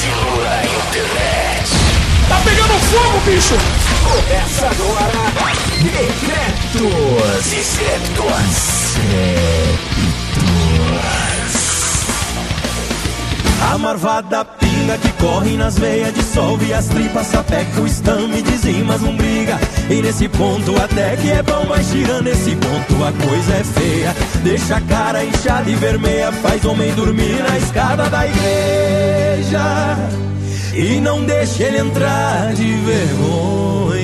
vacilo na internet. Tá pegando fogo, bicho! Começa agora, Decretos e Septos. A marvada que corre nas veias dissolve as tripas, sapeca o estame, dizima as lombriga. E nesse ponto até que é bom, mas tirando esse ponto a coisa é feia. Deixa a cara inchada e vermelha, faz homem dormir na escada da igreja. E não deixa ele entrar de vergonha.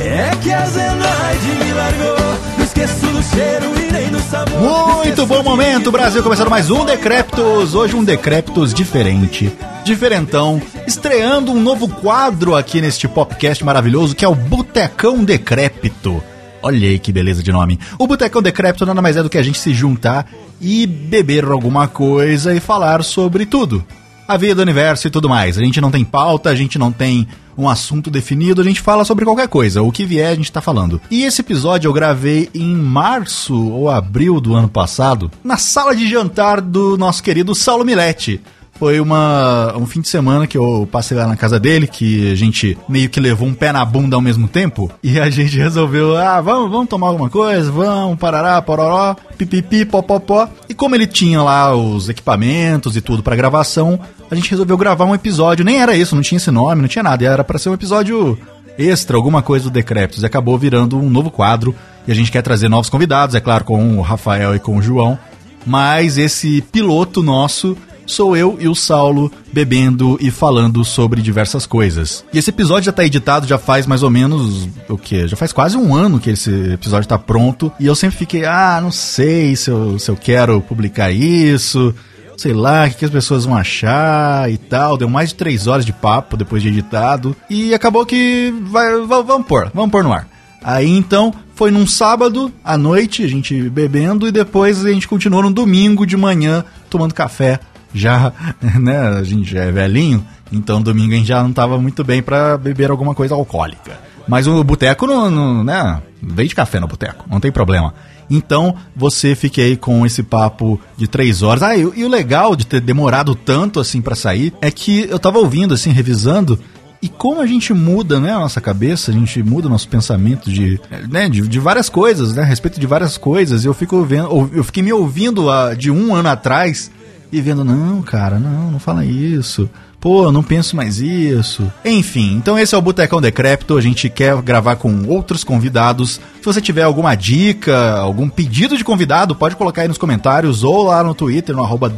É que a Zenaide me largou, não esqueço do cheiro e. Muito bom momento, Brasil, começando mais um Decréptos. Hoje um Decréptos diferente, diferentão, estreando um novo quadro aqui neste podcast maravilhoso que é o Botecão Decrépito. Olha aí que beleza de nome. O Botecão Decrépito nada mais é do que a gente se juntar e beber alguma coisa e falar sobre tudo. A vida, o universo e tudo mais. A gente não tem pauta, a gente não tem um assunto definido, a gente fala sobre qualquer coisa. O que vier, a gente tá falando. E esse episódio eu gravei em março ou abril do ano passado, na sala de jantar do nosso querido Saulo Milete. Foi uma, um fim de semana que eu passei lá na casa dele, que a gente meio que levou um pé na bunda ao mesmo tempo. E a gente resolveu, ah, vamos, vamos tomar alguma coisa, vamos, parará, pororó, pipipi, popopó. E como ele tinha lá os equipamentos e tudo pra gravação, a gente resolveu gravar um episódio. Nem era isso, não tinha esse nome, não tinha nada. Era pra ser um episódio extra, alguma coisa do Decréptos. E acabou virando um novo quadro. E a gente quer trazer novos convidados, é claro, com o Rafael e com o João. Mas esse piloto nosso sou eu e o Saulo bebendo e falando sobre diversas coisas. E esse episódio já tá editado, já faz mais ou menos o que? Já faz quase um ano que esse episódio tá pronto. E eu sempre fiquei, ah, não sei se eu, se eu quero publicar isso. Sei lá, o que, as pessoas vão achar e tal. Deu mais de três horas de papo depois de editado. E acabou que vai- vamos pôr, vamos pôr no ar. Aí então foi num sábado à noite, a gente bebendo, e depois a gente continuou no domingo de manhã tomando café. Já, né, a gente já é velhinho, então domingo a gente já não tava muito bem pra beber alguma coisa alcoólica. Mas o boteco não, não, né, veio de café no boteco, não tem problema. Então você fique aí com esse papo de três horas. Ah, e, e o legal de ter demorado tanto assim pra sair é que eu tava ouvindo, assim, revisando, e como a gente muda, né, a nossa cabeça, a gente muda o nosso pensamento de, né, de, de várias coisas, né, a respeito de várias coisas. Eu fico vendo, eu fiquei me ouvindo ah, de um ano atrás e vendo, não, cara, não, não fala isso. Pô, não penso mais isso. Enfim, então esse é o Botecão Decrépito. A gente quer gravar com outros convidados. Se você tiver alguma dica, algum pedido de convidado, pode colocar aí nos comentários ou lá no Twitter, no arroba.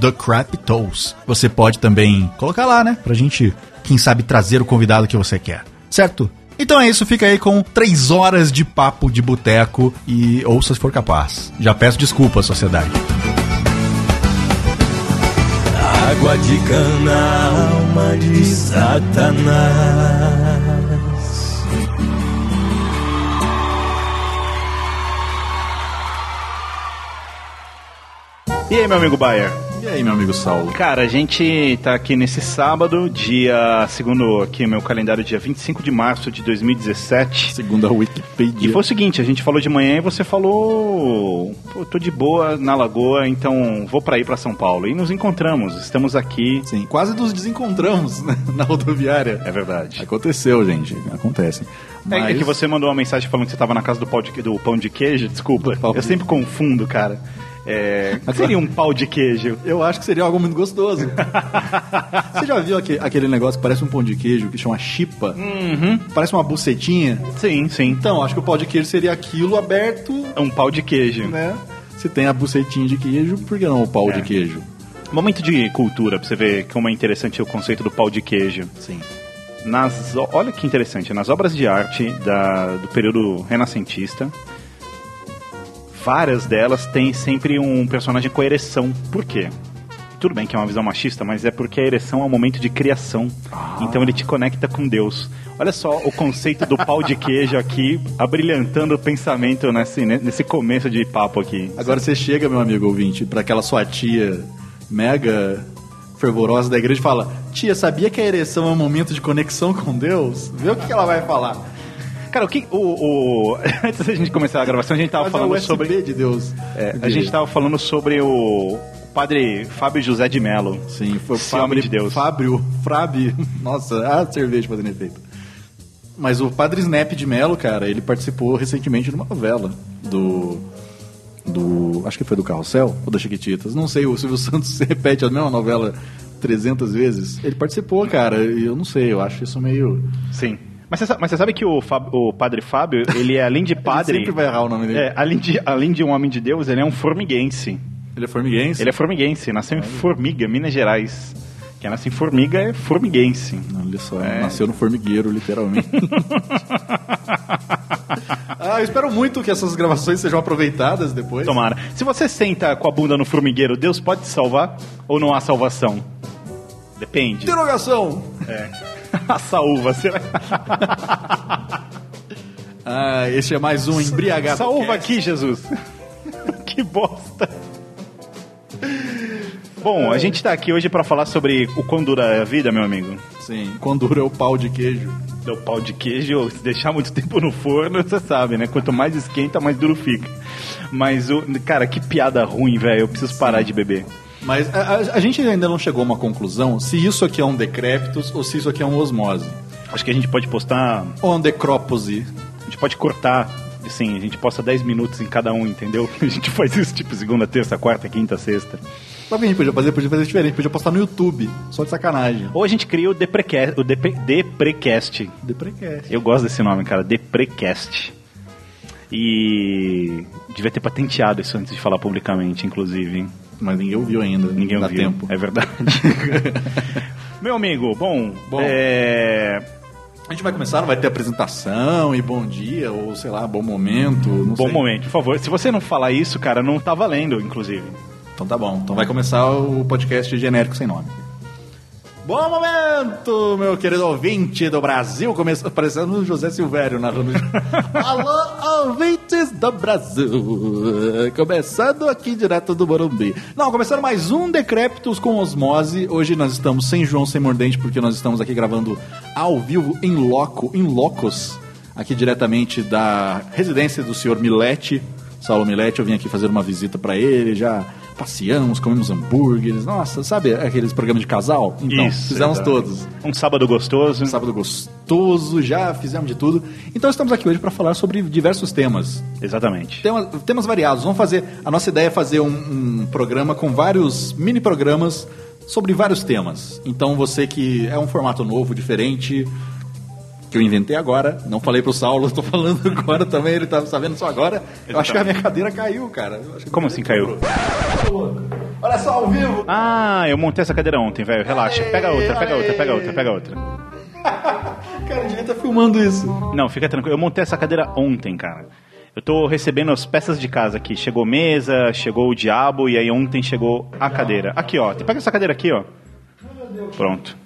Você pode também colocar lá, né? Pra gente, quem sabe, trazer o convidado que você quer. Certo? Então é isso, fica aí com três horas de papo de boteco e ouça se for capaz. Já peço desculpa, sociedade. Água de cana, alma de Satanás. E aí, meu amigo Bayer? E aí, meu amigo Saulo? Cara, a gente tá aqui nesse sábado, dia, segundo aqui meu calendário, dia 25 de março de 2017. Segundo a Wikipedia. E foi o seguinte, a gente falou de manhã e você falou, pô, tô de boa na lagoa, então vou pra ir pra São Paulo. E nos encontramos, estamos aqui. Sim, quase nos desencontramos né, na rodoviária. É verdade. Aconteceu, gente, acontece. É, Mas... é que você mandou uma mensagem falando que você tava na casa do, pau de, do pão de queijo, desculpa. Eu sempre confundo, cara. É, que seria um pau de queijo? Eu acho que seria algo muito gostoso. Você já viu aque- aquele negócio que parece um pão de queijo, que chama chipa? Uhum. Parece uma bucetinha? Sim, sim. Então, acho que o pão de queijo seria aquilo aberto, É um pau de queijo. né? Se tem a bucetinha de queijo, por que não o pau É. de queijo? Momento de cultura, pra você ver como é interessante o conceito do pau de queijo. Sim. Nas, olha que interessante, nas obras de arte da- do período renascentista, várias delas têm sempre um personagem com ereção. Por quê? Tudo bem que é uma visão machista, mas é porque a ereção é um momento de criação. Então ele te conecta com Deus. Olha só o conceito do pau de queijo aqui, abrilhantando o pensamento nesse, nesse começo de papo aqui. Agora você chega, meu amigo ouvinte, pra aquela sua tia mega fervorosa da igreja e fala: Tia, sabia que a ereção é um momento de conexão com Deus? Vê o que ela vai falar. Cara, o que. O, o- Antes da gente começar a gravação, a gente tava Mas é falando USB sobre. de Deus. É, a gente tava falando sobre o padre Fábio José de Mello. Sim, foi o Fábio de Deus. Fábio, Frábio. Nossa, a cerveja fazendo efeito. Mas o Padre Snap de Mello, cara, ele participou recentemente de uma novela do. Do. Acho que foi do Carrossel ou das Chiquititas. Não sei, o Silvio Santos repete a mesma novela 300 vezes. Ele participou, cara, e eu não sei, eu acho isso meio. Sim. Mas você, sabe, mas você sabe que o, Fábio- o padre Fábio, ele é além de padre. sempre vai errar o nome dele. É, além de, além de um homem de Deus, ele é um formiguense. Ele é formiguense? Ele é formiguense, nasceu em Formiga, Minas Gerais. Quem nasce em Formiga é formiguense. Olha só, É. nasceu no formigueiro, literalmente. ah, eu espero muito que essas gravações sejam aproveitadas depois. Tomara. Se você senta com a bunda no formigueiro, Deus pode te salvar? Ou não há salvação? Depende. Interrogação! É. A saúva, será? Ah, este é mais um embriagado. Salva aqui, Jesus. que bosta. Bom, a gente tá aqui hoje pra falar sobre o quão dura é a vida, meu amigo. Sim, quando dura é o pau de queijo. O pau de queijo, se deixar muito tempo no forno, você sabe, né? Quanto mais esquenta, mais duro fica. Mas, o, cara, que piada ruim, velho. Eu preciso parar de beber. Mas a, a- a gente ainda não chegou a uma conclusão se isso aqui é um decréptus ou se isso aqui é um osmose. Acho que a gente pode postar. Ou um decrópose. A gente pode cortar. Assim, a gente posta 10 minutos em cada um, entendeu? A gente faz isso tipo segunda, terça, quarta, quinta, sexta. Sabe o que a gente podia fazer? Podia fazer diferente, podia postar no YouTube, só de sacanagem. Ou a gente cria o, Deprecast, o Depre, Deprecast. Deprecast. Eu gosto desse nome, cara, Deprecast. E devia ter patenteado isso antes de falar publicamente, inclusive. Mas ninguém ouviu ainda. Ninguém Dá ouviu. tempo. É verdade. Meu amigo, bom, Bom. é... A gente vai começar, vai ter apresentação e bom dia, ou sei lá, bom momento. Bom sei. momento, por favor. Se você não falar isso, cara, não tá valendo, inclusive. Então tá bom. Então vai começar o podcast genérico sem nome. Bom momento, meu querido ouvinte do Brasil. Começa parecendo o José Silvério narrando. Alô, ouvintes do Brasil. Começando aqui direto do Morumbi. Não, começando mais um Decrépitos com Osmose. Hoje nós estamos sem João, sem Mordente, porque nós estamos aqui gravando ao vivo, em loco, em locos, aqui diretamente da residência do senhor Milete. Saulo Milete, eu vim aqui fazer uma visita pra ele, já passeamos, comemos hambúrgueres, nossa, sabe aqueles programas de casal? Então, Isso, fizemos todos. Um sábado gostoso. Um sábado gostoso, já fizemos de tudo. Então estamos aqui hoje para falar sobre diversos temas. Exatamente. Temas, temas variados. Vamos fazer. A nossa ideia é fazer um, um programa com vários mini programas sobre vários temas. Então você que é um formato novo, diferente, que eu inventei agora, não falei pro Saulo, estou falando agora também, ele tá sabendo só agora. Eu acho que a minha cadeira caiu, cara. Eu acho que a Como assim caiu? Olha só, ao vivo! Ah, eu montei essa cadeira ontem, velho. Relaxa. Pega outra, pega outra, pega outra, pega outra. Cara, eu devia estar filmando isso. Não, fica tranquilo. Eu montei essa cadeira ontem, cara. Eu tô recebendo as peças de casa aqui. Chegou mesa, chegou o diabo e aí ontem chegou a cadeira. Aqui, ó. Pega essa cadeira aqui, ó. Pronto.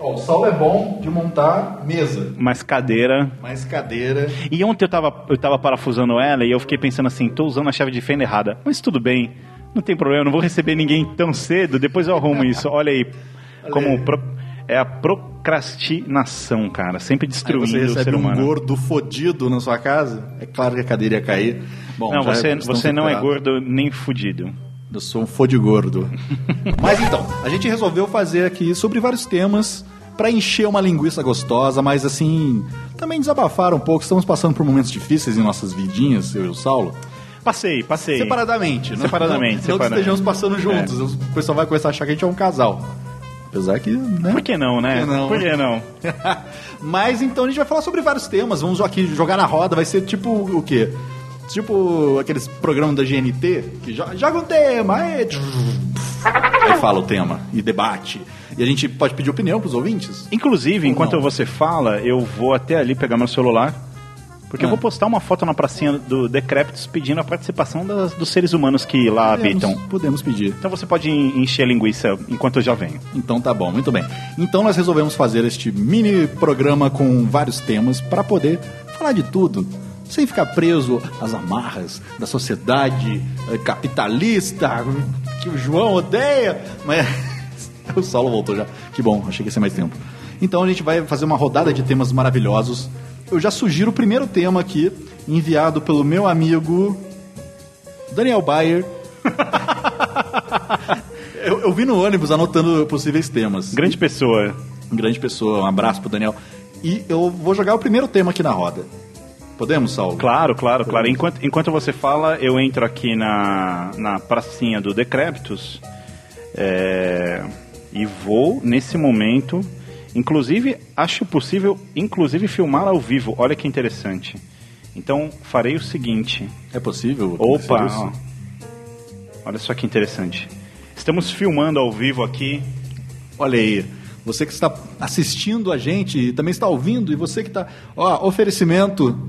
Ó, o Saulo é bom de montar mesa, Mais cadeira. mais cadeira. E ontem eu tava, eu tava parafusando ela e eu fiquei pensando assim, tô usando a chave de fenda errada. Mas tudo bem. Não tem problema, não vou receber ninguém tão cedo, depois eu arrumo isso. Olha aí, como pro- é a procrastinação, cara, sempre Aí destruindo você o ser recebe um humano. gordo fodido na sua casa, é claro que a cadeira ia cair. Bom, não, você, você não é gordo nem fudido. Eu sou um fode gordo. Mas então, a gente resolveu fazer aqui sobre vários temas pra encher uma linguiça gostosa, mas assim, também desabafar um pouco. Estamos passando por momentos difíceis em nossas vidinhas, eu e o Saulo. Passei, passei. Separadamente, né? Separadamente, Não, separadamente. estejamos passando juntos. O pessoal vai começar a achar que a gente é um casal. Apesar que, né? Por que não, né? Por que não? Por que não? Mas então a gente vai falar sobre vários temas. Vamos aqui jogar na roda. Vai ser tipo o quê? Tipo aqueles programas da GNT que jo- joga um tema, aí, aí fala o tema e debate. E a gente pode pedir opinião pros ouvintes. Inclusive, Ou enquanto não? você fala, eu vou até ali pegar meu celular, porque eu Ah. vou postar uma foto na pracinha do Decréptos pedindo a participação das- dos seres humanos que lá Podemos- habitam. Podemos pedir. Então você pode en- encher a linguiça enquanto eu já venho. Então tá bom, muito bem. Então nós resolvemos fazer este mini programa com vários temas para poder falar de tudo, sem ficar preso às amarras da sociedade eh, capitalista que o João odeia. Mas o Saulo voltou já. Que bom, achei que ia ser mais tempo. Então a gente vai fazer uma rodada de temas maravilhosos. Eu já sugiro o primeiro tema aqui, enviado pelo meu amigo Daniel Bayer. eu, eu vi no ônibus anotando possíveis temas. Grande pessoa. Grande pessoa, um abraço pro Daniel. E eu vou jogar o primeiro tema aqui na roda. Podemos, Saulo? Claro, claro, claro. Enquanto, enquanto você fala, eu entro aqui na, na pracinha do Decréptos é, e vou, nesse momento, inclusive, acho possível, inclusive, filmar ao vivo. Olha que interessante. Então, farei o seguinte. É possível? Opa, ó. olha só que interessante. Estamos filmando ao vivo aqui. Olha aí. Você que está assistindo a gente e também está ouvindo, e você que está. Ó, oferecimento.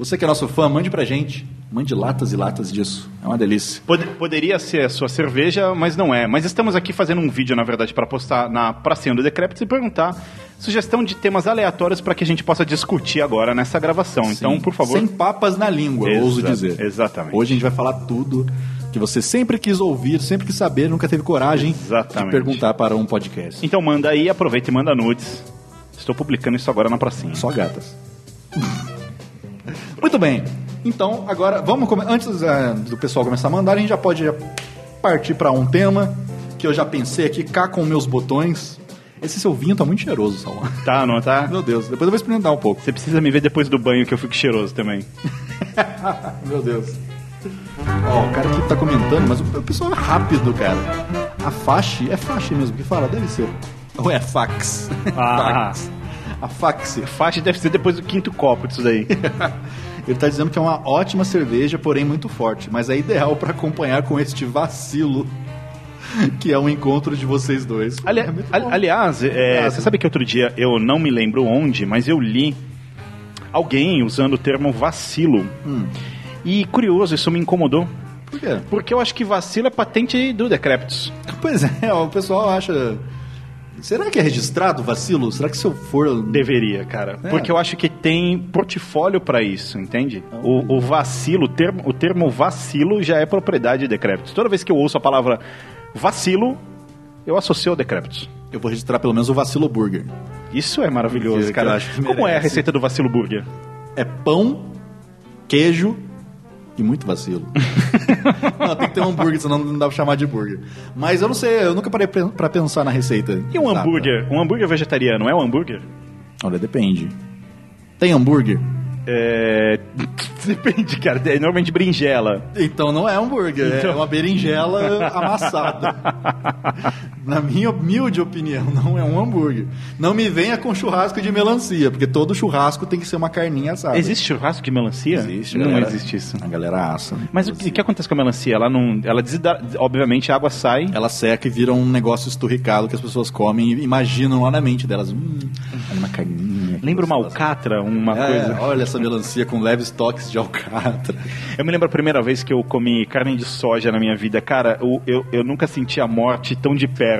Você que é nosso fã, mande pra gente. Mande latas e latas disso. É uma delícia. Pod- poderia ser a sua cerveja, mas não é. Mas estamos aqui fazendo um vídeo, na verdade, para postar na pracinha do Decrépito e perguntar sugestão de temas aleatórios para que a gente possa discutir agora nessa gravação. Então, Sim. por favor. Sem papas na língua, eu Exa- ouso dizer. Exatamente. Hoje a gente vai falar tudo que você sempre quis ouvir, sempre quis saber, nunca teve coragem Exatamente. de perguntar para um podcast. Então manda aí, aproveita e manda nudes. Estou publicando isso agora na pracinha. Só gatas. Muito bem. Então, agora, vamos come- antes eh, do pessoal começar a mandar, a gente já pode partir para um tema que eu já pensei aqui, cá com meus botões. Esse seu vinho tá muito cheiroso, Salão. Tá, não tá? Meu Deus, depois eu vou experimentar um pouco. Você precisa me ver depois do banho que eu fico cheiroso também. Meu Deus. Ó, o cara aqui tá comentando, mas o o pessoal é rápido, cara. A faixa, é faixa mesmo que fala? Deve ser. Ou é fax? Ah. fax. A fax. Faixa deve ser depois do quinto copo disso daí. Ele tá dizendo que é uma ótima cerveja, porém muito forte, mas é ideal para acompanhar com este vacilo que é um encontro de vocês dois. Ali- É aliás, é, Aliás, você sabe que outro dia eu não me lembro onde, mas eu li alguém usando o termo vacilo. Hum. E curioso, isso me incomodou. Por quê? Porque eu acho que vacilo é patente do Decréptos. Pois é, o pessoal acha. Será que é registrado vacilo? Será que se eu for. Deveria, cara. É. Porque eu acho que tem portfólio pra isso, entende? O, o vacilo, o termo, o termo vacilo já é propriedade de Decréptos. Toda vez que eu ouço a palavra vacilo, eu associo ao Decréptos. Eu vou registrar pelo menos o vacilo burger. Isso é maravilhoso, cara. Como é a receita do vacilo burger? É pão, queijo e muito vacilo. não, tem que ter um hambúrguer, senão não dá pra chamar de burger. Mas eu não sei, eu nunca parei pra pensar na receita. E um exata. hambúrguer? Um hambúrguer vegetariano é um hambúrguer? Olha, depende. Tem hambúrguer? É. Depende, cara. É normalmente berinjela. Então não é hambúrguer, Então- é uma berinjela amassada. Na minha humilde opinião, não é um hambúrguer. Não me venha com churrasco de melancia, porque todo churrasco tem que ser uma carninha assada. Existe churrasco de melancia? Existe, Não galera. existe isso. A galera assa. né? Mas o que, que acontece com a melancia? Ela não. Ela desidra... Obviamente a água sai. Ela seca e vira um negócio esturricado que as pessoas comem e imaginam lá na mente delas. Hum, uma carninha. Lembra uma gostosa." alcatra, uma É, coisa. olha essa melancia com leves toques de alcatra. Eu me lembro a primeira vez que eu comi carne de soja na minha vida. Cara, eu, eu, eu nunca senti a morte tão de perto,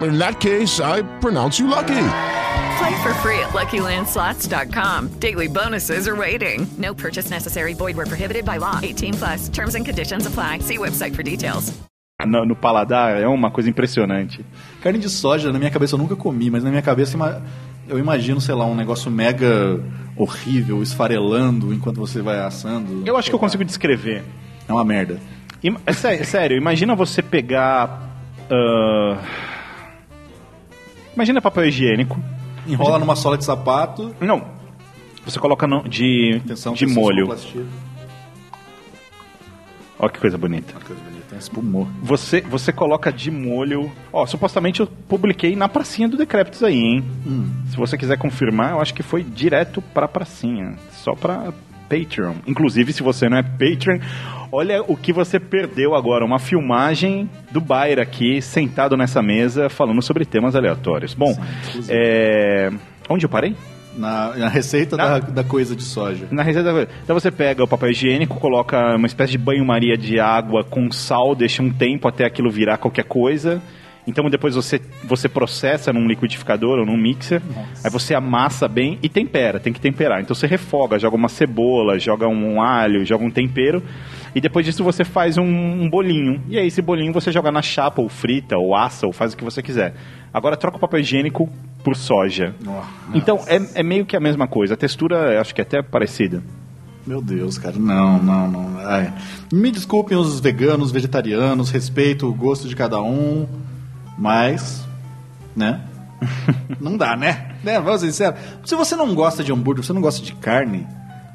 In that case, I pronounce you lucky. Play for free at LuckyLandSlots.com. Daily bonuses are waiting. No purchase necessary. Void were prohibited by law. 18 plus. Terms and conditions apply. See website for details. No, no paladar é uma coisa impressionante. Carne de soja, na minha cabeça, eu nunca comi, mas na minha cabeça ima- eu imagino, sei lá, um negócio mega horrível, esfarelando enquanto você vai assando. Eu acho que eu consigo descrever. É uma merda. Im- É sé- sério, imagina você pegar. ah, Imagina papel higiênico. Enrola numa sola de sapato. Não. Você coloca no- de, Atenção, de molho. Olha que coisa bonita. Coisa bonita, espumou. Você, você coloca de molho. Ó, supostamente eu publiquei na pracinha do Decréptos aí, hein? Hum. Se você quiser confirmar, eu acho que foi direto pra pracinha. Só pra Patreon. Inclusive, se você não é Patreon, olha o que você perdeu agora. Uma filmagem do Bayer aqui, sentado nessa mesa, falando sobre temas aleatórios. Bom, é... onde eu parei? Na, na receita da, da coisa de soja. Na receita. Então você pega o papel higiênico, coloca uma espécie de banho-maria de água com sal, deixa um tempo até aquilo virar qualquer coisa. Então depois você, você processa num liquidificador ou num mixer, aí você amassa bem e tempera, tem que temperar. Então você refoga, joga uma cebola, joga um alho, joga um tempero, e depois disso você faz um, um bolinho. E aí esse bolinho você joga na chapa, ou frita, ou assa, ou faz o que você quiser. Agora troca o papel higiênico por soja. Então é, é meio que a mesma coisa. A textura acho que é até parecida. Meu Deus, cara, não, não, não. Ai. Me desculpem os veganos, vegetarianos, respeito o gosto de cada um, mas, né? não dá, né? né? Vamos ser sinceros. Se você não gosta de hambúrguer, você não gosta de carne,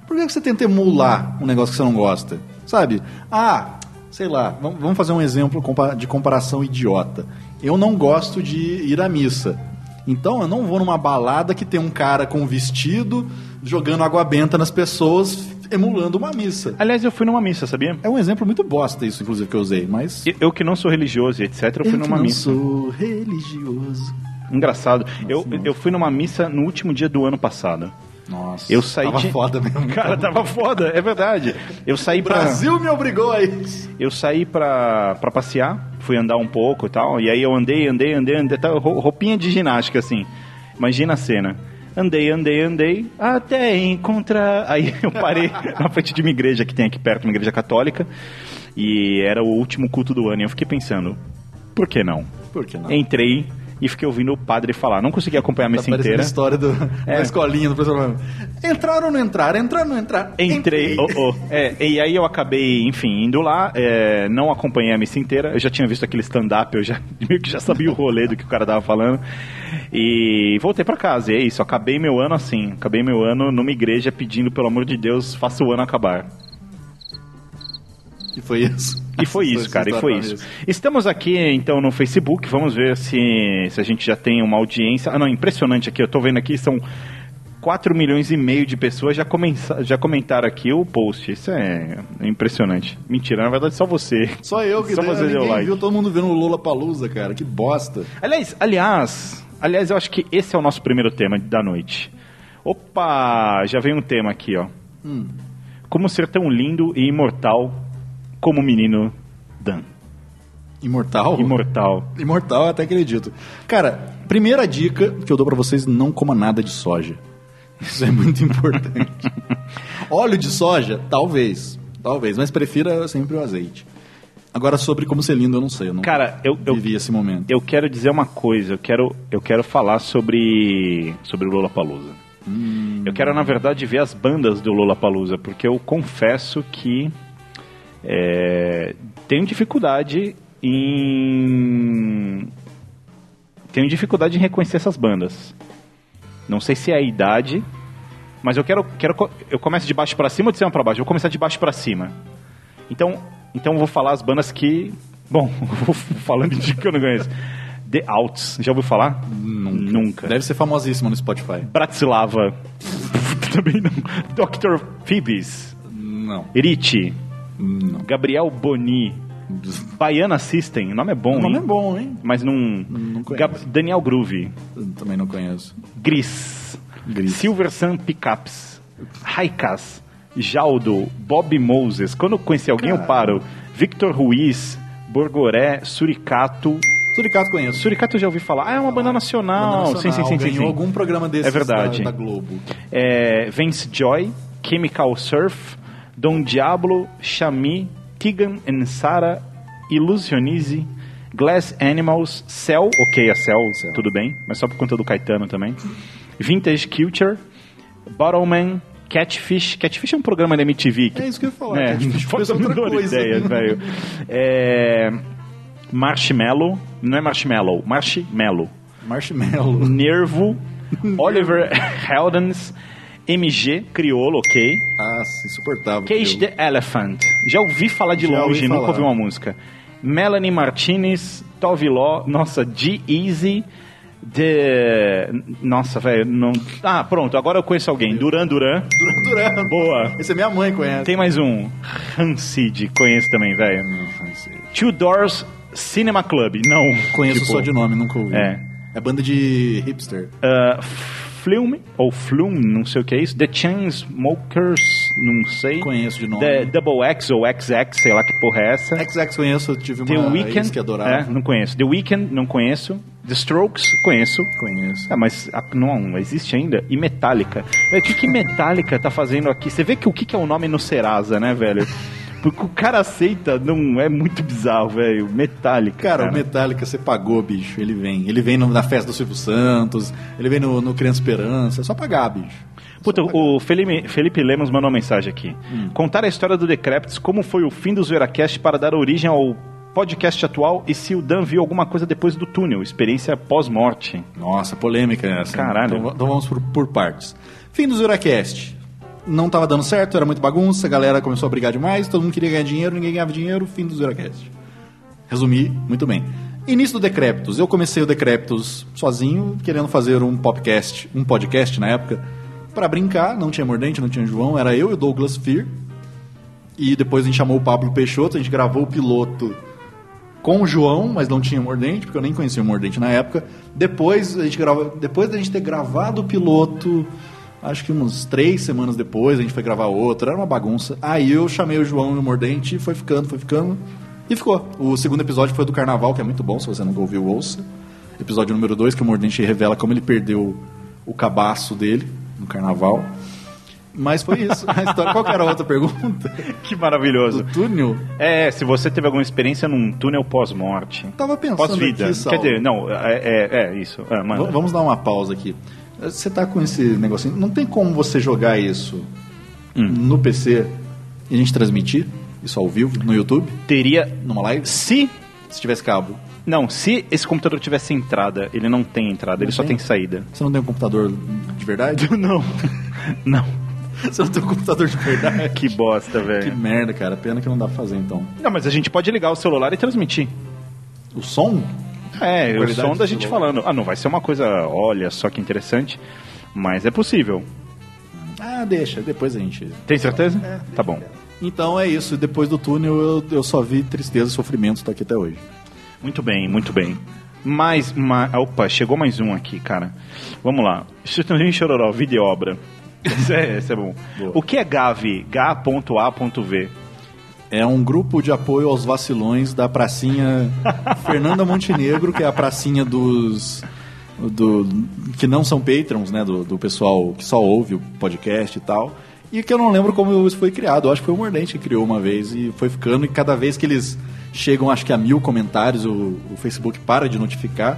por que você tenta emular um negócio que você não gosta? Sabe? Ah, sei lá, vamos fazer um exemplo de comparação idiota. Eu não gosto de ir à missa. Então eu não vou numa balada que tem um cara com vestido jogando água benta nas pessoas, emulando uma missa. Aliás, eu fui numa missa, sabia? É um exemplo muito bosta isso, inclusive, que eu usei, mas... Eu- Eu que não sou religioso e etc, eu fui Eu que numa não missa. sou religioso. Engraçado. Eu, eu fui numa missa no último dia do ano passado. Nossa, Eu saí tava de... foda mesmo. Cara, tava foda, é verdade. Eu saí O pra... Brasil me obrigou a isso. Eu saí pra, pra passear, fui andar um pouco e tal, e aí eu andei, andei, andei, andei, tal, rou- roupinha de ginástica, assim. Imagina a cena. Andei, andei, andei, até encontrar. Aí eu parei na frente de uma igreja que tem aqui perto, uma igreja católica, e era o último culto do ano, e eu fiquei pensando, por que não? Por que não? Entrei e fiquei ouvindo o padre falar. Não consegui acompanhar a Tá missa parecendo inteira. a história do, É. da escolinha do professor. Entrar ou não entrar? Entrar ou não entrar? Entrei, oh, oh. É, e aí eu acabei, enfim, indo lá, é, não acompanhei a missa inteira, eu já tinha visto aquele stand-up, eu já meio que já sabia o rolê do que o cara tava falando, e voltei pra casa, e é isso, acabei meu ano assim, acabei meu ano numa igreja pedindo, pelo amor de Deus, faça o ano acabar. E foi isso. E foi isso, cara, e foi isso. Estamos aqui, então, no Facebook, vamos ver se, se a gente já tem uma audiência. Ah, não, impressionante aqui, eu tô vendo aqui, são 4 milhões e meio de pessoas já, comença, já comentaram aqui o post. Isso é impressionante. Mentira, na verdade só você. Só eu que Só você deu like. viu todo mundo vendo o Lula Palusa, cara. Que bosta. Aliás, aliás, aliás, eu acho que esse é o nosso primeiro tema da noite. Opa, já veio um tema aqui, ó. Hum. Como ser tão lindo e imortal como o menino Dan. Imortal? Imortal. Imortal, até acredito. Cara, primeira dica que eu dou pra vocês, não coma nada de soja. Isso é muito importante. Óleo de soja? Talvez. Talvez, mas prefira sempre o azeite. Agora, sobre como ser lindo, eu não sei. Eu não Cara, eu, eu vivi esse momento. Eu quero dizer uma coisa, eu quero, eu quero falar sobre, sobre o Lollapalooza. Hum. Eu quero, na verdade, ver as bandas do Lollapalooza, porque eu confesso que é, tenho dificuldade em... Tenho dificuldade em reconhecer essas bandas. Não sei se é a idade, mas eu quero, quero eu começo de baixo pra cima ou de cima pra baixo? Eu vou começar de baixo pra cima. Então, então eu vou falar as bandas que, bom, vou falando de que eu não conheço. The Outs, já ouviu falar? Nunca. Deve ser famosíssimo no Spotify. Bratislava. Também não. Dr. Phoebes. Não. Ricci. Gabriel Boni. Baiana System. O nome é bom, O nome hein? é bom, hein? Mas não... Não conheço. Gab- Daniel Groove. Também não conheço. Gris. Silver Sun Pickups. Haikas. Jaldo. Bob Moses. Quando eu conheci alguém, eu paro. Victor Ruiz. Borgoré. Suricato. Suricato conheço. Suricato eu já ouvi falar. Ah, é uma banda nacional. Banda Sim, sim, sim, sim, ganhou sim. algum programa desses É verdade. Da, da Globo. É, Vance Joy, Chemical Surf, Don Diablo, Shami, Tegan and Sara, Illusionize, Glass Animals, Cell, ok, a Cell, tudo bem, mas só por conta do Caetano também. Vintage Culture, Bottleman, Catfish. Catfish é um programa da MTV. Que, É isso que eu ia falar, É, Catfish a outra coisa. ideia, velho. É, Marshmallow, não é Marshmallow, Marshmallow. Marshmallow. Nervo, Oliver Heldens, MG, Criolo, ok. Ah, insuportável. Cage the Elephant. Já ouvi falar de Já longe, ouvi nunca falar. ouvi uma música. Melanie Martinez, Tove Law, nossa, G-Easy, The... Nossa, velho, não... Ah, pronto, agora eu conheço alguém. Duran Duran. Duran Duran. Boa. Esse é minha mãe conhece. Tem mais um. Rancid, conheço também, velho. Two Doors Cinema Club. Não. Conheço tipo, só de nome, nunca ouvi. É. É banda de hipster. Uh, Flume, ou Flume, não sei o que é isso. The Chainsmokers, não sei. Conheço de nome. The Double X ou XX, sei lá que porra é essa. XX conheço, eu tive The uma Weeknd, ex que adorava. é, não conheço. The Weeknd, não conheço. The Strokes, conheço. Conheço. Ah, mas ah, não, existe ainda. E Metallica. É, O que, que Metallica tá fazendo aqui? Você vê que o que, que é o nome no Serasa, né, velho? Porque o cara aceita, não é muito bizarro, velho. Metallica. Cara, o Metallica você pagou, bicho. Ele vem. Ele vem no- na festa do Silvio Santos, ele vem no, no Criança Esperança. É só pagar, bicho. Puta, o Felipe, Felipe Lemos mandou uma mensagem aqui. Contar a história do Decreptus, como foi o fim do Zoeiracast para dar origem ao podcast atual e se o Dan viu alguma coisa depois do túnel, experiência pós-morte. Nossa, polêmica essa. Caralho. Então, então vamos por, por partes. Fim do Zuracast. Não tava dando certo, era muito bagunça, a galera começou a brigar demais, todo mundo queria ganhar dinheiro, ninguém ganhava dinheiro, fim do Zuracast. Resumi, muito bem. Início do Decreptus. Eu comecei o Decreptus sozinho, querendo fazer um podcast, um podcast na época, para brincar, não tinha Mordente, não tinha João, era eu e o Douglas Fear. E depois a gente chamou o Pablo Peixoto, a gente gravou o piloto com o João, mas não tinha Mordente, porque eu nem conhecia o Mordente na época. Depois a gente grava, depois da gente ter gravado o piloto, acho que uns três semanas depois a gente foi gravar outro, era uma bagunça. Aí eu chamei o João e o Mordente e foi ficando, foi ficando e ficou. O segundo episódio foi do Carnaval, que é muito bom, se você nunca ouviu, ouça. Episódio número 2, que o Mordente revela como ele perdeu o cabaço dele no Carnaval. Mas foi isso. A história. Qual era a outra pergunta? Que maravilhoso. Do túnel? É, se você teve alguma experiência num túnel pós-morte. Tava pensando Pós-vida. aqui, Quer dizer, não, é, é, é isso. V- Vamos dar uma pausa aqui. Você tá com esse negocinho. Não tem como você jogar isso Hum. no PC e a gente transmitir isso ao vivo no YouTube? Teria. Numa live? Se. Se tivesse cabo. Não, se esse computador tivesse entrada, ele não tem entrada, ele Não só tem? tem saída. Você não tem um computador de verdade? não. Não. Você não tem um computador de verdade? Que bosta, Que velho. merda, cara. Pena que não dá pra fazer então. Não, mas a gente pode ligar o celular e transmitir. O som? É, o som da gente falando. Ah, não vai ser uma coisa, olha só que interessante, mas é possível. Ah, deixa. Depois a gente. Tem certeza? É, tá bom. Então é isso. Depois do túnel eu, eu só vi tristeza e sofrimento. Tô aqui até hoje. Muito bem, muito bem. Mais, ma... opa, chegou mais um aqui, cara. Vamos lá. Chutãozinho Chororó, vídeo e obra. Esse é, esse é bom. O que é GAV? Ga.A.V. É um grupo de apoio aos vacilões da pracinha Fernanda Montenegro, que é a pracinha dos. Do, que não são patrons, né? Do, do pessoal que só ouve o podcast e tal. E que eu não lembro como isso foi criado. Eu acho que foi o Mordente que criou uma vez e foi ficando. E cada vez que eles chegam, acho que a mil comentários, o, o Facebook para de notificar.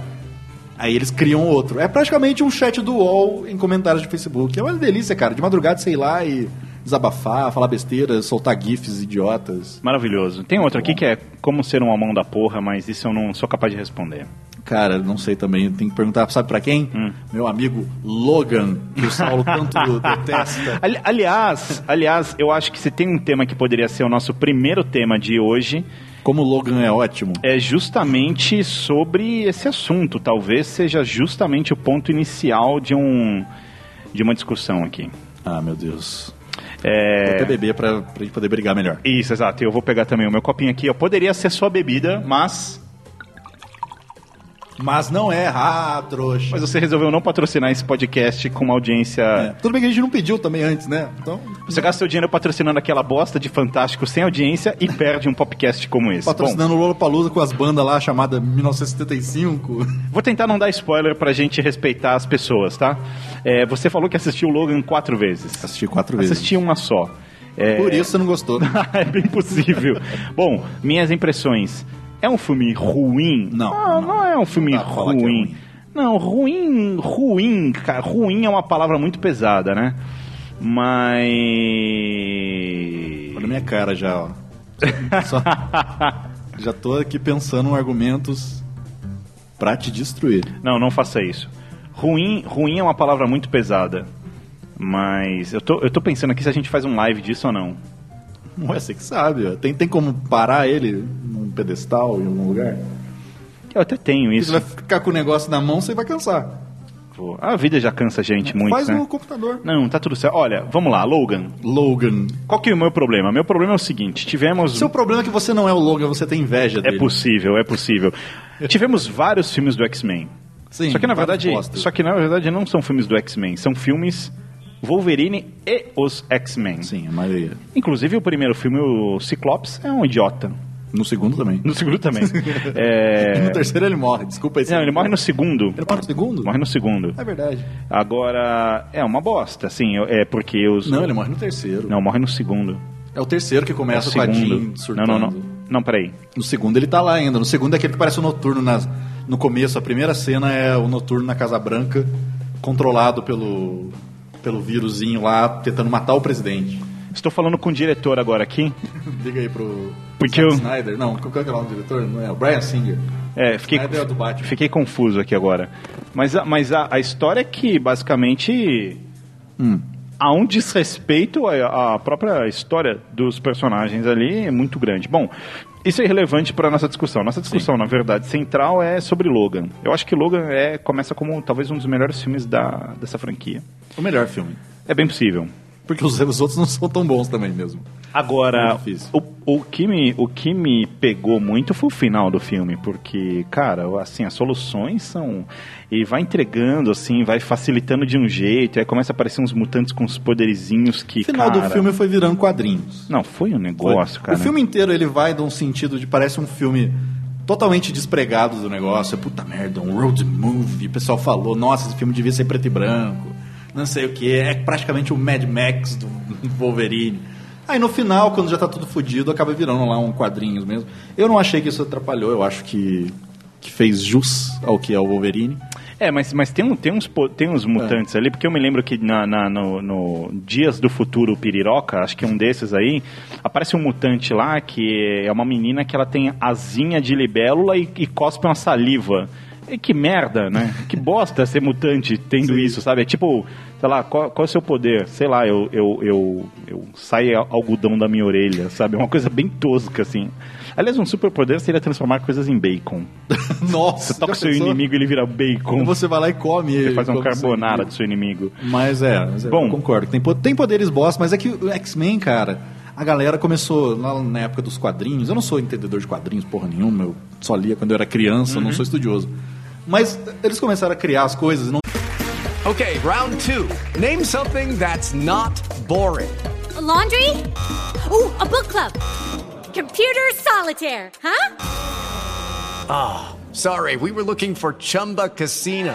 Aí eles criam outro. É praticamente um chat do UOL em comentários de Facebook. É uma delícia, cara. De madrugada, sei lá, e desabafar, falar besteira, soltar gifs idiotas. Maravilhoso. Tem outro aqui que é como ser um almão da porra, mas isso eu não sou capaz de responder. Cara, não sei também. Tem que perguntar, sabe pra quem? Meu amigo Logan, que o Saulo tanto detesta. Ali- aliás, aliás, eu acho que se tem um tema que poderia ser o nosso primeiro tema de hoje, Como o Logan é ótimo. é justamente sobre esse assunto. Talvez seja justamente o ponto inicial de um de uma discussão aqui. Ah, meu Deus. É... Vou até beber pra, pra gente poder brigar melhor. Isso, exato. Eu vou pegar também o meu copinho aqui. Eu poderia ser sua bebida, mas Mas não é, ah, trouxa. mas você resolveu não patrocinar esse podcast com uma audiência. É. Tudo bem que a gente não pediu também antes, né? Então, Você gasta seu dinheiro patrocinando aquela bosta de fantástico sem audiência e perde um podcast como esse. Bom, patrocinando o Lollapalooza com as bandas lá chamada 1975. Vou tentar não dar spoiler pra gente respeitar as pessoas, tá? É, você falou que assistiu o Logan quatro vezes. Assisti quatro vezes. Assisti uma só. É... Por isso você não gostou. é bem possível. Bom, minhas impressões. É um filme ruim? Não, Não, não é um filme Não é ruim. ruim. Não, ruim, ruim, cara. Ruim é uma palavra muito pesada, né? Mas. Olha a minha cara já, ó. Só- já tô aqui pensando em argumentos pra te destruir. Não, não faça isso. Ruim, ruim é uma palavra muito pesada. Mas eu tô, eu tô pensando aqui se a gente faz um live disso ou não. Você que sabe. ó. Tem, tem como parar ele num pedestal em algum lugar? Eu até tenho Porque isso. Você vai ficar com o negócio na mão, você vai cansar. Pô, A vida já cansa a gente muito, Faz né? no computador. Não, tá tudo certo. Olha, vamos lá, Logan. Logan. Qual que é o meu problema? Meu problema é o seguinte, tivemos... Seu problema é que você não é o Logan, você tem inveja É dele. possível, é possível. tivemos vários filmes do X-Men. Sim, Só que na verdade, só que na verdade não são filmes do X-Men, são filmes Wolverine e os X-Men. Sim, a maioria. Inclusive o primeiro filme, o Ciclops, é um idiota. No segundo também. No segundo também. É... No terceiro ele morre, desculpa aí. Não, ele morre no segundo. Ele morre no segundo? Morre no segundo. É verdade. Agora, é uma bosta, assim, é porque os... Não, ele morre no terceiro. Não, morre no segundo. É o terceiro que É o começa com a Jean segundo. Não, surtando. não, não. Não, peraí. No segundo ele tá lá ainda. No segundo é aquele que parece o Noturno nas, no começo. A primeira cena é o Noturno na Casa Branca, controlado pelo, pelo vírusinho lá, tentando matar o presidente. Estou falando com o diretor agora aqui. Liga aí pro Porque Zack eu- Snyder. Não, qual que é o nome do diretor? Não é? O Brian Singer. É, fiquei, Snyder é do Batman. fiquei confuso aqui agora. Mas, a, mas a, a história é que, basicamente, Hum. há um desrespeito à, à própria história dos personagens ali é muito grande. Bom, isso é irrelevante para nossa discussão. Nossa discussão, na verdade, central é sobre Logan. Eu acho que Logan é, começa como talvez um dos melhores filmes da, dessa franquia. O melhor filme. É bem possível. Porque os, os outros não são tão bons também mesmo. Agora, difícil. o, o, que me, o que me pegou muito foi o final do filme, porque, cara, assim, as soluções são. E vai entregando, assim, vai facilitando de um jeito, aí começa a aparecer uns mutantes com uns poderizinhos que. O final cara, do filme foi virando quadrinhos. Não, foi um negócio, Foi. cara. O filme inteiro ele vai de um sentido de parece um filme totalmente despregado do negócio. Puta merda, um road movie. O pessoal falou, nossa, esse filme devia ser preto e branco. Não sei o que. É praticamente o Mad Max do Wolverine. Aí no final, quando já tá tudo fodido, acaba virando lá um quadrinhos mesmo. Eu não achei que isso atrapalhou, eu acho que, que fez jus ao que é o Wolverine. É, mas, mas tem, um, tem, uns, tem uns mutantes ali, porque eu me lembro que na, na- no, no Dias do Futuro Piriroca, acho que é um desses aí, aparece um mutante lá que é uma menina que ela tem asinha de libélula e, e cospe uma saliva. E que merda, né? Que bosta ser mutante tendo isso, sabe? É tipo, sei lá, qual, qual é o seu poder? Sei lá, eu, eu, eu, eu saio algodão da minha orelha, sabe? Uma coisa bem tosca, assim. Aliás, um superpoder seria transformar coisas em bacon. Nossa, Você toca o seu pensou? inimigo e ele vira bacon. Então você vai lá e come ele. Você faz um carbonara do seu inimigo. Mas é, mas é, Bom. concordo. Tem, tem poderes boss, mas é que o X-Men, cara, a galera começou lá na época dos quadrinhos. Eu não sou entendedor de quadrinhos, porra nenhuma. Eu só lia quando eu era criança, eu não Uhum. sou estudioso. Mas eles começaram a criar as coisas. Não... Okay, round two. Name something that's not boring. A laundry? Ooh, a book club. Computer solitaire, huh? Ah, sorry, we were looking for Chumba Casino.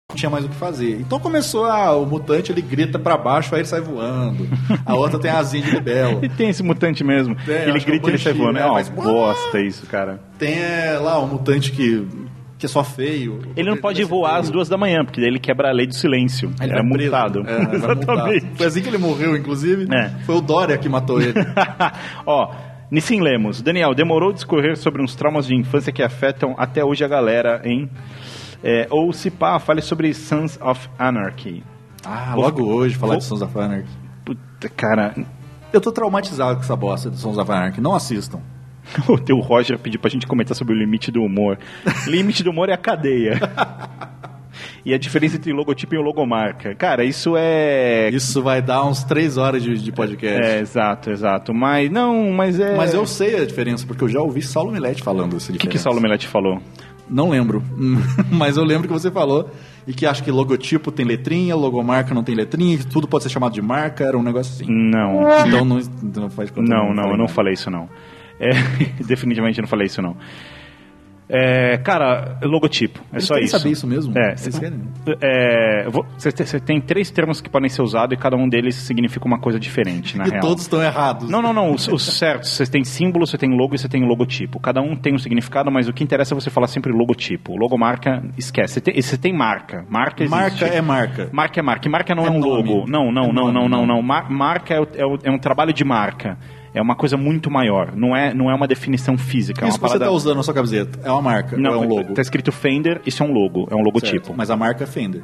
Não tinha mais o que fazer. Então começou a, o mutante, ele grita pra baixo, aí ele sai voando. A outra tem a asinha de libelo. E tem esse mutante mesmo. Tem, ele é grita e ele sai voando. né? É uma Faz- bosta isso, cara. Tem é, lá um mutante que, que é só feio. Ele não pode voar às duas da manhã, porque daí ele quebra a lei do silêncio. Ele é multado. É, multado. Exatamente. Foi assim que ele morreu, inclusive. É. Foi o Dória que matou ele. Ó, Nissim Lemos. Daniel, demorou discorrer sobre uns traumas de infância que afetam até hoje a galera, hein? É, ou se pá, fale sobre Sons of Anarchy. Ah, Vou- logo hoje falar vou- de Sons of Anarchy. Puta, cara. Eu tô traumatizado com essa bosta de Sons of Anarchy. Não assistam. O teu Roger pediu pra gente comentar sobre o limite do humor. limite do humor é a cadeia. e a diferença entre logotipo e logomarca. Cara, isso é. Isso vai dar uns três horas de, de podcast. É, exato, exato. Mas não, mas é. Mas eu sei a diferença, porque eu já ouvi Saulo Milete falando essa O diferença. que, que Saulo Melete falou? Não lembro. Mas eu lembro que você falou e que acha que logotipo tem letrinha, logomarca não tem letrinha, tudo pode ser chamado de marca, era um negócio assim. Não. Então não, não faz conta. Não, não, eu não falei isso não. É, definitivamente eu não falei isso não. É, cara, logotipo. É Eles só isso. saber isso mesmo? É, querem? é, Você tem- você três termos que podem ser usados e cada um deles significa uma coisa diferente, na E real. todos estão errados. Não, não, não. Os, os certos. Você tem símbolo, você tem logo e você tem logotipo. Cada um tem um significado, mas o que interessa é você falar sempre logotipo. Logomarca, esquece. Você tem, você tem marca. Marca existe. Marca é marca. Marca é marca. E marca não é, É um nome. logo. Não, não, É não, nome, não, não, não. não. Mar- marca é, é é um trabalho de marca. É uma coisa muito maior. Não é, não é uma definição física. é Isso uma que você parada... tá usando na sua camiseta é uma marca, Não, é um logo? tá escrito Fender, isso é um logo, é um logotipo. Certo, Mas a marca é Fender.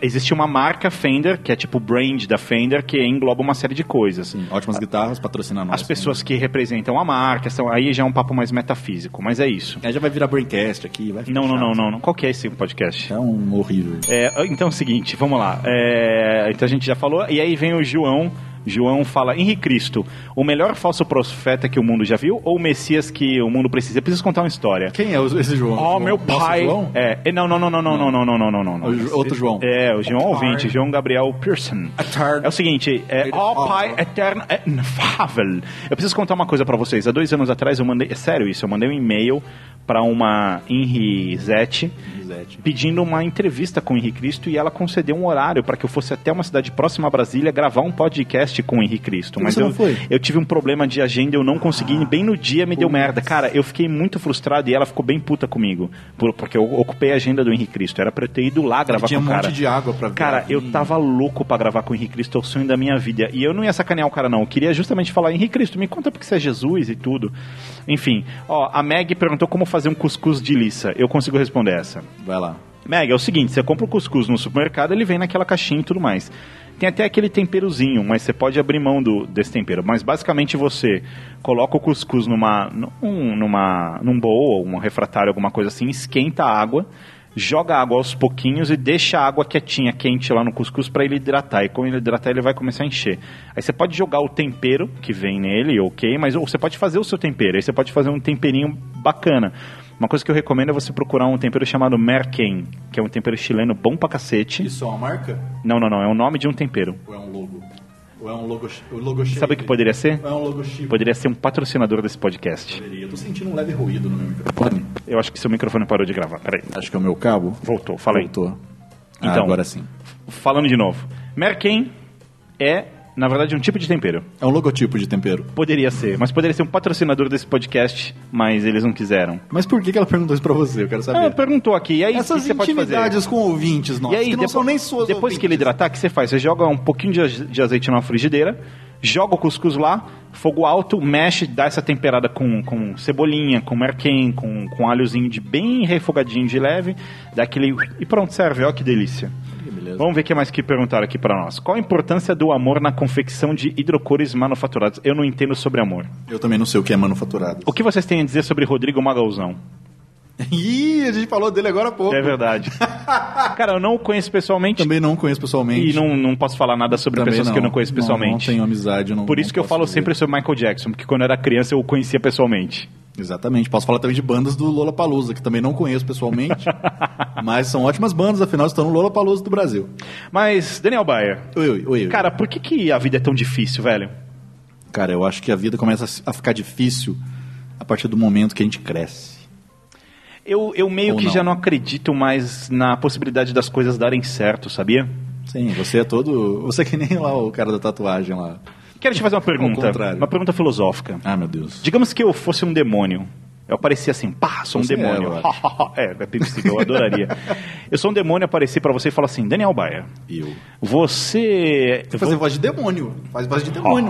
Existe uma marca Fender, que é tipo o brand da Fender, que engloba uma série de coisas. Sim, ótimas guitarras, patrocina nós. As pessoas que representam a marca, são, aí já é um papo mais metafísico, mas é isso. Aí já vai virar Braincast aqui, vai ficar Não, não, não, não, não. Qual que é esse podcast? É um horrível. É, então é o seguinte, vamos lá. É, então a gente já falou, e aí vem o João. João fala, Henrique Cristo, o melhor falso profeta que o mundo já viu ou o Messias que o mundo precisa? Eu preciso contar uma história. Quem é esse João? Oh, João? meu Nosso pai. João? É, é, não, não, não, não, não, não, não, não, não, não, não. O outro João. É, o João ouvinte, João Gabriel Pearson. É o seguinte, é, ó Pai eterno, é inefável. Eu preciso contar uma coisa pra vocês. Há dois anos atrás eu mandei, é sério isso, eu mandei um e-mail pra uma Henrizete pedindo uma entrevista com o Henrique Cristo e ela concedeu um horário para que eu fosse até uma cidade próxima a Brasília gravar um podcast com o Henrique Cristo. Mas eu, eu tive um problema de agenda, eu não consegui, Ah. bem no dia me deu merda. Cara, eu fiquei muito frustrado e ela ficou bem puta comigo, por- porque eu ocupei a agenda do Henrique Cristo. Era pra eu ter ido lá gravar tinha com o um cara. monte de água pra ver. Cara, eu tava louco pra gravar com o Henrique Cristo, é o sonho da minha vida. E eu não ia sacanear o cara, não. Eu queria justamente falar, Henrique Cristo, me conta porque você é Jesus e tudo. Enfim, ó, a Meg perguntou como fazer um cuscuz de liça. Eu consigo responder essa. Vai lá. Meg, é o seguinte, você compra o cuscuz no supermercado, ele vem naquela caixinha e tudo mais. Tem até aquele temperozinho, mas você pode abrir mão do, desse tempero. Mas basicamente você coloca o cuscuz numa, num, numa, num bowl, um refratário, alguma coisa assim, esquenta a água, joga a água aos pouquinhos e deixa a água quietinha, quente lá no cuscuz para ele hidratar. E quando ele hidratar, ele vai começar a encher. Aí você pode jogar o tempero que vem nele, ok, mas ou você pode fazer o seu tempero. Aí você pode fazer um temperinho bacana. Uma coisa que eu recomendo é você procurar um tempero chamado Merken, que é um tempero chileno bom pra cacete. Isso é uma marca? Não, não, não, é o nome de um tempero. Ou é um logo? Ou é um logo, o logo Sabe o que poderia ser? Ou é um logo chip? Poderia ser um patrocinador desse podcast. Eu tô sentindo um leve ruído no meu microfone. Eu acho que seu microfone parou de gravar. Peraí. Acho que é o meu cabo. Voltou, fala aí. Voltou. Ah, Então, agora sim. Falando de novo. Merken é, na verdade, um tipo de tempero. É um logotipo de tempero. Poderia ser, mas poderia ser um patrocinador desse podcast, mas eles não quiseram. Mas por que que ela perguntou isso pra você? Eu quero saber. Ah, perguntou aqui, e aí Essas que você pode fazer? intimidades com ouvintes nossos, E aí, que não depois, são nem suas depois que ele hidratar, o que você faz? Você joga um pouquinho de, aze- de azeite numa frigideira, joga o cuscuz lá, fogo alto, mexe, dá essa temperada com, com cebolinha, com merquém, com, com alhozinho de bem refogadinho de leve, dá aquele... E pronto, serve, ó que delícia. Vamos ver o que mais que perguntaram aqui pra nós. Qual a importância do amor na confecção de hidrocores manufaturados? Eu não entendo sobre amor. Eu também não sei o que é manufaturado. O que vocês têm a dizer sobre Rodrigo Magalzão? Ih, a gente falou dele agora há pouco. É verdade. Cara, eu não o conheço pessoalmente. Também não conheço pessoalmente. E não, não posso falar nada sobre Também pessoas que eu não conheço Não, pessoalmente. Não, tenho amizade. Não, Por isso não que eu falo dizer. sempre sobre Michael Jackson, porque quando eu era criança eu o conhecia pessoalmente. Exatamente. Posso falar também de bandas do Lola Palusa, que também não conheço pessoalmente, mas são ótimas bandas, afinal estão no Lola Palusa do Brasil. Mas, Daniel Bayer. Oi, oi, oi. Cara, por que, que a vida é tão difícil, velho? Cara, eu acho que a vida começa a ficar difícil a partir do momento que a gente cresce. Eu, eu meio Ou que não. já não acredito mais na possibilidade das coisas darem certo, sabia? Sim, você é todo. Você é que nem lá o cara da tatuagem lá. Quero te fazer uma pergunta. Uma pergunta filosófica. Ah, meu Deus. Digamos que eu fosse um demônio. Eu aparecia assim, pá, sou um Você é, demônio. eu É, é possível, eu adoraria. eu sou um demônio, aparecer pra você e falar assim, Daniel Baia, Eu. você... Você fazer voz de demônio. Faz voz de demônio.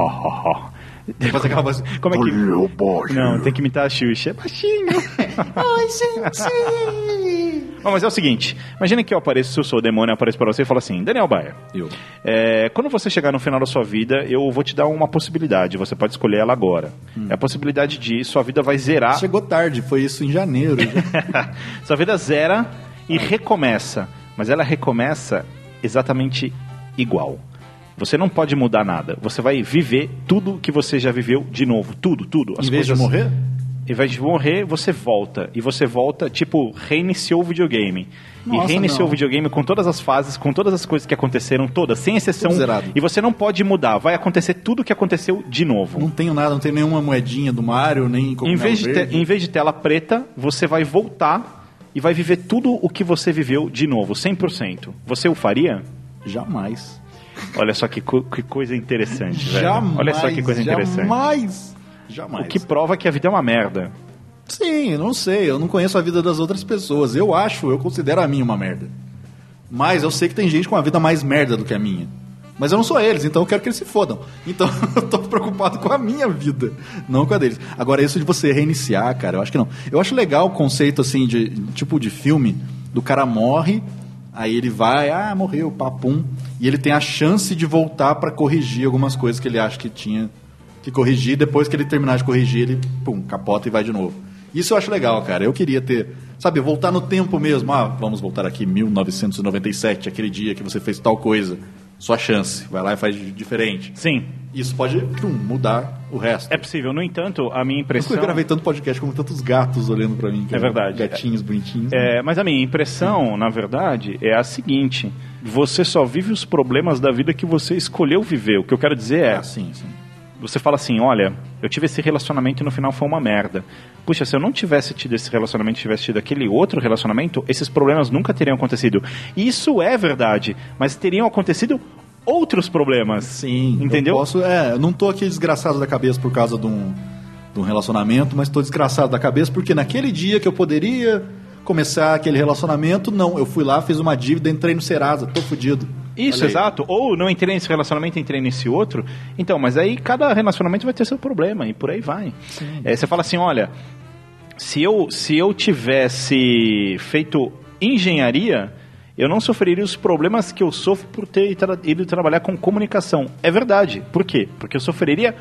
Tem que fazer aquela voz. Como é que... Não, tem que imitar a Xuxa. É baixinho. Ai, gente. Bom, mas é o seguinte, imagina que eu apareço, se eu sou o demônio, eu apareço pra você e falo assim, Daniel Baia, Eu. é, quando você chegar no final da sua vida, eu vou te dar uma possibilidade, você pode escolher ela agora. É a possibilidade de sua vida vai zerar, Chegou tarde, foi isso em janeiro. sua vida zera e recomeça, mas ela recomeça exatamente igual. Você não pode mudar nada, você vai viver tudo que você já viveu de novo, tudo, tudo. As em vez de coisas- morrer? Em vez de morrer, você volta. E você volta, tipo, reiniciou o videogame. Nossa, e reiniciou não. o videogame com todas as fases, com todas as coisas que aconteceram, todas, sem exceção. E você não pode mudar. Vai acontecer tudo o que aconteceu de novo. Não tenho nada, não tenho nenhuma moedinha do Mario, nem Em vez, de te- em vez de tela preta, você vai voltar e vai viver tudo o que você viveu de novo, 100%. Você o faria? Jamais. Olha só que, co- que coisa interessante, velho. Jamais. Olha só que coisa interessante. Jamais. Jamais. O que prova que a vida é uma merda. Sim, eu não sei, eu não conheço a vida das outras pessoas. Eu acho, eu considero a minha uma merda. Mas eu sei que tem gente com a vida mais merda do que a minha. Mas eu não sou eles, então eu quero que eles se fodam. Então eu tô preocupado com a minha vida, não com a deles. Agora, isso de você reiniciar, cara, eu acho que não. Eu acho legal o conceito, assim, de tipo de filme, do cara morre, aí ele vai, ah, morreu, papum, e ele tem a chance de voltar pra corrigir algumas coisas que ele acha que tinha que corrigir, depois que ele terminar de corrigir, ele, pum, capota e vai de novo. Isso eu acho legal, cara. Eu queria ter, sabe, voltar no tempo mesmo. Ah, vamos voltar aqui 1997, aquele dia que você fez tal coisa. Sua chance. Vai lá e faz diferente. Sim. Isso pode pum, mudar o resto. É possível. No entanto, a minha Eu impressão... gravei tanto podcast como tantos gatos olhando pra mim. É verdade. Gatinhos bonitinhos. né? É, mas a minha impressão, na verdade, é a seguinte: você só vive os problemas da vida que você escolheu viver. O que eu quero dizer é. Ah, sim, sim. Você fala assim: olha, eu tive esse relacionamento e no final foi uma merda. Puxa, se eu não tivesse tido esse relacionamento, tivesse tido aquele outro relacionamento, esses problemas nunca teriam acontecido. Isso é verdade, mas teriam acontecido outros problemas. Sim. Entendeu? Eu posso, é, eu não tô aqui desgraçado da cabeça por causa de um, de um relacionamento, mas tô desgraçado da cabeça porque naquele dia que eu poderia começar aquele relacionamento, não. Eu fui lá, fiz uma dívida, entrei no Serasa, tô fudido. Isso, exato. Ou não entrei nesse relacionamento, entrei nesse outro. Então, mas aí cada relacionamento vai ter seu problema e por aí vai. É, você fala assim, olha, se eu, se eu tivesse feito engenharia, eu não sofreria os problemas que eu sofro por ter ido trabalhar com comunicação. É verdade. Por quê? Porque eu sofreria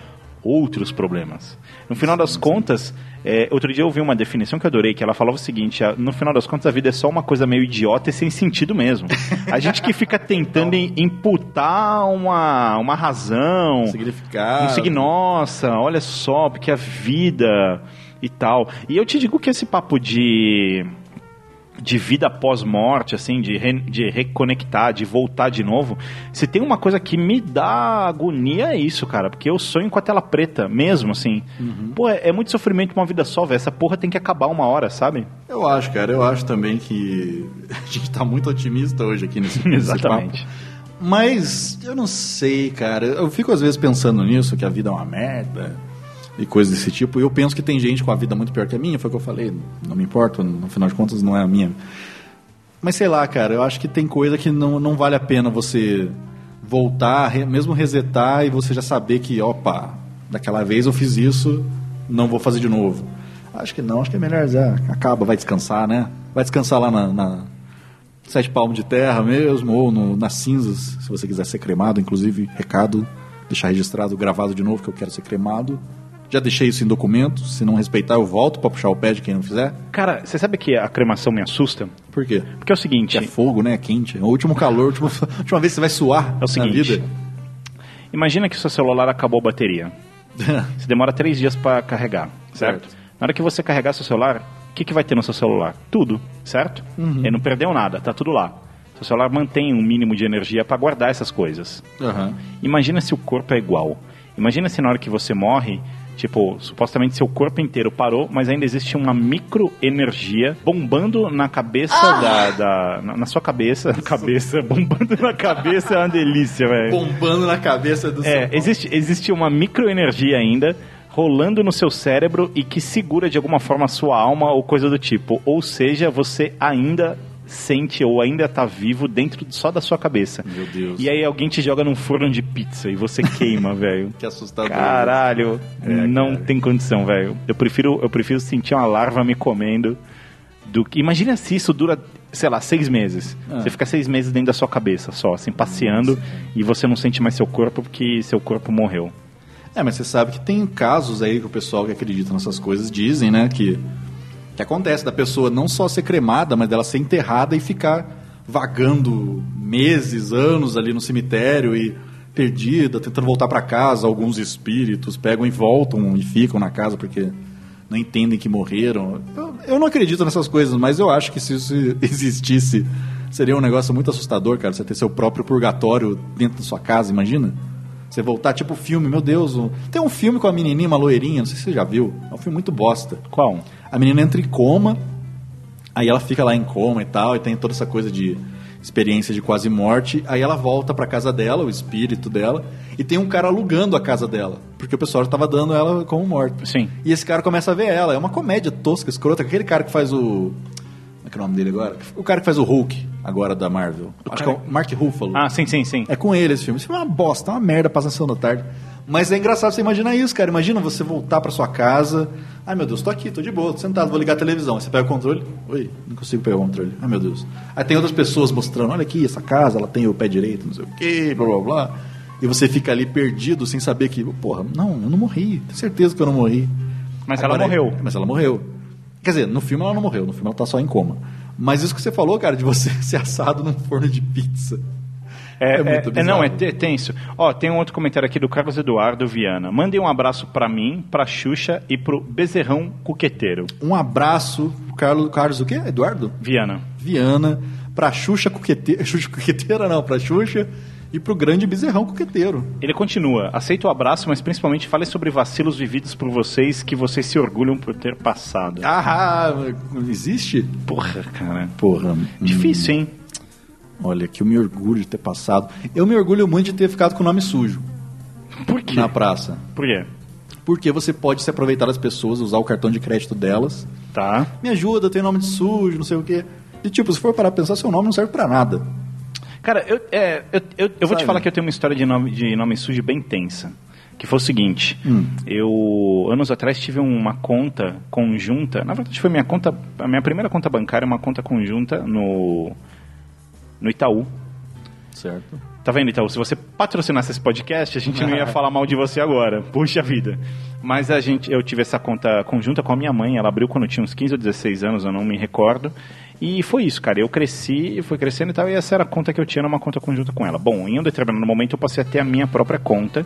outros problemas. No final das contas, é, outro dia eu ouvi uma definição que eu adorei, que ela falava o seguinte, a- no final das contas a vida é só uma coisa meio idiota e sem sentido mesmo. A gente que fica tentando im- imputar uma, uma razão, Significado. um signo, nossa, olha só, porque a vida e tal. E eu te digo que esse papo de de vida pós-morte, assim, de, re- de reconectar, de voltar de novo. Se tem uma coisa que me dá agonia é isso, cara, porque eu sonho com a tela preta mesmo, assim. Pô, é, é muito sofrimento uma vida só, velho. Essa porra tem que acabar uma hora, sabe? Eu acho, cara, eu acho também que a gente tá muito otimista hoje aqui nesse, nesse Exatamente. papo. Mas eu não sei, cara. Eu fico às vezes pensando nisso, que a vida é uma merda e coisas desse tipo. E eu penso que tem gente com a vida muito pior que a minha, foi o que eu falei. Não me importo, no final de contas não é a minha. Mas sei lá, cara, eu acho que tem coisa que não, não vale a pena você voltar, re- mesmo resetar e você já saber que, opa, daquela vez eu fiz isso, não vou fazer de novo. Acho que não, acho que é melhor já acaba, vai descansar, né? Vai descansar lá na, na sete palmos de terra mesmo, ou no- nas cinzas, se você quiser ser cremado, inclusive, recado, deixar registrado, gravado de novo que eu quero ser cremado. Já deixei isso em documento, se não respeitar eu volto pra puxar o pé de quem não fizer. Cara, você sabe que a cremação me assusta? Por quê? Porque é o seguinte. É fogo, né? É quente. É o último calor, a última, a última vez que você vai suar É o seguinte. vida. Imagina que o seu celular acabou a bateria. Você demora três dias para carregar, certo? Certo. Na hora que você carregar seu celular, o que, que vai ter no seu celular? Tudo, certo? Uhum. Ele não perdeu nada, tá tudo lá. Seu celular mantém um mínimo de energia para guardar essas coisas. Aham. Imagina se o corpo é igual. Imagina se na hora que você morre, tipo, supostamente seu corpo inteiro parou, mas ainda existe uma microenergia bombando na cabeça da, da- na, na sua cabeça, cabeça, bombando na cabeça é uma delícia, velho. Bombando na cabeça do É, existe, existe uma microenergia ainda rolando no seu cérebro e que segura de alguma forma a sua alma ou coisa do tipo. Ou seja, você ainda sente ou ainda tá vivo dentro só da sua cabeça. Meu Deus. E aí alguém te joga num forno de pizza e você queima, velho. Que assustador. Caralho, É, não tem condição, velho. Eu prefiro, eu prefiro sentir uma larva me comendo do que. Imagina se isso dura, sei lá, seis meses. Ah. Você fica seis meses dentro da sua cabeça só, assim, passeando e você não sente mais seu corpo porque seu corpo morreu. É, mas você sabe que tem casos aí que o pessoal que acredita nessas coisas dizem, né, que que acontece da pessoa não só ser cremada, mas dela ser enterrada e ficar vagando meses, anos ali no cemitério e perdida, tentando voltar para casa. Alguns espíritos pegam e voltam e ficam na casa porque não entendem que morreram. Eu, eu não acredito nessas coisas, mas eu acho que se isso existisse, seria um negócio muito assustador, cara. Você ter seu próprio purgatório dentro da sua casa, imagina? Você voltar, tipo filme, meu Deus. um- Tem um filme com a menininha, uma loirinha, não sei se você já viu. É um filme muito bosta. Qual? A menina entra em coma, aí ela fica lá em coma e tal, e tem toda essa coisa de experiência de quase morte. Aí ela volta pra casa dela, o espírito dela, e tem um cara alugando a casa dela, porque o pessoal já tava dando ela como morta. Sim. E esse cara começa a ver ela. É uma comédia tosca, escrota. Aquele cara que faz o. Como é que é o nome dele agora? O cara que faz o Hulk agora da Marvel. Acho cara- que é o Mark Ruffalo. Ah, sim, sim, sim. É com ele esse filme. Esse filme é uma bosta, é uma merda, passa na sessão da tarde. Mas é engraçado você imaginar isso, cara. Imagina você voltar pra sua casa. Ai meu Deus, tô aqui, tô de boa, tô sentado, vou ligar a televisão. Aí você pega o controle. Oi, não consigo pegar o controle. Ai meu Deus. Aí tem outras pessoas mostrando: olha aqui, essa casa, ela tem o pé direito, não sei o quê, blá blá blá. E você fica ali perdido sem saber que, porra, não, eu não morri. Tenho certeza que eu não morri. Mas ela Agora, morreu. Mas ela morreu. Quer dizer, no filme ela não morreu, no filme ela tá só em coma. Mas isso que você falou, cara, de você ser assado num forno de pizza. É, É muito é- é- não, bizarro. é te- tenso. Ó, tem um outro comentário aqui do Carlos Eduardo Viana. Mandem um abraço pra mim, pra Xuxa e pro Bezerrão Cuqueteiro. Um abraço Carlos, Carlos o quê? Eduardo? Viana. Viana, pra Xuxa Cuqueteira, Xuxa Cuqueteira não, pra Xuxa e pro grande bezerrão Cuqueteiro. Ele continua. Aceito o abraço, mas principalmente fale sobre vacilos vividos por vocês que vocês se orgulham por ter passado. Ah, existe? Porra, cara. Porra. Difícil, hein? Olha, que eu me orgulho de ter passado. Eu me orgulho muito de ter ficado com o nome sujo. Por quê? Na praça. Por quê? Porque você pode se aproveitar das pessoas, usar o cartão de crédito delas. Tá. Me ajuda, eu tenho nome de sujo, não sei o quê. E tipo, se for parar pra pensar, seu nome não serve pra nada. Cara, eu, é, eu, eu, eu vou te falar que eu tenho uma história de nome, de nome sujo bem tensa. Que foi o seguinte, Hum. eu anos atrás tive uma conta conjunta, na verdade foi minha conta, a minha primeira conta bancária, uma conta conjunta no no Itaú. Certo. Tá vendo, Itaú? Se você patrocinasse esse podcast, a gente não ia falar mal de você agora. Puxa vida. Mas a gente, eu tive essa conta conjunta com a minha mãe, ela abriu quando eu tinha uns 15 ou 16 anos, eu não me recordo. E foi isso, cara. Eu cresci, fui crescendo e tal, e essa era a conta que eu tinha numa conta conjunta com ela. Bom, em um determinado momento eu passei a ter a minha própria conta.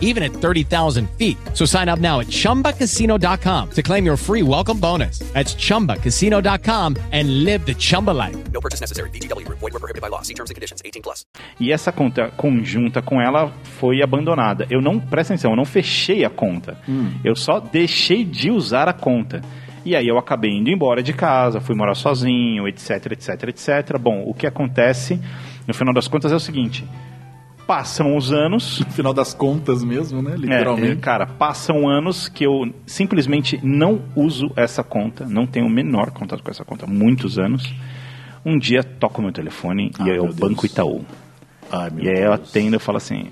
even at 30,000 feet. So sign up now at chumbacasino.com to claim your free welcome bonus. That's chumbacasino.com and live the Chumba life. No purchase necessary. Group. Void were prohibited by law. See terms and conditions. 18 plus. E essa conta conjunta com ela foi abandonada. Eu não, presta atenção, eu não fechei a conta. Eu só deixei de usar a conta. E aí eu acabei indo embora de casa, fui morar sozinho, etc, etc, etc. Bom, o que acontece, no final das contas, é o seguinte. Passam os anos. No final das contas mesmo, né? É, Literalmente. é, cara, passam anos que eu simplesmente não uso essa conta, não tenho o menor contato com essa conta, há muitos anos. Um dia toco meu telefone e é o Banco Itaú. e aí eu atendo e falo assim: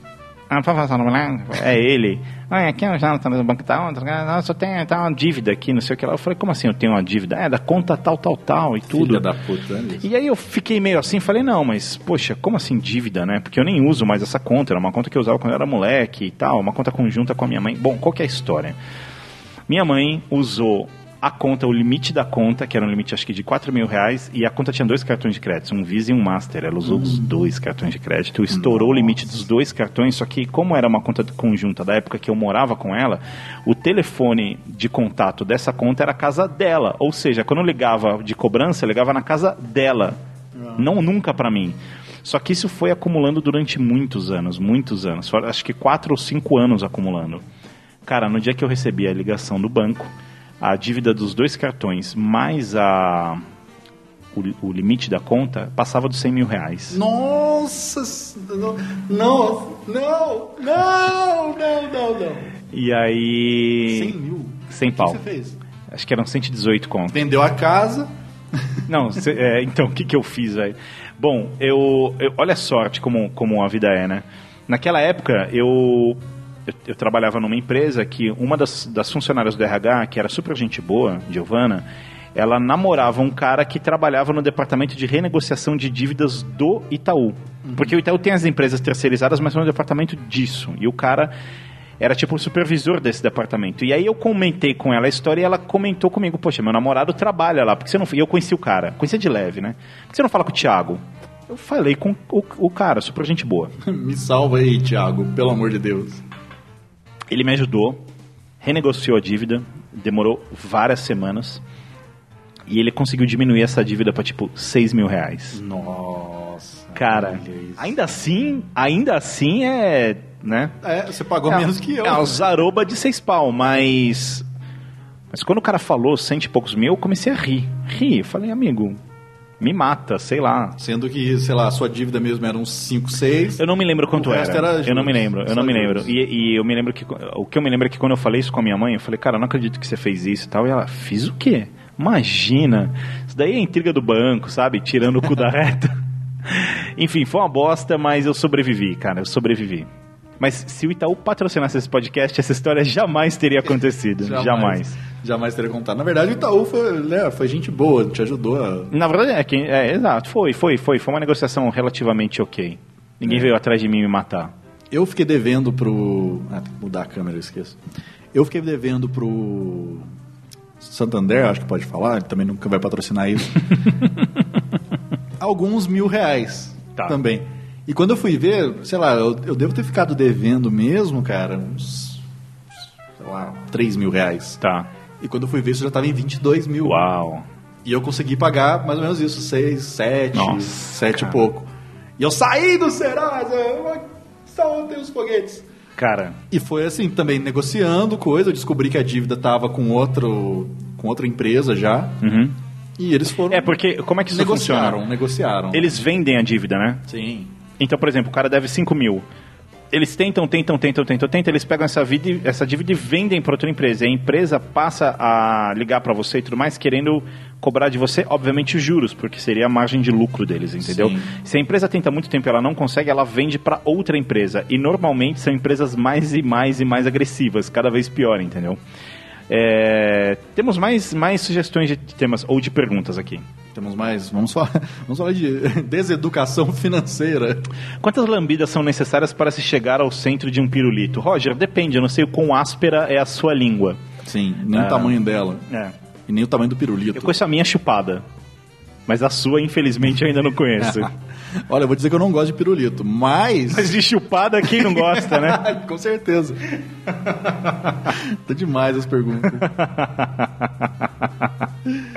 Ah, favor, não é? É ele. Ah, aqui é o Jonathan do Banco Itaú. Não, só tem tá uma dívida aqui, não sei o que lá. Eu falei: Como assim eu tenho uma dívida? É, da conta tal, tal, tal e tudo. Filha da puta, né? E aí eu fiquei meio assim, falei, não, mas, poxa, como assim dívida, né? Porque eu nem uso mais essa conta, era uma conta que eu usava quando eu era moleque e tal, uma conta conjunta com a minha mãe. Bom, qual que é a história? Minha mãe usou a conta, o limite da conta, que era um limite acho que de 4 mil reais, e a conta tinha dois cartões de crédito, um Visa e um Master. Ela usou os dois cartões de crédito, estourou o limite dos dois cartões, só que como era uma conta conjunta da época que eu morava com ela, o telefone de contato dessa conta era a casa dela. Ou seja, quando eu ligava de cobrança, eu ligava na casa dela. Não nunca para mim. Só que isso foi acumulando durante muitos anos, muitos anos. Acho que quatro ou cinco anos acumulando. Cara, no dia que eu recebi a ligação do banco, a dívida dos dois cartões mais a o, o limite da conta passava dos 100 mil reais. Nossa, não, não, não, não, não, não. E aí. 100 mil? 100 O pau. que você fez? Acho que eram 118 contos. Vendeu a casa. Não, cê- é, então, o que, que eu fiz, velho? Bom, eu, eu- Olha a sorte como, como a vida é, né? Naquela época, eu, eu, eu trabalhava numa empresa que uma das, das funcionárias do RH, que era super gente boa, Giovana, ela namorava um cara que trabalhava no departamento de renegociação de dívidas do Itaú. Porque o Itaú tem as empresas terceirizadas, mas é um departamento disso. E o cara era tipo o supervisor desse departamento. E aí eu comentei com ela a história e ela comentou comigo, poxa, meu namorado trabalha lá, porque você não. E eu conheci o cara, conhecia de leve, né? Por que você não fala com o Thiago? Eu falei com o, o cara, super gente boa. Me salva aí, Thiago, pelo amor de Deus. Ele me ajudou, renegociou a dívida, demorou várias semanas. E ele conseguiu diminuir essa dívida para tipo 6 mil reais. Nossa. Cara, ainda assim, ainda assim é. né? É, você pagou É, menos que eu. É, o zaroba de seis pau, mas. Mas quando o cara falou cento e poucos mil, eu comecei a rir. Rir. Eu falei, amigo, me mata, sei lá. Sendo que, sei lá, a sua dívida mesmo era uns 5, 6. Eu não me lembro quanto era. era Eu não me lembro, eu não me lembro. E, e eu me lembro que. O que eu me lembro é que quando eu falei isso com a minha mãe, eu falei, cara, eu não acredito que você fez isso e tal. E ela, fiz o quê? Imagina. Isso daí é intriga do banco, sabe? Tirando o cu da reta. Enfim, foi uma bosta, mas eu sobrevivi, cara. Eu sobrevivi. Mas se o Itaú patrocinasse esse podcast, essa história jamais teria acontecido. jamais. Jamais teria contado. Na verdade, o Itaú foi, né, foi gente boa, te ajudou a. Na verdade, é, que, é exato. Foi, foi, foi. Foi uma negociação relativamente ok. Ninguém É. veio atrás de mim me matar. Eu fiquei devendo pro. Ah, tem que mudar a câmera, eu esqueço. Eu fiquei devendo pro. Santander, acho que pode falar, ele também nunca vai patrocinar isso. Alguns mil reais Tá. também. E quando eu fui ver, sei lá, eu, eu devo ter ficado devendo mesmo, cara, uns. sei lá, 3 mil reais. Tá. E quando eu fui ver, isso já tava em 22 mil. Uau. E eu consegui pagar mais ou menos isso, 6, 7, Nossa, 7 e pouco. E eu saí do Serasa, eu- só os foguetes. Cara, E foi assim, também negociando coisa, eu descobri que a dívida tava com outro com outra empresa já. Uhum. E eles foram É, porque como é que isso negociaram, funciona? negociaram. Eles vendem a dívida, né? Sim. Então, por exemplo, o cara deve 5 mil. Eles tentam, tentam, tentam, tentam, tentam, eles pegam essa, vida, essa dívida e vendem para outra empresa. E a empresa passa a ligar para você e tudo mais, querendo cobrar de você, obviamente, os juros, porque seria a margem de lucro deles, entendeu? Sim. Se a empresa tenta muito tempo e ela não consegue, ela vende para outra empresa. E normalmente são empresas mais e mais e mais agressivas, cada vez pior, entendeu? É, Temos mais, mais sugestões de temas ou de perguntas aqui. Temos mais, vamos falar, vamos falar de deseducação financeira. Quantas lambidas são necessárias para se chegar ao centro de um pirulito? Roger, depende, eu não sei o quão áspera é a sua língua. Sim, nem Ah. o tamanho dela. É. E nem o tamanho do pirulito. Eu conheço a minha chupada. Mas a sua, infelizmente, eu ainda não conheço. Olha, eu vou dizer que eu não gosto de pirulito, mas. Mas de chupada, quem não gosta, né? Com certeza. tá demais as perguntas.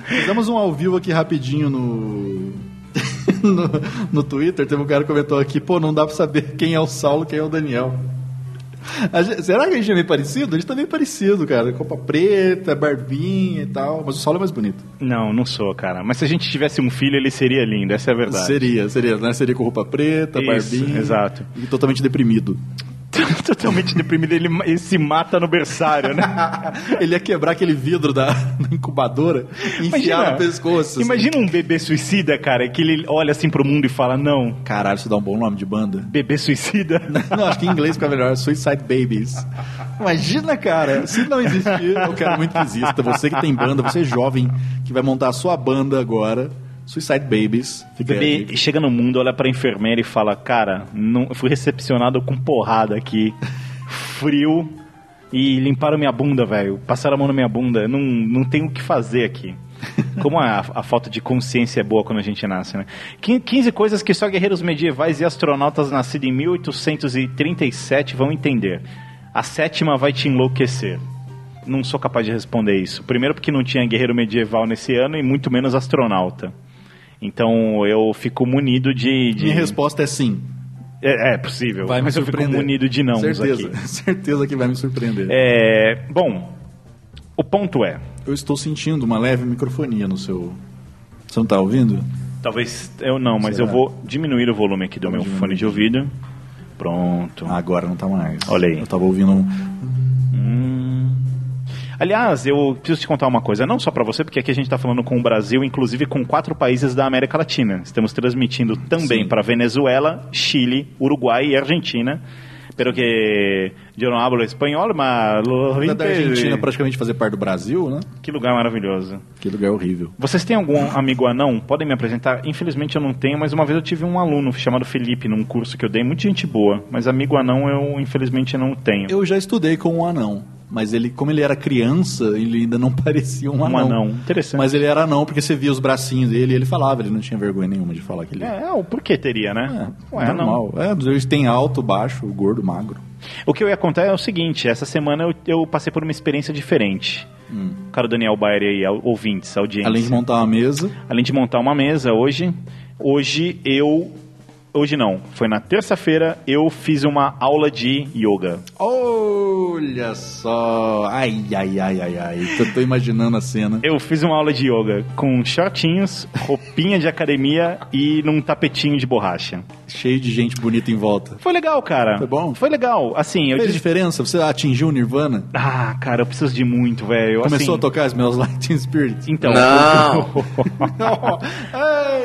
Fizemos um ao vivo aqui rapidinho no... no. no Twitter. Teve um cara que comentou aqui: pô, não dá pra saber quem é o Saulo quem é o Daniel. Gente- será que a gente é meio parecido? A gente tá meio parecido, cara. Copa preta, barbinha e tal. Mas o solo é mais bonito. Não, não sou, cara. Mas se a gente tivesse um filho, ele seria lindo, essa é a verdade. Seria, seria, né? Seria com roupa preta, Isso, barbinha. exato. E totalmente deprimido. Totalmente deprimido, ele, ele se mata no berçário, né? Ele ia quebrar aquele vidro da, da incubadora e enfiar no pescoço. assim. Imagina um bebê suicida, cara, que ele olha assim pro mundo e fala, não. Caralho, isso dá um bom nome de banda. Bebê suicida? Não, acho que em inglês fica melhor. Suicide Babies. Imagina, cara, se não existir, eu quero muito que exista. Você que tem banda, você é jovem, que vai montar a sua banda agora. Suicide Babies. O bebê chega no mundo, olha pra enfermeira e fala, cara, não, fui recepcionado com porrada aqui, frio, e limparam minha bunda, velho. Passaram a mão na minha bunda, não, não tem o que fazer aqui. Como a, a falta de consciência é boa quando a gente nasce, né? Quin- 15 coisas que só guerreiros medievais e astronautas nascidos em 1837 vão entender. A sétima vai te enlouquecer. Não sou capaz de responder isso. Primeiro porque não tinha guerreiro medieval nesse ano e muito menos astronauta. Então eu fico munido de. de- Minha resposta é sim. É, é possível. Vai me mas eu fico surpreender. munido de não Certeza, aqui. certeza que vai me surpreender. É, bom, o ponto é. Eu estou sentindo uma leve microfonia no seu. Você não tá ouvindo? Talvez eu não, mas Será? eu vou diminuir o volume aqui do meu fone de ouvido. Pronto. Agora não tá mais. Olha aí. Eu tava ouvindo um. Aliás, eu preciso te contar uma coisa, não só pra você, porque aqui a gente tá falando com o Brasil, inclusive com quatro países da América Latina. Estamos transmitindo também para Venezuela, Chile, Uruguai e Argentina. Pero que eu não hablo espanhol, mas... lo Da da Argentina praticamente fazer parte do Brasil, né? Que lugar maravilhoso. Que lugar horrível. Vocês têm algum amigo anão? Podem me apresentar? Infelizmente eu não tenho, mas uma vez eu tive um aluno chamado Felipe num curso que eu dei, muita gente boa, mas amigo anão eu infelizmente não tenho. Eu já estudei com um anão. Mas ele, como ele era criança, ele ainda não parecia um Um anão. anão, interessante. Mas ele era anão porque você via os bracinhos dele e ele falava, ele não tinha vergonha nenhuma de falar que ele É, é, o porquê teria, né? Ué, não. normal. É, eles têm alto, baixo, gordo, magro. O que eu ia contar é o seguinte: essa semana eu, eu passei por uma experiência diferente. Cara, Daniel Bayer aí, ouvintes, audiência. Hum. Além de montar uma mesa. Além de montar uma mesa hoje, hoje eu. Hoje não, foi na terça-feira eu fiz uma aula de yoga. Olha só. Ai, ai, ai, ai, ai. Eu tô imaginando a cena. Eu fiz uma aula de yoga com shortinhos, roupinha de academia e num tapetinho de borracha. Cheio de gente bonita em volta. Foi legal, cara. Foi bom? Foi legal. Assim, eu Fez disse... diferença? Você atingiu o Nirvana? Ah, cara, eu preciso de muito, velho. Começou assim... a tocar os meus Lighting Spirit? Então. Não.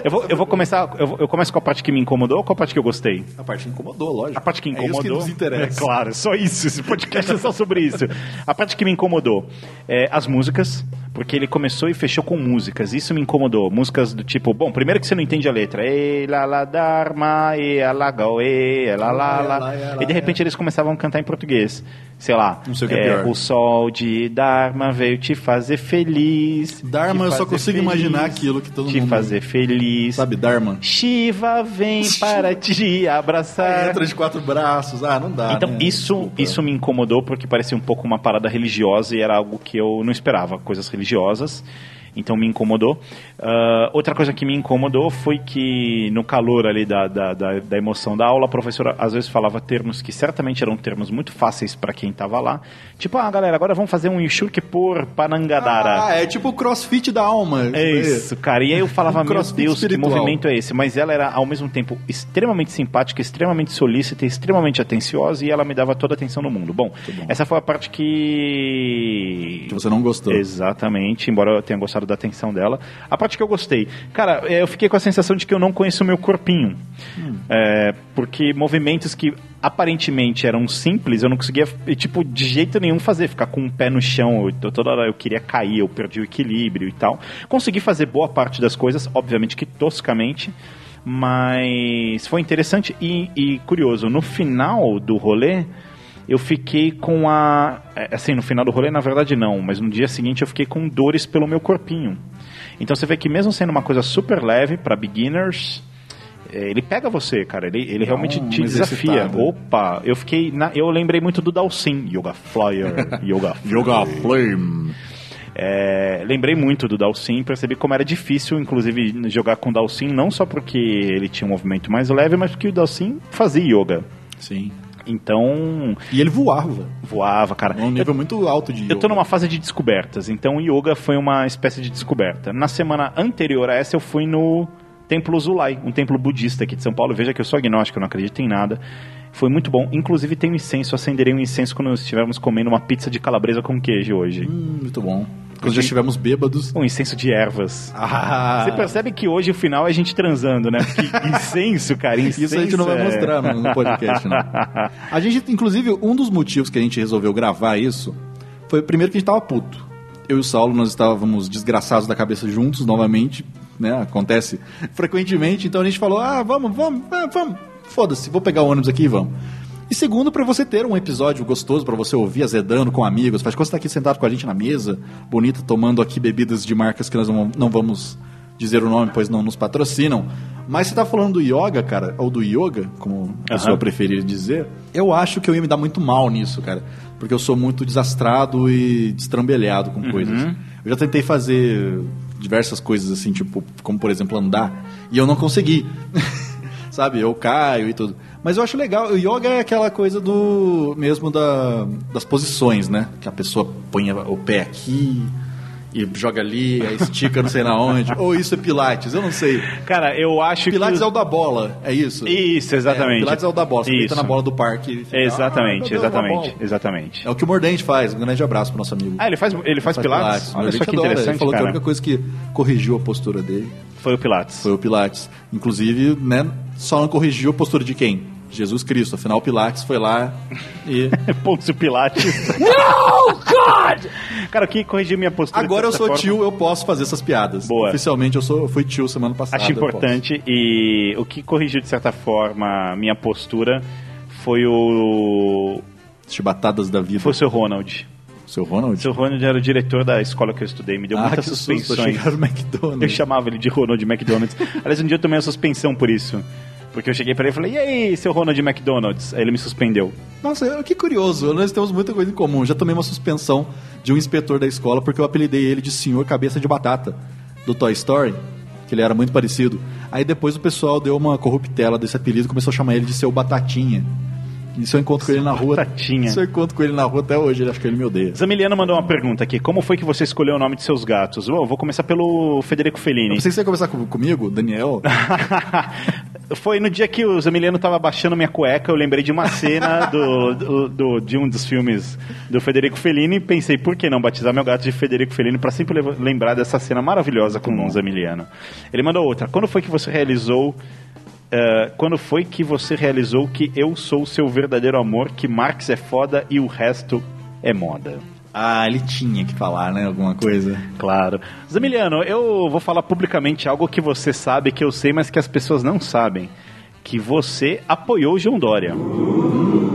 eu, vou, eu vou começar. Eu, vou- eu começo com a parte que me incomodou ou com a parte que eu gostei? A parte que incomodou, lógico. A parte que É isso que incomodou. nos interessa. É claro, só isso. Esse podcast é só sobre isso. A parte que me incomodou é as músicas, porque ele começou e fechou com músicas. Isso me incomodou. Músicas do tipo, bom, primeiro que você não entende a letra. E la la dharma, e a la e la la la. E de repente eles começavam a cantar em português. Sei lá. Não sei o que é pior. O sol de Dharma veio te fazer feliz. Dharma, te eu só consigo feliz, imaginar aquilo que todo te mundo- fazer feliz. Sabe, Dharma? Shiva vem para te abraçar. Entra de quatro braços. Ah, não dá. Então, né? isso, isso me incomodou porque parecia um pouco uma parada religiosa e era algo que eu não esperava, coisas religiosas. Então me incomodou. Ah, outra coisa que me incomodou foi que no calor ali da, da, da, da emoção da aula, a professora às vezes falava termos que certamente eram termos muito fáceis para quem estava lá. Tipo, ah, galera, agora vamos fazer um Yushurk por Panangadara. Ah, é tipo o crossfit da alma. É isso, cara. E aí eu falava, meu Deus, que espiritual. movimento é esse? Mas ela era, ao mesmo tempo, extremamente simpática, extremamente solícita, extremamente atenciosa e ela me dava toda a atenção no mundo. Bom, essa foi a parte que... Que você não gostou. Exatamente, embora eu tenha gostado da atenção dela. A parte que eu gostei. Cara, é, eu fiquei com a sensação de que eu não conheço o meu corpinho. É, porque movimentos que aparentemente eram simples, eu não conseguia, tipo, de jeito nenhum fazer. Ficar com um pé no chão, eu, toda hora eu queria cair, eu perdi o equilíbrio e tal. Consegui fazer boa parte das coisas, obviamente que toscamente, mas foi interessante e, e curioso. No final do rolê, eu fiquei com a. é, Assim, no final do rolê, na verdade não, mas no dia seguinte eu fiquei com dores pelo meu corpinho. Então você vê que, mesmo sendo uma coisa super leve para beginners, é, ele pega você, cara. Ele, ele realmente uma te desafia. Opa, eu fiquei. na- eu lembrei muito do Dalsin, Yoga Flyer, Yoga Yoga Flame. é, lembrei muito do Dalsin, percebi como era difícil, inclusive, jogar com o Dalsin, não só porque ele tinha um movimento mais leve, mas porque o Dalsin fazia yoga. Sim. Então. E ele voava. Voava, cara. Um nível muito alto de Eu tô numa fase de descobertas, então o yoga foi uma espécie de descoberta. Na semana anterior a essa, eu fui no Templo Zulai, um templo budista aqui de São Paulo. Veja que eu sou agnóstico, eu não acredito em nada. Foi muito bom. Inclusive tem um incenso, eu acenderei um incenso quando estivermos comendo uma pizza de calabresa com queijo hoje. Hum, muito bom. Quando já estivemos bêbados. Um incenso de ervas. Ah. Você percebe que hoje o final é a gente transando, né? Porque incenso, cara, incenso Isso a gente não vai é- mostrar no, no podcast, não. A gente, inclusive, um dos motivos que a gente resolveu gravar isso foi primeiro que a gente tava puto. Eu e o Saulo, nós estávamos desgraçados da cabeça juntos novamente, né? Acontece frequentemente, então a gente falou: ah, vamos, vamos, ah, vamos, foda-se, vou pegar o ônibus aqui e vamos. E segundo, para você ter um episódio gostoso para você ouvir azedando com amigos. Faz quando você tá aqui sentado com a gente na mesa, bonita, tomando aqui bebidas de marcas que nós não, não vamos dizer o nome, pois não nos patrocinam. Mas você tá falando do yoga, cara, ou do yoga, como a pessoa preferir dizer, eu acho que eu ia me dar muito mal nisso, cara. Porque eu sou muito desastrado e destrambelhado com coisas. Eu já tentei fazer diversas coisas assim, tipo, como por exemplo andar, e eu não consegui. Sabe, eu caio e tudo. Mas eu acho legal, o yoga é aquela coisa do mesmo da, das posições, né? Que a pessoa põe o pé aqui e joga ali, aí estica não sei na onde. Ou isso é pilates, eu não sei. Cara, eu acho Pilates que... é o da bola, é isso? Isso, exatamente. É, Pilates é o da bola, você deita na bola do parque. fica, "Ah, Exatamente, uma exatamente, bola." exatamente. É o que o Mordente faz. Um grande abraço pro nosso amigo. Ah, ele faz, ele faz, pilates? O Olha Mordente só que adora. interessante, Ele falou que cara. a única coisa que corrigiu a postura dele Foi o pilates. foi o Pilates. Inclusive, né, só não corrigiu a postura de quem? Jesus Cristo. Afinal, o Pilates foi lá e... Pôncio Pilates. No, God! Cara, o que corrigiu minha postura Agora eu sou forma- tio, eu posso fazer essas piadas. Boa. Oficialmente eu, sou, eu fui tio semana passada. Acho eu importante e o que corrigiu de certa forma minha postura foi o Chibatadas da vida. foi o seu Ronald. Seu Ronald? O seu Ronald era o diretor da escola que eu estudei, me deu Ah, muitas susto, suspensões. McDonald's. Eu chamava ele de Ronald McDonald's. Aliás, um dia eu tomei uma suspensão por isso. Porque eu cheguei pra ele e falei, e aí, seu Ronald McDonald's? Aí ele me suspendeu. Nossa, que curioso, nós temos muita coisa em comum. Já tomei uma suspensão de um inspetor da escola porque eu apelidei ele de Senhor Cabeça de Batata, do Toy Story, que ele era muito parecido. Aí depois o pessoal deu uma corruptela desse apelido e começou a chamar ele de Seu Batatinha. E se eu encontro com ele na rua. Batatinha. Se eu encontro com ele na rua até hoje, ele acha que ele me odeia. Zamiliano mandou uma pergunta aqui. Como foi que você escolheu o nome de seus gatos? Eu vou começar pelo Federico Eu Fellini. pensei que você ia conversar com- comigo, Daniel. Foi no dia que o Zamiliano tava baixando minha cueca, eu lembrei de uma cena do, do- do- de um dos filmes do Federico Fellini e pensei, por que não batizar meu gato de Federico Fellini para sempre lembrar dessa cena maravilhosa com o Zamiliano. Ele mandou outra. Quando foi que você realizou eh, quando foi que você realizou que eu sou o seu verdadeiro amor, que Marx é foda e o resto é moda? Ah, ele tinha que falar, né? Alguma coisa. Claro. Zamiliano, eu vou falar publicamente algo que você sabe, que eu sei, mas que as pessoas não sabem. Que você apoiou o João Dória.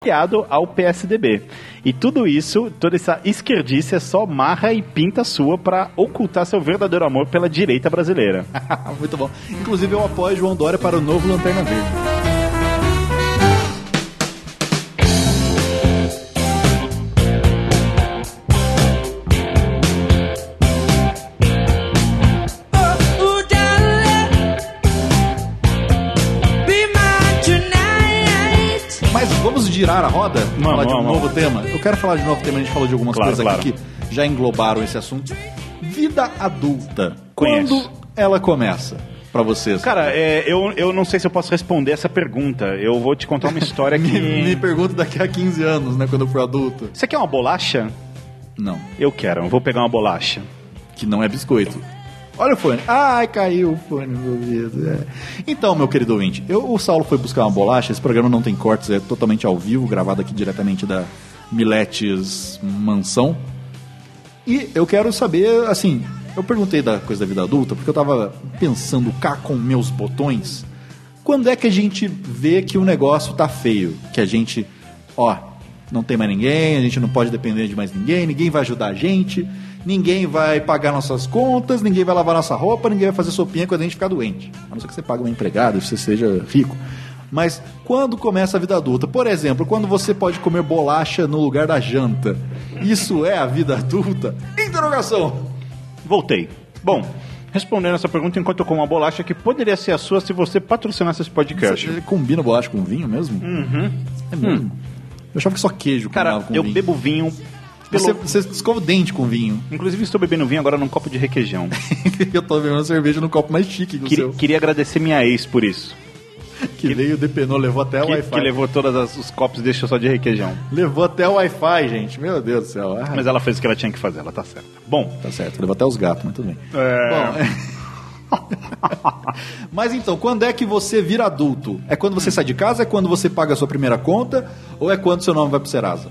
Aliado ao PSDB. E tudo isso, toda essa esquerdice é só marra e pinta sua para ocultar seu verdadeiro amor pela direita brasileira. Muito bom. Inclusive, eu apoio João Dória para o novo Lanterna Verde. Girar a roda? falar de um vamos. novo tema? Eu quero falar de um novo tema, a gente falou de algumas Claro, coisas claro. aqui que já englobaram esse assunto. Vida adulta. Conheço. Quando ela começa? Pra pra vocês? Cara, é, eu, eu não sei se eu posso responder essa pergunta. Eu vou te contar uma história que. me, me pergunto daqui a 15 anos, né, quando eu for adulto. Você quer uma bolacha? Não. Eu quero, eu vou pegar uma bolacha. Que não é biscoito. Olha o fone. Ai, caiu o fone no ouvido. É. Então, meu querido ouvinte, eu, o Saulo foi buscar uma bolacha. Esse programa não tem cortes, é totalmente ao vivo, gravado aqui diretamente da Miletes Mansão. E eu quero saber, assim, eu perguntei da coisa da vida adulta, porque eu tava pensando cá com meus botões. Quando é que a gente vê que o negócio tá feio? Que a gente, ó, não tem mais ninguém, a gente não pode depender de mais ninguém, ninguém vai ajudar a gente, ninguém vai pagar nossas contas, ninguém vai lavar nossa roupa, ninguém vai fazer sopinha quando a gente ficar doente. A não ser que você pague uma empregada e você seja rico. Mas quando começa a vida adulta? Por exemplo, quando você pode comer bolacha no lugar da janta. Isso é a vida adulta? Interrogação! Voltei. Bom, respondendo essa pergunta enquanto eu como uma bolacha que poderia ser a sua se você patrocinasse esse podcast. Você combina bolacha com vinho mesmo? Uhum. É mesmo? Eu achava que só queijo Cara, com eu vinho. bebo vinho. Pelo... Você, você escova o dente com vinho. Inclusive, estou bebendo vinho agora num copo de requeijão. eu tô bebendo cerveja no copo mais chique que o seu. queria agradecer minha ex por isso. Que veio, depenou, levou até o Que, Wi-Fi. que levou todos os copos e deixou só de requeijão. Levou até o Wi-Fi, gente. Meu Deus do céu. Ah, Mas ela fez o que ela tinha que fazer, ela tá certa. Bom, Tá certo, levou até os gatos, mas tudo bem. é... Bom, Mas então, quando é que você vira adulto? É quando você sai de casa? É quando você paga a sua primeira conta? Ou é quando seu nome vai pro Serasa?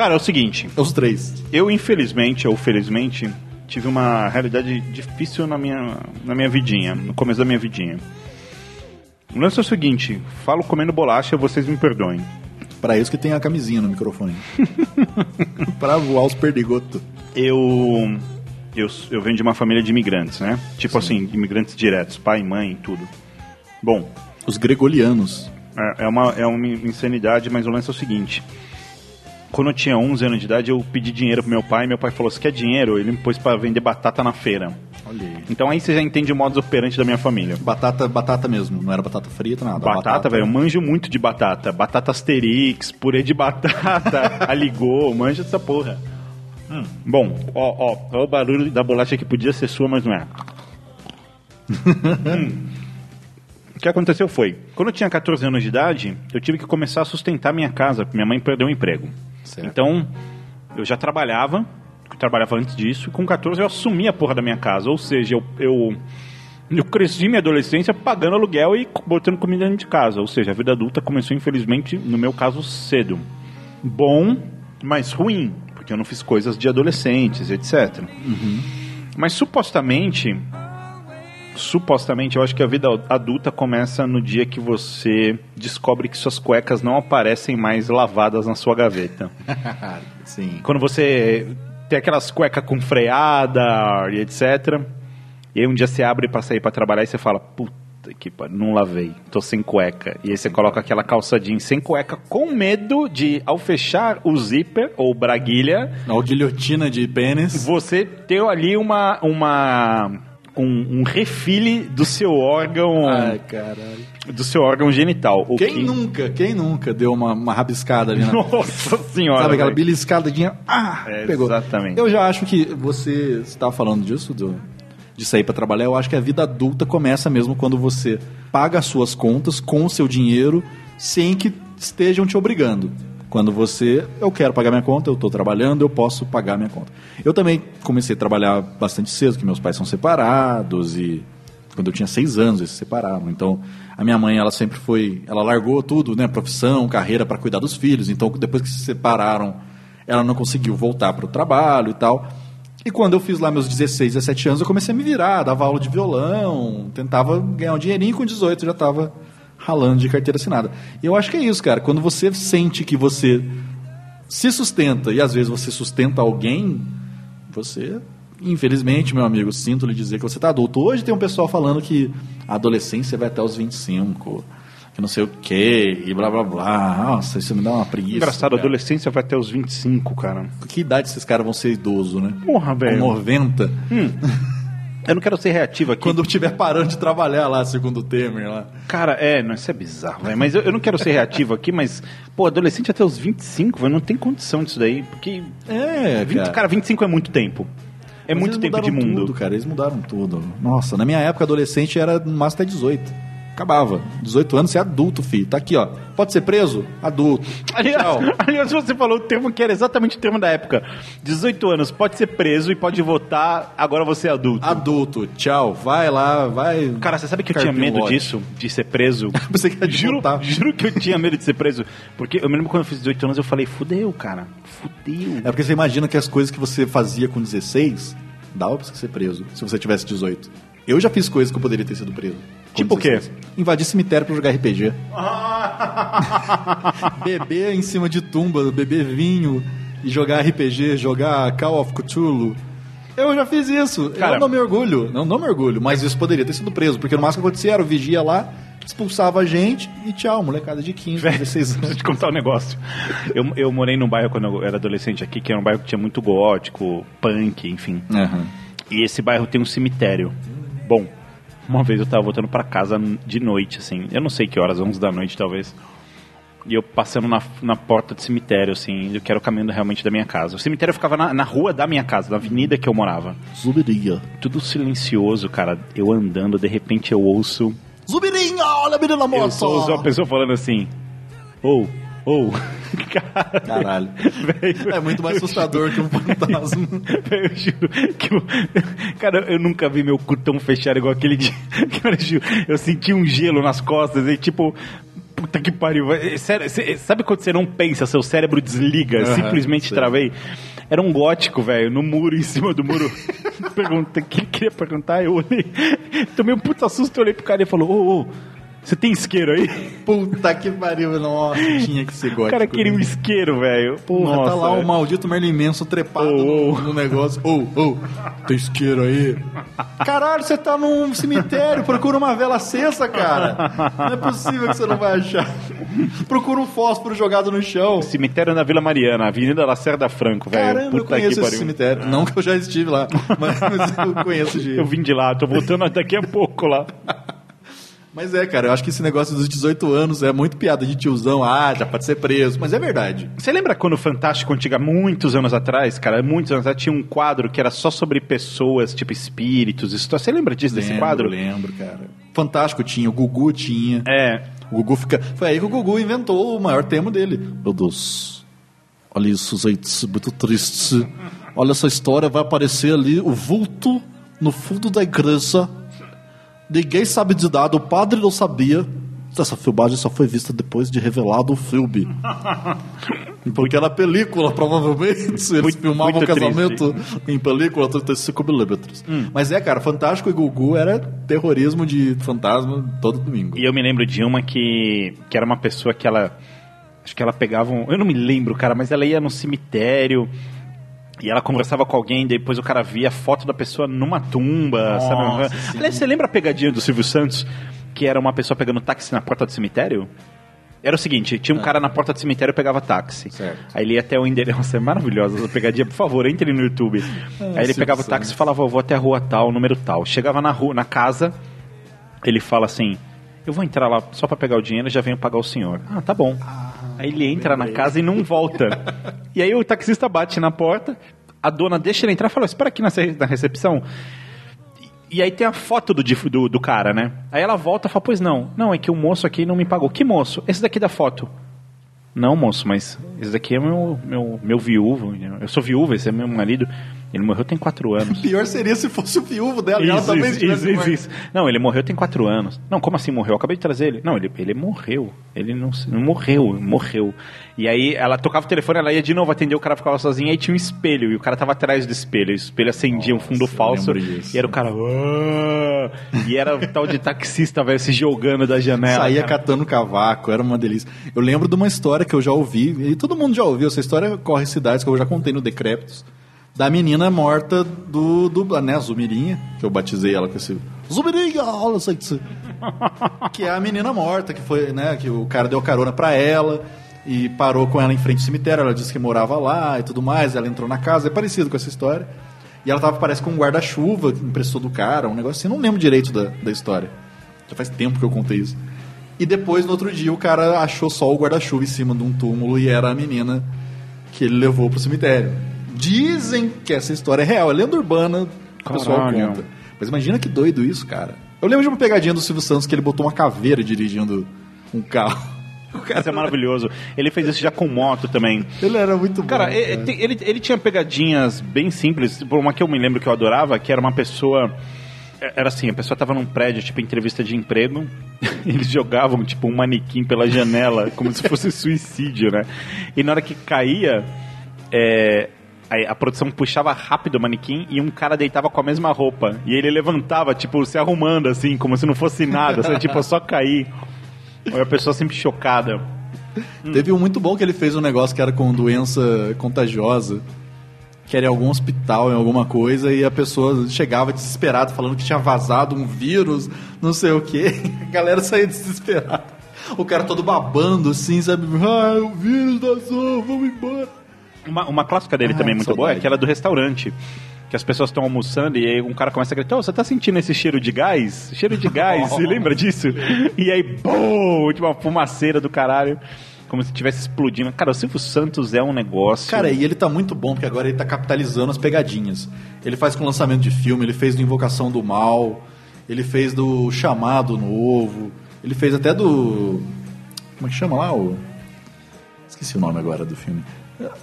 Cara, é o seguinte. Os três. Eu, infelizmente, ou felizmente, tive uma realidade difícil na minha, na minha vidinha, no começo da minha vidinha. O lance é o seguinte, falo comendo bolacha, vocês me perdoem. Pra isso que tem a camisinha no microfone. pra voar os perdigotos. Eu, eu eu venho de uma família de imigrantes, né? Tipo assim, imigrantes diretos, pai, mãe, tudo. Bom, Os gregorianos. é, é uma, é uma insanidade, mas o lance é o seguinte. Quando eu tinha 11 anos de idade, eu pedi dinheiro pro meu pai, meu pai falou, você quer dinheiro? Ele me pôs pra vender batata na feira. Olha aí. Então aí você já entende o modus operandi da minha família. Batata, batata mesmo. Não era batata frita, nada. Batata, velho, eu manjo muito de batata. Batata Asterix, purê de batata, aligô, manjo dessa porra. Hum. Bom, ó, ó, ó o barulho da bolacha que podia ser sua, mas não é. Hum. O que aconteceu foi, quando eu tinha 14 anos de idade, eu tive que começar a sustentar minha casa, porque minha mãe perdeu o emprego. Certo. Então, eu já trabalhava, eu trabalhava antes disso, e com 14 eu assumi a porra da minha casa. Ou seja, eu, eu, eu cresci minha adolescência pagando aluguel e botando comida dentro de casa. Ou seja, a vida adulta começou, infelizmente, no meu caso, cedo. Bom, mas ruim, porque eu não fiz coisas de adolescentes, etc. Mas supostamente, supostamente, eu acho que a vida adulta começa no dia que você descobre que suas cuecas não aparecem mais lavadas na sua gaveta. Sim. Quando você tem aquelas cuecas com freada e etc. E aí um dia você abre pra sair pra trabalhar e você fala, puta que pariu, não lavei, tô sem cueca. E aí você coloca aquela calça jeans sem cueca com medo de, ao fechar o zíper ou braguilha, Ou guilhotina de pênis. você ter ali uma, uma um, um refile do seu órgão, Ai, caralho. do seu órgão genital. O Quem que- nunca, quem nunca deu uma, uma rabiscada ali na... Nossa senhora. Sabe aquela beliscadinha? Ah, É, pegou. exatamente. Eu já acho que você estava falando disso, do, de sair para trabalhar. Eu acho que a vida adulta começa mesmo quando você paga as suas contas com o seu dinheiro sem que estejam te obrigando. Quando você, eu quero pagar minha conta, eu estou trabalhando, eu posso pagar minha conta. Eu também comecei a trabalhar bastante cedo, porque meus pais são separados e quando eu tinha seis anos eles se separaram. Então a minha mãe ela sempre foi, ela largou tudo, né, profissão, carreira para cuidar dos filhos. Então depois que se separaram, ela não conseguiu voltar para o trabalho e tal. E quando eu fiz lá meus 16, 17 anos, eu comecei a me virar, dava aula de violão, tentava ganhar um dinheirinho, com 18 eu já estava ralando de carteira assinada. E eu acho que é isso, cara. Quando você sente que você se sustenta e às vezes você sustenta alguém, você, infelizmente, meu amigo, sinto lhe dizer que você está adulto. Hoje tem um pessoal falando que a adolescência vai até os 25, que não sei o quê, e blá blá blá. Nossa, isso me dá uma preguiça. Engraçado, a adolescência vai até os 25, cara. Que idade esses caras vão ser idoso, né? Porra, Com velho. 90. Eu não quero ser reativo aqui. Quando estiver parando de trabalhar lá, segundo o Temer lá. Cara, é, não, isso é bizarro, velho. Mas eu, eu não quero ser reativo aqui, mas, pô, adolescente até os 25, velho, não tem condição disso daí. Porque. É, 20, cara. cara, 25 é muito tempo. É Mas muito tempo de mundo. Tudo, cara, eles mudaram tudo. Nossa, na minha época adolescente era no máximo até 18. Acabava. 18 anos, você é adulto, filho. Tá aqui, ó. Pode ser preso? Adulto. Aliás, aliás, você falou o termo que era exatamente o termo da época. 18 anos, pode ser preso e pode votar, agora você é adulto. Adulto, tchau. Vai lá, vai. Cara, você sabe que eu tinha medo disso? De ser preso? Você quer juro, votar. juro que eu tinha medo de ser preso. Porque eu me lembro quando eu fiz 18 anos, eu falei, fudeu, cara. Fudeu. É porque você imagina que as coisas que você fazia com 16 dava pra você ser preso, se você tivesse 18. Eu já fiz coisas que eu poderia ter sido preso. Tipo o quê? 16. Invadir cemitério pra jogar RPG. beber em cima de tumba, beber vinho e jogar RPG, jogar Call of Cthulhu. Eu já fiz isso. Cara- eu não me orgulho. Não, não me orgulho, mas isso poderia ter sido preso. Porque no máximo que acontecia era o vigia lá, expulsava a gente e tchau, molecada de 15, 16 anos. Preciso te contar um negócio. Eu, eu morei num bairro quando eu era adolescente aqui, que era um bairro que tinha muito gótico, punk, enfim. E esse bairro tem um cemitério. Bom, uma vez eu tava voltando pra casa de noite, assim. Eu não sei que horas, 11 da noite talvez. E eu passando na, na porta do cemitério, assim, eu quero o caminho realmente da minha casa. O cemitério ficava na, na rua da minha casa, na avenida que eu morava. Zubirinha. Tudo silencioso, cara. Eu andando, de repente eu ouço. Zubirinha, olha a menina Eu morta. só ouço uma pessoa falando assim. Ou, ou. Caralho. É muito mais assustador que um fantasma. Eu juro que eu, Cara, eu nunca vi meu cu tão fechado igual aquele dia. Cara, eu, juro, eu senti um gelo nas costas e tipo. Puta que pariu. É sério, sabe quando você não pensa, seu cérebro desliga? Aham, simplesmente sei. travei. Era um gótico, velho, no muro, em cima do muro. Pergunta, que ele queria perguntar, eu olhei. Tomei um puta susto, olhei pro cara e falou: Ô, ô, você tem isqueiro aí? Puta que pariu, nossa, tinha que ser gótico. O cara queria um isqueiro, velho. Porra, Nossa, tá lá o maldito Merlin Manson trepado no, no negócio. Ô, ô, tem isqueiro aí? Caralho, você tá num cemitério, procura uma vela acesa, cara. Não é possível que você não vai achar. Procura um fósforo jogado no chão. Cemitério na Vila Mariana, Avenida Lacerda Franco, velho. Caramba, eu Puta conheço que esse cemitério. Não que eu já estive lá, mas, mas eu conheço de... Eu vim de lá, tô voltando daqui a pouco lá. Mas é, cara, eu acho que esse negócio dos 18 anos é muito piada de tiozão. Ah, já pode ser preso. Mas é verdade. Você lembra quando o Fantástico Antiga, muitos anos atrás, cara, muitos anos atrás, tinha um quadro que era só sobre pessoas, tipo espíritos, histórias. Você lembra disso, desse Lembro, quadro? Lembro, cara. Fantástico tinha, o Gugu tinha. É. O Gugu fica. Foi aí que o Gugu inventou o maior tema dele. Meu Deus. Olha isso, gente, muito triste. Olha essa história, vai aparecer ali o vulto no fundo da igreja. Ninguém sabe de nada, o padre não sabia. Essa filmagem só foi vista depois de revelado o filme. Porque era película, provavelmente. Eles filmavam o muito casamento em película 35mm. Mas é, cara, Fantástico e Gugu era terrorismo de fantasma todo domingo. E eu me lembro de uma que, que era uma pessoa que ela. Acho que ela pegava um. Eu não me lembro, cara, mas ela ia no cemitério. E ela conversava com alguém, depois o cara via a foto da pessoa numa tumba, Nossa, sabe? Aliás, você lembra a pegadinha do Silvio Santos? Que era uma pessoa pegando táxi na porta do cemitério? Era o seguinte, tinha um cara na porta do cemitério e pegava táxi. Aí ele ia até o endereço. Nossa, é maravilhosa essa pegadinha. Por favor, entre no YouTube. Ah, Aí ele pegava o táxi e falava, eu vou até a rua tal, número tal. Chegava na rua, na casa, ele fala assim: Eu vou entrar lá só pra pegar o dinheiro e já venho pagar o senhor. Ah, tá bom. Aí ele entra na casa e não volta. e aí o taxista bate na porta, a dona deixa ele entrar e fala: Espera aqui na ce- na recepção. E aí tem a foto do, do, do cara, né? Aí ela volta e fala: Pois não, não, é que o moço aqui não me pagou. Que moço? Esse daqui da foto. Não, moço, mas esse daqui é meu, meu, meu viúvo. Eu sou viúva, esse é meu marido. Ele morreu tem quatro anos. Pior seria se fosse o viúvo dela e ela Isso, também isso, isso, morta. isso. Não, ele morreu tem quatro anos. Não, como assim morreu? Eu acabei de trazer ele. Não, ele, ele morreu. Ele não, não morreu, morreu. E aí ela tocava o telefone, ela ia de novo atender, o cara ficava sozinho, aí tinha um espelho, e o cara tava atrás do espelho. O espelho acendia um fundo falso. E era o cara. E era o tal de taxista, velho, se jogando da janela. Saía cara. catando cavaco, era uma delícia. Eu lembro de uma história que eu já ouvi, e todo mundo já ouviu, essa história corre em cidades que eu já contei no Decrépitos, da menina morta do, do né, Zumirinha, que eu batizei ela com esse Zumirinha, olha isso aqui. que é a menina morta, que foi, né, que o cara deu carona pra ela e parou com ela em frente ao cemitério, ela disse que morava lá e tudo mais, ela entrou na casa, é parecido com essa história. E ela tava, parece, com um guarda-chuva que emprestou do cara, um negócio assim, não lembro direito da, da história. Já faz tempo que eu contei isso. E depois, no outro dia, o cara achou só o guarda-chuva em cima de um túmulo e era a menina que ele levou pro cemitério. Dizem que essa história é real, é lenda urbana o pessoal conta. Mas imagina que doido isso, cara. Eu lembro de uma pegadinha do Silvio Santos que ele botou uma caveira dirigindo um carro. Isso é maravilhoso. Ele fez isso já com moto também. Ele era muito bom. Cara, e- cara. te- ele, ele tinha pegadinhas bem simples. Uma que eu me lembro que eu adorava, que era uma pessoa. é- Era assim, a pessoa tava num prédio, tipo, entrevista de emprego. Eles jogavam, tipo, um manequim pela janela, como se fosse suicídio, né? E na hora que caía, é, aí a produção puxava rápido o manequim e um cara deitava com a mesma roupa. E ele levantava, tipo, se arrumando, assim, como se não fosse nada, sabe? tipo, só cair. Aí a pessoa sempre chocada. Teve um muito bom que ele fez um negócio que era com doença contagiosa. Que era em algum hospital, em alguma coisa, e a pessoa chegava desesperada, falando que tinha vazado um vírus, não sei o quê. A galera saía desesperada. O cara todo babando, assim, sabe? Ah, o vírus vazou, vamos embora. Uma, uma clássica dele Ah, também muito boa é saudade. aquela do restaurante. Que as pessoas estão almoçando e aí um cara começa a gritar: "Ô, você tá sentindo esse cheiro de gás? Cheiro de gás, você lembra disso? E aí, bum! Tipo uma fumaceira do caralho. Como se estivesse explodindo. Cara, o Silvio Santos é um negócio. Cara, e ele tá muito bom, porque agora ele tá capitalizando as pegadinhas. Ele faz com lançamento de filme, ele fez do Invocação do Mal, ele fez do Chamado Novo, ele fez até do. Como é que chama lá? O... Esqueci o nome agora do filme.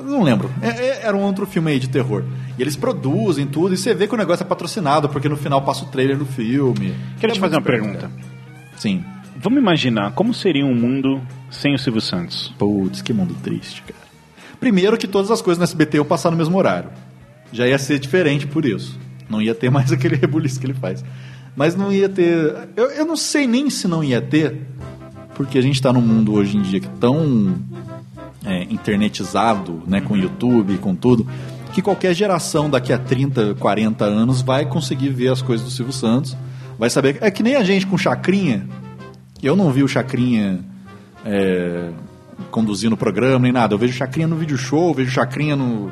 Não lembro. É- é- era um outro filme aí de terror. E eles produzem tudo, e você vê que o negócio é patrocinado, porque no final passa o trailer do filme. Quero É te fazer uma pergunta. Sim. Vamos imaginar como seria um mundo sem o Silvio Santos. Putz, que mundo triste, cara. Primeiro que todas as coisas no SBT iam passar no mesmo horário. Já ia ser diferente por isso. Não ia ter mais aquele rebuliço que ele faz. Mas não ia ter. Eu, eu não sei nem se não ia ter, porque a gente está num mundo hoje em dia que tão é, internetizado, né, com YouTube, com tudo, que qualquer geração daqui a 30, 40 anos vai conseguir ver as coisas do Silvio Santos, vai saber. É que nem a gente com Chacrinha. Eu não vi o Chacrinha é, conduzindo o programa nem nada. Eu vejo Chacrinha no vídeo show, vejo Chacrinha no,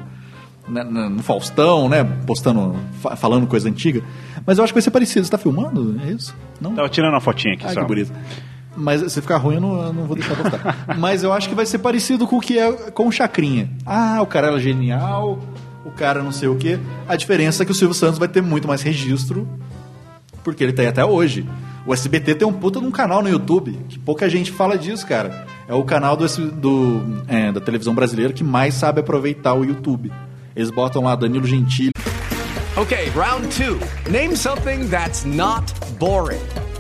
na- na- no Faustão, né? Postando, fa- falando coisa antiga. Mas eu acho que vai ser parecido. Você tá filmando? É isso? Não? Tava tirando uma fotinha aqui Ah, só. que bonito. Mas se ficar ruim, eu não, eu não vou deixar postar. Mas eu acho que vai ser parecido com o que é com o Chacrinha. Ah, o cara era genial, o cara não sei o quê. A diferença é que o Silvio Santos vai ter muito mais registro, porque ele tem até hoje. O SBT tem um puta de um canal no YouTube, que pouca gente fala disso, cara. É o canal do, do, é, da televisão brasileira que mais sabe aproveitar o YouTube. Eles botam lá Danilo Gentili. Okay, round two. Name something that's not boring.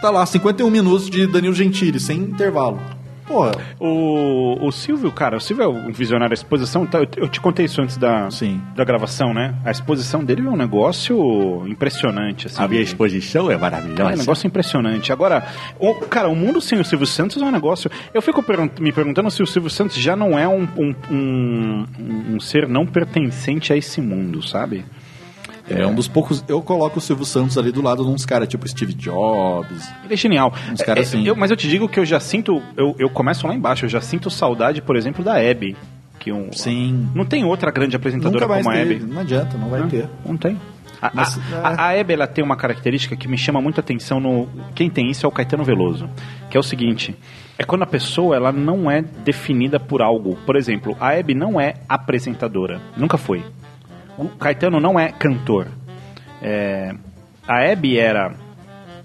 Tá lá, 51 minutos de Danilo Gentili, sem intervalo. Porra. O, o Silvio, cara, o Silvio é um visionário. A exposição, tá, eu, eu te contei isso antes da, da gravação, né? A exposição dele é um negócio impressionante. Assim, A minha exposição é maravilhosa. É um negócio impressionante. Agora, o, cara, o mundo sem o Silvio Santos é um negócio. Eu fico pergun- me perguntando se o Silvio Santos já não é um, um, um, um ser não pertencente a esse mundo, sabe? É um dos poucos. Eu coloco o Silvio Santos ali do lado de uns caras tipo Steve Jobs. Ele é genial. Uns caras É, assim. eu- mas eu te digo que eu já sinto. Eu, eu começo lá embaixo, eu já sinto saudade, por exemplo, da Hebe. Que um, Sim. Não tem outra grande apresentadora como a. Hebe. Não adianta, não vai Não, ter. Não tem. A, Mas, a, a- a Hebe ela tem uma característica que me chama muita atenção no. Quem tem isso é o Caetano Veloso. Que é o seguinte: é quando a pessoa ela não é definida por algo. Por exemplo, a Hebe não é apresentadora. Nunca foi. O Caetano não é cantor. É, a Hebe era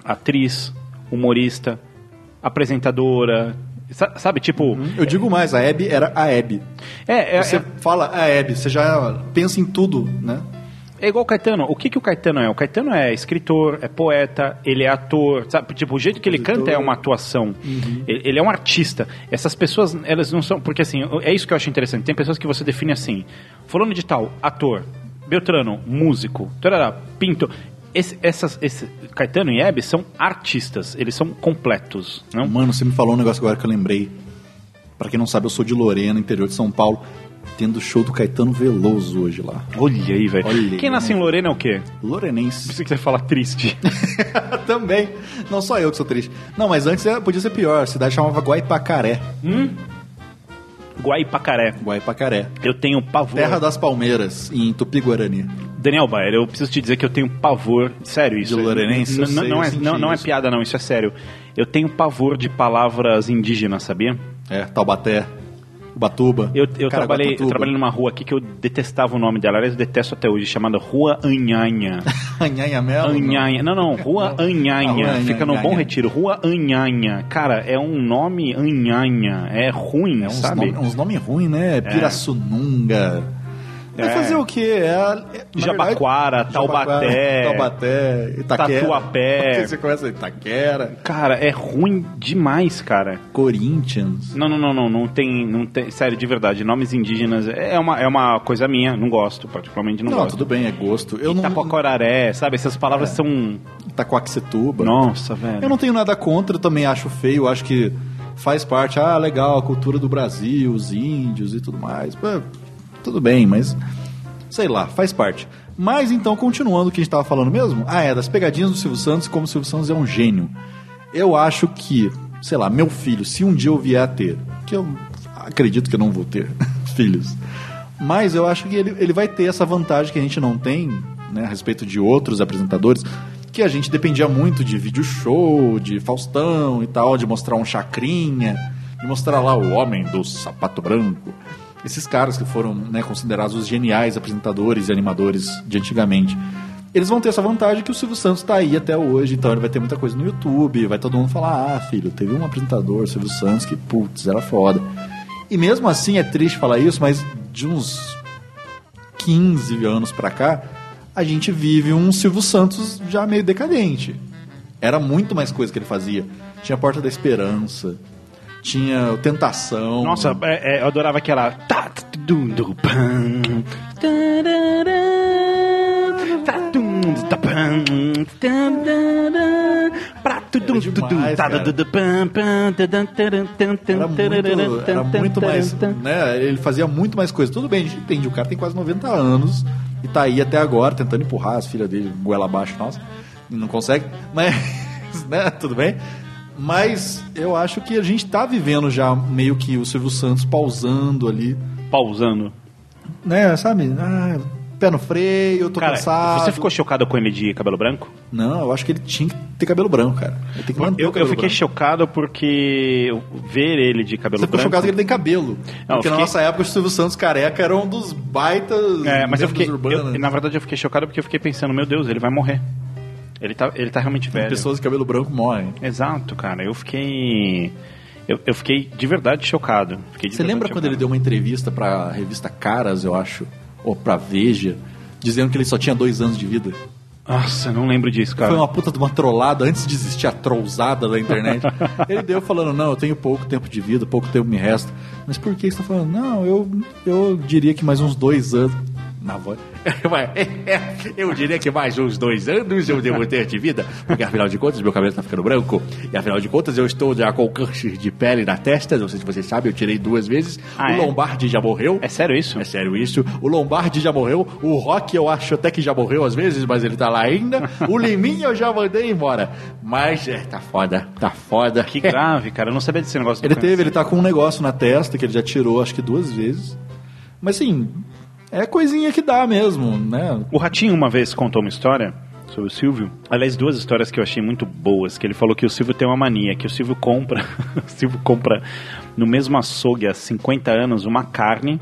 atriz, humorista, apresentadora, Sa- Sabe, tipo. Eu digo mais, a Hebe era a Hebe. É, é, Você é, fala a Hebe, você já pensa em tudo, né? É igual o Caetano. O que, que o Caetano é? O Caetano é escritor, é poeta, ele é ator. Sabe? Tipo, o jeito que ele canta é uma atuação. Ele, ele é um artista. Essas pessoas, elas não são. Porque assim, é isso que eu acho interessante. Tem pessoas que você define assim: Fulano de Tal, ator. Beltrano, músico. Tarará, pintor. Esse, essas, esse, Caetano e Hebe são artistas, eles são completos. Não? Mano, você me falou um negócio agora que eu lembrei. Pra quem não sabe, eu sou de Lorena, interior de São Paulo. Tendo show do Caetano Veloso hoje lá. Olha aí, velho. Quem nasce né? em Lorena é o quê? Lorenense. Pensei que você ia falar triste. Também. Não só eu que sou triste. Não, mas antes era- podia ser pior. A cidade chamava Guaipacaré. hum? Guaipacaré. Guaipacaré. Eu tenho pavor. Terra das Palmeiras, em Tupi-Guarani. Daniel Baer, eu preciso te dizer que eu tenho pavor. Sério, isso. De lorenense? N- Eu n- sei, não, é, não, não é piada, não, isso é sério. Eu tenho pavor de palavras indígenas, sabia? É, Taubaté, Ubatuba. Eu, eu, trabalhei, eu trabalhei numa rua aqui que eu detestava o nome dela, aliás, eu detesto até hoje, chamada Rua Anhanha. Anhanha Melo? Anhanha. Não, não, Rua Anhanha. Fica no. Bom Retiro. Rua Anhanha. Cara, é um nome Anhanha. É ruim, É uns sabe? nomes uns nome ruins, né? Pirassununga. Vai É. fazer o quê? É, é, Jabaquara, verdade, Taubaté, Taubaté, Itaquera. Tatuapé. Você conhece Itaquera? Cara, é ruim demais, cara. Corinthians. Não, não, não, não, não tem, não tem, sério, de verdade, nomes indígenas é uma, é uma coisa minha, não gosto, particularmente não, Não, gosto. tudo bem, é gosto. Eu não... Itacoacoraré, sabe, essas palavras são, Itacoaxetuba. nossa, velho. Eu não tenho nada contra, eu também acho feio, acho que faz parte, ah, legal, a cultura do Brasil, os índios e tudo mais. Tudo bem, mas sei lá, faz parte. Mas então, continuando o que a gente estava falando mesmo, ah, é, das pegadinhas do Silvio Santos, como o Silvio Santos é um gênio. Eu acho que, sei lá, meu filho, se um dia eu vier a ter, que eu acredito que eu não vou ter filhos, mas eu acho que ele, ele vai ter essa vantagem que a gente não tem, né, a respeito de outros apresentadores, que a gente dependia muito de vídeo show, de Faustão e tal, de mostrar um chacrinha, de mostrar lá o homem do sapato branco. Esses caras que foram né, considerados os geniais apresentadores e animadores de antigamente. Eles vão ter essa vantagem que o Silvio Santos está aí até hoje, então ele vai ter muita coisa no YouTube, vai todo mundo falar, ah, filho, teve um apresentador, Silvio Santos, que putz, era foda. E mesmo assim é triste falar isso, mas de uns 15 anos pra cá, a gente vive um Silvio Santos já meio decadente. Era muito mais coisa que ele fazia. Tinha Porta da Esperança, tinha Tentação. Nossa, é- é, eu adorava aquela. demais, Era muito, era muito mais. Né, ele fazia muito mais coisa. Tudo bem, a gente entende. O cara tem quase 90 anos e tá aí até agora tentando empurrar as filhas dele goela abaixo, nossa. Não consegue. Mas, né, tudo bem. Mas eu acho que a gente tá vivendo já meio que o Silvio Santos pausando ali. Pausando. Né, sabe? Ah, pé no freio, eu tô Cara, cansado. você ficou chocado com ele de cabelo branco? Não, eu acho que ele tinha que ter cabelo branco, cara. Ele tem que manter Eu, eu fiquei branco. chocado porque eu- ver ele de cabelo Você ficou branco. chocado que ele tem cabelo. Não, porque eu na fiquei- nossa época o Silvio Santos careca era um dos baitas É, mas eu fiquei. eu- urbanas. na verdade, eu fiquei chocado porque eu fiquei pensando, meu Deus, ele vai morrer. Ele tá, ele tá realmente velho. Pessoas de cabelo branco morrem. Exato, cara. Eu fiquei. Eu, eu fiquei de verdade chocado. Fiquei de Você verdade lembra quando ele chocado. deu uma entrevista pra revista Caras, eu acho, ou pra Veja, dizendo que ele só tinha dois anos de vida? Nossa, eu não lembro disso, cara. Foi uma puta de uma trollada antes de existir a trollzada da internet. ele deu falando, não, eu tenho pouco tempo de vida, pouco tempo me resta. Mas por que você tá falando? Não, eu, eu diria que mais uns dois anos. Na voz. eu diria que mais uns dois anos eu devo ter de vida, porque afinal de contas meu cabelo tá ficando branco, e afinal de contas eu estou já com câncer de pele na testa, não sei se vocês sabem, eu tirei duas vezes, Ah, o é? Lombardi já morreu. É sério isso? É sério isso. O Lombardi já morreu. O Rock eu acho até que já morreu às vezes, mas ele tá lá ainda. O Liminha eu já mandei embora. Mas é, tá foda, tá foda. Que grave, cara. Eu não sabia desse negócio Ele câncer. teve, ele tá com um negócio na testa que ele já tirou acho que duas vezes. Mas assim, é coisinha que dá mesmo, né? O Ratinho uma vez contou uma história sobre o Silvio. Aliás, duas histórias que eu achei muito boas. Que ele falou que o Silvio tem uma mania, que o Silvio compra. o Silvio compra no mesmo açougue há 50 anos uma carne,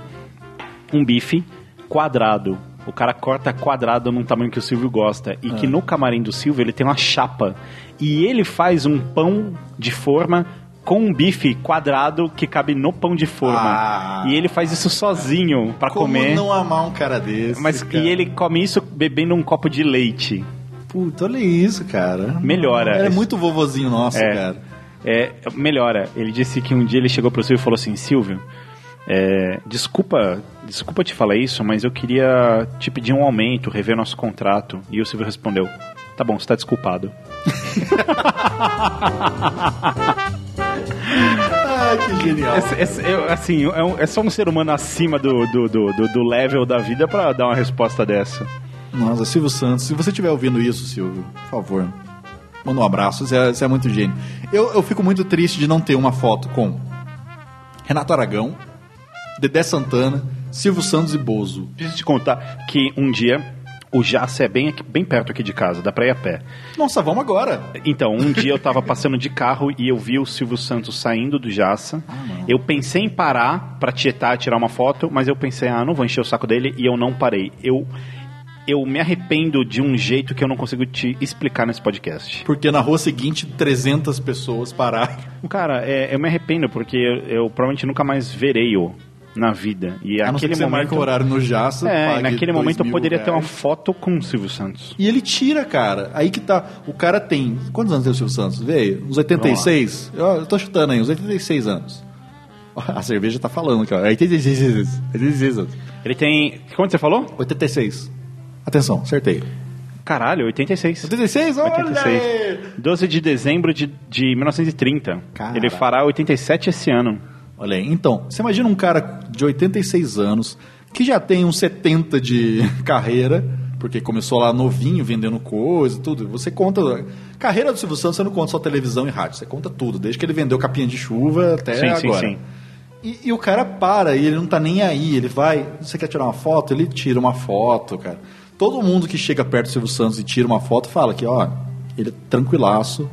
um bife quadrado. O cara corta quadrado num tamanho que o Silvio gosta. E que no camarim do Silvio ele tem uma chapa. E ele faz um pão de forma com um bife quadrado que cabe no pão de forma. Ah. E ele faz isso sozinho pra Como comer. não amar um cara desse? Mas cara? e ele come isso bebendo um copo de leite. Puta, olha isso, cara. Melhora. Ele é muito vovozinho nosso, É. cara. É, melhora. Ele disse que um dia ele chegou pro Silvio e falou assim: Silvio, é, desculpa, desculpa te falar isso, mas eu queria te pedir um aumento, rever nosso contrato. E o Silvio respondeu: Tá bom, você tá desculpado. Ai, que genial. Esse- esse- eu, assim, é, é só um ser humano acima do, do, do, do- do level da vida pra dar uma resposta dessa. Nossa, Silvio Santos, se você estiver ouvindo isso, Silvio, por favor, manda um abraço, você é, você é muito gênio. Eu, eu fico muito triste de não ter uma foto com Renato Aragão, Dedé Santana, Silvio Santos e Bozo. Preciso te contar que um dia o Jaça é bem, aqui- bem perto aqui de casa, dá pra ir a pé. Nossa, vamos agora. Então, um dia eu tava passando de carro e eu vi o Silvio Santos saindo do Jaça. eu pensei em parar pra tietar, tirar uma foto, mas eu pensei, ah, não vou encher o saco dele e eu não parei. Eu, eu me arrependo de um jeito que eu não consigo te explicar nesse podcast. Porque na rua seguinte, 300 pessoas pararam. Cara, é, eu me arrependo porque eu, eu provavelmente nunca mais verei-o na vida. E A aquele momento. o horário no Jaça, É, naquele momento eu poderia ter uma reais. foto com o Silvio Santos. E ele tira, cara. Aí que tá. O cara tem. Quantos anos tem o Silvio Santos? Veio? Uns 86? Eu, eu tô chutando aí, uns 86 anos. A cerveja tá falando, cara. 86, 86 anos. Ele tem. Quanto você falou? 86. Atenção, acertei. Caralho, 86. 86? Olha 86. aí! 12 de dezembro de, de 1930. Ele fará 87 esse ano. Olha aí. Então, você imagina um cara de 86 anos que já tem uns 70 de carreira, porque começou lá novinho, vendendo coisa e tudo. Você conta. Carreira do Silvio Santos, você não conta só televisão e rádio, você conta tudo, desde que ele vendeu capinha de chuva até Sim, sim, agora. sim. E, e o cara para e ele não tá nem aí. Ele vai. Você quer tirar uma foto? Ele tira uma foto, cara. Todo mundo que chega perto do Silvio Santos e tira uma foto fala que, ó, ele é tranquilaço.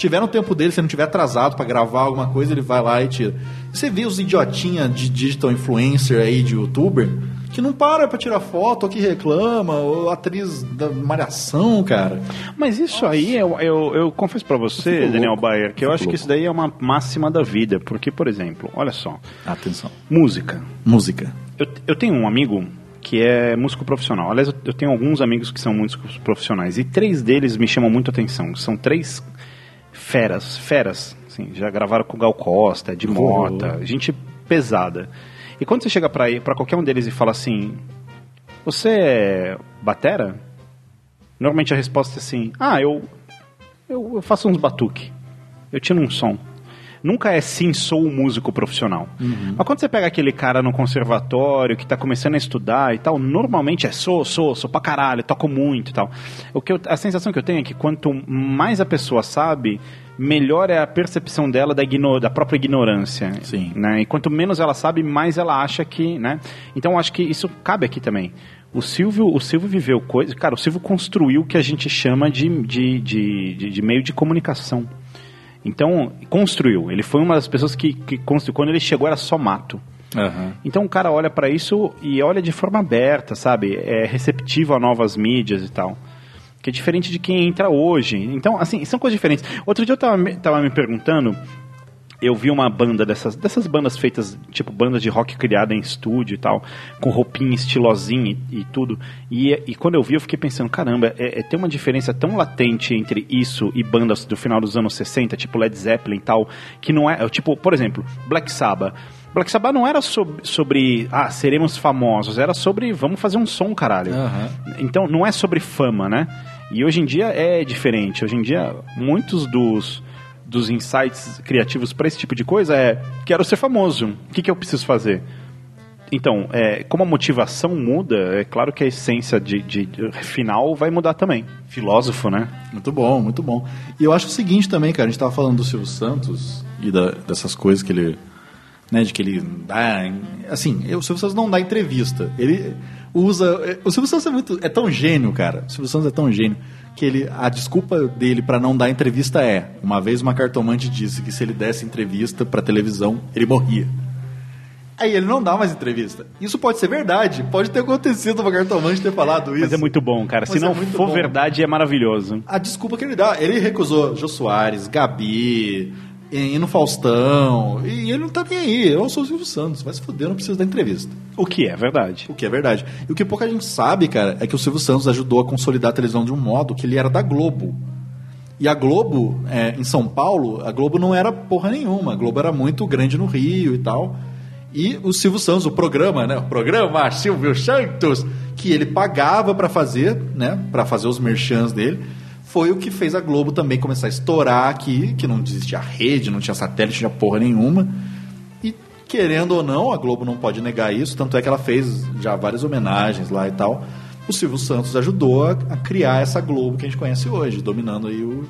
Se tiver no tempo dele, se não tiver atrasado pra gravar alguma coisa, ele vai lá e tira. Você vê os idiotinha de digital influencer aí, de youtuber, que não para pra tirar foto, ou que reclama, ou atriz da malhação, cara. Mas isso aí, eu, eu, eu confesso pra você, Daniel. Bayer, que eu Fico acho que louco. isso daí é uma máxima da vida. Porque, por exemplo, olha só. Atenção. Música. Música. Eu, eu tenho um amigo que é músico profissional. Aliás, eu, eu tenho alguns amigos que são músicos profissionais. E três deles me chamam muito a atenção. São três feras, feras. Assim, já gravaram com Gal Costa, de Mota, gente pesada. E quando você chega pra, pra qualquer um deles e fala assim: Você é batera? Normalmente a resposta é assim: Ah, eu, eu, eu faço uns batuque. Eu tiro um som. Nunca é sim, sou um músico profissional. Mas quando você pega aquele cara no conservatório que tá começando a estudar e tal, normalmente é sou, sou, sou pra caralho, toco muito e tal. O que eu- a sensação que eu tenho é que quanto mais a pessoa sabe, melhor é a percepção dela da, igno- da própria ignorância. Sim. Né? E quanto menos ela sabe, mais ela acha que, né? Então eu acho que isso cabe aqui também. O Silvio, o Silvio viveu coisas. Cara, o Silvio construiu o que a gente chama de, de, de, de- de meio de comunicação. Então, construiu. Ele foi uma das pessoas que, que construiu. Quando ele chegou, era só mato. Então o cara olha pra isso e olha de forma aberta, sabe? É receptivo a novas mídias e tal. Que é diferente de quem entra hoje. Então, assim, são coisas diferentes. Outro dia eu tava, tava me perguntando. Eu vi uma banda dessas, dessas bandas feitas, tipo bandas de rock criada em estúdio e tal, com roupinha estilosinha e, e tudo. E, e quando eu vi, eu fiquei pensando, caramba, é, é- tem uma diferença tão latente entre isso e bandas do final dos anos 60, tipo Led Zeppelin e tal, que não é, é tipo, por exemplo, Black Sabbath. Black Sabbath não era sob- sobre, ah, seremos famosos, era sobre, vamos fazer um som, caralho. Então, não é sobre fama, né? E hoje em dia é diferente. Hoje em dia, muitos dos, dos insights criativos para esse tipo de coisa é: quero ser famoso, o que, que eu preciso fazer? Então, é, como a motivação muda, é claro que a essência de, de- de final vai mudar também. Filósofo, né? Muito bom, muito bom. E eu acho o seguinte também, cara, a gente tava falando do Silvio Santos e da- dessas coisas que ele. Né, de que ele dá. Assim, o Silvio Santos não dá entrevista. Ele usa. O Silvio Santos é muito. É tão gênio, cara. O Silvio Santos é tão gênio que ele. A desculpa dele pra não dar entrevista é: uma vez uma cartomante disse que se ele desse entrevista pra televisão, ele morria. Aí ele não dá mais entrevista. Isso pode ser verdade. Pode ter acontecido uma cartomante ter falado isso. Mas é muito bom, cara. Mas Se é não muito for bom. verdade, é maravilhoso. A desculpa que ele dá. Ele recusou Jô Soares, Gabi, E no Faustão. E ele não tá nem aí. Eu sou o Silvio Santos. Vai se fuder, eu não preciso da entrevista. O que é verdade. O que é verdade. E o que pouca gente sabe, cara, é que o Silvio Santos ajudou a consolidar a televisão de um modo que ele era da Globo. E a Globo, é, em São Paulo, a Globo não era porra nenhuma. A Globo era muito grande no Rio e tal. E o Silvio Santos, o programa, né? O programa Silvio Santos, que ele pagava para fazer, né? Para fazer os merchans dele, foi o que fez a Globo também começar a estourar aqui, que não existia rede, não tinha satélite, não tinha porra nenhuma. E querendo ou não, a Globo não pode negar isso, tanto é que ela fez já várias homenagens lá e tal. O Silvio Santos ajudou a, a criar essa Globo que a gente conhece hoje, dominando aí o,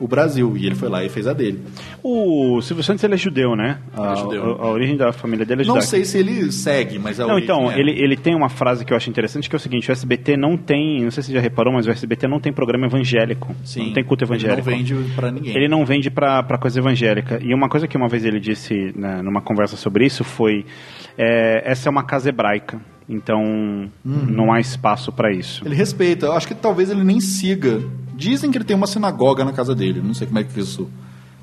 o Brasil. E ele foi lá e fez a dele. O Silvio Santos ele é judeu, né? A, é judeu. a- a origem da família dele é Não judaica. sei se ele segue, mas é Não, então, ele, ele tem uma frase que eu acho interessante, que é o seguinte, o SBT não tem, não sei se você já reparou, mas o SBT não tem programa evangélico. Sim. Não tem culto Ele não evangélico. vende pra ninguém. Ele não vende pra, pra coisa evangélica. E uma coisa que uma vez ele disse né, numa conversa sobre isso foi: é, essa é uma casa hebraica, então não há espaço pra isso. Ele respeita. Eu acho que talvez ele nem siga. Dizem que ele tem uma sinagoga na casa dele. Não sei como é que isso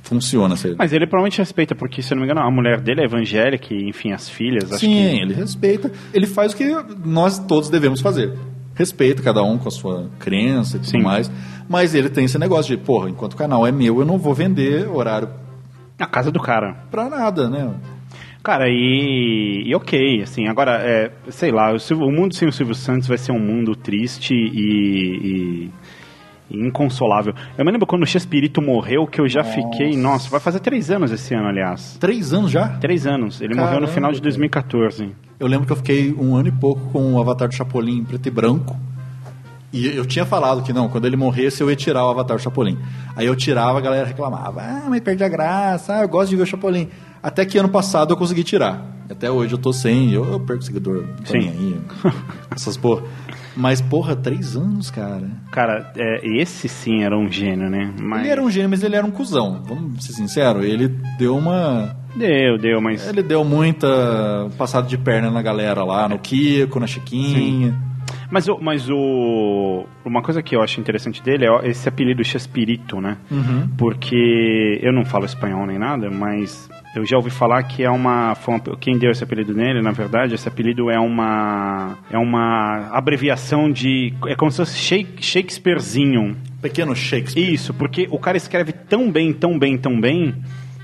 funciona. Ele... Mas ele provavelmente respeita, porque, se eu não me engano, a mulher dele é evangélica e, enfim, as filhas, Sim, que... ele respeita. Ele faz o que nós todos devemos fazer. Respeita cada um com a sua crença e tudo Sim. mais. Mas ele tem esse negócio de, porra, enquanto o canal é meu, eu não vou vender horário A casa do cara. pra nada, né? Cara, e, e ok, assim, agora, é, sei lá, o, Silvio- o mundo sem o Silvio Santos vai ser um mundo triste e- e inconsolável. Eu me lembro quando o Chespirito morreu, que eu já fiquei, nossa, vai fazer três anos esse ano, aliás. Três anos já? Três anos, ele morreu no Caramba, final de cara. 2014. Eu lembro que eu fiquei um ano e pouco com o Avatar do Chapolin em preto e branco. E eu tinha falado que não, quando ele morresse eu ia tirar o Avatar do Chapolin. Aí eu tirava, a galera reclamava. Ah, mas perde a graça, ah, eu gosto de ver o Chapolin. Até que ano passado eu consegui tirar. Até hoje eu tô sem, eu, eu perco seguidor, Sim. aí. Essas porra. Mas, porra, três anos, cara. Cara, é, esse sim era um gênio, né? Mas... Ele era um gênio, mas ele era um cuzão. Vamos ser sinceros. Ele deu uma. Deu, deu, mas... Ele deu muita passada de perna na galera lá, no Kiko, na Chiquinha. Mas, o, mas o, uma coisa que eu acho interessante dele é esse apelido Chespirito, né? Uhum. Porque eu não falo espanhol nem nada, mas eu já ouvi falar que é uma, uma- quem deu esse apelido nele, na verdade, esse apelido é uma é uma abreviação de é como se fosse Shake- Shakespearezinho. Pequeno Shakespeare. Isso, porque o cara escreve tão bem, tão bem, tão bem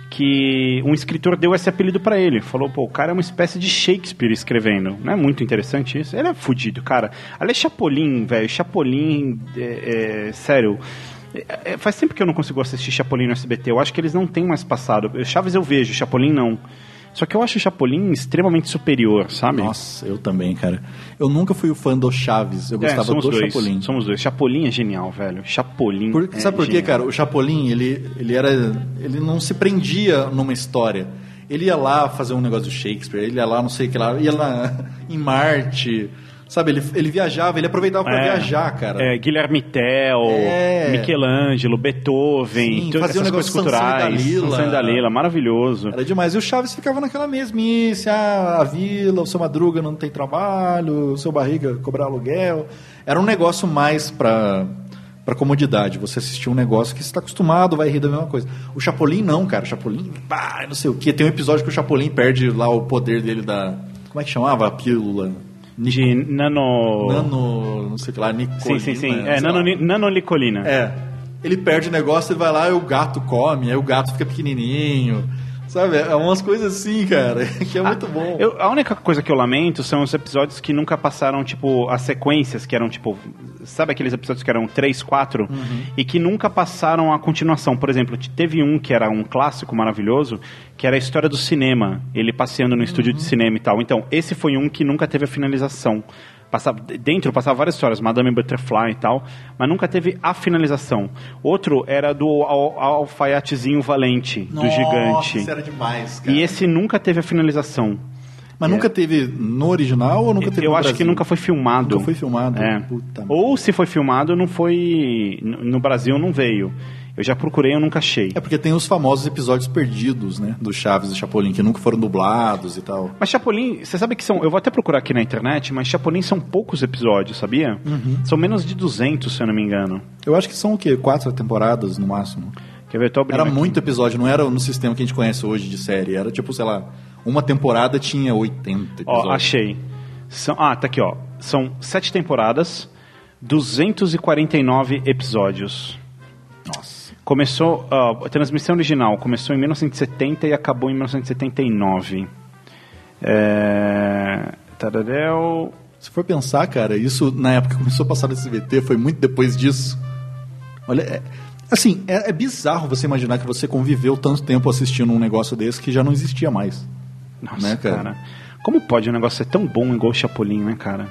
que um escritor deu esse apelido pra ele. Falou, pô, o cara é uma espécie de Shakespeare escrevendo. Não é muito interessante isso? Ele é fudido, cara. Aliás, Chapolin, velho, Chapolin, é, é, sério. É, é, faz tempo que eu não consigo assistir Chapolin no SBT. Eu acho que eles não têm mais passado. Chaves eu vejo, Chapolin não. Só que eu acho o Chapolin extremamente superior, sabe? Nossa, eu também, cara. Eu nunca fui o fã do Chaves. Eu É, gostava somos do dois, Chapolin. Somos dois. Chapolin é genial, velho. Chapolin. Por- é sabe por quê, cara? O Chapolin, ele, ele era. Ele não se prendia numa história. Ele ia lá fazer um negócio do Shakespeare, ele ia lá, não sei o que lá, ia lá em Marte. Sabe, ele, ele viajava, ele aproveitava pra É, viajar, cara. É, Guilherme Tell, É. Michelangelo, Beethoven, Sim, todas fazia um negócio coisas culturais. Sansão e Dalila, maravilhoso. Era demais. E o Chaves ficava naquela mesmice, ah, a vila, o seu Madruga não tem trabalho, o seu Barriga cobrar aluguel. Era um negócio mais pra, pra comodidade. Você assistir um negócio que você está acostumado, vai rir da mesma coisa. O Chapolin não, cara. O Chapolin, pá, não sei o que. Tem um episódio que o Chapolin perde lá o poder dele da... Como é que chamava a pílula? De nano... Nano... Não sei o que lá, Nicolina. Sim, sim, sim. É, nano, nanolicolina. É. Ele perde o negócio, ele vai lá e o gato come, aí o gato fica pequenininho. Sabe? É umas coisas assim, cara, que é muito bom. Eu- a única coisa que eu lamento são os episódios que nunca passaram, tipo, as sequências, que eram, tipo, sabe aqueles episódios que eram três, quatro, Uhum. e que nunca passaram a continuação. Por exemplo, teve um que era um clássico maravilhoso, que era a história do cinema, ele passeando no estúdio Uhum. de cinema e tal. Então, esse foi um que nunca teve a finalização. Passava, dentro passava várias histórias, Madame Butterfly e tal, mas nunca teve a finalização. Outro era do al- alfaiatezinho valente, do Nossa, gigante. Isso era demais, cara. E esse nunca teve a finalização. Mas nunca teve no original ou nunca teve Eu acho que Brasil? nunca foi filmado. Nunca foi filmado. É. Puta Ou se foi filmado, não foi. No Brasil não veio. Eu já procurei, eu nunca achei. É porque tem os famosos episódios perdidos, né? Do Chaves e Chapolin, que nunca foram dublados e tal. Mas Chapolin, você sabe que são. Eu vou até procurar aqui na internet, mas Chapolin são poucos episódios, sabia? Uhum. São menos de 200, se eu não me engano. Eu acho que são o quê? Quatro temporadas no máximo? Quer ver? Eu Era aqui. muito episódio, não era no sistema que a gente conhece hoje de série. Era tipo, sei lá, uma temporada tinha 80 episódios. Ó, achei. São, ah, tá aqui, ó. São sete temporadas, 249 episódios. Começou, ó, a transmissão original começou em 1970 e acabou em 1979. É... Tararéu. Se for pensar, cara, isso na época que começou a passar no SBT foi muito depois disso. Olha, é- assim, é, é bizarro você imaginar que você conviveu tanto tempo assistindo um negócio desse que já não existia mais. Nossa, Né, cara? cara? Como pode um negócio ser tão bom igual o Chapolin, né, cara?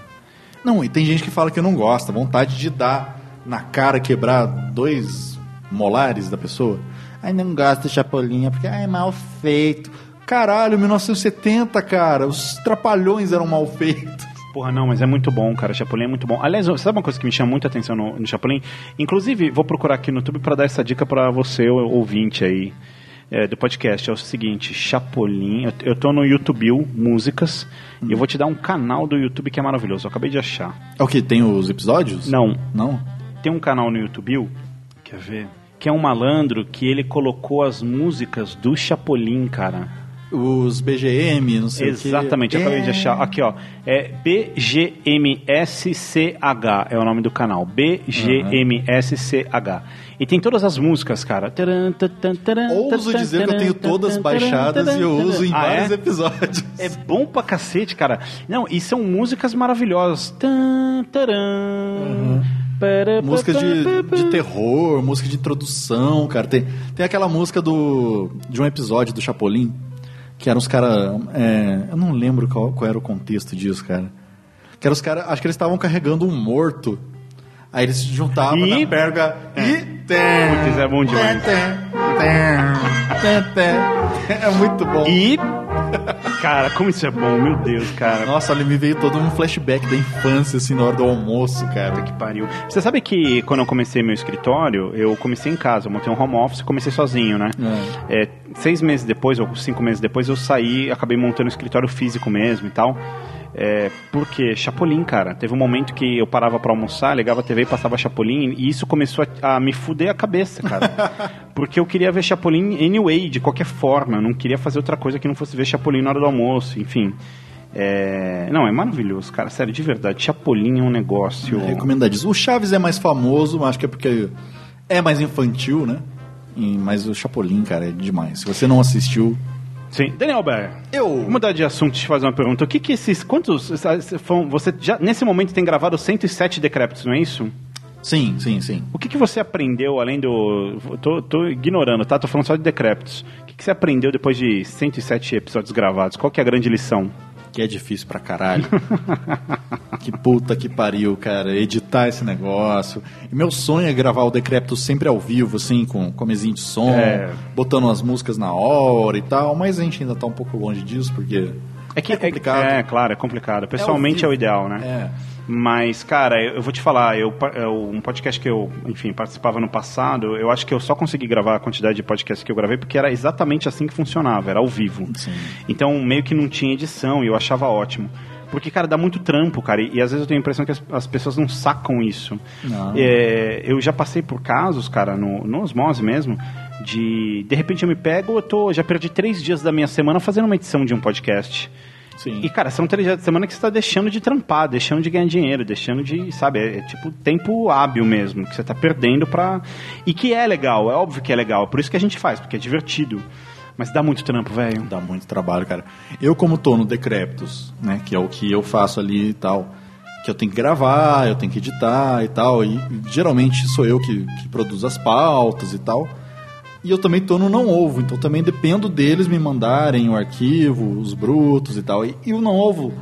Não, e tem gente que fala que não gosta, vontade de dar na cara, quebrar dois molares da pessoa. Ai, não gosta de Chapolin, porque ai, é mal feito. Caralho, 1970, cara, os trapalhões eram mal feitos. Porra, não, mas é muito bom, cara. Chapolin é muito bom. Aliás, sabe uma coisa que me chama muita atenção no, no Chapolin? Inclusive, vou procurar aqui no YouTube para dar essa dica para você, ouvinte aí é, do podcast. É o seguinte, Chapolin. Eu, eu tô no YouTube Músicas e eu vou te dar um canal do YouTube que é maravilhoso. Eu acabei de achar. É o que? Tem os episódios? Não. Não? Tem um canal no YouTube, quer ver? Que é um malandro que ele colocou as músicas do Chapolin, cara. Os BGM, não sei Exatamente, o eu que. acabei de achar. Aqui, ó. É BGMSCH é o nome do canal. BGMSCH. E tem todas as músicas, cara. Ouso dizer que eu tenho todas baixadas e eu uso em Ah, vários é? episódios. É bom pra cacete, cara. Não, e são músicas maravilhosas. Tan, Músicas de, de terror, música de introdução, cara. Tem, tem aquela música do de um episódio do Chapolin, que eram os caras. eu não lembro qual, qual era o contexto disso, cara. Que eram os caras. Acho que eles estavam carregando um morto. Aí eles se juntavam E- na perga e. Putz, é bom demais. É muito bom. E. Cara, como isso é bom, meu Deus, cara. Nossa, ali me veio todo um flashback da infância, assim, na hora do almoço, cara. Que pariu. Você sabe que quando eu comecei meu escritório, eu comecei em casa, eu montei um home office e comecei sozinho, né? É, seis meses depois, ou cinco meses depois, eu saí, acabei montando um escritório físico mesmo e tal. É, porque Chapolin, cara, teve um momento que eu parava pra almoçar, ligava a TV e passava Chapolin, e isso começou a, a me fuder a cabeça, cara. porque eu queria ver Chapolin anyway, de qualquer forma, eu não queria fazer outra coisa que não fosse ver Chapolin na hora do almoço, enfim. É, não, é maravilhoso, cara, sério, de verdade. Chapolin é um negócio. Recomendadíssimo. O Chaves é mais famoso, acho que é porque é mais infantil, né? Mas o Chapolin, cara, é demais. Se você não assistiu. Sim. Daniel Ber, eu vou mudar de assunto e te fazer uma pergunta. O que que esses. Quantos. Você já, nesse momento, tem gravado 107 decrépitos, não é isso? Sim, sim, sim. O que, que você aprendeu além do. Tô, tô ignorando, tá? Tô falando só de decrépitos. O que, que você aprendeu depois de 107 episódios gravados? Qual que é a grande lição? Que é difícil pra caralho. que puta que pariu, cara. Editar esse negócio. E meu sonho é gravar o Decrépito sempre ao vivo, assim, com comezinho de som, É. botando as músicas na hora e tal. Mas a gente ainda tá um pouco longe disso, porque. É que é complicado. É, claro, é complicado. Pessoalmente é, o vivo. ideal, né? É. Mas, cara, eu, vou te falar, eu, um podcast que eu, enfim, participava no passado, eu acho que eu só consegui gravar a quantidade de podcasts que eu gravei porque era exatamente assim que funcionava, era ao vivo. Então, meio que não tinha edição e eu achava ótimo. Porque, cara, dá muito trampo, cara, e, e às vezes eu tenho a impressão que as, as pessoas não sacam isso. Não. É, eu já passei por casos, cara, no, no Osmose mesmo, de de repente eu me pego, eu tô, já perdi três dias da minha semana fazendo uma edição de um podcast. Sim. E, cara, são três dias de semana que você tá deixando de trampar, deixando de ganhar dinheiro, deixando de, sabe, é, é tipo tempo hábil mesmo, que você tá perdendo pra. E que é legal, é óbvio que é legal, é por isso que a gente faz, porque é divertido. Mas dá muito trampo, velho. Dá muito trabalho, cara. Eu, como tô no Decréptos, né, que é o que eu faço ali e tal, que eu tenho que gravar, eu tenho que editar e tal, e geralmente sou eu que, que produzo as pautas e tal. E eu também tô no Não Ovo, então também dependo deles me mandarem o arquivo, os brutos e tal. E, e o Não Ovo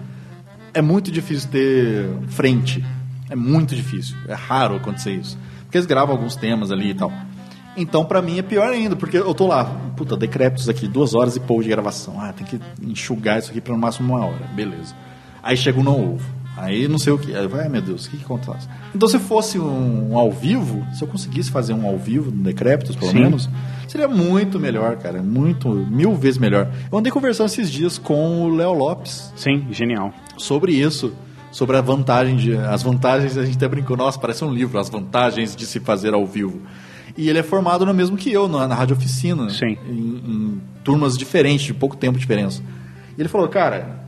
é muito difícil ter frente. É muito difícil. É raro acontecer isso. Porque eles gravam alguns temas ali e tal. Então, pra mim, é pior ainda, porque eu tô lá, puta, decrépitos aqui, duas horas e pouco de gravação. Ah, tem que enxugar isso aqui pra no máximo uma hora. Beleza. Aí chega o não ovo. Aí não sei o que. Aí, vai, ai meu Deus, o que, que acontece? Então, se fosse um, um ao vivo, se eu conseguisse fazer um ao vivo no Decrépitos, pelo Sim. menos, seria muito melhor, cara. Muito, mil vezes melhor. Eu andei conversando esses dias com o Léo Lopes. Sim, genial. Sobre isso. Sobre a vantagem de. As vantagens, a gente até brincou, nossa, parece um livro, as vantagens de se fazer ao vivo. E ele é formado no mesmo que eu, na, na rádio oficina. Sim. Em, em turmas diferentes, de pouco tempo de diferença. E ele falou, cara,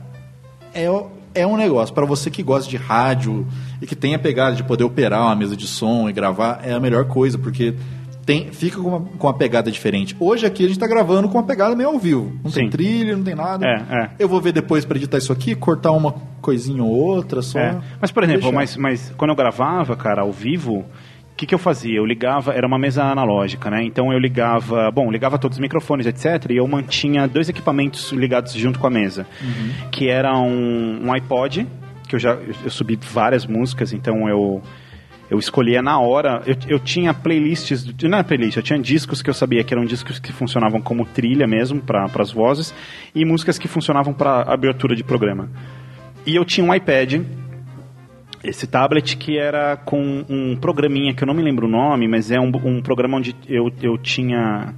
é, é um negócio. para você que gosta de rádio e que tem a pegada de poder operar uma mesa de som e gravar, é a melhor coisa, porque tem, fica com uma, com uma pegada diferente. Hoje aqui a gente tá gravando com uma pegada meio ao vivo. Não Sim. tem trilha, não tem nada. É, é. Eu vou ver depois para editar isso aqui, cortar uma coisinha ou outra só. É. Mas, por exemplo, Deixar. mas, mas quando eu gravava, cara, ao vivo, que, que eu fazia? Eu ligava, era uma mesa analógica, né? Então eu ligava, bom, ligava todos os microfones, etc. E eu mantinha dois equipamentos ligados junto com a mesa. Que era um, um iPod, que eu já eu subi várias músicas, então eu. Eu escolhia na hora, eu, eu tinha playlists, não é playlist, eu tinha discos que eu sabia que eram discos que funcionavam como trilha mesmo para as vozes e músicas que funcionavam para abertura de programa. E eu tinha um iPad esse tablet que era com um programinha que eu não me lembro o nome, mas é um, um programa onde eu, eu tinha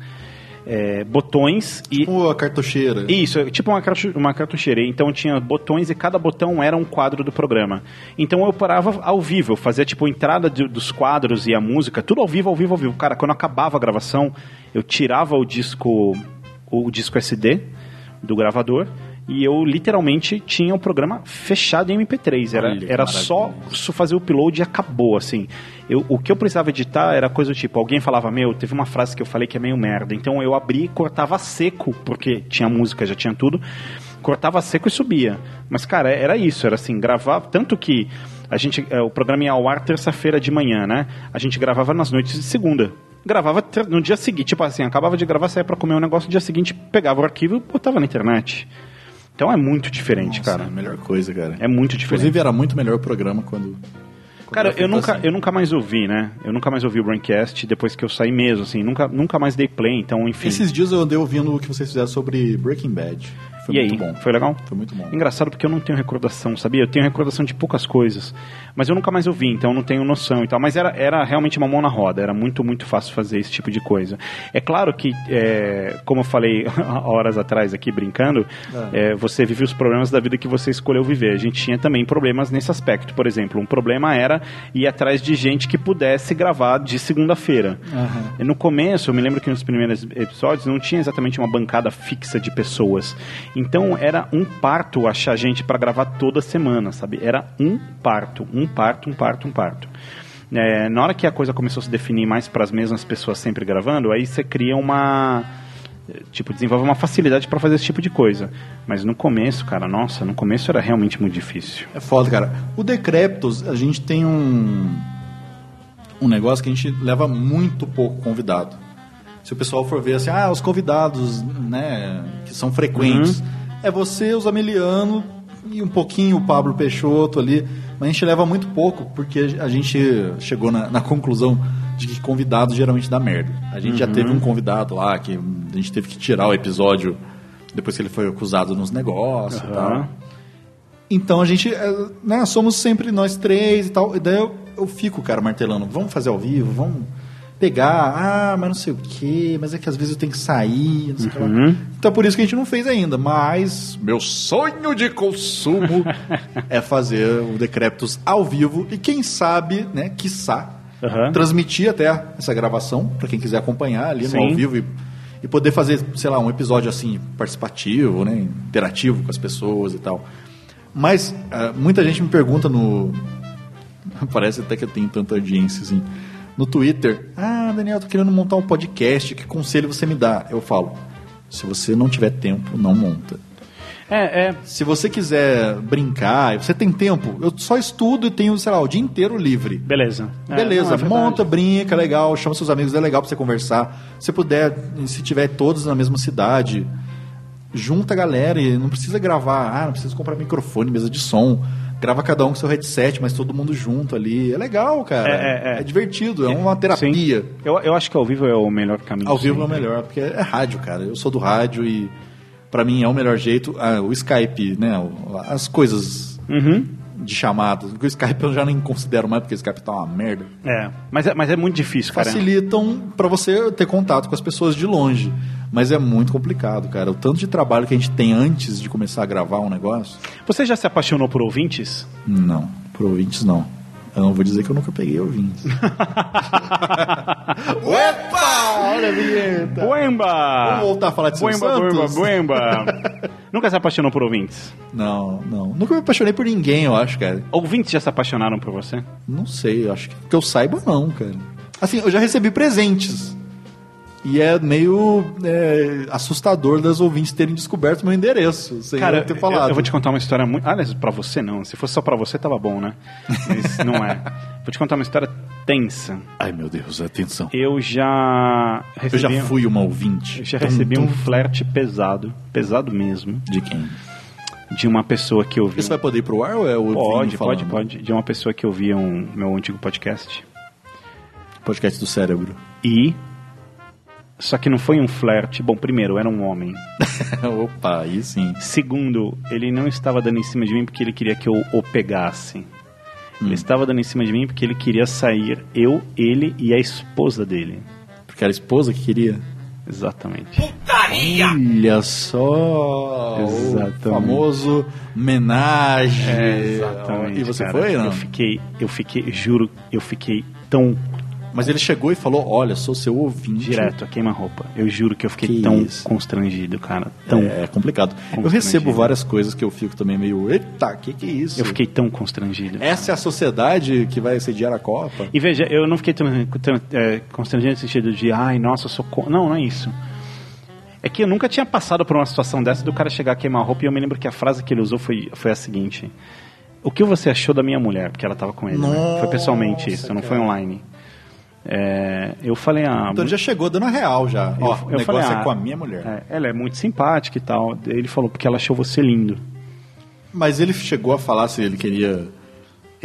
é, botões e. Tipo a cartucheira. Isso, tipo uma, uma cartucheira. Então tinha botões e cada botão era um quadro do programa. Então eu parava ao vivo, eu fazia tipo a entrada de, dos quadros e a música, tudo ao vivo, ao vivo, ao vivo. Cara, quando acabava a gravação, eu tirava o disco, o disco SD do gravador. E eu literalmente tinha o programa fechado em MP3. Era, Olha era só fazer o upload e acabou, assim. Eu, o que eu precisava editar era coisa do tipo, alguém falava, meu, teve uma frase que eu falei que é meio merda. Então eu abri e cortava seco, porque tinha música, já tinha tudo. Cortava seco e subia. Mas, cara, era isso, era assim, gravar. Tanto que a gente. é, O programa ia ao ar terça-feira de manhã, né? A gente gravava nas noites de segunda. Gravava no dia seguinte, tipo assim, acabava de gravar, saía pra comer um negócio, no dia seguinte pegava o arquivo e botava na internet. Então é muito diferente, Nossa, cara. É a melhor coisa, cara. É muito diferente. Inclusive era muito melhor o programa quando. Cara, eu nunca, assim. eu nunca mais ouvi, né? Eu nunca mais ouvi o Braincast depois que eu saí mesmo, assim. Nunca, nunca mais dei play, então, enfim. Esses dias eu andei ouvindo o que vocês fizeram sobre Breaking Bad. Foi e muito aí, bom. foi legal? Foi muito bom. Engraçado porque eu não tenho recordação, sabia? Eu tenho recordação de poucas coisas. Mas eu nunca mais ouvi, então eu não tenho noção e tal. Mas era, era realmente uma mão na roda, era muito, muito fácil fazer esse tipo de coisa. É claro que, é, como eu falei horas atrás aqui, brincando, é, você vive os problemas da vida que você escolheu viver. A gente tinha também problemas nesse aspecto. Por exemplo, um problema era ir atrás de gente que pudesse gravar de segunda-feira. E No começo, eu me lembro que nos primeiros episódios não tinha exatamente uma bancada fixa de pessoas. Então era um parto achar gente para gravar toda semana, sabe? Era um parto, um parto, um parto, um parto. É, na hora que a coisa começou a se definir mais para as mesmas pessoas sempre gravando, aí você cria uma tipo desenvolve uma facilidade para fazer esse tipo de coisa. Mas no começo, cara, nossa, no começo era realmente muito difícil. É foda, cara. O Decreptos, a gente tem um. Um negócio que a gente leva muito pouco convidado. Se o pessoal for ver assim, ah, os convidados, né, que são frequentes. Uhum. É você, os Ameliano e um pouquinho o Pablo Peixoto ali. Mas a gente leva muito pouco, porque a gente chegou na, na conclusão de que convidado geralmente dá merda. A gente já Uhum. teve um convidado lá que a gente teve que tirar o episódio depois que ele foi acusado nos negócios e Aham. tal. Então a gente, é, né, somos sempre nós três e tal. E daí eu, eu fico, cara, martelando, vamos fazer ao vivo, vamos pegar, ah, mas não sei o quê, mas é que às vezes eu tenho que sair, não sei que lá. Uhum. Então por isso que a gente não fez ainda, mas meu sonho de consumo é fazer o Decreptos ao vivo e quem sabe, né, quiçá, Aham. transmitir até essa gravação, para quem quiser acompanhar ali no Sim. ao vivo e, e poder fazer, sei lá, um episódio assim, participativo, né, interativo com as pessoas e tal. Mas ah, muita gente me pergunta no. Parece até que eu tenho tanta audiência assim. No Twitter. Ah, Daniel, tô querendo montar um podcast. Que conselho você me dá? Eu falo. Se você não tiver tempo, não monta. É, é. Se você quiser brincar, você tem tempo. Eu só estudo e tenho, sei lá, o dia inteiro livre. Beleza. É, Beleza, não, é monta, brinca, legal, chama seus amigos, é legal pra você conversar. Se puder, se tiver todos na mesma cidade, junta a galera e não precisa gravar, ah, não precisa comprar microfone, mesa de som. Grava cada um com seu headset, mas todo mundo junto ali. É legal, cara. É, é, é. divertido, é uma terapia. Sim. Eu, eu acho que ao vivo é o melhor caminho. Ao vivo é o sempre. melhor, porque é rádio, cara. Eu sou do rádio e pra mim é o melhor jeito. Ah, o Skype, né? As coisas Uhum. de chamada. O Skype eu já nem considero mais, porque o Skype tá uma merda. É, mas é, mas é muito difícil, cara. Facilitam pra você ter contato com as pessoas de longe. Mas é muito complicado, cara. O tanto de trabalho que a gente tem antes de começar a gravar um negócio. Você já se apaixonou por ouvintes? Não, por ouvintes não. Eu não vou dizer que eu nunca peguei ouvintes. Opa! Olha a vinheta! Buemba! Vamos voltar a falar de Buemba, buemba, Santos? buemba. Nunca se apaixonou por ouvintes? Não, não. Nunca me apaixonei por ninguém, eu acho, cara. Ouvintes já se apaixonaram por você? Não sei, eu acho que, que eu saiba não, cara. Assim, eu já recebi presentes. E é meio é, assustador das ouvintes terem descoberto meu endereço, sem Cara, eu ter falado. Eu, eu vou te contar uma história muito. Aliás, pra você não. Se fosse só pra você, tava bom, né? Mas não é. Vou te contar uma história tensa. Ai, meu Deus, atenção. Eu já Eu já recebi. fui uma ouvinte. Eu já Tum, recebi um flerte pesado, pesado mesmo, De quem? de uma pessoa que eu vi. Isso vai poder ir pro ar ou é o Pode, pode, pode. De uma pessoa que ouvia um meu antigo podcast. Podcast do cérebro. E. Só que não foi um flerte. Bom, primeiro, era um homem. Opa, aí sim. Segundo, ele não estava dando em cima de mim porque ele queria que eu o pegasse. Hum. Ele estava dando em cima de mim porque ele queria sair, eu, ele e a esposa dele. Porque era a esposa que queria. Exatamente. Olha só! Exatamente. O famoso homenagem. É, exatamente. E você cara. foi, não? Eu fiquei, eu fiquei, juro, eu fiquei tão Mas ele chegou e falou: Olha, sou seu ouvinte. direto a queima-roupa. Eu juro que eu fiquei Que tão isso. constrangido, cara. Tão, É complicado. Eu recebo várias coisas que eu fico também meio. Eita, que que é isso? Eu fiquei tão constrangido. Essa é a sociedade que vai sediar a Copa? E veja, eu não fiquei tão, tão é, constrangido no sentido de, ai, nossa, eu sou. co-". Não, não é isso. É que eu nunca tinha passado por uma situação dessa do cara chegar a queimar a roupa e eu me lembro que a frase que ele usou foi, foi a seguinte: O que você achou da minha mulher? Porque ela tava com ele. né? Foi pessoalmente isso, não foi online. É, eu falei, ah. Então ele já chegou dando a real já. eu, Ó, eu o negócio falei, é ah, com a minha mulher. é, ela é muito simpática e tal. Ele falou, porque ela achou você lindo. Mas ele chegou a falar se ele queria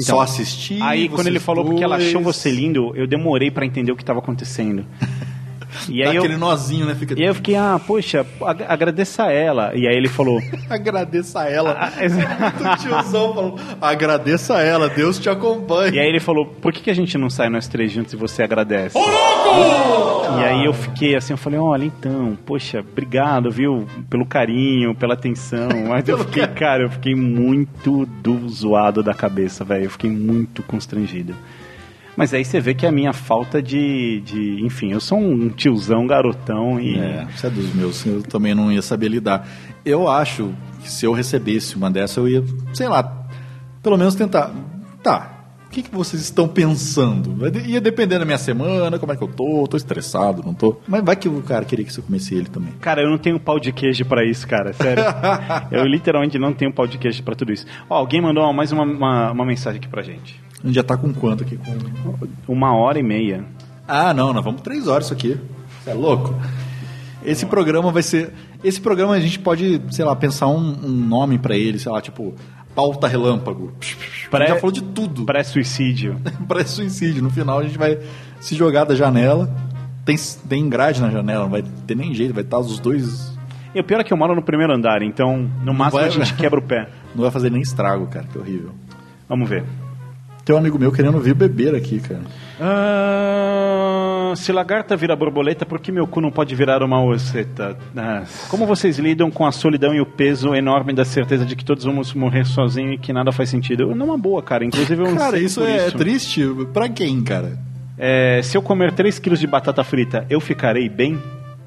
só assistir. Então, Aí, quando ele falou porque ela achou dois. você lindo, eu demorei pra entender o que estava acontecendo. E aí eu, aquele nozinho, né? Fica... e aí eu fiquei, ah, poxa, ag- agradeça a ela. E aí ele falou, Agradeça a ela. Ah, exato. o tiozão falou: agradeça a ela, Deus te acompanhe. e aí ele falou, por que, que a gente não sai nós três juntos e você agradece? E aí eu fiquei assim, eu falei, olha, então, poxa, obrigado, viu, pelo carinho, pela atenção. Mas eu fiquei, cara, eu fiquei muito do zoado da cabeça, velho. Eu fiquei muito constrangido. Mas aí você vê que é a minha falta de, de. Enfim, eu sou um tiozão, garotão e. É, isso é dos meus, eu também não ia saber lidar. Eu acho que se eu recebesse uma dessa, eu ia, sei lá, pelo menos tentar. Tá, o que, que vocês estão pensando? Ia depender da minha semana, como é que eu tô, tô estressado, não tô. Mas vai que o cara queria que você comesse ele também. Cara, eu não tenho pau de queijo pra isso, cara. Sério. eu literalmente não tenho pau de queijo pra tudo isso. Ó, alguém mandou mais uma, uma, uma mensagem aqui pra gente. A gente já tá com quanto aqui? Com... Uma hora e meia. Ah, não, nós vamos três horas isso aqui. Você é louco? Esse programa vai ser. Esse programa a gente pode, sei lá, pensar um, um nome pra ele, sei lá, tipo, pauta relâmpago. A gente já falou de tudo. Pré-suicídio. Pré-suicídio. No final a gente vai se jogar da janela. Tem, tem grade na janela, não vai ter nem jeito, vai estar os dois. E o pior é que eu moro no primeiro andar, então no máximo vai- a gente quebra o pé. Não vai fazer nem estrago, cara, que horrível. Vamos ver. Tem um amigo meu querendo vir beber aqui, cara. Ah, se lagarta vira borboleta, por que meu cu não pode virar uma? Ah, como vocês lidam com a solidão e o peso enorme da certeza de que todos vamos morrer sozinhos e que nada faz sentido? Não é uma boa, cara. Inclusive eu Cara, isso é triste pra quem, cara? É, se eu comer 3 quilos de batata frita, eu ficarei bem?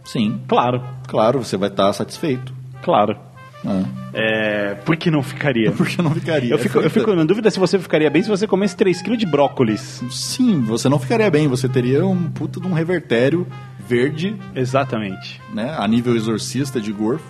Sim. Claro. Claro, você vai estar satisfeito. Claro. Ah. É, por que não ficaria? Por que não ficaria? Eu fico, eu fico na dúvida se você ficaria bem se você comesse 3 kg de brócolis. Sim, você não ficaria bem, você teria um puta de um revertério verde, Exatamente. né? A nível exorcista de Gorfo.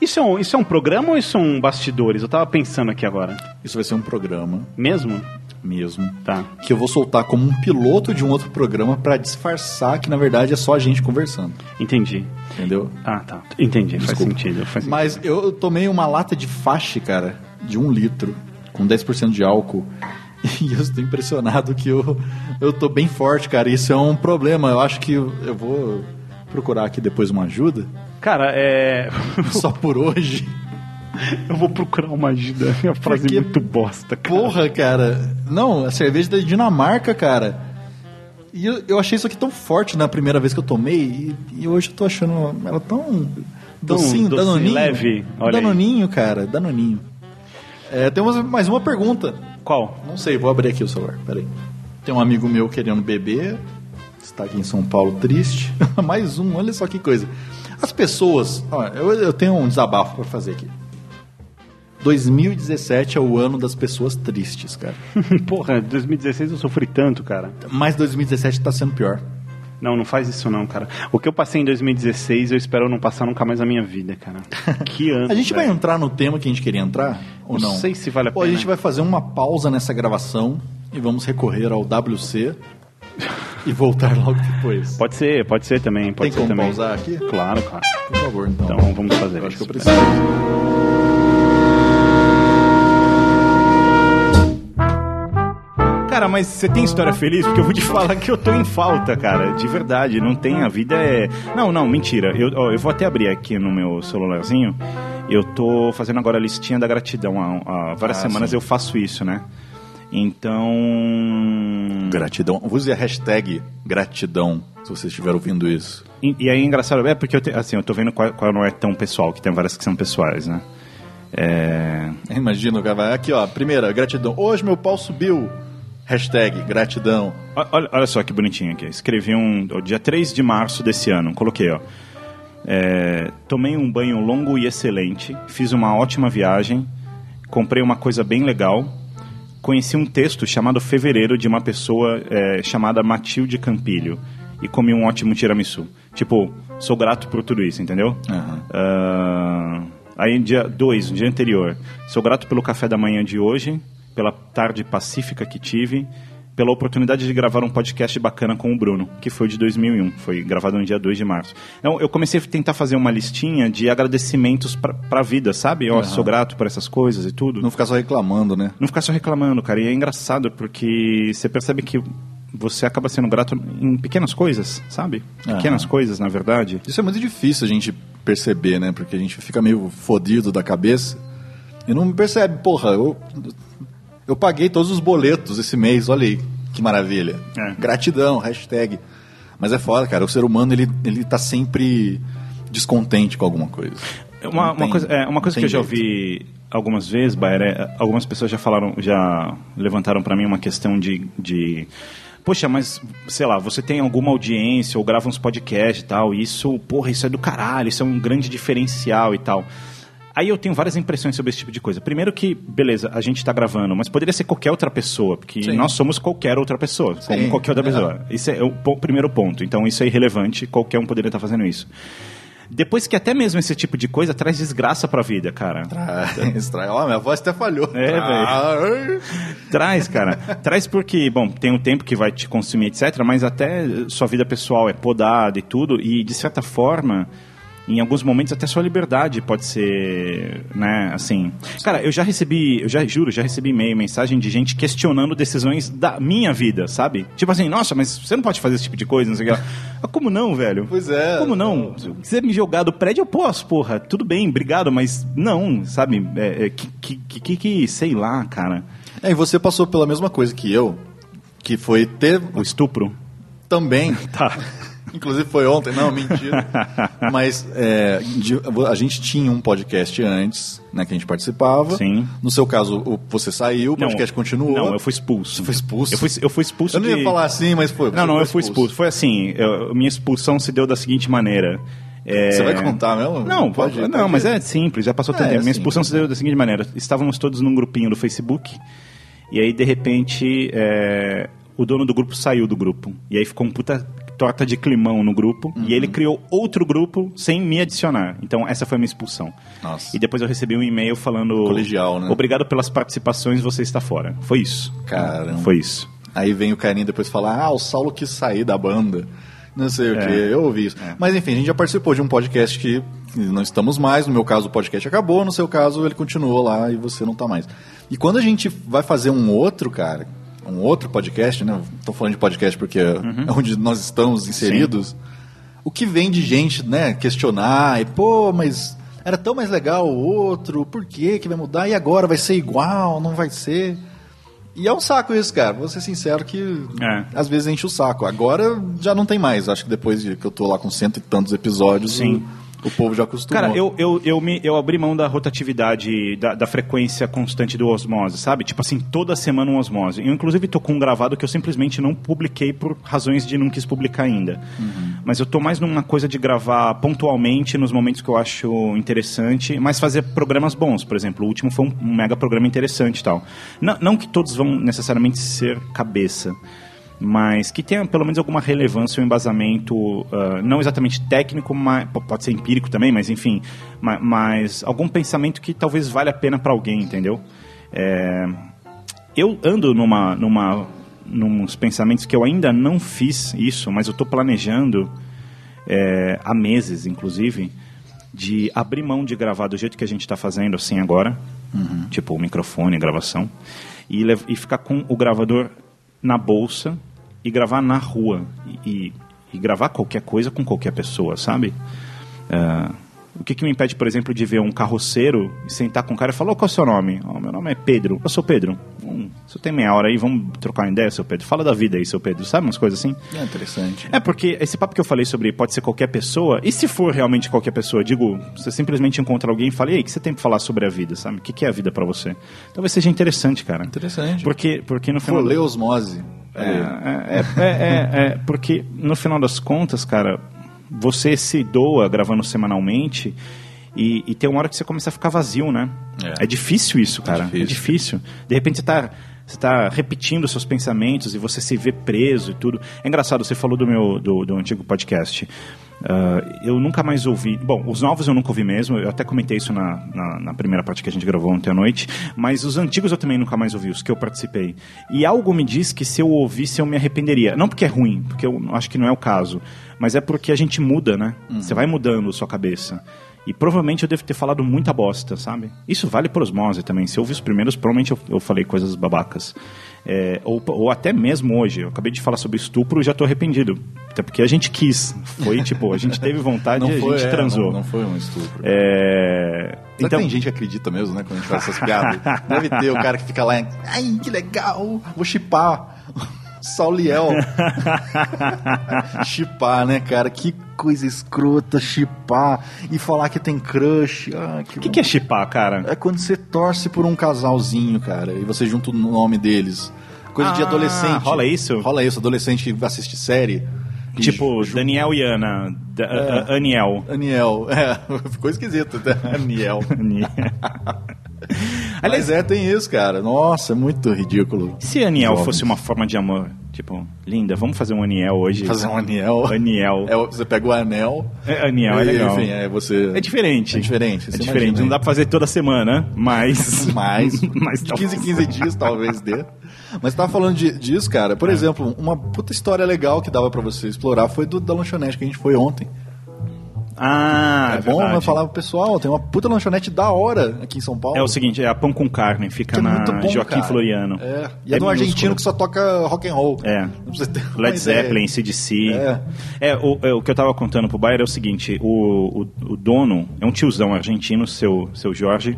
Isso é, um, isso é um programa ou isso são bastidores? Eu tava pensando aqui agora. Isso vai ser um programa Mesmo? Mesmo. Tá. Que eu vou soltar como um piloto de um outro programa pra disfarçar que na verdade é só a gente conversando. Entendi. Entendeu? Ah, tá. Entendi. Faz sentido. Faz sentido. Mas eu tomei uma lata de fache, cara, de um litro, com 10% de álcool. E eu estou impressionado que eu, eu tô bem forte, cara. Isso é um problema. Eu acho que eu vou procurar aqui depois uma ajuda. Cara, é. Só por hoje. Eu vou procurar uma ajuda. É uma frase Porque- muito bosta, cara. Porra, cara. Não, a cerveja da Dinamarca, cara. E eu, eu achei isso aqui tão forte na primeira vez que eu tomei. E, e hoje eu tô achando ela tão. Docinho, docinho, danoninho. leve. Olha aí. danoninho, cara. Danoninho. É, temos mais uma pergunta. Qual? Não sei, vou abrir aqui o celular, peraí. Tem um amigo meu querendo beber, está aqui em São Paulo triste. Mais um, olha só que coisa. As pessoas, ó, eu, eu tenho um desabafo para fazer aqui. 2017 é o ano das pessoas tristes, cara. Porra, 2016 eu sofri tanto, cara. Mas 2017 tá sendo pior. Não, não faz isso não, cara. O que eu passei em 2016, eu espero não passar nunca mais na minha vida, cara. Que ano. A gente vai velho. entrar no tema que a gente queria entrar ou Não não? sei se vale a a pena. gente vai fazer uma pausa nessa gravação e vamos recorrer ao WC e voltar logo depois. Pode ser, pode ser também, pode Tem ser como também. pausar aqui? Claro, claro. Por favor, então. Então vamos fazer Eu acho que eu preciso. Cara, mas você tem história feliz? Porque eu vou te falar que eu tô em falta, cara. De verdade, não tem. A vida é. Não, não, mentira. Eu, ó, eu vou até abrir aqui no meu celularzinho. Eu tô fazendo agora a listinha da gratidão. Há, há várias Ah, semanas sim. eu faço isso, né? Então. Gratidão. Use a hashtag gratidão se você estiver ouvindo isso. E, e aí é engraçado, é porque eu, te- assim, eu tô vendo qual, qual não é tão pessoal, que tem várias que são pessoais, né? É. Imagina o cara aqui, ó. Primeira, gratidão. Hoje meu pau subiu. Hashtag gratidão. Olha, olha só que bonitinho aqui. Escrevi um. Dia 3 de março desse ano. Coloquei, ó. É, tomei um banho longo e excelente. Fiz uma ótima viagem. Comprei uma coisa bem legal. Conheci um texto chamado Fevereiro de uma pessoa é, chamada Matilde Campilho. E comi um ótimo tiramisu. Tipo, sou grato por tudo isso, entendeu? Ah, aí, dia 2, no dia anterior. Sou grato pelo café da manhã de hoje, pela tarde pacífica que tive, pela oportunidade de gravar um podcast bacana com o Bruno, que foi de 2001. Foi gravado no dia 2 de março. Então, eu comecei a tentar fazer uma listinha de agradecimentos pra, pra vida, sabe? Ó, Aham. sou grato por essas coisas e tudo. Não ficar só reclamando, né? Não ficar só reclamando, cara. E é engraçado porque você percebe que você acaba sendo grato em pequenas coisas, sabe? Pequenas Aham. coisas, na verdade. Isso é muito difícil a gente perceber, né? Porque a gente fica meio fodido da cabeça e não percebe, porra, eu, eu paguei todos os boletos esse mês, olha aí, que maravilha. É. Gratidão, hashtag. Mas é foda, cara, o ser humano, ele, ele tá sempre descontente com alguma coisa. Uma, Não uma tem- coisa, é, uma coisa que eu tem já ouvi algumas vezes, Baer, é, algumas pessoas já falaram, já levantaram pra mim uma questão de, de Poxa, mas, sei lá, você tem alguma audiência ou grava uns podcasts e tal, e isso, porra, isso é do caralho, isso é um grande diferencial e tal. Aí eu tenho várias impressões sobre esse tipo de coisa. Primeiro que, beleza, a gente está gravando, mas poderia ser qualquer outra pessoa, porque Sim. nós somos qualquer outra pessoa, como Sim, qualquer outra é. pessoa. Isso é o po- primeiro ponto. Então isso é irrelevante, qualquer um poderia estar fazendo isso. Depois que até mesmo esse tipo de coisa traz desgraça pra vida, cara. Traz, traz. Ó, minha voz até falhou. É, velho. Traz, cara. Traz porque, bom, tem um tempo que vai te consumir, etc., mas até sua vida pessoal é podada e tudo, e de certa forma, em alguns momentos até sua liberdade pode ser, né, assim. Cara, eu já recebi, eu já juro, já recebi e-mail, mensagem de gente questionando decisões da minha vida, sabe? Tipo assim, nossa, mas você não pode fazer esse tipo de coisa, não sei o que. lá. Ah, Como não, velho? Pois é. Como não? Se quiser me jogar do prédio, eu posso, porra. Tudo bem, obrigado, mas não, sabe? É, é, que, que, que, que, sei lá, cara. É, e você passou pela mesma coisa que eu, que foi ter. O estupro? Também. Tá. Inclusive foi ontem, não, mentira. Mas é, a gente tinha um podcast antes, né, que a gente participava. Sim. No seu caso, o- você saiu, o podcast continuou. Não, eu fui expulso. Você foi expulso? Eu fui, eu fui expulso Eu não ia de- falar assim, mas foi. Não, não, você eu fui expulso. Foi assim, eu- minha expulsão se deu da seguinte maneira. É... Você vai contar mesmo? Não, Pode, pode, não, mas é simples, já passou tanto É, tempo. Minha expulsão se deu da seguinte maneira. Estávamos todos num grupinho do Facebook, e aí, de repente, é, o dono do grupo saiu do grupo. E aí ficou um puta torta de climão no grupo, Uhum. e ele criou outro grupo sem me adicionar. Então, essa foi a minha expulsão. Nossa. E depois eu recebi um e-mail falando... Colegial, né? Obrigado pelas participações, você está fora. Foi isso. Caramba. Foi isso. Aí vem o carinha depois falar, ah, o Saulo quis sair da banda. Não sei o É. que, eu ouvi isso. Mas enfim, a gente já participou de um podcast que não estamos mais. No meu caso, o podcast acabou. No seu caso, ele continuou lá e você não tá mais. E quando a gente vai fazer um outro, cara, um outro podcast, né? Tô falando de podcast porque é onde nós estamos inseridos. O que vem de gente, né, questionar e, pô, mas era tão mais legal o outro, por que que vai mudar? E agora vai ser igual, não vai ser? E é um saco isso, cara. Vou ser sincero que É. às vezes enche o saco. Agora já não tem mais. Acho que depois de que eu tô lá com cento e tantos episódios, Sim. O povo já acostumou. Cara, eu, eu, eu, me, eu abri mão da rotatividade, da, da frequência constante do osmose, sabe? Tipo assim, toda semana um osmose. Eu, inclusive, tô com um gravado que eu simplesmente não publiquei por razões de não quis publicar ainda. Uhum. Mas eu tô mais numa coisa de gravar pontualmente nos momentos que eu acho interessante, mas fazer programas bons. Por exemplo, o último foi um, mega programa interessante e tal. Não, não que todos vão necessariamente ser cabeça mas que tenha pelo menos alguma relevância ou embasamento, uh, não exatamente técnico, mas pode ser empírico também, mas enfim, mas, mas algum pensamento que talvez valha a pena para alguém, entendeu? É, eu ando numa, numa, nos pensamentos que eu ainda não fiz isso, mas eu estou planejando é, há meses, inclusive, de abrir mão de gravar do jeito que a gente está fazendo assim agora, Uhum. tipo o microfone, gravação, e, e ficar com o gravador na bolsa e gravar na rua e, e- gravar qualquer coisa com qualquer pessoa, sabe? Ah, o que, que me impede, por exemplo, de ver um carroceiro e sentar com o cara e falar: "Ô, qual é o seu nome? "Ó, meu nome é Pedro. Eu sou Pedro. Você tem meia hora aí, vamos trocar uma ideia, seu Pedro. Fala da vida aí, seu Pedro. Sabe umas coisas assim? É interessante. É porque esse papo que eu falei sobre pode ser qualquer pessoa, e se for realmente qualquer pessoa, digo, você simplesmente encontra alguém e fala, ei, o que você tem pra falar sobre a vida, sabe? O que que é a vida pra você? Talvez seja interessante, cara. Interessante. Porque, porque no final. Folê osmose. É, é, é, é, é, porque no final das contas, cara, você se doa gravando semanalmente e, e tem uma hora que você começa a ficar vazio, né? É, difícil isso, cara. É difícil. De repente você tá, você tá repetindo seus pensamentos e você se vê preso e tudo. É engraçado, você falou do meu do, do antigo podcast. Ah, eu nunca mais ouvi. Bom, os novos eu nunca ouvi mesmo. Eu até comentei isso na, na, na primeira parte que a gente gravou ontem à noite. Mas os antigos eu também nunca mais ouvi, os que eu participei. E algo me diz que se eu ouvisse eu me arrependeria. Não porque é ruim, porque eu acho que não é o caso. Mas é porque a gente muda, né? Você vai mudando sua cabeça. E provavelmente eu devo ter falado muita bosta, sabe? Isso vale por osmose também. Se eu ouvi os primeiros, provavelmente eu, eu falei coisas babacas. É, ou, ou até mesmo hoje. Eu acabei de falar sobre estupro e já tô arrependido. Até porque a gente quis. Foi tipo, a gente teve vontade Não e a foi, gente é, transou. não- não foi um estupro. É... Será que tem gente que acredita mesmo, né? Quando a gente faz essas piadas. Deve ter o cara que fica lá, ai, que legal, vou chipar. Sauliel. chipar, né, cara? Que coisa escrota, chipar. E falar que tem crush. Ah, que O que, que é chipar, cara? É quando você torce por um casalzinho, cara, e você junta o nome deles. Coisa de Ah, adolescente. rola isso? Rola isso, adolescente que assiste série. Tipo, Daniel e Ana. Da, É. Aniel. Aniel, é, ficou esquisito, né? Aniel. Mas é, tem isso, cara. Nossa, é muito ridículo. Se Aniel Jovens. fosse uma forma de amor, tipo, linda, vamos fazer um Aniel hoje. Fazer um Aniel. Aniel. É, você pega o anel. É, Aniel, é legal. Enfim, é você. É diferente. É diferente. É diferente. imagina, Não dá pra fazer toda semana, mas. Mais. mas de 15 em 15 dias, talvez dê. Mas tava falando de- disso, cara. É. Por exemplo, uma puta história legal que dava pra você explorar foi do, da lanchonete que a gente foi ontem. Ah, é bom verdade. eu falar pro pessoal, tem uma puta lanchonete da hora aqui em São Paulo. É o seguinte, é a Pão com Carne, fica Que é na bom, Joaquim cara. Floriano. É. E é, de um argentino que só toca rock and roll. É. Led. Zeppelin, CDC. É. É, o, é, o que eu tava contando pro Bayer é o seguinte: o, o, o dono é um tiozão argentino, seu, seu Jorge,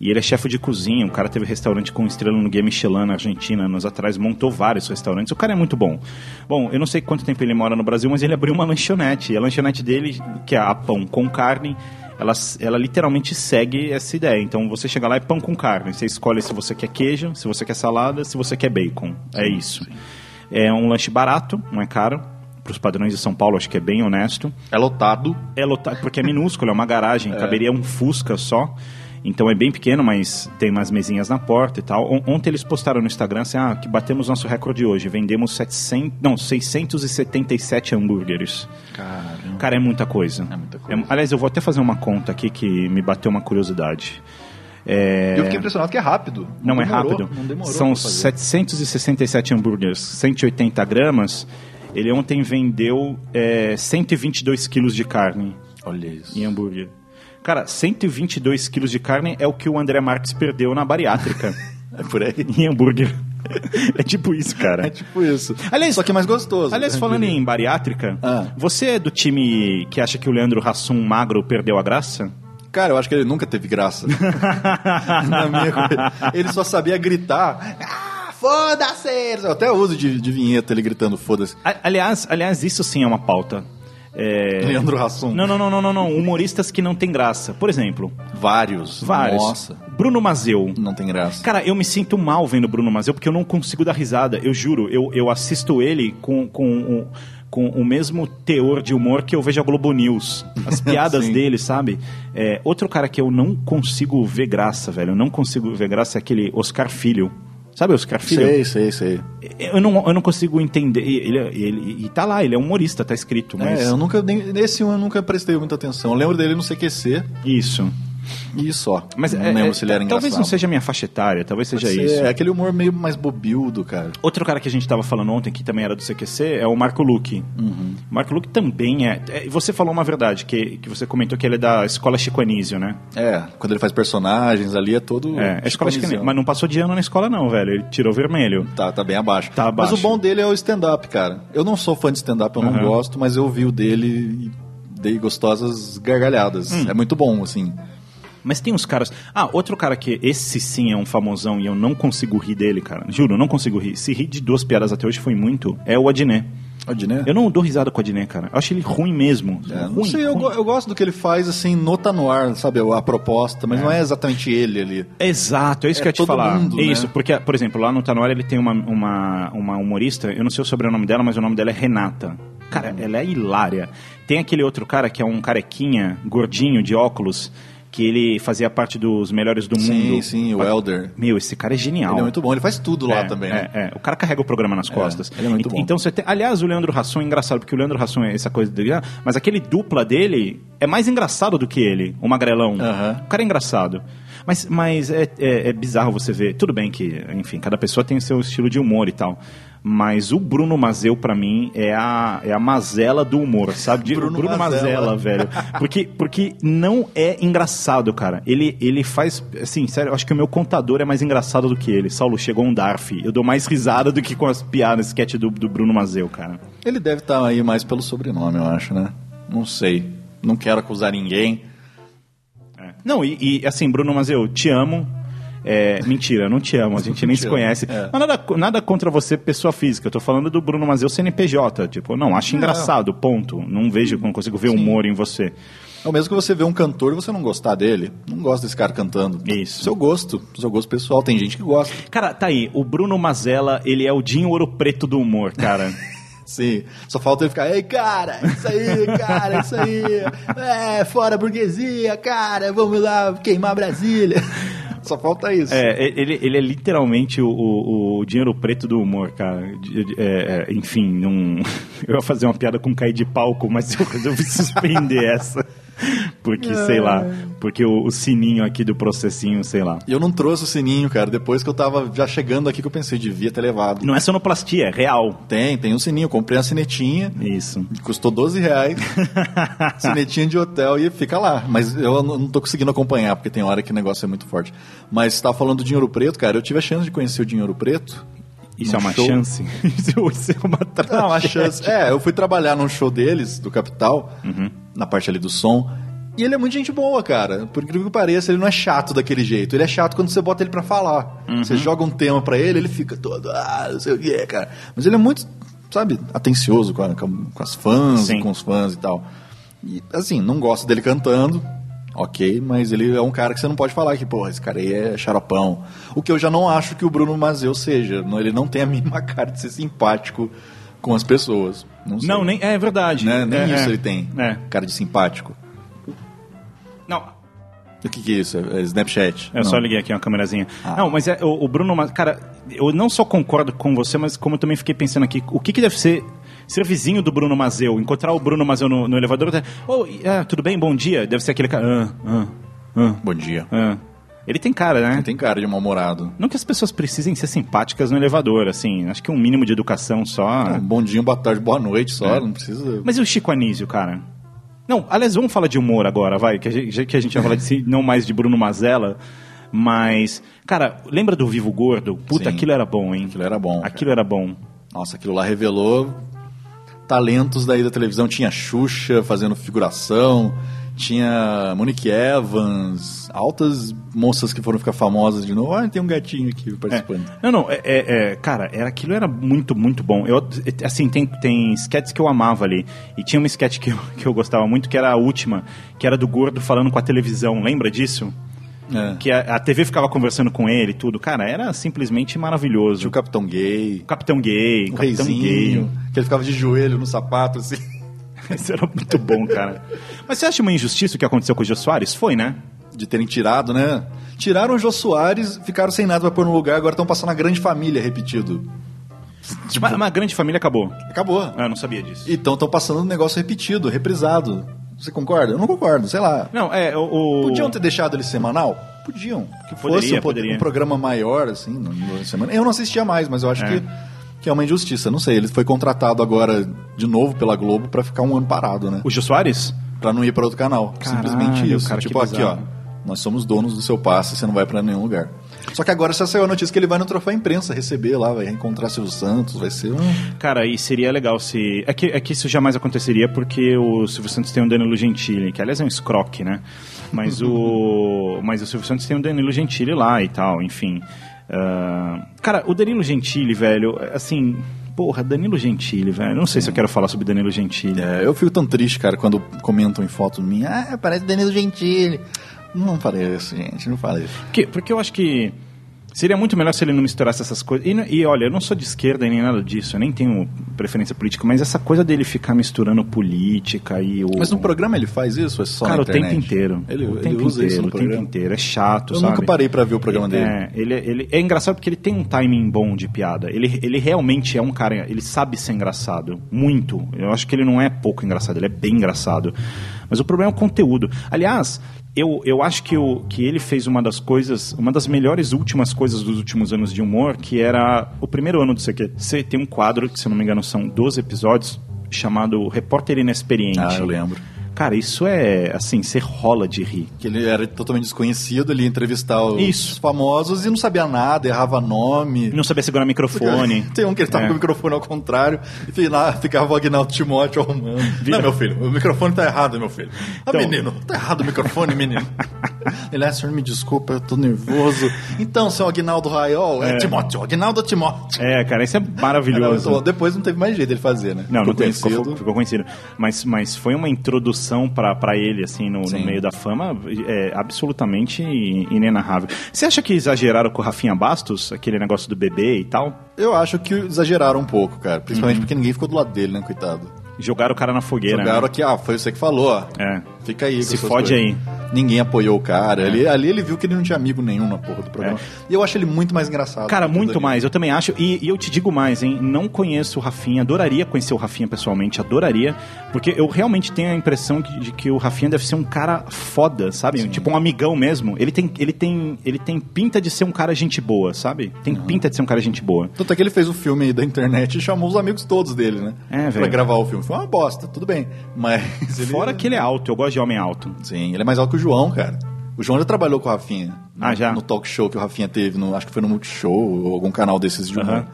e ele é chefe de cozinha. O cara teve restaurante com estrela no Guia Michelin na Argentina anos atrás, montou vários restaurantes. O cara é muito bom. Bom, eu não sei quanto tempo ele mora no Brasil, mas ele abriu uma lanchonete. E a lanchonete dele, que é a Pão com Carne, ela, ela literalmente segue essa ideia. Então você chega lá é pão com carne. Você escolhe se você quer queijo, se você quer salada, se você quer bacon. É isso. É um lanche barato, não é caro. Para os padrões de São Paulo, acho que é bem honesto. É lotado. É lotado, porque é minúsculo, é uma garagem, caberia um Fusca só. Então é bem pequeno, mas tem umas mesinhas na porta e tal. On- Ontem eles postaram no Instagram assim, ah, que batemos nosso recorde hoje. Vendemos 700, não, 677 hambúrgueres. Caramba. Cara, é muita coisa. É muita coisa. É- aliás, eu vou até fazer uma conta aqui que me bateu uma curiosidade. É... Eu fiquei impressionado que é rápido. Não, é demorou, rápido. Não demorou. São pra fazer. 767 hambúrgueres, 180 gramas. Ele ontem vendeu é, 122 quilos de carne Olha isso. em hambúrguer. Cara, 122 quilos de carne é o que o André Marques perdeu na bariátrica. É por aí. em hambúrguer. É tipo isso, cara. É tipo isso. Aliás, Só que é mais gostoso. Aliás, falando em bariátrica, Ah. você é do time que acha que o Leandro Hassum magro perdeu a graça? Cara, eu acho que ele nunca teve graça. Na minha. Ele só sabia gritar. Ah, foda-se! Eu até uso de, de vinheta ele gritando foda-se. Aliás, aliás, isso sim é uma pauta. É... Leandro Hassum. Não, não, não, não, não, não. Humoristas que não tem graça. Por exemplo. Vários. Vários. Nossa. Bruno Mazeu. Não tem graça. Cara, eu me sinto mal vendo Bruno Mazeu porque eu não consigo dar risada. Eu juro, eu, eu assisto ele com, com, um, com o mesmo teor de humor que eu vejo a Globo News. As piadas dele, sabe? É, outro cara que eu não consigo ver graça, velho. Eu não consigo ver graça é aquele Oscar Filho. Sabe Oscar Filho? Sei, sei, sei. Eu não, eu não consigo entender. Ele, ele, e tá lá, ele é humorista, tá escrito, mas. É, eu nunca, nesse um eu nunca prestei muita atenção. Eu lembro dele no CQC Isso. E só. Mas não é- lembro é- se ele era talvez engraçado. não seja minha faixa etária, talvez seja ser, isso. É aquele humor meio mais bobildo, cara. Outro cara que a gente tava falando ontem, que também era do CQC, é o Marco Luque. Uhum. O Marco Luque também é, é- Você falou uma verdade, que, que você comentou que ele é da escola Chico Anísio, né? É, quando ele faz personagens ali é todo. É, a escola Chico Anísio. Mas não passou de ano na escola, não, velho. Ele tirou vermelho. Tá, tá bem abaixo. Tá abaixo. Mas o bom dele é o stand-up, cara. Eu não sou fã de stand-up, eu não Uhum. gosto, mas eu vi o dele e dei gostosas gargalhadas. Hum. É muito bom, assim. Mas tem uns caras. Ah, outro cara que esse sim é um famosão e eu não consigo rir dele, cara. Juro, eu não consigo rir. Se rir de duas piadas até hoje foi muito. É o Adnet. Adnet? Eu não dou risada com o Adnet, cara. Eu acho ele ruim mesmo. É, não ruim, sei, eu, ruim. go- eu gosto do que ele faz, assim, no Tá No Ar, sabe? A proposta, mas não é exatamente ele ali. Exato, é isso É que eu ia te falar. mundo, é né? isso, porque, por exemplo, lá no Tanora ele tem uma, uma, uma humorista, eu não sei o sobrenome dela, mas o nome dela é Renata. Cara, ela é hilária. Tem aquele outro cara que é um carequinha, gordinho, de óculos, que ele fazia parte dos melhores do Sim, mundo. sim, o Elder. Meu, esse cara é genial. Ele é muito bom, ele faz tudo lá É, também, é, né? é. O cara carrega o programa nas costas. ele é muito Ent- bom. Então você tem. Aliás, o Leandro Hassum é engraçado, porque o Leandro Hassum é essa coisa dele. ah, Mas aquele dupla dele é mais engraçado do que ele, o magrelão. O cara é engraçado. Mas, mas é, é- é bizarro você ver. Tudo bem que, enfim, cada pessoa tem o seu estilo de humor e tal. Mas o Bruno Mazeu, pra mim, é a, é a mazela do humor, sabe? De- Bruno Bruno. Mazela, velho. Porque, porque não é engraçado, cara. Ele, ele faz. Assim, sério, eu acho que o meu contador é mais engraçado do que ele. Saulo, chegou um Darf. Eu dou mais risada do que com as piadas, sketch do, do Bruno Mazeu, cara. Ele deve estar aí mais pelo sobrenome, eu acho, né? Não sei. Não quero acusar ninguém. Não, e, e, assim, Bruno Mazeu, te amo. É, mentira, não te amo, a gente nem se conhece. é. Mas nada, nada contra você, pessoa física. Eu tô falando do Bruno Mazeu CNPJ. Tipo, não, acho engraçado, ponto. Não vejo, não consigo ver humor em você. É o mesmo que você vê um cantor e você não gostar dele. Não gosta desse cara cantando. Isso. Seu gosto, seu gosto pessoal. Tem gente que gosta. Cara, tá aí, o Bruno Mazella, ele é o Dinho Ouro Preto do humor, cara. Sim. Só falta ele ficar, ei, cara, isso aí, cara, isso aí. É, fora a burguesia, cara, vamos lá queimar Brasília. Só falta isso. É, ele, ele é literalmente o, o, o dinheiro preto do humor, cara. É, é, enfim, não... eu ia fazer uma piada com cair de palco, mas eu resolvi suspender essa. Porque, sei lá, porque o, o sininho aqui do processinho, sei lá. Eu não trouxe o sininho, cara. Depois que eu tava já chegando aqui que eu pensei, devia ter levado. Não é sonoplastia, é real. Tem, tem um sininho. Eu comprei uma sinetinha. Isso. Custou 12 reais. sinetinha de hotel e fica lá. Mas eu não tô conseguindo acompanhar, porque tem hora que o negócio é muito forte. Mas você tava falando do Dinheiro Preto, cara. Eu tive a chance de conhecer o Dinheiro Preto. Isso é uma show. chance? Isso é uma Não, uma tragédia. chance. É, eu fui trabalhar num show deles, do Capital, Uhum. na parte ali do som. E ele é muito gente boa, cara. Por incrível que pareça, ele não é chato daquele jeito. Ele é chato quando você bota ele pra falar. Uhum. Você joga um tema pra ele, ele fica todo, ah, não sei o que, cara. Mas ele é muito, sabe, atencioso com, a- com- as fãs, Sim. com os fãs e tal. E, assim, não gosto dele cantando, ok, mas ele é um cara que você não pode falar que, porra, esse cara aí é xaropão. O que eu já não acho que o Bruno Mazeu seja. Ele não tem a mínima cara de ser simpático com as pessoas. Não, sei. Não, nem, é verdade. Né? Nem É, isso é. ele tem. É. Cara de simpático. O que, que é isso? É Snapchat? Eu Não. só liguei aqui uma câmerazinha. Ah. Não, mas é, o, o Bruno, cara, eu não só concordo com você, mas como eu também fiquei pensando aqui, o que, que deve ser ser vizinho do Bruno Mazeu, encontrar o Bruno Mazeu no, no elevador, até, oh, ah, tudo bem, bom dia, deve ser aquele cara, ah, ah, ah, Bom dia. ah. Ele tem cara, né? Ele tem cara de mal-humorado. Não que as pessoas precisem ser simpáticas no elevador, assim, acho que um mínimo de educação só... Um bom dia, boa tarde, boa noite só. É. Não precisa. Mas e o Chico Anísio, cara? Não, aliás, vamos falar de humor agora, vai, que a gente, já que a gente vai falar de si, não mais de Bruno Mazella, mas, cara, lembra do Vivo Gordo? Puta, Sim. aquilo era bom, hein? Aquilo era bom. Aquilo era bom. Nossa, aquilo lá revelou talentos daí da televisão. Tinha Xuxa fazendo figuração, Tinha Monique Evans, altas moças que foram ficar famosas de novo. Ah, tem um gatinho aqui participando. Não, não, é, é- é, cara, era, aquilo era muito, muito bom. Eu, assim, tem, tem sketches que eu amava ali. E tinha uma sketch que eu, que eu gostava muito, que era a última, que era do gordo falando com a televisão. Lembra disso? É. Que a, a TV ficava conversando com ele e tudo. Cara, era simplesmente maravilhoso. Tinha o Capitão Gay. O Capitão Gay, O Capitão Gay. reizinho, que ele ficava de joelho no sapato, assim. Isso era muito bom, cara. Mas você acha uma injustiça o que aconteceu com o Jô Soares? Foi, né? De terem tirado, né? Tiraram o Jô Soares, ficaram sem nada pra pôr no lugar, agora estão passando a grande família repetido. Tipo, mas, mas a grande família acabou. Acabou. Ah, não sabia disso. Então estão passando um negócio repetido, reprisado. Você concorda? Eu não concordo, sei lá. Não, é, o... Podiam ter deixado ele semanal? Podiam. Que fosse Poderia, um, poderia. um programa maior, assim, no semana. Eu não assistia mais, mas eu acho É. que, que é uma injustiça. Não sei, ele foi contratado agora de novo pela Globo pra ficar um ano parado, né? O Jô Soares? Pra não ir pra outro canal. Caralho, Simplesmente isso. cara, tipo, aqui, ó. Nós somos donos do seu passe, você não vai pra nenhum lugar. Só que agora já saiu a notícia que ele vai no troféu imprensa receber lá, vai reencontrar Silvio Santos, vai ser um. Cara, e seria legal se. É que, é que isso jamais aconteceria porque o Silvio Santos tem um Danilo Gentili, que aliás é um escroque, né? Mas o. Mas o Silvio Santos tem um Danilo Gentili lá e tal, enfim. Ah, cara, o Danilo Gentili, velho, assim. Porra, Danilo Gentili, velho. Não sei se eu quero falar sobre Danilo Gentili. É, eu fico tão triste, cara, quando comentam em foto minha. Ah, parece Danilo Gentili. Não parece, gente, não parece. Porque, porque eu acho que seria muito melhor se ele não misturasse essas coisas. E, e olha, eu não sou de esquerda nem nada disso, eu nem tenho preferência política, mas essa coisa dele ficar misturando política e o. Mas no programa ele faz isso é só Cara, o tempo inteiro. Ele, o ele tempo usa inteiro, isso no o tempo programa? inteiro. É chato, Eu sabe? nunca parei pra ver o programa dele. É, ele, ele, é engraçado porque ele tem um timing bom de piada. Ele, ele realmente é um cara, ele sabe ser engraçado. Muito. Eu acho que ele não é pouco engraçado, ele é bem engraçado. Mas o problema é o conteúdo. Aliás, eu, eu acho que, o, que ele fez uma das coisas, uma das melhores últimas coisas dos últimos anos de humor, que era o primeiro ano do CQC. Tem um quadro, que se não me engano são 12 episódios, chamado Repórter Inexperiente. Ah, eu lembro. Cara, isso é, assim, você rola de rir. Que ele era totalmente desconhecido, ele ia entrevistar os Isso. famosos e não sabia nada, errava nome. Não sabia segurar microfone. Tem um que ele tava É. com o microfone ao contrário e lá ficava o Agnaldo Timóteo arrumando. Não, meu filho, o microfone tá errado, meu filho. Ah, Então- menino, tá errado o microfone, menino. Ele, ah, senhor, me desculpa, eu tô nervoso. Então, seu Agnaldo Raiol, é, É. Timóteo, Agnaldo Timóteo. É, cara, isso é maravilhoso. Então, depois não teve mais jeito dele fazer, né? Não, não Ficou teve, ficou, conhecido. ficou conhecido. Mas, mas foi uma introdução pra pra ele, assim, no, no meio da fama, é, absolutamente inenarrável. Você acha que exageraram com o Rafinha Bastos, aquele negócio do bebê e tal? Eu acho que exageraram um pouco, cara. Principalmente Uhum. porque ninguém ficou do lado dele, né, coitado. Jogaram o cara na fogueira. Jogaram né? aqui, ah, foi você que falou, ó. É. Fica aí. Se fode coisas. aí. Ninguém apoiou o cara. É. Ali, ali ele viu que ele não tinha amigo nenhum na porra do programa. E eu acho ele muito mais engraçado. Cara, muito mais, eu também acho. E, e eu te digo mais, hein? Não conheço o Rafinha, adoraria conhecer o Rafinha pessoalmente, adoraria. Porque eu realmente tenho a impressão que- de que o Rafinha deve ser um cara foda, sabe? Tipo um amigão mesmo. Ele tem, ele, tem, ele tem pinta de ser um cara gente boa, sabe? Tem pinta de ser um cara gente boa. Tanto é que ele fez o filme aí da internet e chamou os amigos todos dele, né? É, Pra velho. gravar o filme. Foi uma bosta, tudo bem. Mas ele... Fora que ele é alto, eu gosto de homem alto. Sim, ele é mais alto que o João, cara. O João já trabalhou com o Rafinha. Ah, no- já? No talk show que o Rafinha teve, no, acho que foi no Multishow ou algum canal desses de humor. Aham.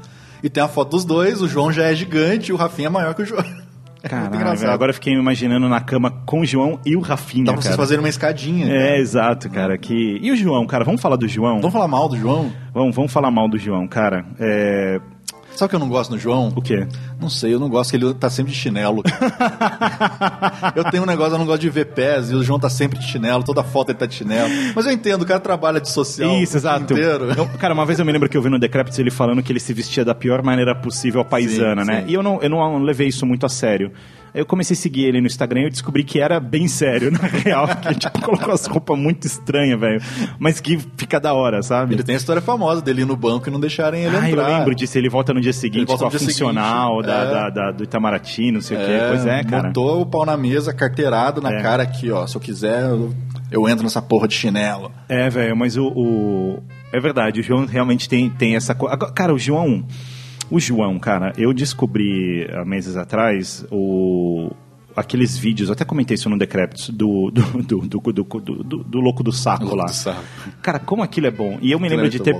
E tem a foto dos dois, o João já é gigante e o Rafinha é maior que o João. É Caralho, velho, agora eu fiquei me imaginando na cama com o João e o Rafinha, Dá pra vocês cara. fazerem uma escadinha. É, exato, cara. Que... E o João, cara? Vamos falar do João? Vamos falar mal do João? Vamos, vamos falar mal do João, cara. É... Sabe o que eu não gosto no João? O quê? Não sei, eu não gosto que ele tá sempre de chinelo. eu tenho um negócio, eu não gosto de ver pés, e o João tá sempre de chinelo, toda foto ele tá de chinelo. Mas eu entendo, o cara trabalha de social Isso, exato. inteiro. Eu- cara, uma vez eu me lembro que eu vi no Decrepits ele falando que ele se vestia da pior maneira possível paisana, Sim, né? sim. E eu não, eu não levei isso muito a sério. Eu comecei a seguir ele no Instagram e eu descobri que era bem sério, na real. Que ele tipo, colocou as roupas muito estranhas, velho. Mas que fica da hora, sabe? Ele tem a história famosa dele ir no banco e não deixarem ele ah, entrar. eu lembro disso. Ele volta no dia seguinte com a dia funcional seguinte, da, é. da- da- do Itamaraty, não sei o quê. Pois é, cara. Botou o pau na mesa, carteirado na É. cara aqui, ó. Se eu quiser, eu, eu entro nessa porra de chinelo. É, velho, mas o, o- É verdade, o João realmente tem, tem essa coisa. Cara, o João. O João, cara, eu descobri há meses atrás o. Aqueles vídeos, eu até comentei isso no Decreptus, do, do, do, do, louco do saco lá. Cara, como aquilo é bom. E eu me lembro é de ter.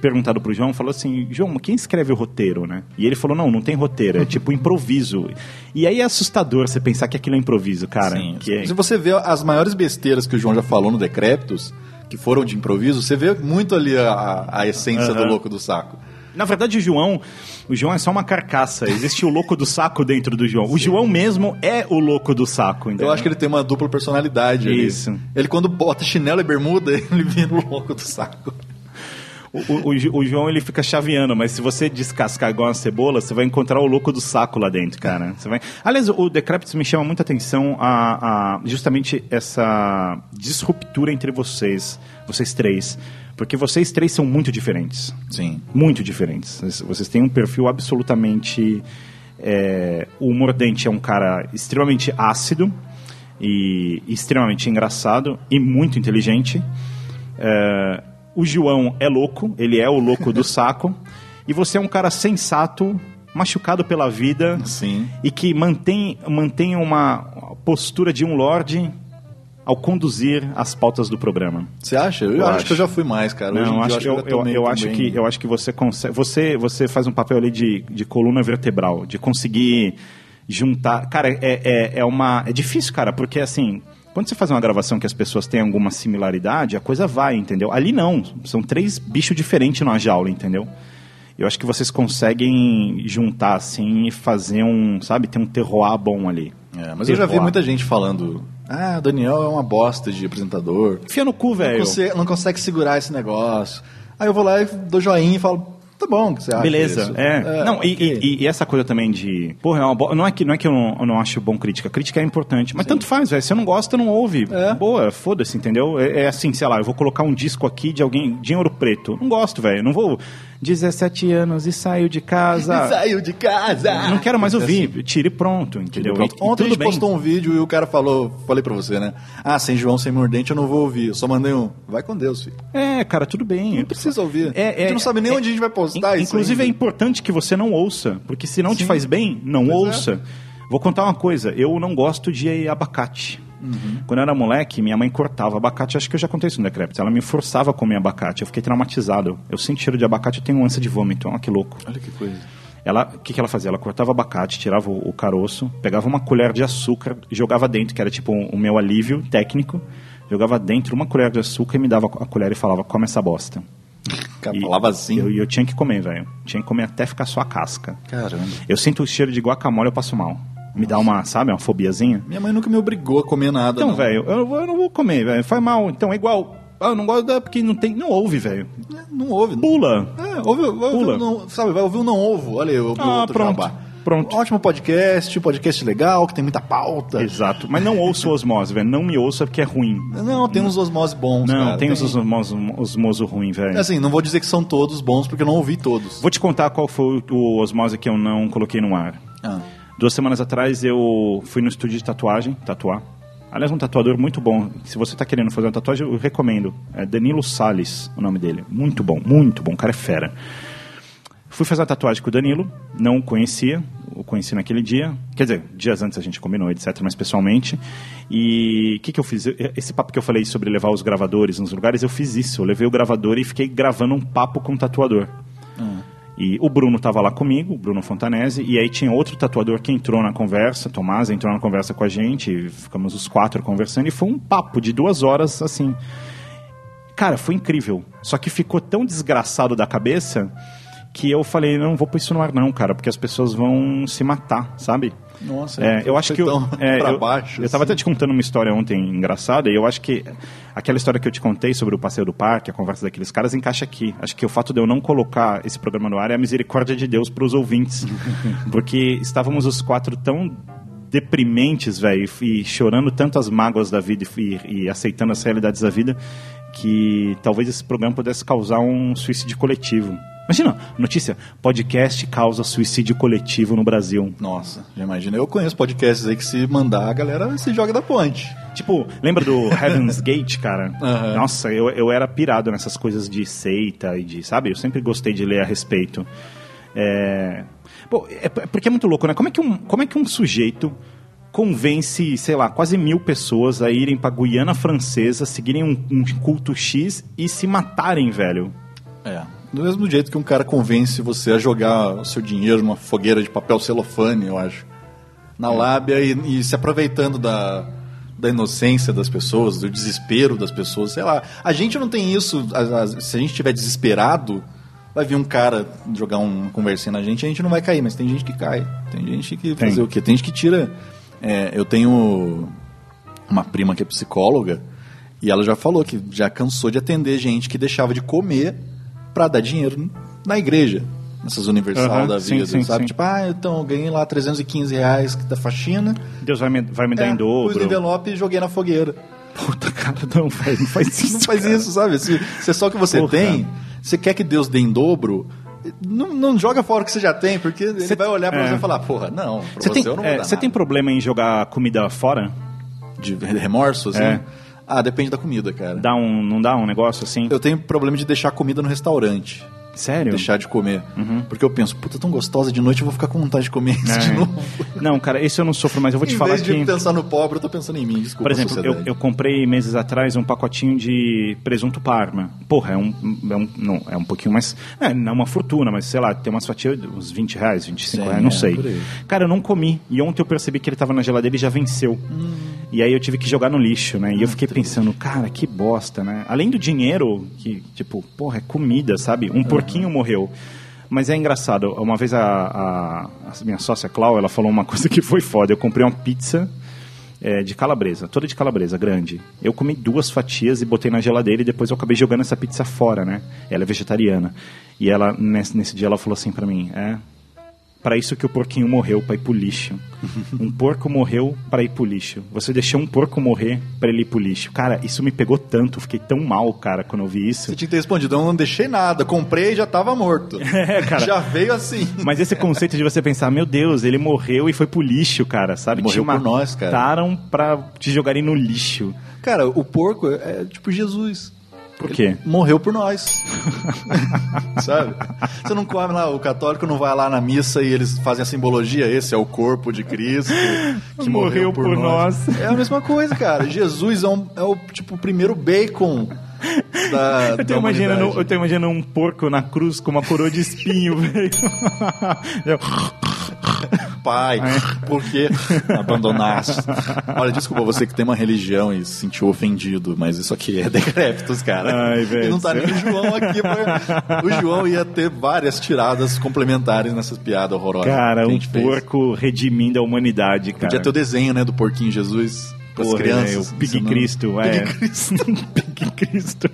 perguntado pro João, falou assim, João, quem escreve o roteiro, né? E ele falou, não, não tem roteiro, é tipo improviso. E aí é assustador você pensar que aquilo é improviso, cara. Que é- Se você vê as maiores besteiras que o João já falou no Decréptos, que foram de improviso, você vê muito ali a, a essência do louco do saco. Na verdade, o João, o João é só uma carcaça. Existe o louco do saco dentro do João. O João mesmo é o louco do saco, entendeu? Eu acho que ele tem uma dupla personalidade ali. Isso. Ele quando bota chinelo e bermuda, ele vira o louco do saco. O, o- o João ele fica chaveando, mas se você descascar igual uma cebola, você vai encontrar o louco do saco lá dentro, cara. Você vai... Aliás, o Decréptus me chama muita atenção a, a justamente essa disruptura entre vocês, vocês três. Porque vocês três são muito diferentes. Sim. Muito diferentes. Vocês- têm um perfil absolutamente. é, o Mordente é um cara extremamente ácido e extremamente engraçado e muito inteligente. É, o João é louco, ele é o louco do saco. E você é um cara sensato, machucado pela vida. Sim. E que mantém, mantém uma postura de um lorde ao conduzir as pautas do programa. Você acha? Eu, acho, que eu já fui mais, cara. Não, acho, eu, eu, eu acho que, eu acho que você consegue. Você, você faz um papel ali de, de coluna vertebral, de conseguir juntar. Cara, é, é, é uma. É difícil, cara, porque assim. Quando você faz uma gravação que as pessoas têm alguma similaridade, a coisa vai, entendeu? Ali não. São três bichos diferentes numa jaula, entendeu? Eu acho que vocês conseguem juntar assim e fazer um, sabe, ter um terroir bom ali. É, mas eu já vi Terroir. muita gente falando. Ah, Daniel é uma bosta de apresentador. Enfia no cu, velho. Não consegue, não consegue segurar esse negócio. Aí eu vou lá e dou joinha e falo, tá bom, o que você acha Beleza, disso? é. não, e, e- e essa coisa também de. Porra, é uma bo- não, é que, não é que eu não, eu não acho bom crítica. Crítica é importante. Mas tanto faz, velho. Se eu não gosta, não ouve. Boa, foda-se, entendeu? É, é assim, sei lá, eu vou colocar um disco aqui de alguém de Ouro Preto. Não gosto, velho. Não vou. 17 anos e saiu de casa. Saiu de casa! Não quero mais ouvir. Assim. Tire pronto, entendeu? Pronto. E- e Ontem a tudo gente bem. postou um vídeo e o cara falou, falei pra você, né? Ah, sem João, sem mordente eu não vou ouvir. Eu só mandei um, vai com Deus, filho. É, cara, tudo bem. Não precisa ouvir. É, a gente é, não sabe nem é- onde a gente vai postar isso. Inclusive é importante que você não ouça, porque se não te faz bem, não Pois é. ouça. Vou contar uma coisa, eu não gosto de abacate. Quando eu era moleque, minha mãe cortava abacate, acho que eu já contei isso no decrépito. Ela me forçava a comer abacate, eu fiquei traumatizado. Eu sinto cheiro de abacate, eu tenho ânsia de vômito, olha que louco. Olha que coisa. Ela, o que, que ela fazia? Ela cortava abacate, tirava o, o caroço, pegava uma colher de açúcar, jogava dentro, que era tipo o meu alívio técnico, jogava dentro uma colher de açúcar e me dava a colher e falava, come essa bosta. Cara, E falava assim. Eu, eu tinha que comer, velho. Tinha que comer até ficar só a casca. Caramba. Eu sinto o cheiro de guacamole, eu passo mal. Me dá uma, sabe, uma fobiazinha. Minha mãe nunca me obrigou a comer nada, Então, velho, eu, eu não vou comer, velho. Faz mal. Então, é igual. Ah, eu não gosto da- porque não tem. Não ouve, velho. Não ouve. Pula. É, ouve, ouve, Pula. não, sabe, vai ouvir o não ovo. Olha o Ah, outro pronto. jabá. Pronto. Ótimo podcast, podcast legal, que tem muita pauta. Exato. Mas não ouça o osmose, velho. Não me ouça porque é ruim. Não, tem uns osmose bons, Não, cara. tem os osmose, osmoso ruim, velho. Assim, não vou dizer que são todos bons, porque eu não ouvi todos. Vou te contar qual foi o osmose que eu não coloquei no ar. Ah. Duas semanas atrás eu fui no estúdio de tatuagem, tatuar. Aliás, um tatuador muito bom. Se você está querendo fazer uma tatuagem, eu recomendo. É Danilo Salles, o nome dele. Muito bom, muito bom. O cara é fera. Fui fazer a tatuagem com o Danilo, não o conhecia, o conheci naquele dia. Quer dizer, dias antes a gente combinou, etc., mas pessoalmente. E o que, que eu fiz? Esse papo que eu falei sobre levar os gravadores nos lugares, eu fiz isso. Eu levei o gravador e fiquei gravando um papo com o tatuador. E o Bruno estava lá comigo, o Bruno Fontanese, e aí tinha outro tatuador que entrou na conversa, Tomás entrou na conversa com a gente, ficamos os quatro conversando, e foi um papo de duas horas, assim. Cara, foi incrível. Só que ficou tão desgraçado da cabeça que eu falei, não vou pôr isso no ar não, cara, porque as pessoas vão se matar, sabe? Nossa, É, eu acho que eu, é, eu, baixo, eu tava assim. até te contando uma história ontem engraçada e eu acho que aquela história que eu te contei sobre o passeio do parque, a conversa daqueles caras encaixa aqui. Acho que o fato de eu não colocar esse programa no ar é a misericórdia de Deus para os ouvintes, porque estávamos os quatro tão deprimentes, velho, e chorando tanto as mágoas da vida e, e aceitando as realidades da vida que talvez esse programa pudesse causar um suicídio coletivo. Imagina, notícia, podcast causa suicídio coletivo no Brasil. Nossa, já imagina. Eu conheço podcasts aí que se mandar, a galera se joga da ponte. Tipo, lembra do Heaven's Gate, cara? Aham. Nossa, eu, eu era pirado nessas coisas de seita e de, sabe? Eu sempre gostei de ler a respeito. É... Pô, é p- porque é muito louco, né? Como é que um, como é que um sujeito convence, sei lá, quase mil pessoas a irem pra Guiana Francesa, seguirem um, um culto X e se matarem, velho? É. Do mesmo jeito que um cara convence você a jogar o seu dinheiro numa fogueira de papel celofane, eu acho. Na lábia e, e se aproveitando da, da inocência das pessoas, do desespero das pessoas. Sei lá. A gente não tem isso. a- a- se a gente estiver desesperado, vai vir um cara jogar um conversinha na gente, a gente não vai cair, mas tem gente que cai. Tem gente que Tem. fazer o quê? Tem gente que tira. É, eu tenho uma prima que é psicóloga e ela já falou que já cansou de atender gente que deixava de comer pra dar dinheiro na igreja. Nessas universal Aham, da vida, sim, sabe? sim. Tipo, ah, então eu ganhei lá 315 reais da faxina. Deus vai me, vai me dar É, em Pus no dobro. envelope e joguei na fogueira. Puta, cara, não faz, não faz isso. Não faz isso, sabe? Se, se é só o que você Porra. tem, você quer que Deus dê em dobro, não, não joga fora o que você já tem, porque ele vai olhar pra é. você e falar, porra, não, pra Você você, tem, eu não vou é, você tem problema em jogar comida fora? De remorso, assim? É. Ah, depende da comida, cara. Dá um, não dá um negócio assim? Eu tenho problema de deixar comida no restaurante. Sério? Deixar de comer. Porque eu penso, puta, tão gostosa de noite, eu vou ficar com vontade de comer isso É. de novo. Não, cara, esse eu não sofro, mas eu vou te em falar vez de que... pensar no pobre, eu tô pensando em mim, desculpa. Por exemplo, eu, eu comprei meses atrás um pacotinho de presunto parma. Porra, é um, é um, não, é um pouquinho mais. É, não é uma fortuna, mas sei lá, tem umas fatias, uns 20 reais, 25 Sim, reais, não é, sei. por. Cara, eu não comi. E ontem eu percebi que ele tava na geladeira e já venceu. Hum. E aí eu tive que jogar no lixo, né? E eu fiquei pensando, cara, que bosta, né? Além do dinheiro, que, tipo, porra, é comida, sabe? Um porquinho morreu. Mas é engraçado, uma vez a, a, a minha sócia Clau, ela falou uma coisa que foi foda. Eu comprei uma pizza é, de calabresa, toda de calabresa, grande. Eu comi duas fatias e botei na geladeira e depois eu acabei jogando essa pizza fora, né? Ela é vegetariana. E ela, nesse, nesse dia, ela falou assim pra mim, é... Para isso que o porquinho morreu, pra ir pro lixo. Um porco morreu para ir pro lixo. Você deixou um porco morrer para ele ir pro lixo. Cara, isso me pegou tanto, fiquei tão mal, cara, quando eu vi isso. Você tinha que ter respondido, eu não deixei nada, comprei e já tava morto. É, cara. Já veio assim. Mas esse conceito de você pensar, meu Deus, ele morreu e foi pro lixo, cara, sabe? Morreu Te por nós, cara. mataram pra te jogarem no lixo. Cara, o porco é tipo Jesus. Por quê? Morreu por nós. Sabe? Você não come lá, o católico não vai lá na missa e eles fazem a simbologia, esse é o corpo de Cristo que morreu, Morreu por nós. É a mesma coisa, cara. Jesus é, um- é o tipo o primeiro bacon da, Eu tô, imaginando, eu tô imaginando um porco na cruz com uma coroa de espinho, velho. Pai, por que abandonaste? Olha, desculpa você que tem uma religião e se sentiu ofendido, mas isso aqui é decrépitos, cara. Ai, velho. E não tá nem o João aqui. pra- O João ia ter várias tiradas complementares nessas piadas horrorosas. Cara, um gente fez. porco redimindo a humanidade, cara. Podia ter o desenho, né, do porquinho Jesus para as Porra, crianças. é, o Pig. Cristo, é. Pig Cristo. Pig Cristo.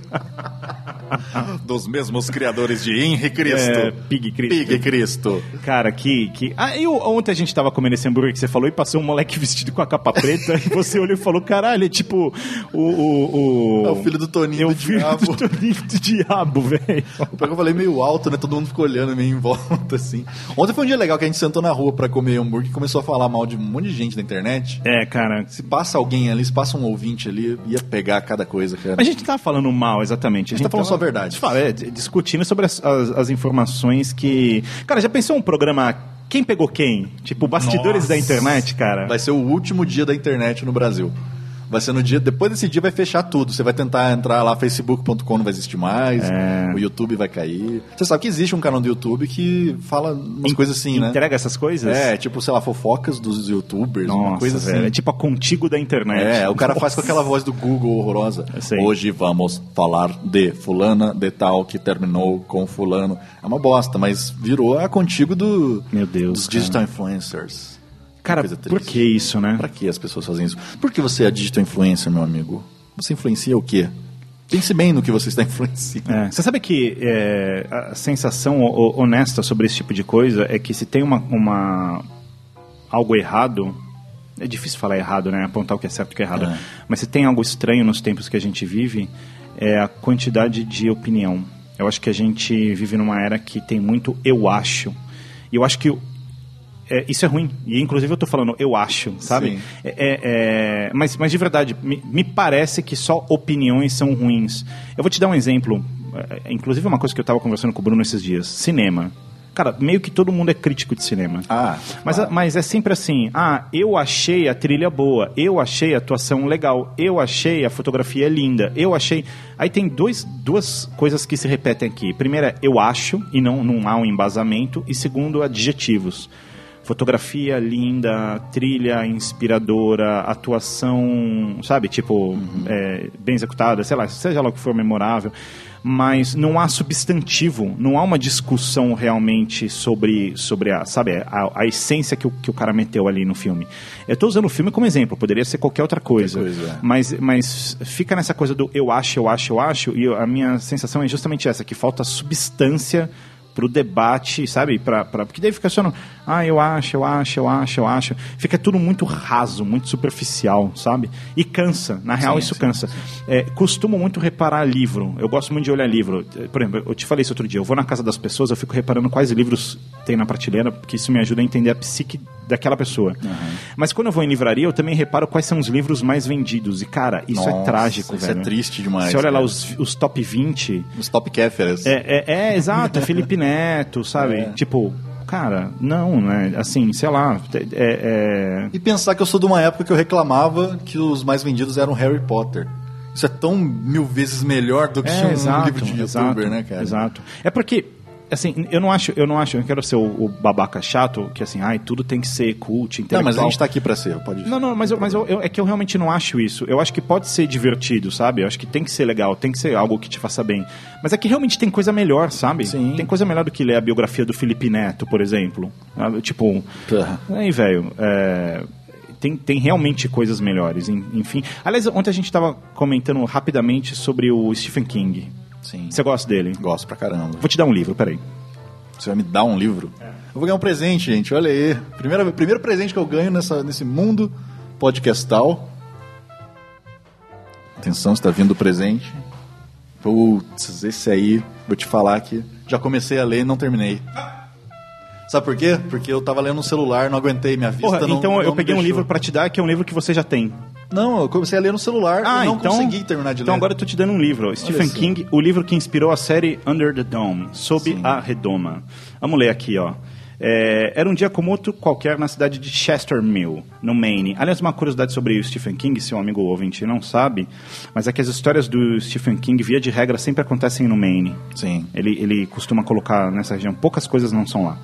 Dos mesmos criadores de Henri Cristo. É, Pig Cristo. Pig Cristo. Cara, que. que... Ah, e o- ontem a gente tava comendo esse hambúrguer que você falou e passou um moleque vestido com a capa preta e você olhou e falou: caralho, é tipo o. o, o... É o filho do Toninho É o do filho diabo. do Toninho do diabo, velho. Pior que eu falei meio alto, né? Todo mundo ficou olhando meio em volta, assim. Ontem foi um dia legal que a gente sentou na rua pra comer hambúrguer e começou a falar mal de um monte de gente na internet. É, cara. Se passa alguém ali, se passa um ouvinte ali, ia pegar cada coisa, cara. A gente tá falando mal, exatamente. A gente tá falando só a verdade. Fala, é, discutindo sobre as, as- as informações que. Cara, já pensou um programa Quem Pegou Quem? Tipo, bastidores Nossa. da internet, cara? Vai ser o último dia da internet no Brasil. Vai ser no dia. Depois desse dia vai fechar tudo. Você vai tentar entrar lá, facebook.com não vai existir mais. É. O YouTube vai cair. Você sabe que existe um canal do YouTube que fala umas coisas assim, né? Entrega essas coisas? É, tipo, sei lá, fofocas dos youtubers, uma Nossa, coisa velho. assim. É tipo a contigo da internet. É, o cara faz com Nossa. aquela voz do Google horrorosa. Hoje vamos falar de fulana de tal que terminou com fulano. É uma bosta, mas virou a contigo do, Meu Deus, dos cara. digital influencers. Cara, por que isso, né? Pra que as pessoas fazem isso? Por que você é digital influencer, meu amigo? Você influencia o quê? Pense bem no que você está influenciando. É, Você sabe que é, a sensação ho- honesta sobre esse tipo de coisa é que se tem uma, uma algo errado, é difícil falar errado, né? Apontar o que é certo e o que é errado. É. Mas se tem algo estranho nos tempos que a gente vive, é a quantidade de opinião. Eu acho que a gente vive numa era que tem muito eu acho. E eu acho que é, isso é ruim. E inclusive eu tô falando eu acho, sabe? É, é, é, mas, mas de verdade, me, me parece que só opiniões são ruins. Eu vou te dar um exemplo. é, Inclusive uma coisa que eu estava conversando com o Bruno esses dias. Cinema. Cara, meio que todo mundo é crítico de cinema. Ah, mas, mas é sempre assim: ah, eu achei a trilha boa, eu achei a atuação legal, eu achei a fotografia linda, eu achei. Aí tem dois, duas coisas que se repetem aqui. Primeiro é eu acho, e não, não há um embasamento, e segundo, adjetivos. Fotografia linda, trilha inspiradora, atuação, sabe, tipo, é, bem executada, sei lá, seja lá o que for memorável mas não há substantivo, não há uma discussão realmente sobre, sobre a, sabe, a, a essência que o, que o cara meteu ali no filme. Eu estou usando o filme como exemplo, poderia ser qualquer outra coisa, Qualquer coisa, é. mas, mas fica nessa coisa do eu acho, eu acho, eu acho, e a minha sensação é justamente essa, que falta substância pro debate, sabe? Pra, pra, porque daí fica só no, ah, eu acho, eu acho, eu acho, eu acho. Fica tudo muito raso, muito superficial, sabe? E cansa. Na real, Sim, isso sim, cansa. É, costumo muito reparar livro. Eu gosto muito de olhar livro. Por exemplo, eu te falei isso outro dia. Eu vou na casa das pessoas, eu fico reparando quais livros tem na prateleira, porque isso me ajuda a entender a psique daquela pessoa. Mas quando eu vou em livraria, eu também reparo quais são os livros mais vendidos. E, cara, isso é Nossa, trágico, isso velho. é triste demais, Você olha lá cara. os, os top 20. Os top Kéferas. É, é, é, exato, é Felipe Neto, sabe? É. Tipo, cara, não, né? Assim, sei lá. É, é- E pensar que eu sou de uma época que eu reclamava que os mais vendidos eram Harry Potter. Isso é tão mil vezes melhor do que É, um exato, livro de youtuber, exato, né, cara? Exato. É porque, assim, eu não acho, eu não acho, eu quero ser o, o babaca chato, que assim, ai, tudo tem que ser cult, Não, intelectual. mas a gente tá aqui pra ser, pode Não, não, mas, eu, mas eu, eu- é que eu realmente não acho isso. Eu acho que pode ser divertido, sabe? Eu acho que tem que ser legal, tem que ser algo que te faça bem. Mas é que realmente tem coisa melhor, sabe? Sim. Tem coisa melhor do que ler a biografia do Felipe Neto, por exemplo. Ah, Tipo, aí, velho, é, tem, tem realmente coisas melhores, en- enfim. Aliás, ontem a gente tava comentando rapidamente sobre o Stephen King. Sim. Você gosta dele? Gosto pra caramba. Vou te dar um livro, peraí. Você vai me dar um livro? É. Eu vou ganhar um presente, gente. Olha aí. Primeiro, primeiro presente que eu ganho nessa, nesse mundo podcastal. Atenção, está vindo o presente. Putz, esse aí, vou te falar que já comecei a ler e não terminei. Sabe por quê? Porque eu tava lendo no celular, não aguentei minha vista. Porra, não, então não eu peguei um livro pra te dar que é um livro que você já tem. Não, eu comecei a ler no celular Ah, e não então, consegui terminar de então ler. agora eu tô te dando um livro. Stephen só. King, o livro que inspirou a série Under the Dome, Sob a Redoma. Vamos ler aqui, ó. É, era um dia como outro qualquer na cidade de Chester Mill, no Maine. Aliás, uma curiosidade sobre o Stephen King, se um amigo ouvinte não sabe, mas é que as histórias do Stephen King, via de regra, sempre acontecem no Maine. Sim. Ele, ele costuma colocar nessa região, poucas coisas não são lá.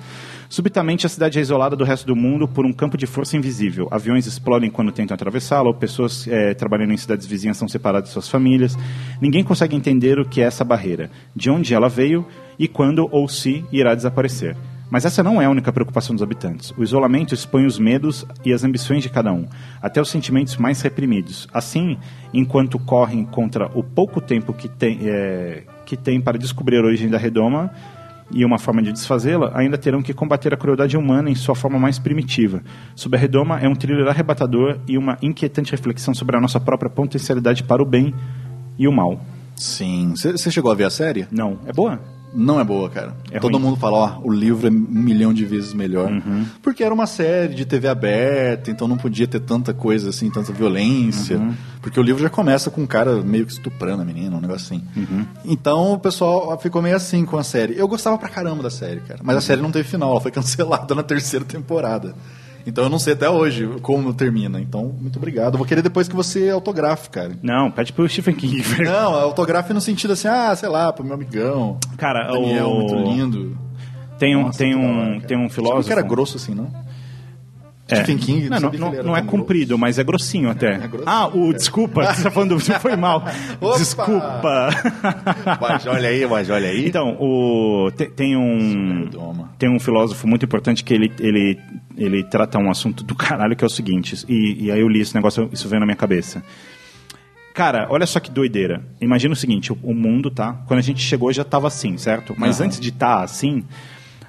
Subitamente, a cidade é isolada do resto do mundo por um campo de força invisível. Aviões explodem quando tentam atravessá-la, ou pessoas eh, trabalhando em cidades vizinhas são separadas de suas famílias. Ninguém consegue entender o que é essa barreira, de onde ela veio e quando ou se irá desaparecer. Mas essa não é a única preocupação dos habitantes. O isolamento expõe os medos e as ambições de cada um, até os sentimentos mais reprimidos. Assim, enquanto correm contra o pouco tempo que tem, eh, que tem para descobrir a origem da redoma, e uma forma de desfazê-la, ainda terão que combater a crueldade humana em sua forma mais primitiva. Sob a Redoma é um thriller arrebatador e uma inquietante reflexão sobre a nossa própria potencialidade para o bem e o mal. Sim. Você chegou a ver a série? Não. É boa? Não é boa, cara. É Todo ruim. mundo fala, ó, o livro é um milhão de vezes melhor. Porque era uma série de TV aberta, então não podia ter tanta coisa assim, tanta violência. Porque o livro já começa com um cara meio que estuprando a menina, um negócio assim. Então o pessoal ficou meio assim com a série. Eu gostava pra caramba da série, cara. Mas a série não teve final, ela foi cancelada na terceira temporada. Então eu não sei até hoje como termina. Então, muito obrigado. Eu vou querer depois que você autografe, cara. Não, pede pro Stephen King. Não, autografe no sentido assim, ah, sei lá, pro meu amigão. Cara, Daniel, o... muito lindo. Tem um, Nossa, tem um, tem um Achava filósofo. que era grosso assim, não? É. Stephen King, Não, não, não, não é comprido, mas é grossinho até. ah, o desculpa, você tá falando, você foi mal. Opa! Desculpa. Mas olha aí, mas olha aí. Então, o, te- tem um tem um filósofo muito importante que ele, ele, ele trata um assunto do caralho que é o seguinte, e, e aí eu li esse negócio, isso veio na minha cabeça. Cara, olha só que doideira. Imagina o seguinte, o, o mundo, tá? Quando a gente chegou já estava assim, certo? Mas Aham. antes de estar assim,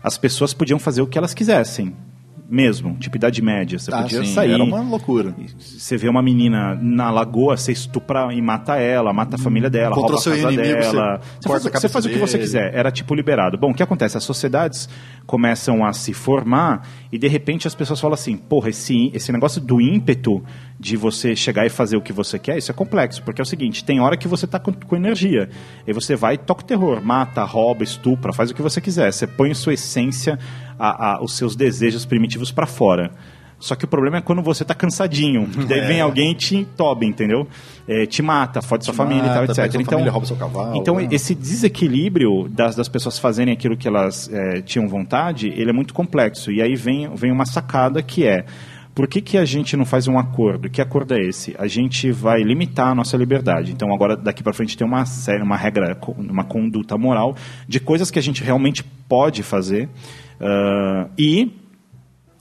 as pessoas podiam fazer o que elas quisessem. Mesmo, tipo idade média. Você Ah, podia sim, sair. era uma loucura. Você vê uma menina na lagoa, você estupra e mata ela, mata a família dela, Contra rouba a casa inimigo, dela. você Você, faz, você faz o que você quiser. Era tipo liberado. Bom, o que acontece? As sociedades começam a se formar e de repente as pessoas falam assim: porra, esse, esse negócio do ímpeto de você chegar e fazer o que você quer, isso é complexo. Porque é o seguinte: tem hora que você tá com, com energia. E você vai e toca o terror, mata, rouba, estupra, faz o que você quiser. Você põe sua essência, a, a- os seus desejos primitivos pra fora. Só que o problema é quando você tá cansadinho. Daí É. vem alguém e te entobe, entendeu? É, te mata, fode sua família e tal, etc. Então, família, rouba seu cavalo, então né? esse desequilíbrio das, das pessoas fazerem aquilo que elas é, tinham vontade, ele é muito complexo. E aí vem, vem uma sacada que é. Por que, que a gente não faz um acordo? Que acordo é esse? A gente vai limitar a nossa liberdade. Então, agora, daqui para frente, tem uma série, uma regra, uma conduta moral de coisas que a gente realmente pode fazer. Ah, e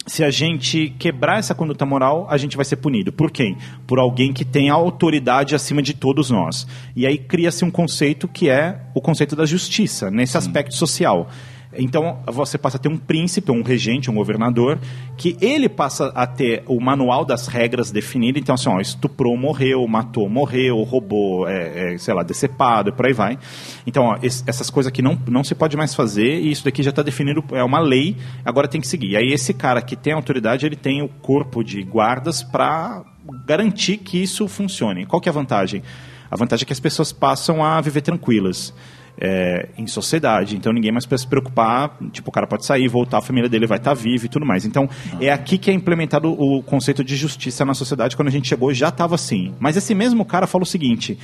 se a gente quebrar essa conduta moral, a gente vai ser punido. Por quem? Por alguém que tem a autoridade acima de todos nós. E aí cria-se um conceito que é o conceito da justiça, nesse aspecto social. Então você passa a ter um príncipe, um regente, um governador, que ele passa a ter o manual das regras definido. Então, assim, ó, estuprou, morreu, matou, morreu, roubou, é, é, sei lá, decepado, por aí vai. Então, ó, es- essas coisas que não, não se pode mais fazer, e isso daqui já está definido, é uma lei, agora tem que seguir. E aí esse cara que tem autoridade, ele tem o corpo de guardas para garantir que isso funcione. Qual que é a vantagem? A vantagem é que as pessoas passam a viver tranquilas. É, em sociedade, então ninguém mais precisa se preocupar. Tipo, o cara pode sair, voltar, a família dele vai estar viva e tudo mais. Então, é aqui que é implementado o conceito de justiça na sociedade. Quando a gente chegou, já estava assim. Mas esse mesmo cara falou o seguinte: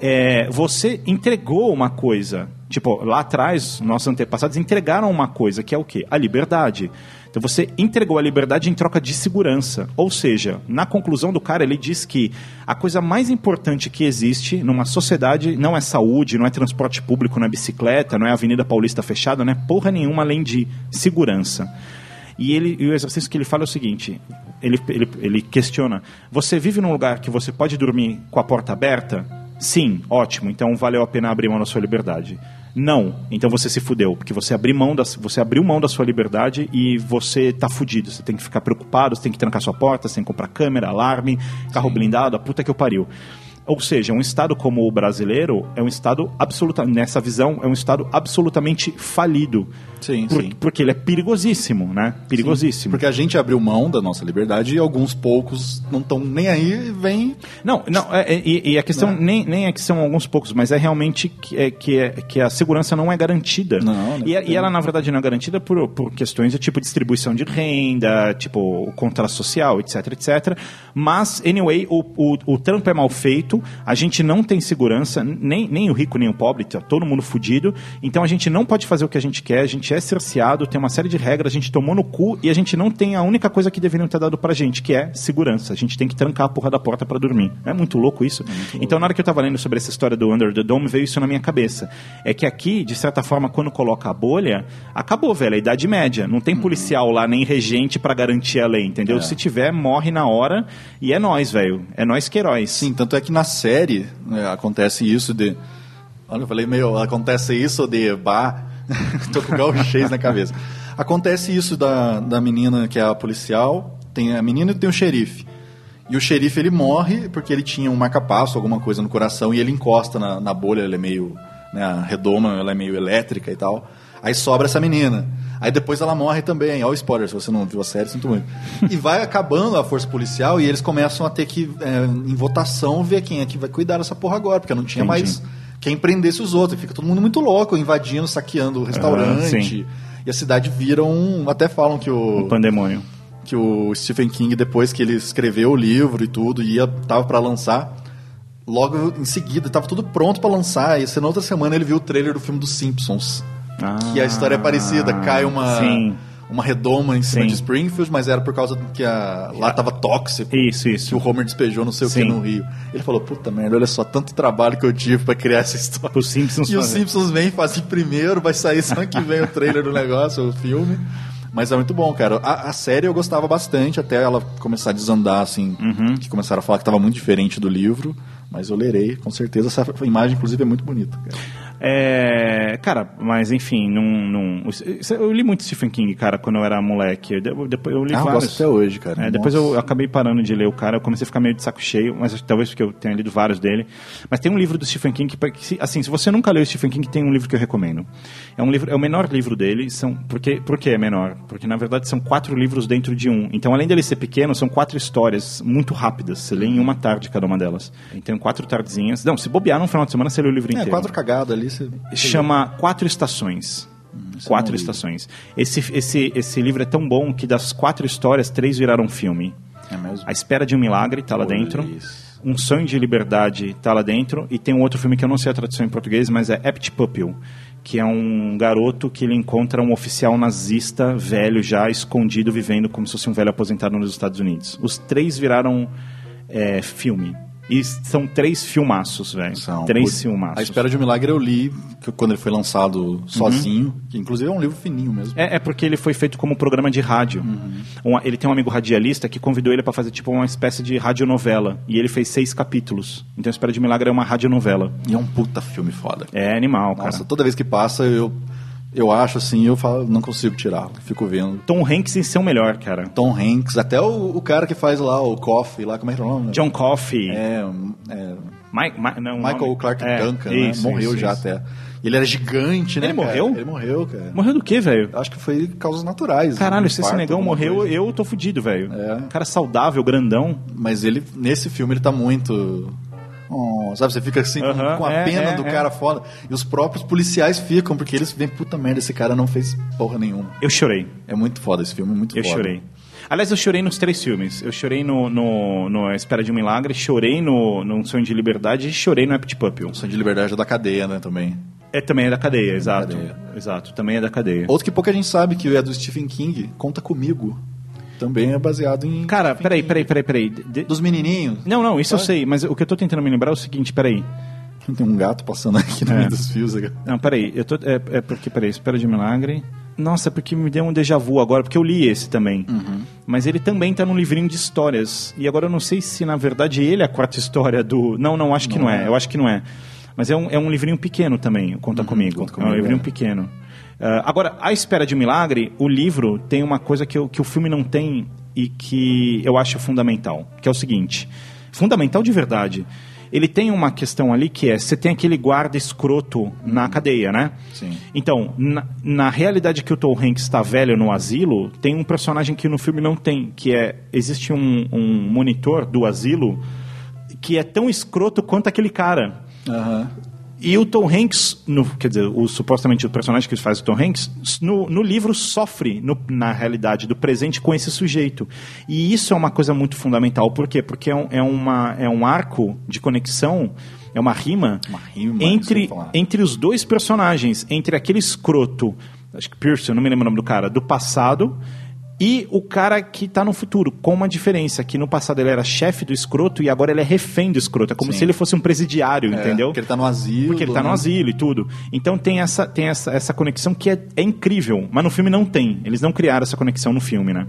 é, você entregou uma coisa. Tipo, lá atrás, nossos antepassados entregaram uma coisa, que é o quê? A liberdade. Então você entregou a liberdade em troca de segurança. Ou seja, na conclusão do cara, ele diz que a coisa mais importante que existe numa sociedade não é saúde, não é transporte público, não é bicicleta, não é Avenida Paulista fechada, não é porra nenhuma além de segurança. E, ele, e o exercício que ele fala é o seguinte: ele, ele, ele questiona, você vive num lugar que você pode dormir com a porta aberta? Sim, ótimo, então valeu a pena abrir mão da sua liberdade. Não, então você se fudeu, porque você abriu mão da, você abriu mão da sua liberdade e você tá fudido. Você tem que ficar preocupado, você tem que trancar sua porta, você tem que comprar câmera, alarme, carro blindado, a puta que eu pariu. Ou seja, um estado como o brasileiro é um estado absoluta, nessa visão, é um estado absolutamente falido. Sim, Por- sim. Porque ele é perigosíssimo, né? Perigosíssimo. Porque a gente abriu mão da nossa liberdade e alguns poucos não estão nem aí e vem. Não, não, é- é- e, a questão Não. nem, nem é que são alguns poucos, mas é realmente que, é, que, é, que a segurança não é garantida. Não, não e, e ela, na verdade, não é garantida por, por questões de tipo distribuição de renda, tipo contrato social, etc, etc. Mas, anyway, o, o, o trampo é mal feito, a gente não tem segurança, nem, nem o rico nem o pobre, tá todo mundo fudido. Então a gente não pode fazer o que a gente quer, a gente é cerceado, tem uma série de regras, a gente tomou no cu e a gente não tem a única coisa que deveriam ter dado pra gente, que é segurança. A gente tem que trancar a porra da porta pra dormir. É muito louco isso. então, na hora que eu tava lendo sobre essa história do Under the Dome, veio isso na minha cabeça. É que aqui, de certa forma, quando coloca a bolha, acabou, velho, a Idade Média. Não tem policial lá, nem regente pra garantir a lei, entendeu? É. Se tiver, morre na hora e é nós, velho. É nós que heróis. Sim, tanto é que na série né, acontece isso de. Olha, eu falei meio. Acontece isso de. Bah, tô com gauchês na cabeça. Acontece isso da, da menina que é a policial, tem a menina e tem o xerife. E o xerife ele morre porque ele tinha um marca-passo, alguma coisa no coração, e ele encosta na, na bolha, ela é meio. Né, a redoma, ela é meio elétrica e tal. Aí sobra essa menina. Aí depois ela morre também. Olha o spoiler, se você não viu a série, sinto muito. E vai acabando a força policial e eles começam a ter que, é, em votação, ver quem é que vai cuidar dessa porra agora, porque não tinha mais quem prendesse os outros. E fica todo mundo muito louco, invadindo, saqueando o restaurante. Ah, e a cidade vira um. Até falam que o. Um pandemônio. Que o Stephen King, depois que ele escreveu o livro e tudo, ia, tava para lançar. Logo em seguida, tava tudo pronto para lançar. E na outra semana ele viu o trailer do filme dos Simpsons. Que a história é parecida. Cai uma, Ah, sim. uma redoma em cima Sim. de Springfield, mas era por causa que a, lá tava tóxico. Isso, isso. Que o Homer despejou não sei o que Sim. no Rio. Ele falou, puta merda, olha só, tanto trabalho que eu tive para criar essa história. Os Simpsons E os. Simpsons vêm, fazem primeiro, vai sair semana que vem o trailer do negócio, o filme. Mas é muito bom, cara. A, a série eu gostava bastante, até ela começar a desandar, assim. Uhum. Que começaram a falar que estava muito diferente do livro. Mas eu lerei, com certeza. Essa imagem, inclusive, é muito bonita, cara. É, cara, mas enfim, não, não, eu li muito Stephen King, cara, quando eu era moleque. Eu, depois eu li Ah, eu vários. gosto até hoje, cara. É, depois Nossa. eu acabei parando de ler o cara, eu comecei a ficar meio de saco cheio, mas talvez porque eu tenha lido vários dele. Mas tem um livro do Stephen King que, que, se- assim, se você nunca leu Stephen King, tem um livro que eu recomendo. É um livro, é o menor livro dele, são porque por que é menor? Porque na verdade são quatro livros dentro de um. Então, além dele ser pequeno, são quatro histórias muito rápidas. Você lê em uma tarde cada uma delas. Então, quatro tardezinhas. Não, se bobear num final de semana, você lê o livro É, inteiro quatro cagadas ali. Você... chama Quatro Estações. Quatro Estações. Esse, esse, esse livro é tão bom que das quatro histórias, três viraram filme. É mesmo? A Espera de um Milagre tá lá dentro. Um Sonho de Liberdade tá lá dentro. E tem um outro filme que eu não sei a tradução em português, mas é Apt Pupil. Que é um garoto que ele encontra um oficial nazista velho já escondido, vivendo como se fosse um velho aposentado nos Estados Unidos. Os três viraram é, filme. E são três filmaços, velho. Três Putz, filmaços. A Espera de um Milagre eu li que quando ele foi lançado sozinho, que inclusive é um livro fininho mesmo. É, é porque ele foi feito como programa de rádio. Um- ele tem um amigo radialista que convidou ele para fazer tipo uma espécie de radionovela. E ele fez seis capítulos. Então Espera de Milagre é uma radionovela. E é um puta filme foda. É animal, cara. Nossa, toda vez que passa eu eu acho assim, eu falo, não consigo tirar, fico vendo. Tom Hanks em seu melhor, cara. Tom Hanks, até o, o cara que faz lá o Coffee, lá, como é que é o nome? John Coffey. É, é não, Michael nome- Clark é, Duncan, né? isso, Morreu isso, já isso. até. Ele era gigante, né? Ele cara? morreu? Ele morreu, cara. Morreu do quê, velho? Acho que foi causas naturais. Caralho, um se esse negão morreu, coisa. eu tô fudido, velho. É. Cara saudável, grandão. Mas ele, nesse filme, ele tá muito. Oh, sabe, você fica assim com- Aham, com a é, pena é, do é. cara foda. E os próprios policiais ficam, porque eles veem, puta merda, esse cara não fez porra nenhuma. Eu chorei. É muito foda esse filme, muito Eu foda. chorei. Aliás, eu chorei nos três filmes. Eu chorei no, no, no Espera de um Milagre, chorei no, no Sonho de Liberdade e chorei no Apt Pupil. Sonho de Liberdade é da cadeia, né, também. É, também é da cadeia, exato. cadeia. Exato, também é da cadeia. Outro que pouca gente sabe que é do Stephen King, Conta Comigo. Também é baseado em... Cara, peraí, peraí, peraí, peraí. De- Dos menininhos. Não, não, isso eu Sabe? sei, mas o que eu tô tentando me lembrar é o seguinte, peraí. Tem um gato passando aqui no É. meio dos fios. aqui. Não, peraí, eu tô. É, é porque, peraí, Espera de Milagre. Nossa, é porque me deu um déjà vu agora, porque eu li esse também. Uhum. Mas ele também tá num livrinho de histórias. E agora eu não sei se, na verdade, ele é a quarta história do. Não, não, acho que Não não é. é. Eu acho que não é. Mas é um, é um livrinho pequeno também, Conta Comigo. Uhum, Conta é um Comigo, livrinho é. pequeno. Ah, agora, A Espera de Milagre, o livro tem uma coisa que, eu- que o filme não tem e que eu acho fundamental, que é o seguinte. Fundamental de verdade. Ele tem uma questão ali que é, você tem aquele guarda escroto na cadeia, né? Sim. Então, na, na realidade que o Tom Hanks está velho no asilo, tem um personagem que no filme não tem, que é, existe um, um monitor do asilo que é tão escroto quanto aquele cara. Aham. E o Tom Hanks, no- quer dizer, o, supostamente o personagem que faz o Tom Hanks, no, no livro sofre, no- na realidade, do presente com esse sujeito. E isso é uma coisa muito fundamental. Por quê? Porque é um, é uma, é um arco de conexão, é uma rima, rima, que eu entre, entre os dois personagens, entre aquele escroto, acho que Pierce, eu não me lembro o nome do cara, do passado. E o cara que está no futuro, com uma diferença, que no passado ele era chefe do escroto e agora ele é refém do escroto. É como Sim. se ele fosse um presidiário, É, entendeu? Porque ele tá no asilo. Porque ele tá no né? asilo e tudo. Então tem essa, tem essa, essa conexão que é, é incrível, mas no filme não tem. Eles não criaram essa conexão no filme, né?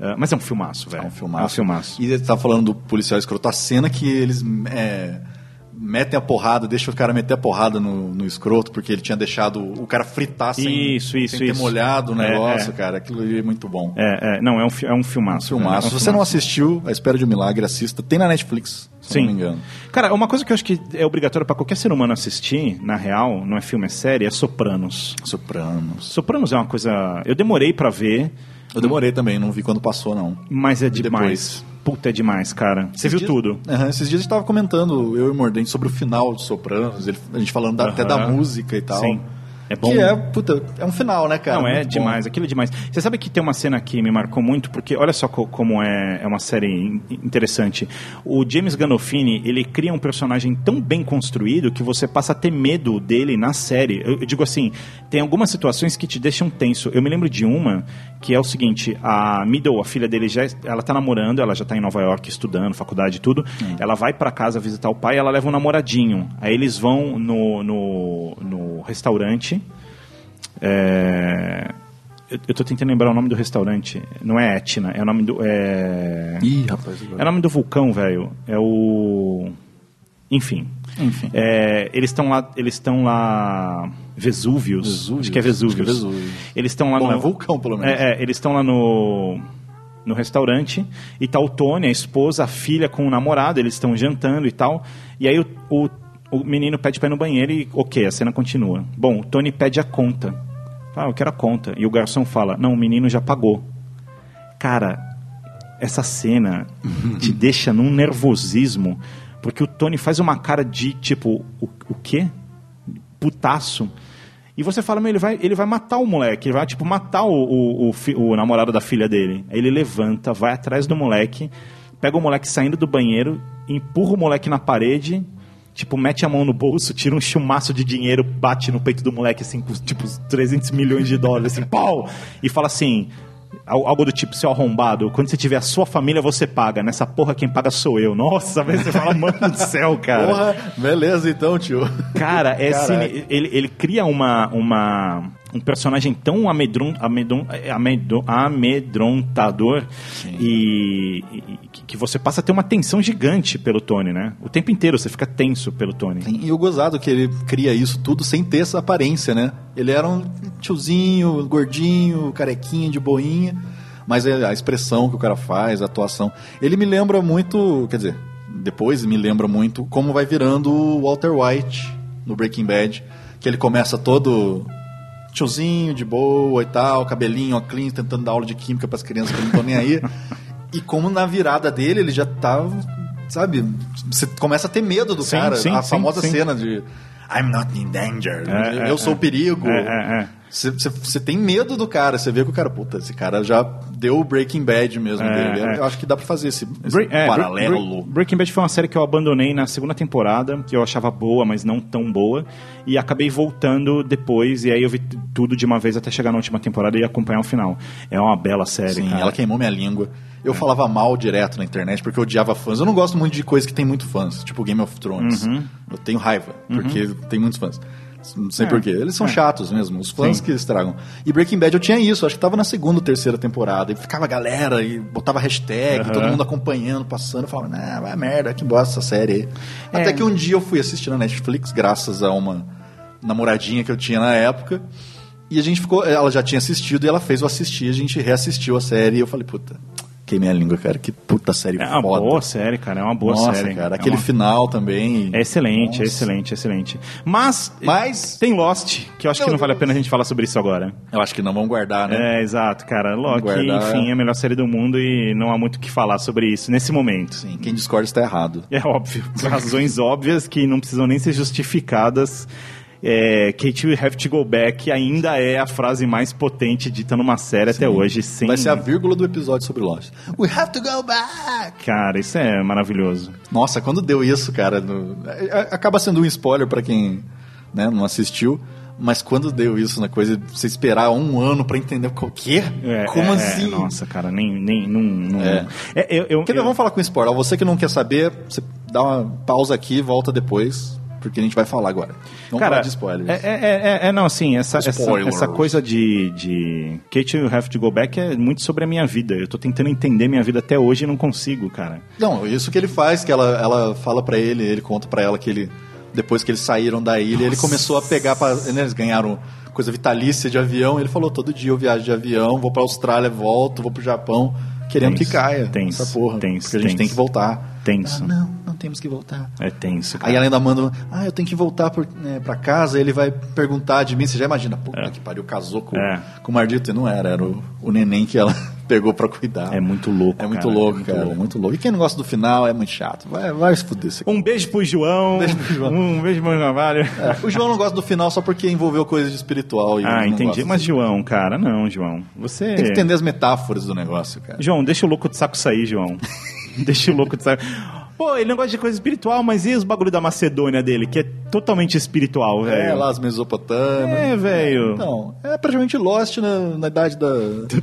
Ah, mas é um filmaço, velho. É um filmaço. É um filmaço. E você tava falando do policial escroto, a cena que eles é, metem a porrada, deixam o cara meter a porrada no, no escroto, porque ele tinha deixado o cara fritar sem, Isso, isso, sem ter isso. molhado o É, negócio, é. cara. Aquilo ali é muito bom. É, é, não, é um, é um filmaço. Filmaço. É um Se você não filmaço. assistiu A Espera de um Milagre, assista. Tem na Netflix, se Sim. não me engano. Cara, uma coisa que eu acho que é obrigatório pra qualquer ser humano assistir, na real, não é filme, é série, é Sopranos. Sopranos. Sopranos é uma coisa. Eu demorei pra ver, Eu demorei também, não vi quando passou, não. mas é demais. Puta, é demais, cara. Você Esses viu dias- tudo? Esses dias a gente tava comentando, eu e o Mordente, sobre o final de Sopranos, ele- a gente falando da- até da música e tal. Sim. É bom. Que é, puta, é um final, né, cara? Não, é Muito bom. demais, aquilo é demais. Você sabe que tem uma cena que me marcou muito, porque olha só co- como é, é uma série in- interessante. O James Gandolfini, ele cria um personagem tão bem construído que você passa a ter medo dele na série. Eu, eu digo assim, tem algumas situações que te deixam tenso. Eu me lembro de uma que é o seguinte, a Middle, a filha dele, já, ela tá namorando, ela já tá em Nova York estudando, faculdade e tudo. Ela vai pra casa visitar o pai e ela leva um namoradinho. Aí eles vão no, no, no restaurante... É, Eu, eu tô tentando lembrar o nome do restaurante. Não é Etna, é o nome do. É, Ih, rapaz. é o nome do vulcão, velho. É o. Enfim. Enfim. É, eles estão lá. Eles estão lá. Vesúvios. Vesúvios. Acho que é Vesúvios. Acho que é Vesúvios. Eles estão lá Bom, no. é vulcão, pelo menos. É, é, eles estão lá no. No restaurante, e tá o Tony, a esposa, a filha com o namorado, eles estão jantando e tal. E aí o, o, o menino pede pra ir no banheiro e, ok, a cena continua. Bom, o Tony pede a conta. Ah, eu quero a conta. E o garçom fala: Não, o menino já pagou. Cara, essa cena te deixa num nervosismo, porque o Tony faz uma cara de tipo, o, o quê? Putaço. E você fala, meu, ele vai, ele vai matar o moleque, ele vai, tipo, matar o, o, o, o namorado da filha dele. Aí ele levanta, vai atrás do moleque, pega o moleque saindo do banheiro, empurra o moleque na parede, tipo, mete a mão no bolso, tira um chumaço de dinheiro, bate no peito do moleque, assim, com, tipo, 300 milhões de dólares, assim, pau! E fala assim, al- algo do tipo, seu arrombado, quando você tiver a sua família, você paga. Nessa porra, quem paga sou eu. Nossa, você fala, mano do céu, cara. Porra, beleza então, tio. Cara, é cine- ele, ele cria uma, uma, um personagem tão amedron, amedron, amedron, amedrontador e, e- que- você passa a ter uma tensão gigante pelo Tony, né? O tempo inteiro você fica tenso pelo Tony. E o gozado que ele cria isso tudo sem ter essa aparência, né? Ele era um tiozinho, gordinho, carequinha, de boinha, mas é a expressão que o cara faz, a atuação. Ele me lembra muito, quer dizer, depois me lembra muito como vai virando o Walter White no Breaking Bad, que ele começa todo tiozinho, de boa e tal, cabelinho, óculos, tentando dar aula de química para as crianças que não estão nem aí. e como na virada dele ele já tá, sabe, você começa a ter medo do Sim, cara, sim, a sim, famosa cena de I'm not in danger, É, eu é, sou é. o perigo. É, é, é. Você tem medo do cara, você vê que o cara, puta, esse cara já deu o Breaking Bad mesmo É, dele. é. Eu acho que dá pra fazer esse, esse Bre- é, paralelo. Bre- Bre- Breaking Bad foi uma série que eu abandonei na segunda temporada, que eu achava boa, mas não tão boa, e acabei voltando depois, e aí eu vi tudo de uma vez até chegar na última temporada e acompanhar o final. É uma bela série, Sim, cara. ela queimou minha língua. Eu falava mal direto na internet porque eu odiava fãs. Eu não gosto muito de coisa que tem muito fãs, tipo Game of Thrones. Uhum. Eu tenho raiva, porque tem muitos fãs. Não sei É, porquê. Eles são é. chatos mesmo, os fãs Sim. que estragam. E Breaking Bad eu tinha isso, acho que tava na segunda ou terceira temporada. E ficava a galera e botava hashtag, Aham. todo mundo acompanhando, passando. Falava, nah, vai merda, que bosta essa série aí. É. Até que um dia eu fui assistir na Netflix, graças a uma namoradinha que eu tinha na época. E a gente ficou, ela já tinha assistido e ela fez eu assistir, a gente reassistiu a série e eu falei, puta, queimei a língua, cara, que puta série É uma foda. boa série, cara, é uma boa Nossa, série. cara, É aquele uma- final também. É excelente, é Nossa. excelente, excelente. Mas, Mas- tem Lost, que eu acho que Meu não vale a pena a gente falar sobre isso agora. Eu acho que não vamos guardar, né? É, exato, cara. Loki, enfim, é a melhor série do mundo e não há muito o que falar sobre isso nesse momento. Sim, quem discorda está errado. É óbvio, por razões óbvias que não precisam nem ser justificadas. É, Kate We Have to Go Back ainda é a frase mais potente dita numa série até hoje. Sem... Vai ser a vírgula do episódio sobre Lost. We have to go back! Cara, isso é maravilhoso. Nossa, quando deu isso, cara, no- é- é- acaba sendo um spoiler pra quem né, não assistiu. Mas quando deu isso na coisa, você esperar um ano pra entender o quê? É, Como é, assim? é, nossa, cara, nem. nem não, não- É. Eu, eu, eu- vamos falar com spoiler. Você que não quer saber, você dá uma pausa aqui e volta depois, porque a gente vai falar agora. Vamos Cara, de spoilers. É, é, é, é, não, assim, essa, essa, essa coisa de, de Kate You Have to Go Back é muito sobre a minha vida. Eu tô tentando entender minha vida até hoje e não consigo, cara. Não, isso que ele faz, que ela, ela fala pra ele, ele conta pra ela que ele depois que eles saíram da ilha, ele começou a pegar para eles ganharam coisa vitalícia de avião, ele falou todo dia eu viajo de avião, vou pra Austrália, volto, vou pro Japão, querendo Tenso, que caia tenso, essa porra, tenso, porque a gente tem que voltar. Tenso. Ah, não, não temos que voltar. É tenso, cara. Aí ela ainda manda, ah, eu tenho que voltar por, né, pra casa, ele vai perguntar de mim, você já imagina, puta que pariu, casou com, É. com o Mardito, e não era, era o, o neném que ela pegou pra cuidar. É muito louco, É muito cara, louco, é muito cara, louco. é muito louco. E quem não gosta do final é muito chato, vai, vai se fuder. Um beijo pro João. Beijo pro João. Um beijo pro Navalho. É, o João não gosta do final só porque envolveu coisa de espiritual. Ah, não entendi. Mas, João, cara, não, João. Você. Tem que entender as metáforas do negócio, cara. João, deixa o louco de saco sair, João. deixa o louco de saco. Pô, ele não gosta de coisa espiritual, mas e os bagulho da Macedônia dele, que é totalmente espiritual, velho? É, lá as Mesopotâmias. É, velho. Então, é praticamente Lost na, na idade da,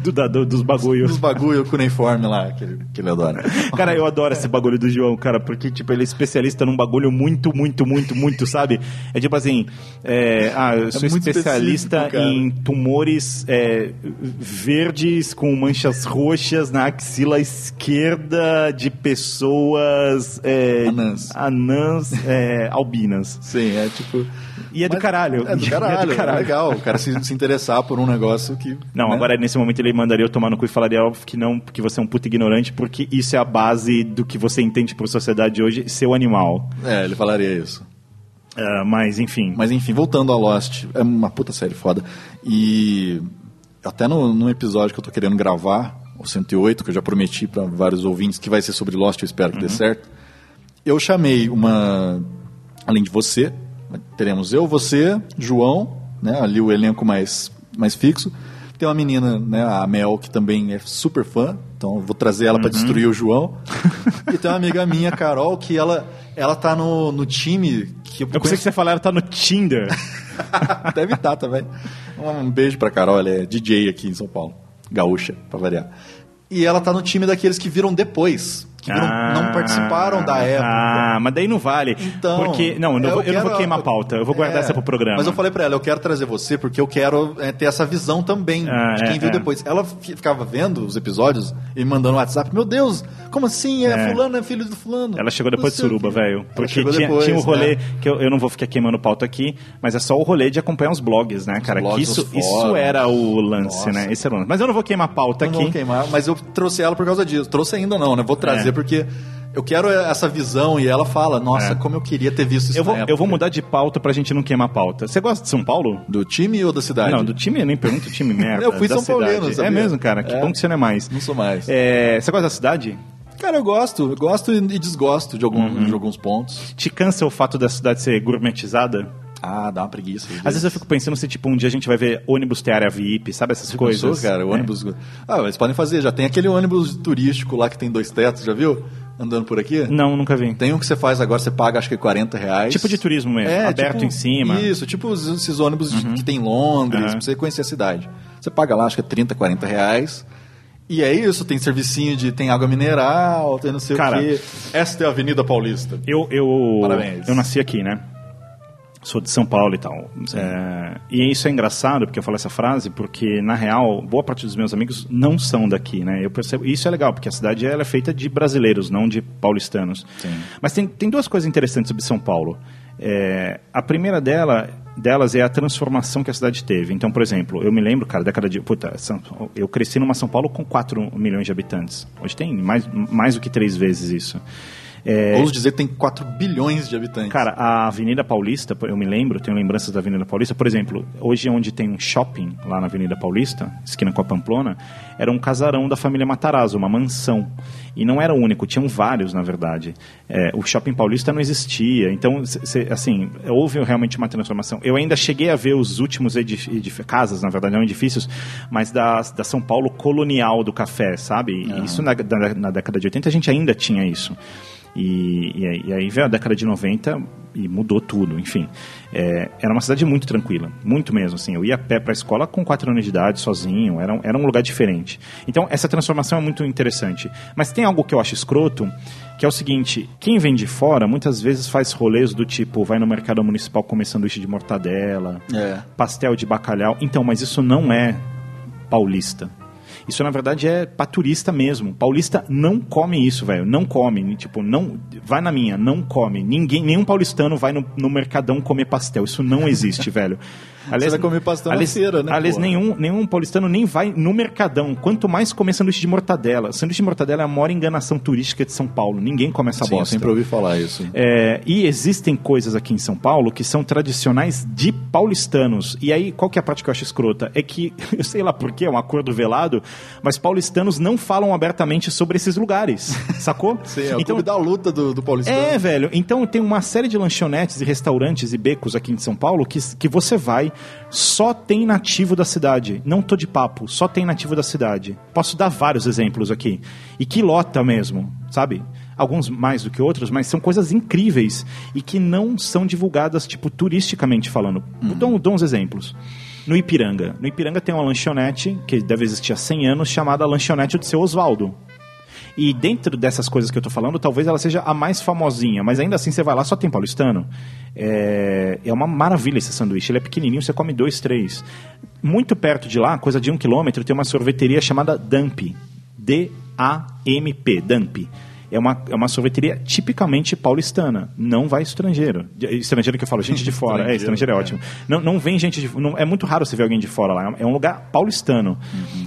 Do, da- do- dos bagulhos. dos bagulho cuneiforme lá, que ele, que ele adora. Cara, eu adoro esse bagulho do João, cara, porque, tipo, ele é especialista num bagulho muito, muito, muito, muito, sabe? É tipo assim, é, ah, eu sou muito especialista em tumores é, verdes com manchas roxas na axila esquerda de pessoas é, Anãs. anãs é, albinas. Sim, é tipo. E é do caralho. É do E caralho, é legal. O cara se, se interessar por um negócio que. Não, né? agora nesse momento ele mandaria eu tomar no cu e falaria óbvio que não, porque você é um puto ignorante, porque isso é a base do que você entende por sociedade hoje, seu animal. É, ele falaria isso. É, mas, enfim. Mas enfim, voltando a Lost, é uma puta série foda. E até no, no episódio que eu tô querendo gravar, o 108, que eu já prometi para vários ouvintes que vai ser sobre Lost, eu espero que dê certo. Eu chamei uma. Além de você, teremos eu, você, João, né? Ali o elenco mais, mais fixo. Tem uma menina, né, a Mel, que também é super fã, então eu vou trazer ela Uhum. destruir o João. e tem uma amiga minha, Carol, que ela, ela tá no, no time que eu, Eu pensei que você falar, ela tá no Tinder. Deve estar também. Um beijo pra Carol, ela é DJ aqui em São Paulo. Gaúcha, pra variar. E ela tá no time daqueles que viram depois. Que viram- não participaram da época. Ah, mas daí não vale. Então, porque, não, eu não, eu vou, eu não vou quero- queimar a pauta, eu vou guardar É, essa pro programa. Mas eu falei pra ela, eu quero trazer você porque eu quero é, ter essa visão também Ah, de quem é, viu é. depois. Ela fi- ficava vendo os episódios e mandando WhatsApp, meu Deus, como assim? É, É. fulano, é filho do fulano. Ela chegou depois de Não sei o Suruba, velho. Porque tinha, depois, tinha um rolê né? que eu, eu não vou ficar queimando pauta aqui, mas é só o rolê de acompanhar os blogs, né, cara? Blogs, isso, isso era o lance, Nossa. né? Esse era o lance. Mas eu não vou queimar pauta Não aqui. vou queimar, mas eu trouxe ela por causa disso. Trouxe ainda não, né? Vou trazer É. porque eu quero essa visão e ela fala, nossa, É. como eu queria ter visto isso Eu vou, eu vou mudar de pauta pra gente não queimar pauta. Você gosta de São Paulo? Do time ou da cidade? Não, do time eu nem pergunto time merda. Eu fui São Paulino, sabia? É mesmo, cara. Que É. bom que você não é mais. Não sou mais. É, você gosta da cidade? Cara, eu gosto. Eu gosto e desgosto de, algum, Uhum. de alguns pontos. Te cansa o fato da cidade ser gourmetizada? Ah, dá uma preguiça. Às vezes eu fico pensando se, tipo, um dia a gente vai ver ônibus ter área VIP, sabe essas coisas? pensou, cara, o É. ônibus. Ah, eles podem fazer. Já tem aquele ônibus turístico lá que tem dois tetos, já viu? Andando por aqui? Não, nunca vi. Tem um que você faz agora, você paga acho que 40 reais. Tipo de turismo mesmo, É, aberto tipo- em cima. Isso, tipo esses ônibus de- que tem em Londres, Uhum. pra você conhecer a cidade. Você paga lá, acho que é 30, 40 reais. E é isso, tem servicinho de. tem água mineral, tem não sei Cara, o quê. Esta é a Avenida Paulista. Eu, eu, Parabéns. eu nasci aqui, né? Sou de São Paulo e tal. É, e isso é engraçado porque eu falo essa frase porque, na real, boa parte dos meus amigos não são daqui, né? Eu percebo, isso é legal, porque a cidade ela é feita de brasileiros, não de paulistanos. Mas tem, tem duas coisas interessantes sobre São Paulo. É, a primeira dela, delas é a transformação que a cidade teve. Então, por exemplo, eu me lembro, cara, década de. Puta, eu cresci numa São Paulo com 4 milhões de habitantes. Hoje tem mais, mais do que três vezes isso. É, Ouso dizer que tem 4 bilhões de habitantes. Cara, a Avenida Paulista, eu me lembro, tenho lembranças da Avenida Paulista. Por exemplo, hoje onde tem um shopping lá na Avenida Paulista, esquina com a Pamplona, era um casarão da família Matarazzo, uma mansão. E não era o único, tinham vários, na verdade. É, o shopping paulista não existia. Então, cê- assim, houve realmente uma transformação. Eu ainda cheguei a ver os últimos casas, na verdade, não edifícios, mas da, da São Paulo colonial do café, sabe? Isso na, da- na década de 80 a gente ainda tinha isso. E, e aí- e aí veio a década de 90 e mudou tudo, enfim. É, era uma cidade muito tranquila, muito mesmo. Assim, eu ia a pé para a escola com 4 anos de idade, sozinho, era, um- era um lugar diferente. Então, essa transformação é muito interessante. Mas tem algo que eu acho escroto, que é o seguinte: quem vem de fora muitas vezes faz rolês do tipo, vai no mercado municipal comer sanduíche de mortadela, É. pastel de bacalhau. Então, mas isso não é paulista. Isso, na verdade, é paturista mesmo. Paulista não come isso, velho. Não come. Tipo, não. Vai na minha, não come. Ninguém, nenhum paulistano vai no, no Mercadão comer pastel. Isso não existe, velho. Você vai comer pastel na aliás, feira, né, Aliás, porra? nenhum, nenhum paulistano nem vai no Mercadão. Quanto mais comer sanduíche de mortadela. Sanduíche de mortadela é a maior enganação turística de São Paulo. Ninguém come essa Sim, eu bosta. sempre ouvi falar isso. É, e existem coisas aqui em São Paulo que são tradicionais de paulistanos. E aí, qual que é a parte que eu acho escrota? É que, eu sei lá porquê, é um acordo velado, mas paulistanos não falam abertamente sobre esses lugares, sacou? Sim, é o clube da luta do, do paulistano. É, velho. Então tem uma série de lanchonetes e restaurantes e becos aqui em São Paulo que, que você vai, só tem nativo da cidade. Não tô de papo, só tem nativo da cidade. Posso dar vários exemplos aqui. E que lota mesmo, sabe? Alguns mais do que outros, mas são coisas incríveis e que não são divulgadas, tipo, turisticamente falando. Dou, dou uns exemplos. No Ipiranga. No Ipiranga tem uma lanchonete, que deve existir há 100 anos, chamada Lanchonete do Seu Oswaldo. E dentro dessas coisas que eu tô falando, talvez ela seja a mais famosinha, mas ainda assim você vai lá, só tem paulistano. É, é uma maravilha esse sanduíche. Ele é pequenininho, você come dois, três. Muito perto de lá, coisa de um quilômetro, tem uma sorveteria chamada Dump. D-A-M-P, Dump. É uma, é uma sorveteria tipicamente paulistana. Não vai estrangeiro. De- Estrangeiro que eu falo, gente de fora. é, estrangeiro é ótimo. Não, não vem gente de não, É muito raro você ver alguém de fora lá. É um lugar paulistano.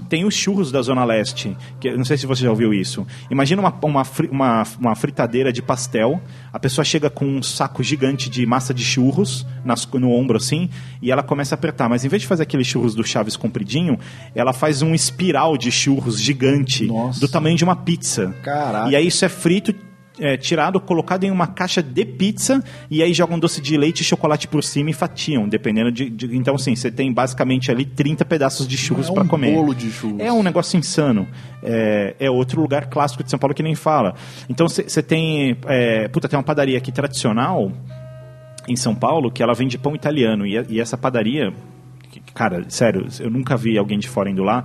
Tem os churros da Zona Leste, que não sei se você já ouviu isso. Imagina uma, uma, uma, uma fritadeira de pastel. A pessoa chega com um saco gigante de massa de churros nas- no ombro, assim, e ela começa a apertar. Mas em vez de fazer aqueles churros do Chaves compridinho, ela faz um espiral de churros gigante do tamanho de uma pizza. Caraca. E aí isso é frito, é, tirado, colocado em uma caixa de pizza e aí jogam doce de leite e chocolate por cima e fatiam, dependendo de. de- então, assim, você tem basicamente ali 30 pedaços de churros É um para comer. bolo de churros. É um negócio insano. É, é outro lugar clássico de São Paulo que nem fala. Então, você tem. É, puta, tem uma padaria aqui tradicional em São Paulo que ela vende pão italiano. E, e essa padaria, cara, sério, eu nunca vi alguém de fora indo lá.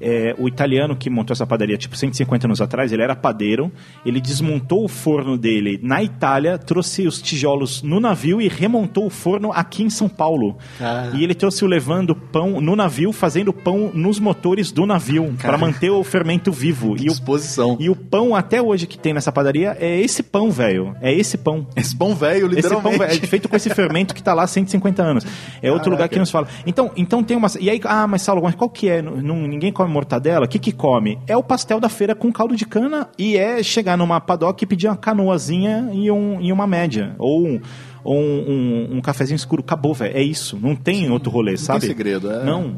É, o italiano que montou essa padaria, tipo, 150 anos atrás, ele era padeiro, ele desmontou o forno dele na Itália, trouxe os tijolos no navio e remontou o forno aqui em São Paulo. Cara. E ele trouxe o levando pão no navio, fazendo pão nos motores do navio, para manter o fermento vivo. E o, disposição. e o pão até hoje que tem nessa padaria é esse pão, velho. É esse pão. Esse pão velho, Esse literalmente. pão velho, é feito com esse fermento que tá lá há 150 anos. É outro Caraca. lugar que nos fala. Então, então tem uma. E aí, ah, mas Saulo, mas qual que é? Não- ninguém come mortadela? O que que come? É o pastel da feira com caldo de cana e é chegar numa padoca e pedir uma canoazinha e, um, e uma média. Ou um. Ou um, um, um cafezinho escuro. Acabou, velho. É isso. Não tem outro rolê, sabe? segredo, é. Não.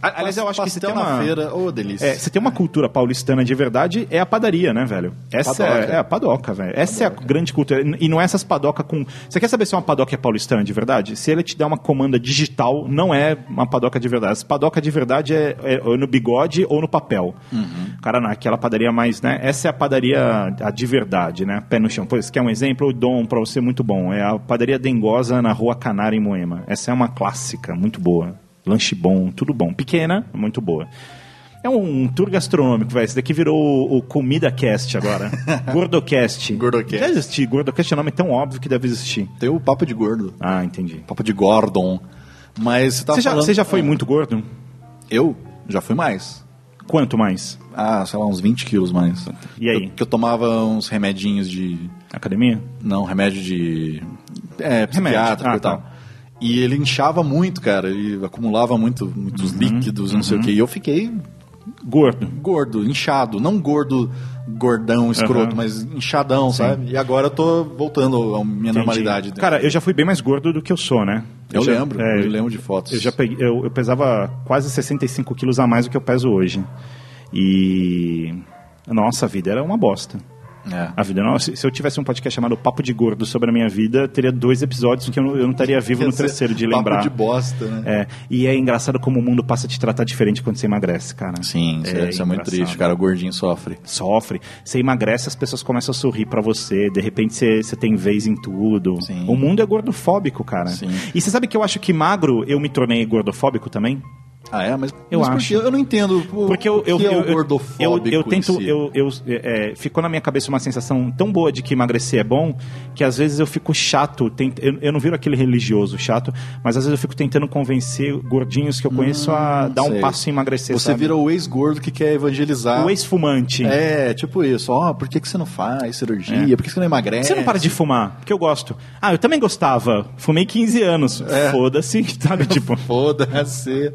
Aliás, eu acho que você tem uma... feira, ô delícia. É, você tem uma cultura paulistana de verdade, é a padaria, né, velho? Essa Padoca. é, é a padoca, velho. Essa é a grande cultura. E não é essas padoca com. Você quer saber se uma padoca é paulistana de verdade? Se ele te der uma comanda digital, não é uma padoca de verdade. Essa padoca de verdade é, é no bigode ou no papel. Cara, não, aquela padaria mais, né? Essa é a padaria a de verdade, né? Pé no chão. Pois, quer um exemplo? Eu dou um pra você muito bom. É a padaria Dengosa na Rua Canária, em Moema. Essa é uma clássica, muito boa. Lanche bom, tudo bom. Pequena, muito boa. É um tour gastronômico, velho. Esse daqui virou o, o Comida Cast agora. Gordocast. Gordocast. Deve existir. Gordocast é um nome tão óbvio que deve existir. Tem o papo de gordo. Ah, entendi. Papo de Gordon. Mas você, Você já, falando- você já foi muito gordo? Eu já fui mais. Quanto mais? Ah, sei lá, uns 20 quilos mais. E aí? Eu, que eu tomava uns remedinhos de. Academia? Não, remédio de. É, psiquiátrico Ah, e tal. tá. E ele inchava muito, cara. Ele acumulava muito, muitos líquidos, não sei o uhum. quê. E eu fiquei Gordo. gordo, inchado. Não gordo, gordão, escroto, Aham. mas inchadão, Sim. sabe? E agora eu tô voltando à minha Entendi. normalidade. Cara, eu já fui bem mais gordo do que eu sou, né? Eu já- lembro, é, eu lembro de fotos. Eu já peguei, eu, eu pesava quase 65 quilos a mais do que eu peso hoje. E. Nossa, a vida era uma bosta. É. A vida não. Se, se eu tivesse um podcast chamado Papo de Gordo sobre a minha vida, teria dois episódios que eu não, eu não estaria vivo no terceiro de papo lembrar. de bosta, né? É, e é engraçado como o mundo passa a te tratar diferente quando você emagrece, cara. Sim, isso é, isso é muito triste, cara. O gordinho sofre. Sofre. Você emagrece, as pessoas começam a sorrir pra você. De repente você, você tem vez em tudo. O mundo é gordofóbico, cara. E você sabe que eu acho que magro eu me tornei gordofóbico também? Ah, é? Mas, Eu mas acho. Eu não entendo. o- Porque eu, o que eu, é eu, eu- gordofóbico eu, eu tento. si? Eu, eu, é, ficou na minha cabeça uma sensação tão boa de que emagrecer é bom que às vezes eu fico chato. eu, eu não viro aquele religioso chato, mas às vezes eu fico tentando convencer gordinhos que eu conheço a dar um Hum, sei. passo em emagrecer. Você sabe? vira o ex-gordo que quer evangelizar. o ex-fumante. É, tipo isso. Ó, por que, que você não faz cirurgia? É. Por que você não emagrece? Você não para de fumar? Porque eu gosto. Ah, eu também gostava. Fumei 15 anos. É. Foda-se, sabe? Tipo. Foda-se.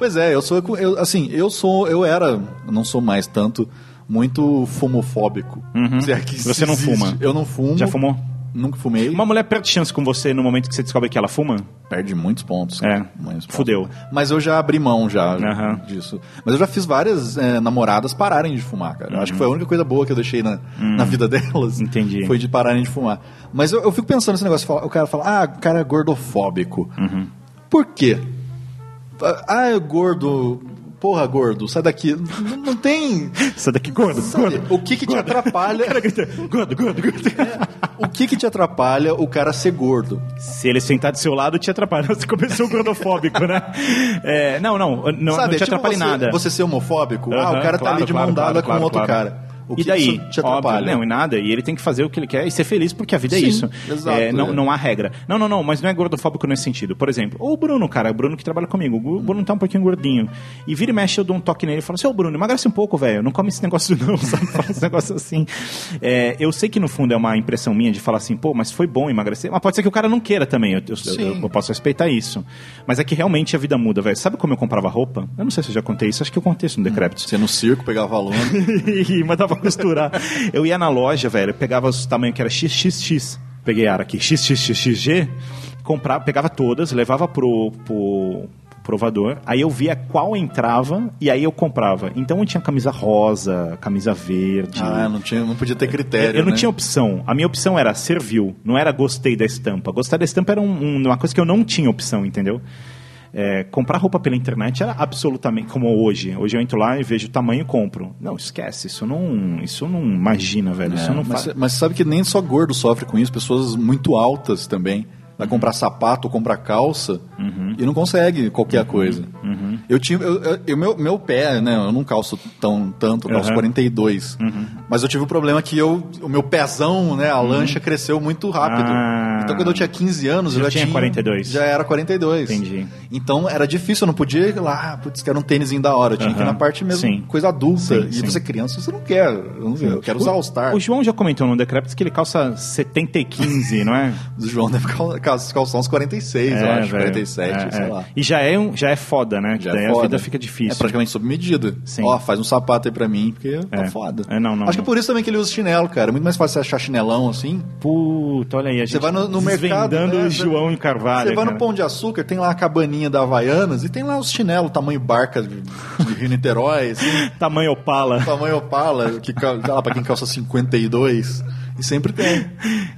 Pois é, eu sou. Eu, assim, eu sou. Eu era. Não sou mais tanto. Muito fumofóbico. Uhum. Se é que Você não existe. fuma? Eu não fumo. Já fumou? Nunca fumei. Uma mulher perde chance com você no momento que você descobre que ela fuma? Perde muitos pontos. É. Muitos pontos. Fudeu. Mas eu já abri mão já Aham. disso. Mas eu já fiz várias é, namoradas pararem de fumar, cara. Eu acho que foi a única coisa boa que eu deixei na, Hum. na vida delas. Entendi. Foi de pararem de fumar. Mas eu, eu fico pensando nesse negócio. O cara fala, ah, o cara é gordofóbico. Uhum. Por quê? Ah, é gordo. Porra, gordo, sai daqui. Não, não tem. Sai daqui, gordo, Sabe, O que que te atrapalha? gordo, gordo, gordo. O que que te atrapalha o cara ser gordo? Se ele sentar do seu lado, te atrapalha. Você começou gordofóbico, né? É, não, não, não, Sabe, não é te tipo atrapalha em nada. Você ser homofóbico? ah, o cara tá claro, ali de claro, mão dada claro, com outro cara. O e que daí? isso te atrapalha? Óbvio, não, e nada. E ele tem que fazer o que ele quer e ser feliz, porque a vida é Sim, isso. exato, É, não, é. não há regra. Não, não, não, mas não é gordofóbico nesse sentido. Por exemplo, o Bruno, cara, o Bruno que trabalha comigo, o Bruno tá um pouquinho gordinho. E vira e mexe, eu dou um toque nele e falo assim, ô Bruno, emagrece um pouco, velho. Não come esse negócio não, sabe? Fala esse negócio assim. É, eu sei que no fundo é uma impressão minha de falar assim, pô, mas foi bom emagrecer. Mas pode ser que o cara não queira também. Eu, eu- eu- eu posso respeitar isso. Mas é que realmente a vida muda, velho. Sabe como eu comprava roupa? Eu não sei se eu já contei isso, acho que eu contei isso no Decrépito. Você no circo pegava aluno. e mandava costurar. Eu ia na loja, velho, eu pegava os tamanhos que era XXX. Peguei a ara aqui, XXXG, comprava, pegava todas, levava pro, pro provador, aí eu via qual entrava e aí eu comprava. Então eu tinha camisa rosa, camisa verde. Ah, não, tinha, não podia ter critério. Eu não né? tinha opção. A minha opção era serviu, não era gostei da estampa. Gostar da estampa era um- um- uma coisa que eu não tinha opção, entendeu? É, comprar roupa pela internet era absolutamente como hoje. Hoje eu entro lá e vejo o tamanho e compro. Não, esquece. Isso não, isso não imagina, velho. isso É, não mas, faz. mas sabe que nem só gordo sofre com isso, pessoas muito altas também. Vai Uhum. comprar sapato comprar calça e não consegue qualquer coisa. Uhum. Eu tive. Eu, eu- eu- meu, meu pé, né? Eu não calço tão, tanto, eu calço Uhum. 42. Mas eu tive o problema que eu, o meu pezão, né? A lancha cresceu muito rápido. Uhum. Ah. Então quando eu tinha 15 anos, Já eu já tinha 42. Já era 42. Entendi. Então era difícil, eu não podia ir lá, ah, putz, quero um tênisinho da hora. Eu tinha que ir na parte mesmo, Sim. coisa adulta. Sim, e sim. você criança, você não quer. Eu, não, eu quero usar All-Star. O João já comentou no Decrépito que ele calça 70 e 15, não é? O João deve cal- cal- calçar uns 46, eu acho, velho. 47, É, sei é. lá. E já é, um, já é foda, né? Já Daí é a foda. vida fica difícil. É praticamente sob medida. Sim. Ó, faz um sapato aí pra mim, porque tá É. foda. É, não, não, Acho que não. por isso também que ele usa chinelo, cara. É muito mais fácil você achar chinelão assim. Puta, olha aí, a gente Você vai no, no mercado. né, João e Carvalho. Você vai no cara. Pão de Açúcar, tem lá a cabaninha da Havaianas e tem lá os chinelos, tamanho barca de, de Rio Niterói, assim, Tamanho Opala. tamanho Opala, que pra quem calça 52. E sempre tem. Acho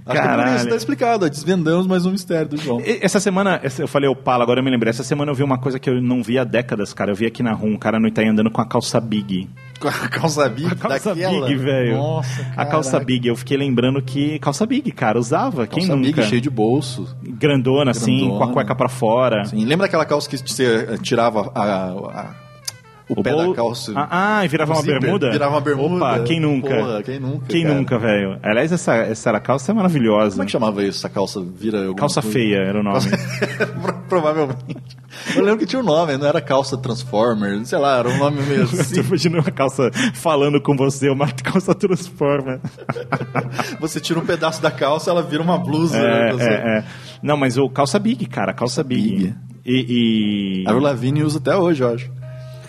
que é Caralho. isso, tá explicado. ó, Desvendamos mais um mistério do João. Essa semana, eu falei Opala, agora eu me lembrei. Essa semana eu vi uma coisa que eu não vi há décadas, cara. Eu vi aqui na rua um cara no Itaí andando com a calça big. Com a calça big, A calça daquela. big, velho. Nossa, A calça big. Eu fiquei lembrando que calça big, cara, usava. Quem Calça nunca? big cheio de bolso. Grandona, assim, Grandona. com a cueca pra fora. Sim, lembra aquela calça que você tirava a- a- o, pé bolo- da calça? Ah, ah, e virava o uma zíper, bermuda? Virava uma bermuda. Opa, quem nunca? Porra, quem nunca? Quem cara? nunca, velho? Aliás, essa, essa calça é maravilhosa. Como é que chamava isso? Essa calça vira. Calça coisa? feia era o nome. Pro- Provavelmente. Eu lembro que tinha um nome, não era calça Transformer, sei lá, era um nome meio Você assim. imagina uma calça falando com você, uma calça transforma. Você tira um pedaço da calça, ela vira uma blusa. né, É, você- é, é. Não, mas o calça big, cara, calça big. big. E. e... A Lavigne usa até hoje, eu acho.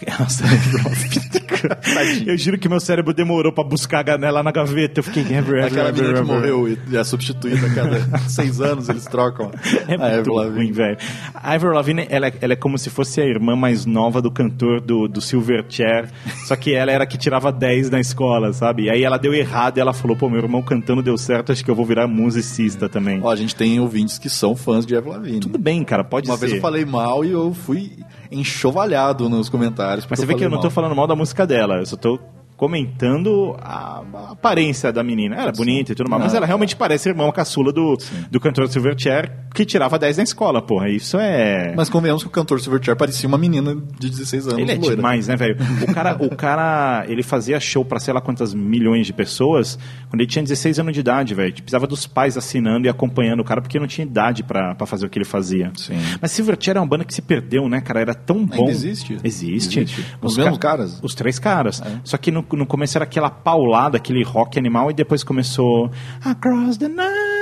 Nossa, eu juro que meu cérebro demorou pra buscar a ganela na gaveta. Eu fiquei ever, ever, Aquela ever, menina que ever. morreu e é substituída a cada seis anos, eles trocam. É a muito Avril Lavigne. ruim, velho. A Avril Lavigne, ela, é- ela é como se fosse a irmã mais nova do cantor do, do Silverchair, só que ela era a que tirava 10 na escola, sabe? E aí ela deu errado e ela falou, pô, meu irmão cantando deu certo, acho que eu vou virar musicista também. Ó, a gente tem ouvintes que são fãs de Avril Lavigne. Tudo bem, cara, pode Uma ser. vez eu falei mal e eu fui enxovalhado nos comentários. Mas você vê que eu não tô falando mal da música dela, eu só tô comentando a, a aparência da menina. Ela é bonita e tudo mais, mas ela realmente parece irmã caçula do, do cantor Silverchair que tirava 10 na escola, porra. Isso é. Mas convenhamos que o cantor Silverchair parecia uma menina de 16 anos. Ele é loira. demais, né, velho? O cara, o cara, ele fazia show pra sei lá quantas milhões de pessoas quando ele tinha 16 anos de idade, velho. Precisava dos pais assinando e acompanhando o cara porque não tinha idade pra pra fazer o que ele fazia. Sim. Mas Silverchair é uma banda que se perdeu, né, cara? Era tão bom. existe? Existe. Existe. Os mesmos caras? Os três caras. Só que no, no começo era aquela paulada, aquele rock animal e depois começou Across the Night.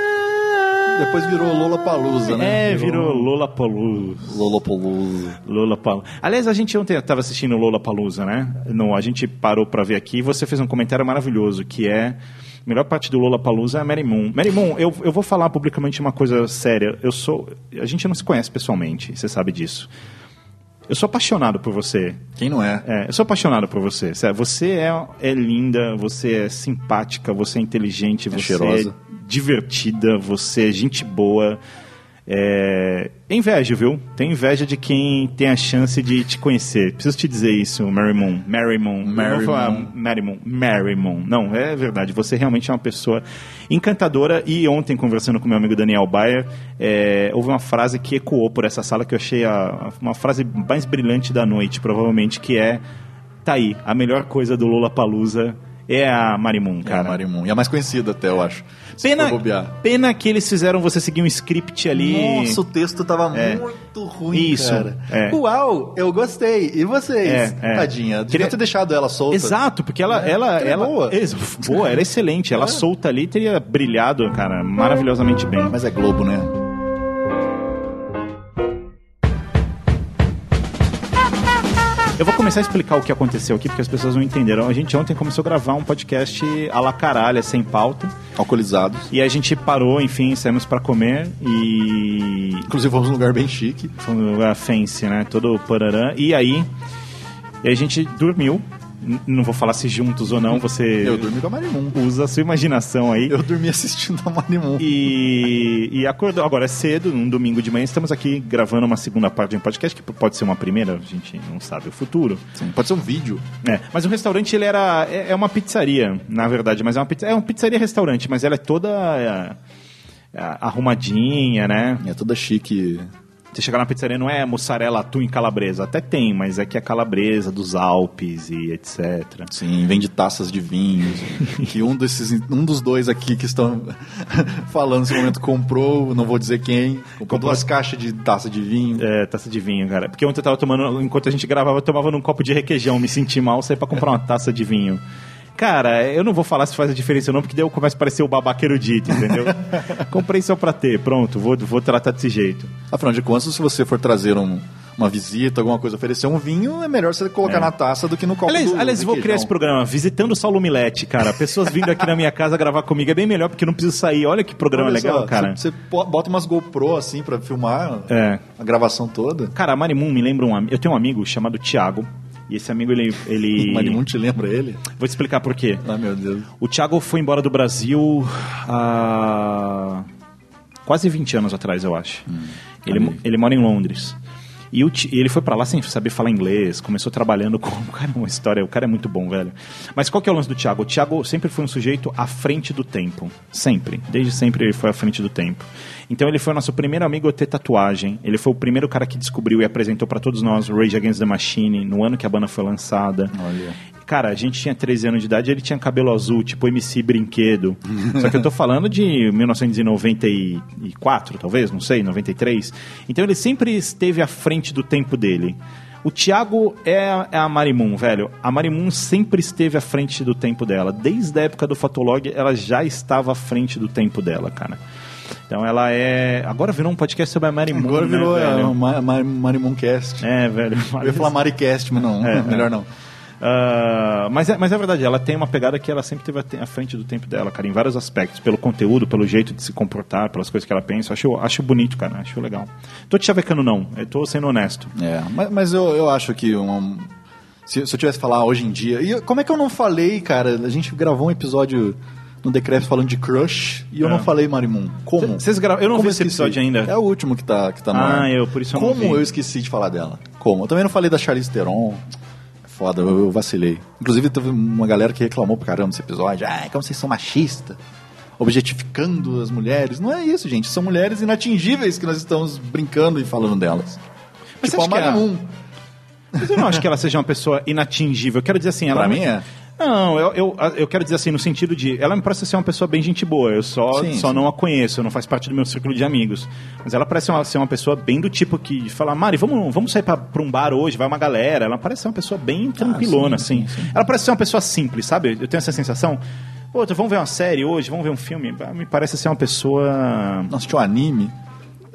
Depois virou Lollapalooza, né? É, virou Lollapalooza. Lollapalooza. Lollapalooza. Aliás, a gente ontem estava assistindo Lollapalooza, né? No, a gente parou para ver aqui e você fez um comentário maravilhoso, que é... A melhor parte do Lollapalooza é a Mary Moon. Mary Moon, eu, eu vou falar publicamente uma coisa séria. Eu sou... A gente não se conhece pessoalmente, você sabe disso. Eu sou apaixonado por você. Quem não é? É, eu sou apaixonado por você. sério. Você é, é linda, você é simpática, você é inteligente, você cheirosa. é divertida, você é gente boa. É... Inveja, viu? Tem inveja de quem tem a chance de te conhecer. Preciso te dizer isso, Mary Moon. Mary Moon. Mary Moon. Não, é verdade. Você realmente é uma pessoa encantadora. E ontem, conversando com meu amigo Daniel Bayer, é, houve uma frase que ecoou por essa sala que eu achei a, a- uma frase mais brilhante da noite, provavelmente, que é tá aí, a melhor coisa do Lollapalooza é a Marimun, cara. É a Marimun. E a mais conhecida até, eu acho. Pena, pena que eles fizeram você seguir um script ali. Nossa, o texto tava É. muito ruim, Isso, cara. é. Uau, eu gostei. E vocês? É, é. Tadinha. Devia Queria- ter deixado ela solta. Exato, porque ela, É, ela, ela ela, boa. Ex- boa, era excelente. Ela É. solta ali teria brilhado, cara, maravilhosamente bem. Mas é Globo, né? Eu vou começar a explicar o que aconteceu aqui, porque as pessoas não entenderam. A gente ontem começou a gravar um podcast a la caralha, sem pauta. Alcoolizados. E a gente parou, enfim, saímos pra comer e. Inclusive, fomos num lugar bem chique. Foi um lugar fancy, né? Todo pararã. E aí. E a gente dormiu. Não vou falar se juntos ou não, você. Eu dormi com a Marimun. Usa a sua imaginação aí. Eu dormi assistindo a Marimun. E, e acordou. Agora é cedo, num domingo de manhã, estamos aqui gravando uma segunda parte de um podcast, que pode ser uma primeira, a gente não sabe o futuro. Sim, pode ser um vídeo. É, mas o restaurante ele era é, é uma pizzaria, na verdade, mas é uma pizza, é uma pizzaria restaurante, mas ela é toda é, é, arrumadinha, né? É toda chique. Você chegar na pizzaria não é mussarela, atum e calabresa, até tem, mas é que é calabresa dos Alpes e etc. Sim, vende taças de vinhos. que um desses, um dos dois aqui que estão falando nesse momento comprou, não vou dizer quem, comprou duas caixas de taça de vinho. É, taça de vinho, cara. Porque ontem eu tava tomando, enquanto a gente gravava, eu tomava num copo de requeijão, me senti mal, saí pra comprar uma taça de vinho. Cara, eu não vou falar se faz a diferença ou não, porque daí eu começo a parecer o babaca erudito, entendeu? Comprei só pra ter, pronto, vou, vou tratar desse jeito. Afinal de contas, se você for trazer um- uma visita, alguma coisa, oferecer um vinho, é melhor você colocar É. na taça do que no copo Aliás, do aliás vou criar esse programa, visitando o Saulo Milete, cara. Pessoas vindo aqui na minha casa gravar comigo é bem melhor, porque não preciso sair. Olha que programa Olha legal, só, cara. Você, bota umas GoPro assim pra filmar É. a gravação toda. Cara, a Marimun me lembra um. Eu tenho um amigo chamado Thiago. E esse amigo, ele. ele... Marimun te lembra ele? Vou te explicar por quê. Ah, meu Deus. O Thiago foi embora do Brasil há quase 20 anos atrás, eu acho. ele, ele mora em Londres. E o e ele foi pra lá sem saber falar inglês, começou trabalhando com. Cara, é uma história, o cara é muito bom, velho. Mas qual que é o lance do Thiago? O Thiago sempre foi um sujeito à frente do tempo. Sempre. Desde sempre ele foi à frente do tempo. Então ele foi o nosso primeiro amigo a ter tatuagem. Ele foi o primeiro cara que descobriu e apresentou pra todos nós Rage Against the Machine no ano que a banda foi lançada. Olha. Cara, a gente tinha 13 anos de idade ele tinha cabelo azul, tipo MC Brinquedo. Só que eu tô falando de 1994, talvez, não sei, 93. Então ele sempre esteve à frente do tempo dele. O Thiago é a, é a Marimun, velho. A Marimun sempre esteve à frente do tempo dela. Desde a época do Fotolog, ela já estava à frente do tempo dela, cara. Então ela é. Agora virou um podcast sobre a Marimun. Agora né, virou é, velho? o Ma- Ma- Marimuncast. É, velho. Eu ia falar Maricast, mas não, É, melhor é. não. Ah, mas, é, mas é verdade, ela tem uma pegada que ela sempre teve à te- à frente do tempo dela, cara, em vários aspectos. Pelo conteúdo, pelo jeito de se comportar, pelas coisas que ela pensa. Acho, acho bonito, cara, acho legal. Tô te chavecando, não. Eu tô sendo honesto. É, mas, mas eu, eu acho que uma- se, se eu tivesse falar hoje em dia. E como é que eu não falei, cara? A gente gravou um episódio no Decrep falando de Crush e eu É. não falei Marimun. Como? Cê- Vocês gra... Eu não Como vi esse episódio ainda. É o último que tá, que tá no Ah, ar. eu- por isso eu não Como eu esqueci de falar dela? Como? Eu também não falei da Charlize Theron. É Foda, eu, eu vacilei. Inclusive teve uma galera que reclamou pra caramba desse episódio. Ah, como vocês são machistas. Objetificando as mulheres. Não é isso, gente. São mulheres inatingíveis que nós estamos brincando e falando delas. Mas tipo você a Marimun. Mas eu não acho que ela seja uma pessoa inatingível. Eu quero dizer assim, ela. Pra mim é. Não, eu, eu, eu quero dizer assim, no sentido de. Ela me parece ser uma pessoa bem gente boa. Eu só, Sim, só sim. não a conheço, não faz parte do meu círculo de amigos. Mas ela parece uma, ser uma pessoa bem do tipo que fala, Mari, vamos, vamos sair pra, pra um bar hoje, vai uma galera. Ela parece ser uma pessoa bem tranquilona, Ah, sim, assim. Ela parece ser uma pessoa simples, sabe? Eu tenho essa sensação. Pô, vamos ver uma série hoje, vamos ver um filme. Ah, Me parece ser uma pessoa. Nossa, tinha um anime.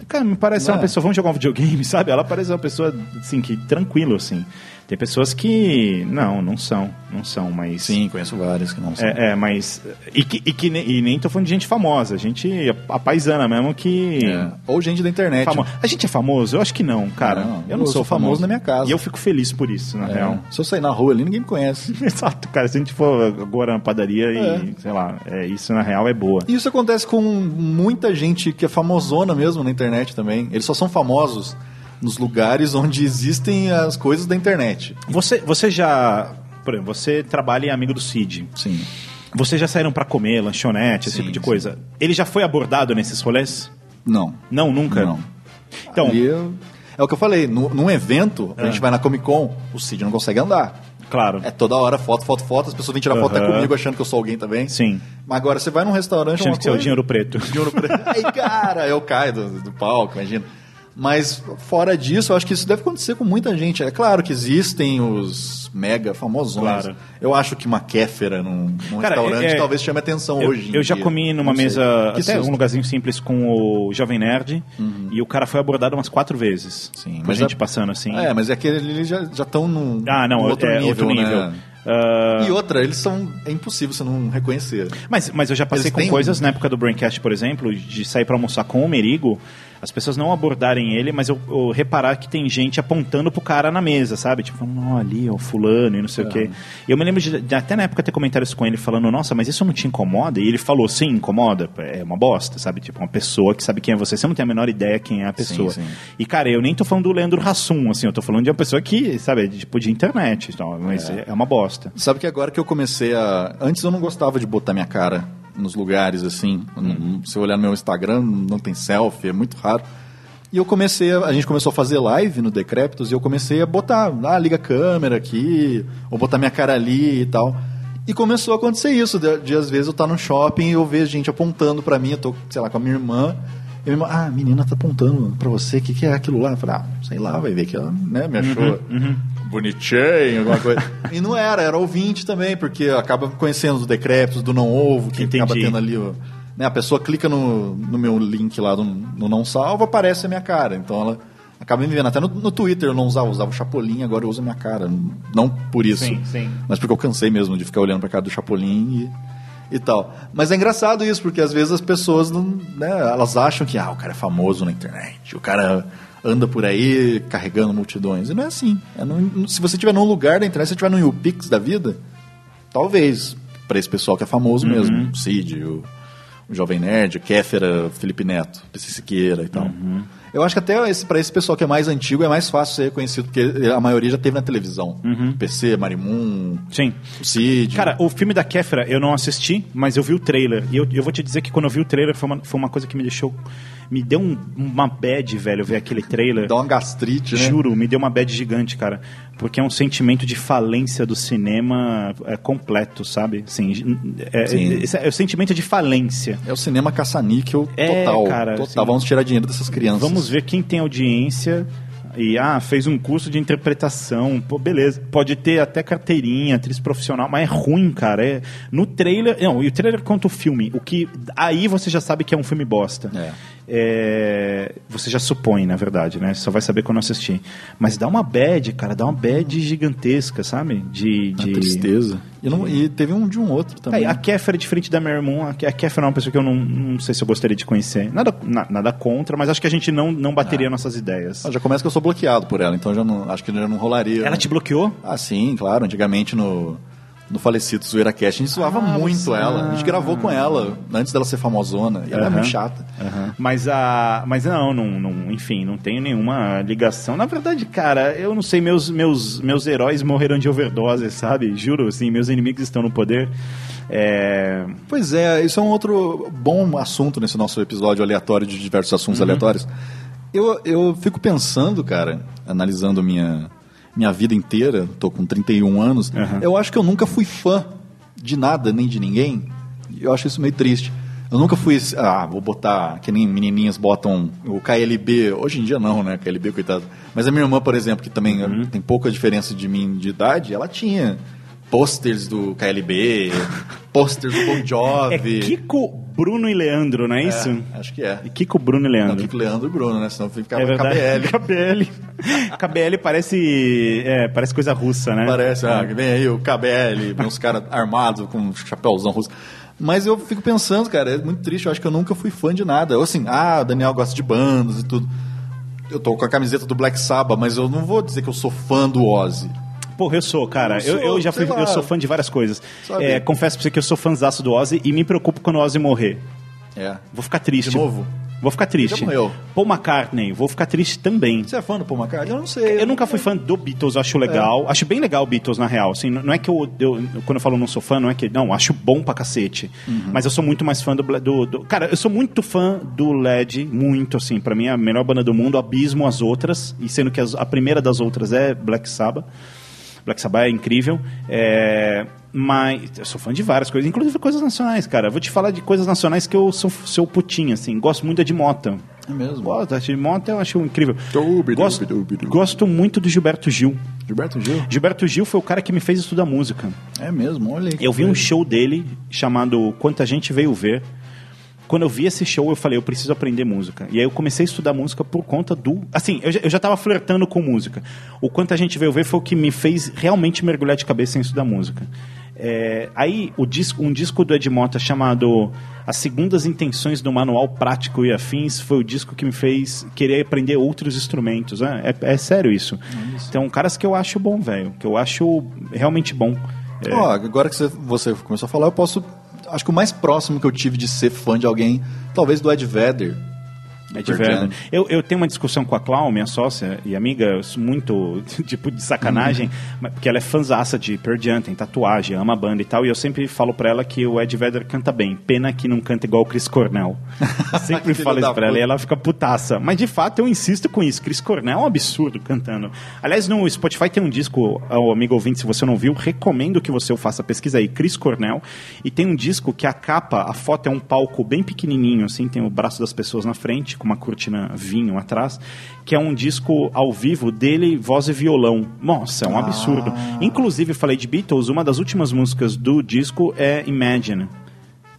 Cara, me parece ser uma é? pessoa. Vamos jogar um videogame, sabe? Ela parece uma pessoa, assim, que tranquilo, assim. Tem pessoas que. Não, não são. Não são, mas. Sim, conheço vários que não são. É, é, mas. E, que, e, que, e nem tô falando de gente famosa, gente a paisana mesmo que. É. Ou gente da internet. Famo- A gente é famoso? Eu acho que não, cara. Não, eu não eu sou, sou famoso na minha casa. E eu fico feliz por isso, na É. real. Se eu sair na rua ali, ninguém me conhece. Exato, cara. Se a gente for agora na padaria É. e, sei lá, é, isso na real é boa. E isso acontece com muita gente que é famosona mesmo na internet também. Eles só são famosos nos lugares onde existem as coisas da internet. Você, você já. Por exemplo, você trabalha em amigo do Cid. Sim. Vocês já saíram pra comer, lanchonete, esse Sim, tipo de sim. coisa. Ele já foi abordado nesses rolês? Não. Não, nunca? Não. Então, eu- é o que eu falei, no- num evento, a É. gente vai na Comic Con, o Cid não consegue andar. Claro. É toda hora foto, foto, foto. As pessoas vêm tirar foto até comigo achando que eu sou alguém também. Sim. Mas agora você vai num restaurante. Achando que você é o dinheiro preto. Dinheiro preto. Aí, cara, eu caio do, do palco, imagina. Mas fora disso, eu acho que isso deve acontecer com muita gente. É claro que existem os mega famosões. Claro. Eu acho que uma kéfera num, num Cara, restaurante é- é- talvez chame atenção Eu, hoje. eu já dia. comi numa Não mesa, até susto. um lugarzinho simples com o Jovem Nerd, Uhum. e o cara foi abordado umas quatro vezes. Sim, mas gente é- passando assim. É, mas é que eles já estão num, Ah, não, num outro, é nível, outro nível. né? Ah, E outra, eles são. É impossível você não reconhecer. Mas, mas eu já passei Eles com coisas um- na época do Braincast, por exemplo, de sair pra almoçar com o Merigo, as pessoas não abordarem ele, mas eu, eu reparar que tem gente apontando pro cara na mesa, sabe? Tipo, não, ali, ó, fulano e não sei o quê. E eu me lembro de, de até na época ter comentários com ele falando, nossa, mas isso não te incomoda? E ele falou, sim, incomoda, é uma bosta, sabe? Tipo, uma pessoa que sabe quem é você, você não tem a menor ideia quem é a pessoa. sim. E, cara, eu nem tô falando do Leandro Hassum, assim, eu tô falando de uma pessoa que, sabe, tipo, de internet, então, mas é. é uma bosta. Sabe que agora que eu comecei a. Antes eu não gostava de botar minha cara nos lugares assim. Não- Se eu olhar no meu Instagram, não tem selfie, é muito raro. E eu comecei, a, a gente começou a fazer live no Decréptos e eu comecei a botar, ah, liga a câmera aqui, ou botar minha cara ali e tal. E começou a acontecer isso, de, de às vezes eu estar no shopping e eu ver gente apontando pra mim, eu tô, sei lá, com a minha irmã. E minha irmã, ah, a menina tá apontando pra você, o que, que é aquilo lá? Eu falei, ah, sei lá, vai ver que ela né, me achou bonitinho, alguma coisa. e não era, era ouvinte também, porque acaba conhecendo os decrépitos do não ovo, que acaba Entendi. tendo ali. ó, Né, a pessoa clica no, no meu link lá do, no não salvo, aparece a minha cara. Então ela acaba me vendo. Até no, no Twitter eu não usava, eu usava o Chapolin, agora eu uso a minha cara. Não por isso, Sim, sim. mas porque eu cansei mesmo de ficar olhando pra cara do Chapolin e, e tal. Mas é engraçado isso, porque às vezes as pessoas não, né, elas acham que ah, o cara é famoso na internet, o cara anda por aí carregando multidões. E não é assim. É se você estiver num lugar da internet, se você estiver no YouPix da vida, talvez, para esse pessoal que é famoso Uhum. mesmo, o Cid, o, o Jovem Nerd, o Kéfera, Felipe Neto, PC Siqueira e tal. Uhum. Eu acho que até esse, para esse pessoal que é mais antigo é mais fácil ser reconhecido, porque a maioria já teve na televisão. PC, Marimun, Sim. Cid. Cara, o filme da Kéfera eu não assisti, mas eu vi o trailer. E eu, eu vou te dizer que quando eu vi o trailer foi uma, foi uma coisa que me deixou. Me deu um- uma bad, velho, ver aquele trailer. Dá uma gastrite, né? Juro, me deu uma bad gigante, cara. Porque é um sentimento de falência do cinema é, completo, sabe? Assim, é, Sim. esse é o sentimento de falência. É o cinema caça-níquel É, total. cara, total. assim, Vamos tirar dinheiro dessas crianças. Vamos ver quem tem audiência. E, ah, fez um curso de interpretação. Pô, beleza. Pode ter até carteirinha, atriz profissional, mas é ruim, cara. É, no trailer. Não, e o trailer conta o filme. O que. Aí você já sabe que é um filme bosta. É, você já supõe, na verdade, né? Só vai saber quando assistir. Mas dá uma bad, cara. Dá uma bad gigantesca, sabe? De. Uma de... tristeza. E, não- e teve um de um outro também. É, a Kéfera é diferente da Mary Moon. A Ké- a Kéfera é uma pessoa que eu não, não sei se eu gostaria de conhecer. Nada, na- nada contra, mas acho que a gente não, não bateria nossas ideias. Ah, já começa que eu sou bloqueado por ela, então já não, acho que já não rolaria. Ela te bloqueou? Ah, sim, claro. Antigamente no, no falecido Zoeira Cast, a gente zoava muito ela. A gente gravou com ela antes dela ser famosona. E ela é Aham. muito chata. Mas a. Mas não, não, não, enfim, não tenho nenhuma ligação. Na verdade, cara, eu não sei, meus, meus, meus heróis morreram de overdose, sabe? Juro, assim, meus inimigos estão no poder. É. Pois é, isso é um outro bom assunto nesse nosso episódio aleatório de diversos assuntos Uhum. aleatórios. Eu, eu fico pensando, cara, analisando minha, minha vida inteira, tô com 31 anos, eu acho que eu nunca fui fã de nada nem de ninguém. Eu acho isso meio triste. Eu nunca fui, ah, vou botar, que nem menininhas botam o KLB, hoje em dia não, né, KLB, coitado. Mas a minha irmã, por exemplo, que também Uhum. tem pouca diferença de mim de idade, ela tinha posters do KLB, posters do Bon Jovi. É Kiko, Bruno e Leandro, não é, isso? Acho que é. E Kiko, Bruno e Leandro. Não, Kiko, Leandro e Bruno, né? Senão fica É verdade. KBL. KBL. KBL parece, é, parece coisa russa, né? Parece, ah, vem aí o KBL, uns caras armados com um chapéuzão russo. Mas eu fico pensando, cara, é muito triste. Eu acho que eu nunca fui fã de nada. Eu, assim, ah, o Daniel gosta de bandas e tudo. Eu tô com a camiseta do Black Sabbath, mas eu não vou dizer que eu sou fã do Ozzy. Porra, eu sou, cara. Eu Eu, sou, eu já fui, lá. eu sou fã de várias coisas. É, confesso pra você que eu sou fãzaço do Ozzy e me preocupo quando o Ozzy morrer. É. Vou ficar triste. De novo? Vou ficar triste. Já morreu. Paul McCartney, vou ficar triste também. Você é fã do Paul McCartney? Eu não sei. Eu nunca fui fã do Beatles, eu acho legal. Acho bem legal o Beatles, na real. Assim, não é que eu, eu- Quando eu falo não sou fã, não é que. Não, acho bom pra cacete. Mas eu sou muito mais fã do, do, do- Cara, eu sou muito fã do LED, muito, assim. Pra mim é a melhor banda do mundo, abismo as outras. E sendo que as- a primeira das outras é Black Sabbath. Black Sabbath é incrível. É, mas eu sou fã de várias coisas, inclusive coisas nacionais, cara. Vou te falar de coisas nacionais que eu sou seu putinho, assim. Gosto muito de Mota. É mesmo? Gosto de Mota, eu acho incrível. Gosto, gosto muito do Gilberto Gil. Gilberto Gil? Gilberto Gil foi o cara que me fez estudar música. É mesmo, olha aí. Eu vi um show dele chamado Quanta Gente Veio Ver. Quando eu vi esse show, eu falei, eu preciso aprender música. E aí eu comecei a estudar música por conta do. Assim, eu já, eu já tava flertando com música. O Quanta Gente Veio Ver foi o que me fez realmente mergulhar de cabeça em estudar música. É, aí, o disco, um disco do Ed Mota chamado As Segundas Intenções do Manual Prático e Afins foi o disco que me fez querer aprender outros instrumentos. né? É, é sério isso. Então, caras que eu acho bom, velho. Que eu acho realmente bom. É, Ó, agora que você, você começou a falar, eu posso. Acho que o mais próximo que eu tive de ser fã de alguém, talvez do Ed Vedder. É de verdade. Eu, eu tenho uma discussão com a Clau, minha sócia e amiga, muito tipo de sacanagem, mas- porque ela é fãzaça de Pearl Jam, tem tatuagem, ama a banda e tal, e eu sempre falo pra ela que o Ed Vedder canta bem. Pena que não canta igual o Chris Cornell. Eu sempre falo isso pra ela puta. e ela fica putaça. Mas de fato eu insisto com isso. Chris Cornell é um absurdo cantando. Aliás, no Spotify tem um disco, ao amigo ouvinte, se você não viu, recomendo que você o faça pesquisa aí, Chris Cornell. E tem um disco que a capa, a foto é um palco bem pequenininho, assim, tem o braço das pessoas na frente, com uma cortina vinho atrás, que é um disco ao vivo dele, voz e violão. Nossa, é um absurdo. Inclusive, falei de Beatles, uma das últimas músicas do disco é Imagine.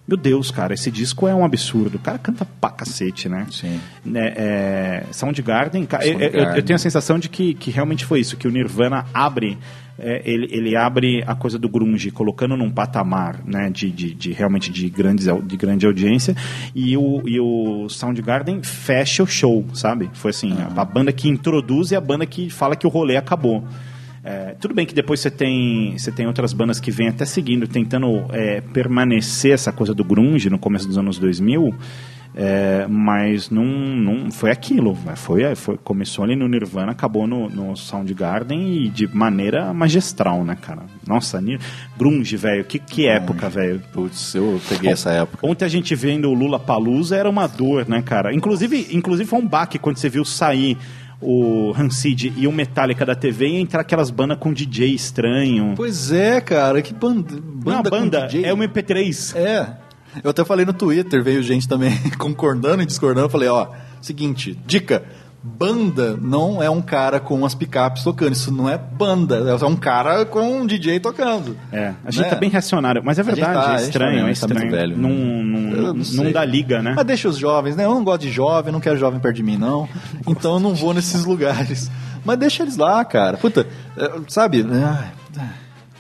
Meu Deus, cara, esse disco é um absurdo. O cara canta pra cacete, né? Sim. Né, é, Soundgarden, ca- eu, eu- eu Soundgarden. tenho a sensação de que, que realmente foi isso, que o Nirvana abre, é, ele, ele abre a coisa do grunge, colocando num patamar, né, de, de, de realmente de, grandes, de grande audiência, e o, e o Soundgarden fecha o show, sabe? Foi assim, a, a banda que introduz e a banda que fala que o rolê acabou. É, tudo bem que depois você tem, você tem outras bandas que vêm até seguindo, tentando é, permanecer essa coisa do grunge no começo dos anos 2000, é, mas não, não foi aquilo. né? Foi, foi, começou ali no Nirvana, acabou no, no Soundgarden e de maneira magistral, né, cara? Nossa, Nir- grunge, velho, que, que época, velho. Putz, eu peguei essa época. Ontem a gente vendo o Lula Palusa era uma dor, né, cara? Inclusive, inclusive foi um baque quando você viu sair o Hansid e o Metallica da TV e entrar aquelas bandas com DJ estranho. Pois é, cara, que banda. Não, banda com banda DJ. é o MP3. É. Eu até falei no Twitter, veio gente também concordando e discordando. Eu falei, ó, seguinte, dica. Banda não é um cara com as picapes tocando, isso não é banda, é um cara com um DJ tocando. É, a gente Né? tá bem reacionário, mas é verdade, tá, é gente estranho, tá- é gente tá muito estranho. velho. Não, Eu não, não não, dá liga, né? Mas deixa os jovens, né? Eu não gosto de jovem, não quero jovem perto de mim, não. Então eu não vou nesses lugares. Mas deixa eles lá, cara. Puta, é, sabe? Ai,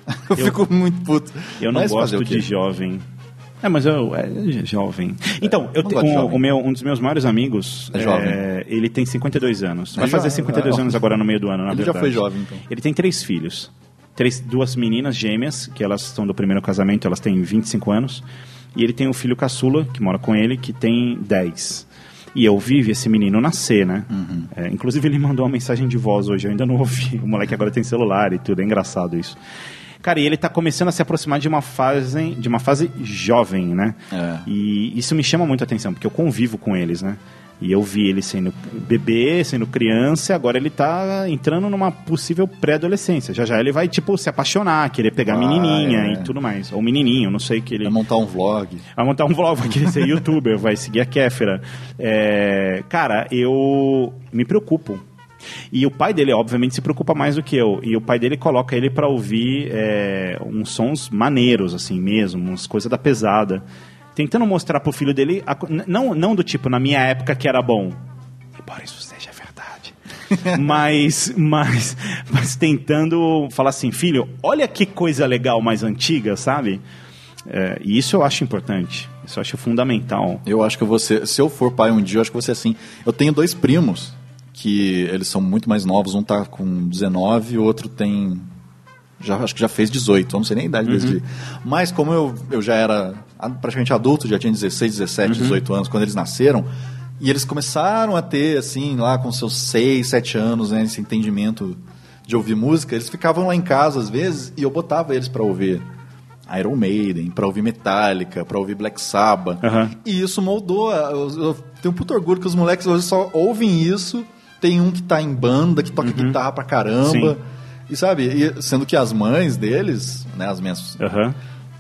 Eu, fico muito puto. Eu não Mas gosto de jovem. É, mas eu é jovem. Então, eu te- um, o meu, um dos meus maiores amigos, É jovem. ele tem 52 anos. É Vai fazer jovem, 52 é. anos agora no meio do ano, na Ele já verdade. foi jovem, então. Ele tem três filhos. Três, duas meninas gêmeas, que elas estão do primeiro casamento, elas têm 25 anos. E ele tem um filho caçula, que mora com ele, que tem 10. E eu vi esse menino nascer, né? Uhum. É, inclusive ele mandou uma mensagem de voz hoje, eu ainda não ouvi. O moleque agora tem celular e tudo, é engraçado isso. Cara, e ele tá começando a se aproximar de uma fase, de uma fase jovem, né? É. E isso me chama muito a atenção, porque eu convivo com eles, né? E eu vi ele sendo bebê, sendo criança, e agora ele tá entrando numa possível pré-adolescência. Já já ele vai, tipo, se apaixonar, querer pegar Vai, menininha é. e tudo mais. Ou menininho, não sei o que ele... Vai montar um vlog. Vai montar um vlog, vai querer ser youtuber, vai seguir a Kéfera. É, cara, eu me preocupo. E o pai dele, obviamente, se preocupa mais do que eu. E o pai dele coloca ele pra ouvir é, uns sons maneiros, assim mesmo, umas coisas da pesada. Tentando mostrar pro filho dele, a não, não do tipo, na minha época que era bom. Embora isso seja verdade. mas, mas, mas tentando falar assim, filho, olha que coisa legal mais antiga, sabe? É, e isso eu acho importante. Isso eu acho fundamental. Eu acho que ser, se eu for pai um dia, eu acho que vou ser assim. Eu tenho dois primos que eles são muito mais novos, um tá com 19 e o outro tem já acho que já fez 18, eu não sei nem a idade. Uhum. de- Mas como eu, eu já era praticamente adulto, já tinha 16, 17, Uhum. 18 anos quando eles nasceram, e eles começaram a ter assim, lá com seus 6, 7 anos, né, esse entendimento de ouvir música, eles ficavam lá em casa às vezes e eu botava eles para ouvir Iron Maiden, para ouvir Metallica, para ouvir Black Sabbath. E isso moldou. Eu, eu tenho um puto orgulho que os moleques hoje só ouvem isso. Tem um que tá em banda, que toca guitarra pra caramba. Sim. E sabe, e sendo que as mães deles, né, as minhas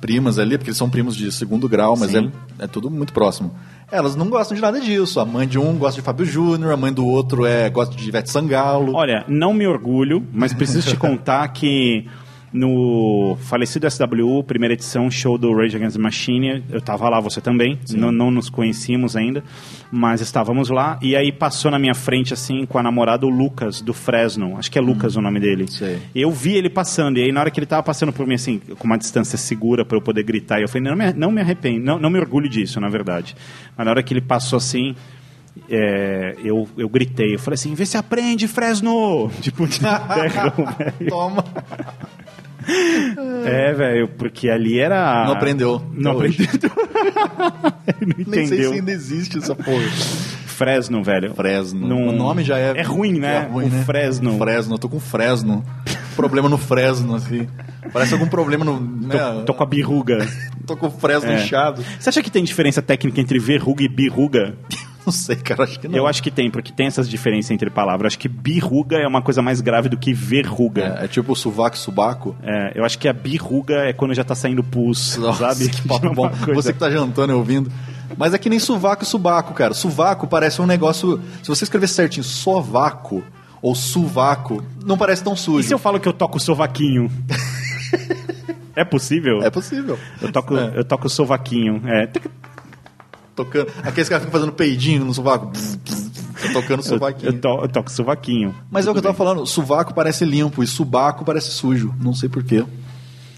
primas ali, porque eles são primos de segundo grau, mas é, é tudo muito próximo. Elas não gostam de nada disso. A mãe de um gosta de Fábio Júnior, a mãe do outro é gosta de Ivete Sangalo. Olha, não me orgulho, mas preciso te contar que no falecido SWU, primeira edição, show do Rage Against the Machine, eu tava lá, você também, não, não nos conhecíamos ainda, mas estávamos lá, e aí passou na minha frente, assim, com a namorada o Lucas, do Fresno, acho que é Lucas o nome dele. Eu vi ele passando, e aí na hora que ele tava passando por mim, assim, com uma distância segura para eu poder gritar, eu falei, não me, não me arrependo, não, não me orgulho disso, na verdade. Mas na hora que ele passou assim, é, eu, eu gritei, eu falei assim, vê se aprende, Fresno! Tipo, de berrão, velho. Toma. É, velho, porque ali era. Não aprendeu. Não aprendeu. não Nem sei entendeu. se ainda existe essa porra. Fresno, velho. Fresno. Não- O nome já é. É ruim, né? É ruim, O né? Fresno. Fresno, eu tô com Fresno. problema no Fresno, assim. Parece algum problema no. Né? Tô, tô com a birruga. Tô com o Fresno É. inchado. Você acha que tem diferença técnica entre verruga e birruga? Não sei, cara, acho que não. Eu acho que tem, porque tem essas diferenças entre palavras. Acho que birruga é uma coisa mais grave do que verruga. É, é tipo sovaco e subaco. É, eu acho que a birruga é quando já tá saindo pus, Nossa, sabe? que papo É bom. coisa- Você que tá jantando e ouvindo. Mas é que nem sovaco e subaco, cara. Sovaco parece um negócio. Se você escrever certinho, sovaco ou suvaco, não parece tão sujo. E se eu falo que eu toco sovaquinho? é possível? É possível. Eu toco, eu toco sovaquinho. É. Tocando. Aqueles caras ficam fazendo peidinho no sovaco. Tô tocando Eu, sovaquinho. eu, to- eu toco sovaquinho. Mas é o que eu tava falando, sovaco parece limpo e subaco parece sujo. Não sei porquê.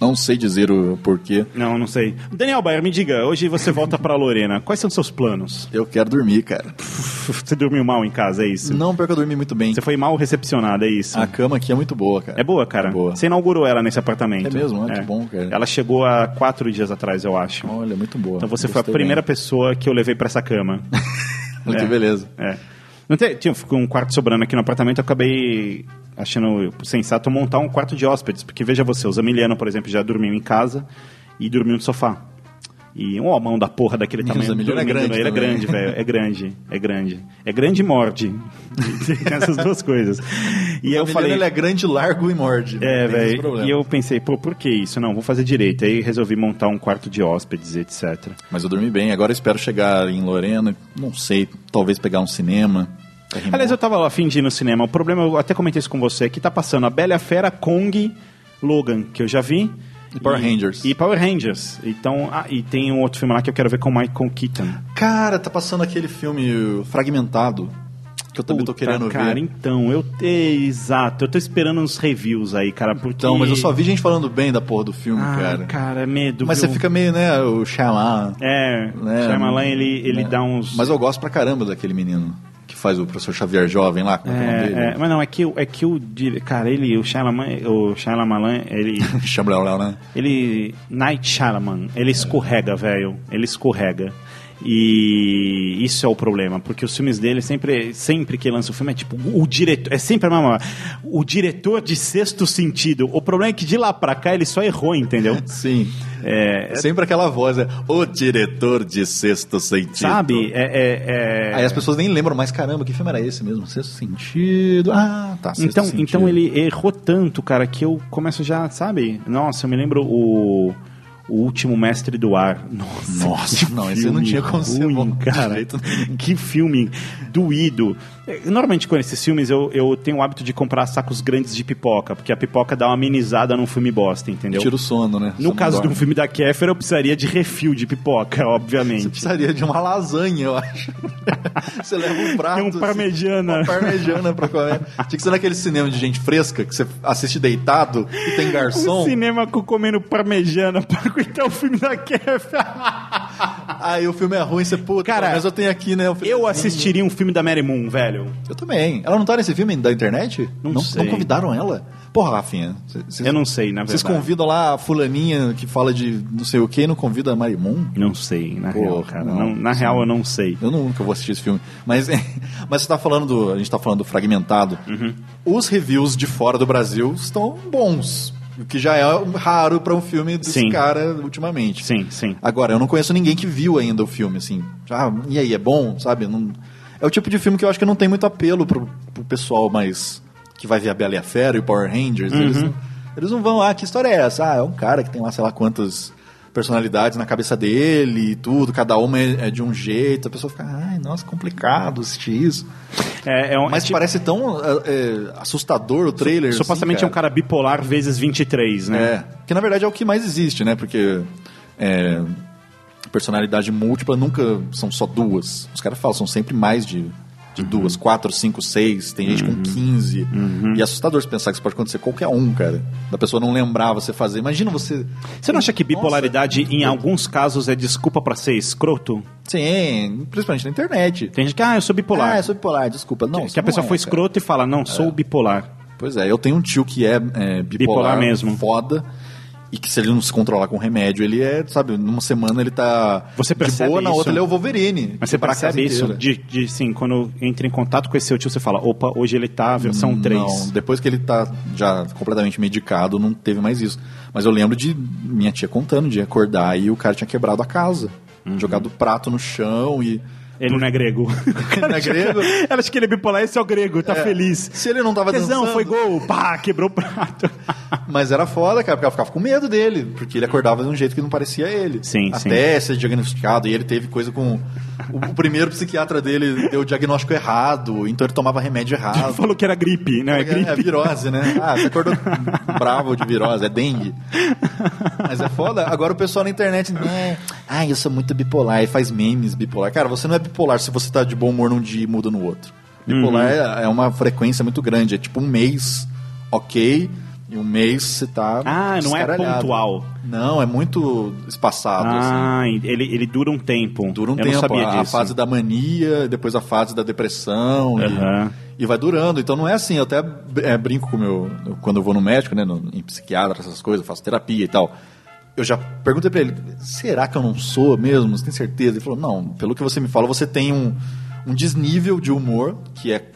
Não sei dizer o porquê. Não, não sei. Daniel Bayer, me diga, hoje você volta pra Lorena. Quais são os seus planos? Eu quero dormir, cara. Você dormiu mal em casa, é isso? Não, pior que eu dormi muito bem. Você foi mal recepcionado, é isso? A cama aqui é muito boa, cara. É boa, cara? É boa. Você inaugurou ela nesse apartamento. É mesmo? Ah, que bom, cara. Ela chegou há quatro dias atrás, eu acho. Olha, muito boa. Então você foi a Gostei primeira bem. pessoa que eu levei pra essa cama. Que beleza. É. Não tinha ficou um quarto sobrando aqui no apartamento, eu acabei achando sensato montar um quarto de hóspedes, porque veja você, o Zamiliano, por exemplo, já dormiu em casa e dormiu no sofá. E um homão da porra daquele o tamanho. Zamiliano é grande Ele é grande, velho. É grande, é grande. É grande e morde. Tem essas duas coisas. E eu falei. ele é grande, largo e morde. É, velho. E eu pensei, pô, por que isso? Não, vou fazer direito. Aí resolvi montar um quarto de hóspedes, etc. Mas eu dormi bem. Agora espero chegar em Lorena. Não sei, talvez pegar um cinema. Aliás, eu tava lá ir no cinema. O problema, eu até comentei isso com você, é que tá passando a Bela a Fera, Kong, Logan, que eu já vi. E Power Rangers. E Power Rangers. Então, ah, e tem um outro filme lá que eu quero ver com o Michael Keaton. Cara, tá passando aquele filme fragmentado. Que eu também tô Puta, querendo cara, ver. então, eu exato, eu tô esperando uns reviews aí, cara, porque Então, mas eu só vi gente falando bem da porra do filme, ah, cara. cara, medo. Mas viu? você fica meio, né, o Shyamalan. É, né, Shyamalan, ele, ele né. dá uns... Mas eu gosto pra caramba daquele menino faz o professor Xavier jovem lá. Como é, é o nome dele? É, é, mas não, é que, é que o. Cara, ele, o Shyamalan, o Shyamalan, ele. Shyamalan, né? ele. Night Shyamalan, ele escorrega, velho. Ele escorrega. E isso é o problema, porque os filmes dele sempre, sempre que lança o filme é tipo o diretor, é sempre a mesma, o diretor de sexto sentido. O problema é que de lá pra cá ele só errou, entendeu? Sim. É, Sempre aquela voz, é o diretor de Sexto Sentido. sabe? É, é- é- Aí as pessoas nem lembram, mas caramba, que filme era esse mesmo? Sexto Sentido. Ah, tá. Sexto Então, Sentido. então ele errou tanto, cara, que eu começo já, sabe? Nossa, eu me lembro o, o Último Mestre do Ar. Nossa, Nossa, não, esse não tinha como ser ruim, bom de cara. Que filme doído. É, Normalmente com esses filmes eu, eu tenho o hábito de comprar sacos grandes de pipoca, porque a pipoca dá uma amenizada num filme bosta, entendeu? Tira o sono, né? Você No não caso de um filme da Kéfera, eu precisaria de refil de pipoca, obviamente. Você precisaria de uma lasanha, eu acho. você leva um prato. Tem um parmegiana. Uma parmegiana pra comer. Tinha que ser naquele cinema de gente fresca, que você assiste deitado e tem garçom. Um cinema com comendo parmegiana pra aguentar o filme da Kéfera. Aí o filme é ruim, você, puta, Cara, mas eu tenho aqui, né? filme- Eu assistiria um filme da Mary Moon, velho. Eu também. Ela não tá nesse filme da internet? Não sei. Não convidaram ela? Porra, Rafinha. cê- cês- Eu não sei, na Vocês verdade. convidam lá a fulaninha que fala de não sei o que e não convida a Marimon? Não sei, na Porra, real, cara. não, Não- na sim. real, eu não sei. Eu nunca vou assistir esse filme. Mas, mas você tá falando do. A gente tá falando do fragmentado. Uhum. Os reviews de fora do Brasil estão bons. O que já é raro pra um filme desse Sim. cara ultimamente. Sim, sim. Agora, eu não conheço ninguém que viu ainda o filme, assim. Ah, e aí, é bom, sabe? Não- É o tipo de filme que eu acho que não tem muito apelo pro, pro pessoal mais que vai ver a Bela e a Fera e o Power Rangers. Uhum. Eles, não, eles não vão, ah, que história é essa? Ah, é um cara que tem lá, sei lá quantas personalidades na cabeça dele e tudo, cada uma é, é de um jeito. A pessoa fica, ai, nossa, complicado assistir isso. É, é um, Mas tipo- parece tão é, é, assustador o trailer. Supostamente assim, é um cara bipolar vezes 23, né? É, que na verdade é o que mais existe, né? Porque personalidade múltipla nunca são só duas. Os caras falam, são sempre mais de, de duas, quatro, cinco, seis. Tem gente com 15. E é assustador você pensar que isso pode acontecer com qualquer um, cara. Da pessoa não lembrar você fazer. Imagina você. Você não acha que bipolaridade, em alguns casos, é desculpa pra ser escroto? Sim, principalmente na internet. Tem gente que, ah, eu sou bipolar. Ah, eu sou bipolar, desculpa. Não, que isso a pessoa é, foi cara. escroto e fala, não, sou bipolar. Pois é, eu tenho um tio que é, é, bipolar, Bipolar mesmo. foda. E que se ele não se controlar com remédio, ele é, sabe, numa semana ele tá Você de percebe boa, na isso? outra ele é o Wolverine. Mas você percebe isso? De, de, sim, quando entra em contato com esse seu tio, você fala, opa, hoje ele tá versão 3. Não, depois que ele tá já completamente medicado, não teve mais isso. Mas eu lembro de minha tia contando de acordar e o cara tinha quebrado a casa. Jogado prato no chão e. Ele não é grego. não é grego? Ela acha que ele é bipolar, esse é o grego, tá É. feliz. Se ele não tava Tesão, dançando. foi gol, pá, quebrou o prato. Mas era foda, cara, porque ela ficava com medo dele, porque ele acordava de um jeito que não parecia ele. Sim, Até ser diagnosticado, e ele teve coisa com. O, o primeiro psiquiatra dele deu o diagnóstico errado, então ele tomava remédio errado. Falou que era gripe, né? É, gripe. é virose, né? Ah, você acordou bravo de virose, é dengue. Mas é foda. Agora o pessoal na internet, né? Ah, eu sou muito bipolar, e faz memes bipolar. Cara, você não é bipolar se você tá de bom humor num dia e muda no outro. Bipolar Uhum. é, é uma frequência muito grande, é tipo um mês ok, e um mês você tá. Ah, não é pontual. Não, é muito espaçado. assim. Ah, ele, ele dura um tempo. Dura um Eu tempo. a, a fase da mania, depois a fase da depressão. e- Aham. E, vai durando. Então não é assim. Eu até é, brinco com o meu. Quando eu vou no médico, né? no- em psiquiatra, essas coisas, faço terapia e tal. Eu já perguntei pra ele: será que eu não sou mesmo? Você tem certeza? Ele falou: não, pelo que você me fala, você tem um, um desnível de humor que é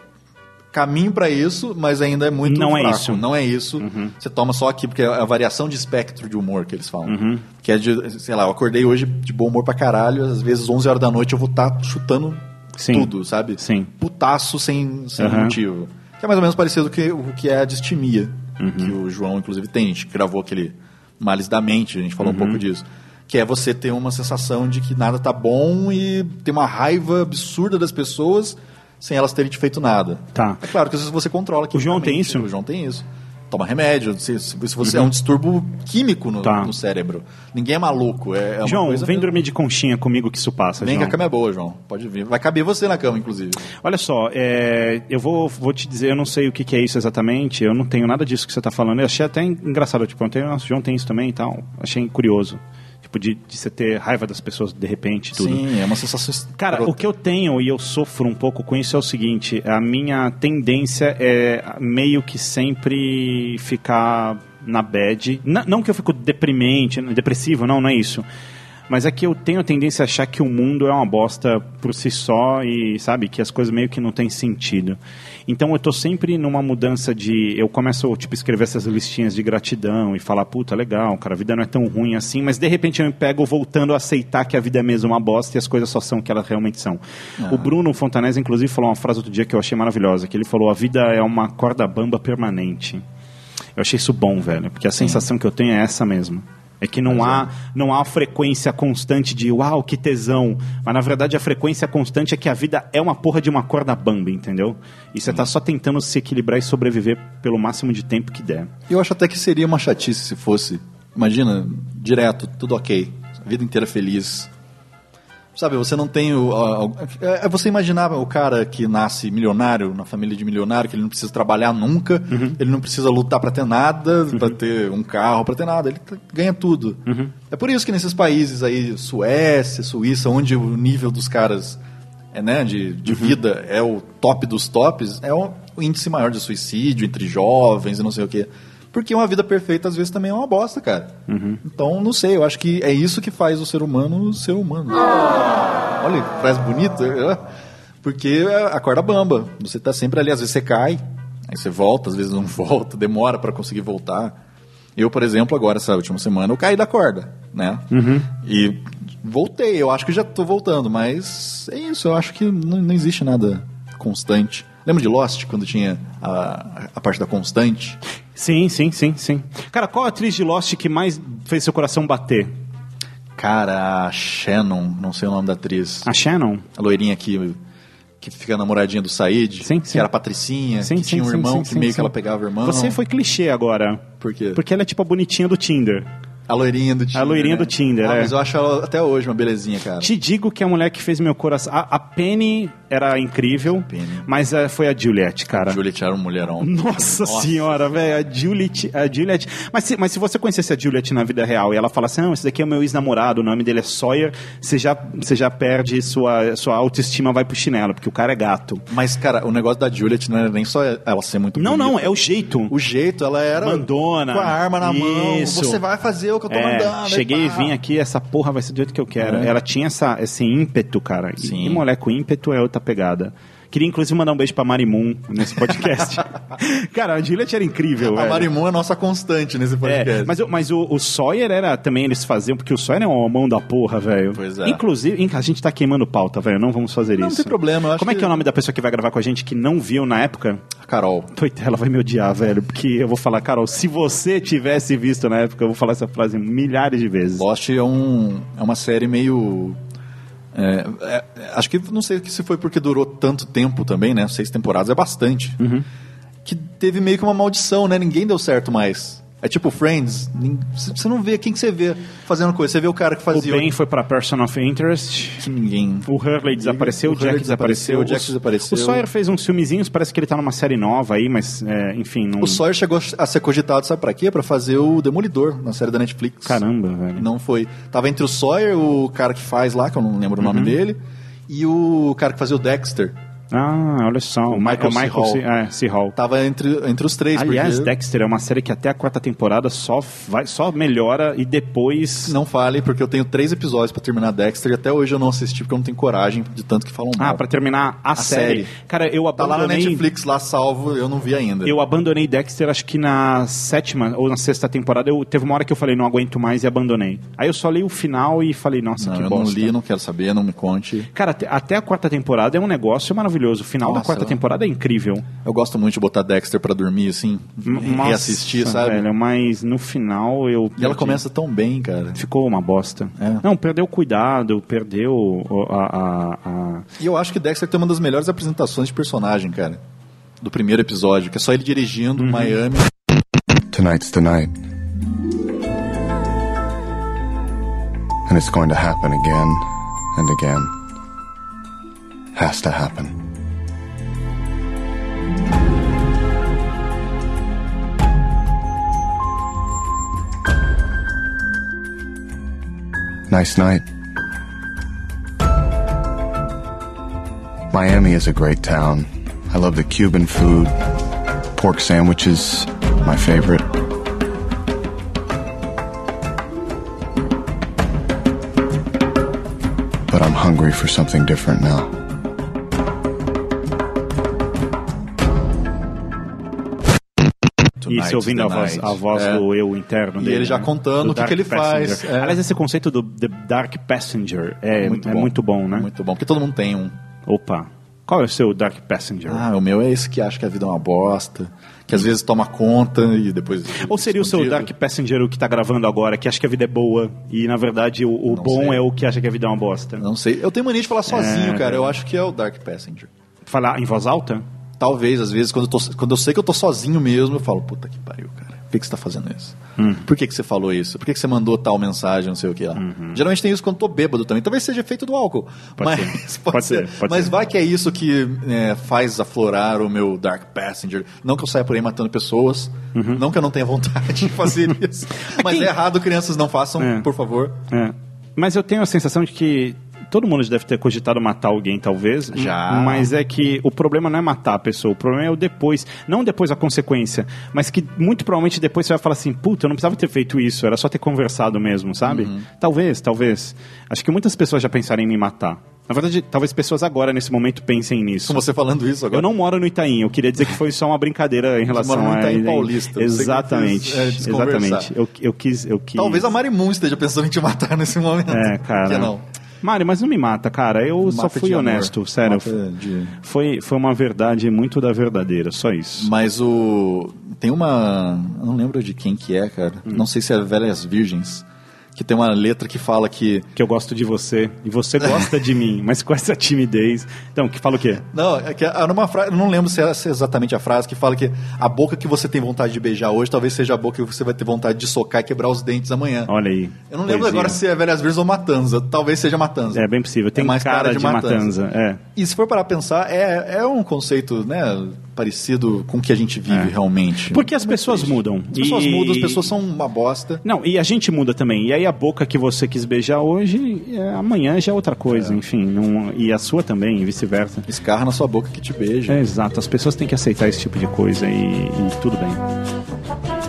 caminho pra isso, mas ainda é muito Não é fraco. isso. Uhum. Não é isso. Você toma só aqui, porque é a variação de espectro de humor que eles falam. Que é de, sei lá, eu acordei hoje de bom humor pra caralho, às vezes 11 horas da noite eu vou estar chutando Sim. tudo, sabe? Sim. Putaço sem, sem Aham. motivo. Que é mais ou menos parecido com o que é a distimia, Uhum. que o João, inclusive, tem. A gente gravou aquele Males da Mente, a gente falou Uhum. um pouco disso. Que é você ter uma sensação de que nada tá bom e ter uma raiva absurda das pessoas sem elas terem te feito nada. Tá. É claro que às vezes você controla O João tem isso? O João tem isso. Toma remédio, se, se você é um distúrbio químico no, Tá. no cérebro. Ninguém é maluco. É, é João, vem mesmo. dormir de conchinha comigo que isso passa, Vem que João. a cama é boa, João. Pode vir. Vai caber você na cama, inclusive. Olha só, é, eu vou, vou te dizer, eu não sei o que, que é isso exatamente, eu não tenho nada disso que você está falando. Eu achei até engraçado, tipo, eu tenho, nossa, o João tem isso também e tal. Achei curioso. Tipo, de, de você ter raiva das pessoas de repente, tudo. Sim, é uma sensação. Cara, o que eu tenho e eu sofro um pouco com isso é o seguinte: a minha tendência é meio que sempre ficar na bad. Não que eu fico deprimente, depressivo, não, não é isso. Mas é que eu tenho a tendência a achar que o mundo é uma bosta por si só e, sabe, que as coisas meio que não têm sentido. Então eu tô sempre numa mudança de. Eu começo, tipo, escrever essas listinhas de gratidão e falar, puta, legal, cara, a vida não é tão ruim assim, mas de repente eu me pego voltando a aceitar que a vida é mesmo uma bosta e as coisas só são o que elas realmente são. O Bruno Fontanese, inclusive, falou uma frase outro dia que eu achei maravilhosa, que ele falou, a vida é uma corda bamba permanente. Eu achei isso bom, velho, porque a sensação que eu tenho é essa mesmo. É que não há, não há frequência constante de uau, que tesão. Mas na verdade a frequência constante é que a vida é uma porra de uma corda bamba, entendeu? E você tá só tentando se equilibrar e sobreviver pelo máximo de tempo que der. Eu acho até que seria uma chatice se fosse. Imagina, direto, tudo ok. A vida inteira feliz. Sabe, você não tem o. a- a- É você imaginar o cara que nasce milionário, na família de milionário, que ele não precisa trabalhar nunca, ele não precisa lutar pra ter nada, pra ter um carro, pra ter nada, ele t- ganha tudo. É por isso que nesses países aí, Suécia, Suíça, onde o nível dos caras é, né, de, de vida é o top dos tops, é o, o índice maior de suicídio entre jovens e não sei o quê. Porque uma vida perfeita às vezes também é uma bosta, cara. Então, não sei, eu acho que é isso que faz o ser humano ser humano. Olha, que frase bonita. é. Porque é a corda bamba. Você tá sempre ali, às vezes você cai, aí você volta, às vezes não volta, demora para conseguir voltar. Eu, por exemplo, agora, essa última semana, eu caí da corda, né? E voltei, eu acho que já tô voltando, mas é isso, eu acho que não, não existe nada constante. Lembra de Lost, quando tinha a, a parte da constante? Sim, sim, sim, sim. Cara, qual atriz de Lost que mais fez seu coração bater? Cara, a Shannon, não sei o nome da atriz. A Shannon? A loirinha que, que fica namoradinha do Said. Sim, que sim. era a Patricinha, Sim, que sim, tinha um sim, irmão que meio que ela pegava o irmão. Você foi clichê agora. Por quê? Porque ela é tipo a bonitinha do Tinder. A loirinha do Tinder. A loirinha né? do Tinder, ah, é. Mas eu acho ela até hoje uma belezinha, cara. Te digo que a mulher que fez meu coração. A, a Penny era incrível, mas eh, foi a Juliette, cara. Juliette era um mulherão. Nossa, senhora, velho, a Juliette, a Juliette. Mas se, mas se você conhecesse a Juliette na vida real e ela fala assim, não, esse daqui é o meu ex-namorado, o nome dele é Sawyer, você já, você já perde sua, sua autoestima, vai pro chinelo, porque o cara é gato. Mas, cara, o negócio da Juliette não era nem só ela ser muito Não, bonita. não, é o jeito. O jeito, ela era Mandona. com a arma na mão. Isso. Você vai fazer o que eu tô É, mandando. cheguei e vim aqui, essa porra vai ser do jeito que eu quero. É. Ela tinha essa, esse ímpeto, cara. E- Sim. E mulher com ímpeto é outra pegada. Queria inclusive mandar um beijo pra Marimun nesse podcast. cara, a Juliette era incrível, A velho. Marimun é a nossa constante nesse podcast. É, mas, o- mas o, o Sawyer era também, eles faziam, porque o Sawyer é uma mão da porra, velho. Pois é. Inclusive, in- a gente tá queimando pauta, velho. Não vamos fazer Não, isso. não tem problema. Como é que é o nome da pessoa que vai gravar com a gente que não viu na época? A Carol. Coitada, ela vai me odiar, velho. Porque eu vou falar, Carol, se você tivesse visto na época, eu vou falar essa frase milhares de vezes. Lost é, um, é uma série meio. É, é, acho que não sei se foi porque durou tanto tempo também, né? Seis temporadas é bastante. Uhum. Que teve meio que uma maldição, né? Ninguém deu certo mais. É tipo Friends. Você não vê quem que você vê fazendo coisa. Você vê o cara que O fazia. Ben foi pra Person of Interest. Que ninguém. O Hurley desapareceu, o, O Hurley Jack desapareceu. desapareceu, o Jack desapareceu. O Sawyer fez uns filmezinhos, parece que ele tá numa série nova aí, mas é, enfim. Não... O Sawyer chegou a ser cogitado, sabe pra quê? Pra fazer o Demolidor na série da Netflix. Caramba, velho. Não foi. Tava entre o Sawyer, o cara que faz lá, que eu não lembro o nome Uhum. dele, e o cara que fazia o Dexter. Ah, olha só. O Michael, C. Michael Hall. C. É, C. Hall. Tava entre, entre os três. Aliás, porque... Dexter é uma série que até a quarta temporada só, vai, só melhora e depois. Não fale, porque eu tenho três episódios pra terminar Dexter e até hoje eu não assisti porque eu não tenho coragem de tanto que falam mal. Ah, pra terminar a, série. Cara, eu Tá lá na abandonei. Netflix, lá salvo, eu não vi ainda. Eu abandonei Dexter, acho que na sétima ou na sexta temporada. Eu, teve uma hora que eu falei, não aguento mais e abandonei. Aí eu só li o final e falei, nossa, não, que eu bosta. não li, não quero saber, não me conte. Cara, até a quarta temporada é um negócio maravilhoso. O final da Nossa, quarta eu- temporada é incrível. Eu gosto muito de botar Dexter pra dormir, assim, Nossa, reassistir, sabe? Velho, mas no final eu. E ela perdi. começa tão bem, cara. Ficou uma bosta. É. Não, perdeu o cuidado, perdeu a. a- a- E eu acho que Dexter tem uma das melhores apresentações de personagem, cara. Do primeiro episódio, que é só ele dirigindo Uhum. Miami. Tonight's the night. And it's going to happen again and again. Has to happen. Nice night. Miami is a great town. I love the Cuban food. Pork sandwiches, my favorite. But I'm hungry for something different now. E Tonight's se ouvindo a voz, a voz É. do eu interno E dele. ele já né? contando Do o que que ele Passenger. faz, é. Aliás, esse conceito do The Dark Passenger é, é muito, bom. né? Muito bom, porque todo mundo tem um. Opa. Qual é o seu Dark Passenger? Ah, o meu é esse que acha que a vida é uma bosta, que às vezes toma conta e depois. Ou seria o seu escondido. Dark Passenger o que tá gravando agora, que acha que a vida é boa e na verdade o, o bom sei. é o que acha que a vida é uma bosta? Não sei. Eu tenho mania de falar sozinho, É, cara. Eu acho que é o Dark Passenger. Falar em voz alta? Talvez, às vezes, quando eu, tô- quando eu sei que eu tô sozinho mesmo, eu falo, puta que pariu, cara. Por que, que você tá fazendo isso? Hum. Por que, que você falou isso? Por que, que você mandou tal mensagem, não sei o que lá? Geralmente tem isso quando eu tô bêbado também. Talvez seja efeito do álcool. Uhum. Pode mas ser. pode, Pode ser. ser, pode mas ser. vai que é isso que é, faz aflorar o meu Dark Passenger. Não que eu saia por aí matando pessoas. Uhum. Não que eu não tenha vontade de fazer isso. mas é errado, crianças não façam, É. por favor. É. Mas eu tenho a sensação de que todo mundo já deve ter cogitado matar alguém, talvez. Já. Mas é que o problema não é matar a pessoa, o problema é o depois. Não depois a consequência, mas que muito provavelmente depois você vai falar assim: puta, eu não precisava ter feito isso, era só ter conversado mesmo, sabe? Uhum. Talvez, talvez. Acho que muitas pessoas já pensaram em me matar. Na verdade, talvez pessoas agora, nesse momento, pensem nisso. Com você falando isso agora. Eu não moro no Itaim, eu queria dizer que foi só uma brincadeira em relação mora no a. Itaim Paulista, você Exatamente. quis, é, exatamente. Eu, eu quis. Eu quis... Talvez a Marimun esteja pensando em te matar nesse momento. É, cara. Que não? Mário, mas não me mata, cara. Eu só Mata fui de amor. honesto, sério. De- Foi, foi uma verdade muito da verdadeira, só isso. Mas o. Tem uma. Eu não lembro de quem que é, cara. Hum. Não sei se é Velhas Virgens. Que tem uma letra que fala que. Que eu gosto de você e você gosta de mim, mas com essa timidez. Então, que fala o quê? Não, é que era uma frase. Eu não lembro se é essa exatamente a frase que fala que a boca que você tem vontade de beijar hoje talvez seja a boca que você vai ter vontade de socar e quebrar os dentes amanhã. Olha aí. Eu não lembro Poesia. agora se é Velhas Virgens ou Matanza. Talvez seja Matanza. É bem possível. Tem mais cara, cara de, de matanza. Matanza. É. E se for para pensar, é, é um conceito, né, parecido com o que a gente vive realmente. Porque as pessoas mudam. As pessoas E- mudam, as pessoas são uma bosta. Não, e a gente muda também. E aí a boca que você quis beijar hoje, é, amanhã já é outra coisa, enfim. Não, e a sua também, e vice-versa. Escarra na sua boca que te beija. É, exato. As pessoas têm que aceitar esse tipo de coisa e, e tudo bem.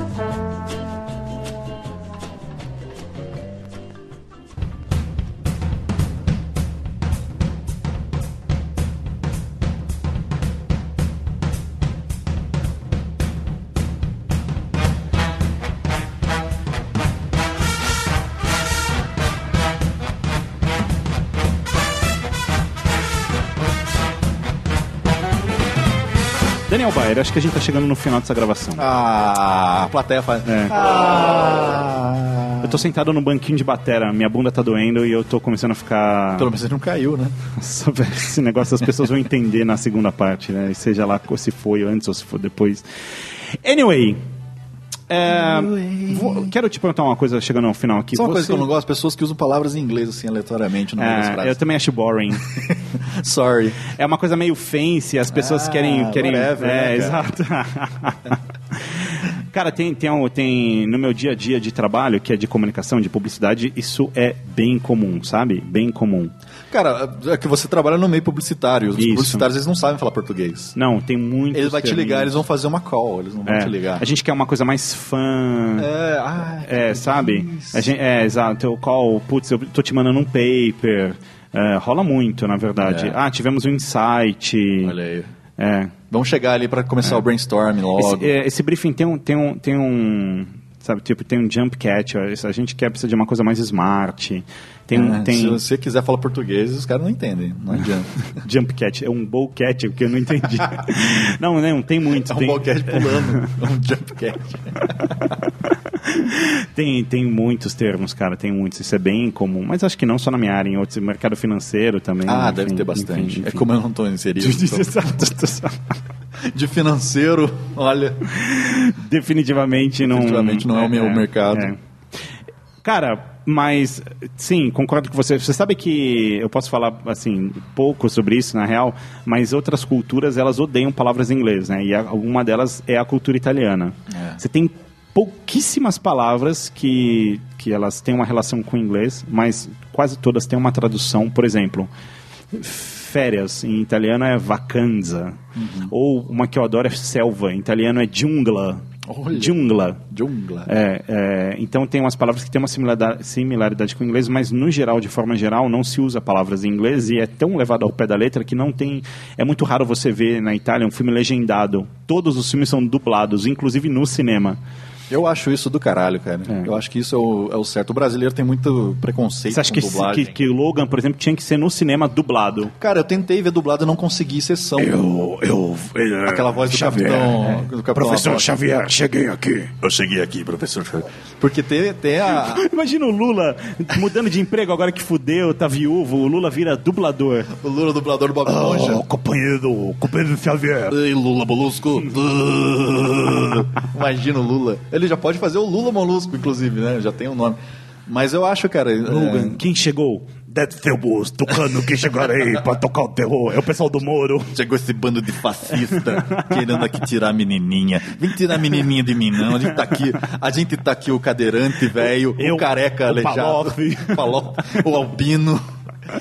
Bayer, acho que a gente tá chegando no final dessa gravação. Ah, a plateia faz. É. Ah. Eu tô sentado no banquinho de batera, minha bunda tá doendo e eu tô começando a ficar. Pelo menos ele não caiu, né? Nossa, velho, esse negócio as pessoas vão entender na segunda parte, né? Seja lá se foi antes ou se for depois. Anyway. É, vou- quero te perguntar uma coisa chegando ao final aqui. Só uma coisa Você- que eu não gosto, pessoas que usam palavras em inglês assim aleatoriamente no meio das É, frases. eu também acho boring. Sorry. É uma coisa meio fancy, as pessoas Ah, querem. querem whatever, é, né, exato. Cara, tem, tem, um- tem no meu dia a dia de trabalho, que é de comunicação, de publicidade, isso é bem comum, sabe? Bem comum. Cara, é que você trabalha no meio publicitário. Os Isso. publicitários eles não sabem falar português. Não, tem muito. Eles vão te ligar, eles vão fazer uma call, eles não vão É, te ligar. A gente quer uma coisa mais fã. É, ah, É, sabe? A gente, é, exato. O call, putz, eu tô te mandando um paper. É, rola muito, na verdade. É. Ah, tivemos um insight. Olha aí. É. Vamos chegar ali pra começar o brainstorm logo. Esse, é, esse briefing tem um, tem um, tem um, sabe, tipo, tem um jump catch. A gente quer precisa de uma coisa mais smart. Tem, É, tem Se você quiser falar português, os caras não entendem. Não adianta. jump catch, é um bow catch, porque eu não entendi. não, não, tem muito. É um tem, boquete pulando. É um jump cat. tem, tem muitos termos, cara, tem muitos. Isso é bem comum, mas acho que não só na minha área, em outros, mercado financeiro também. Ah, enfim, deve ter bastante. enfim, É enfim. como eu não tô inserido. então. De financeiro, olha. Definitivamente não. Definitivamente não é o meu mercado. Cara, mas sim, concordo com você. Você sabe que eu posso falar assim pouco sobre isso na real, mas outras culturas elas odeiam palavras em inglês, né? E a- uma delas é a cultura italiana. É. Você tem pouquíssimas palavras que que elas têm uma relação com o inglês, mas quase todas têm uma tradução. Por exemplo, férias em italiano é vacanza. Uhum. Ou uma que eu adoro é selva, em italiano é jungla. Olha. Jungla. Jungla. É, é, então tem umas palavras que têm uma similaridade, similaridade com o inglês, mas no geral, de forma geral, não se usa palavras em inglês e é tão levado ao pé da letra que não tem. É muito raro você ver na Itália um filme legendado. Todos os filmes são dublados, inclusive no cinema. Eu acho isso do caralho, cara. Eu acho que isso é o, é o certo. O brasileiro tem muito preconceito Você acha com que, dublagem. que, que o Logan, por exemplo, tinha que ser no cinema dublado? Cara, eu tentei ver dublado e não consegui sessão. Eu. eu Aquela voz do Xavier, capitão. é. do capitão Professor. Xavier, cheguei aqui. Eu cheguei aqui, professor Xavier. Porque tem, tem a. Imagina o Lula mudando de emprego agora que fudeu, tá viúvo, o Lula vira dublador. O Lula dublador do Bob Esponja. companheiro, companheiro Xavier. Ei, Lula Molusco. Imagina o Lula. Ele já pode fazer o Lula Molusco, inclusive, né? Já tem um nome. Mas eu acho, cara. Logan, é, quem chegou? Dead Felbos, tocando que chegarei pra tocar o terror. É o pessoal do Moro. Chegou esse bando de fascista querendo aqui tirar a menininha. Vem tirar a menininha de mim, não. A gente tá aqui, a gente tá aqui o cadeirante velho, o careca o aleijado, Palof. Palof, o albino.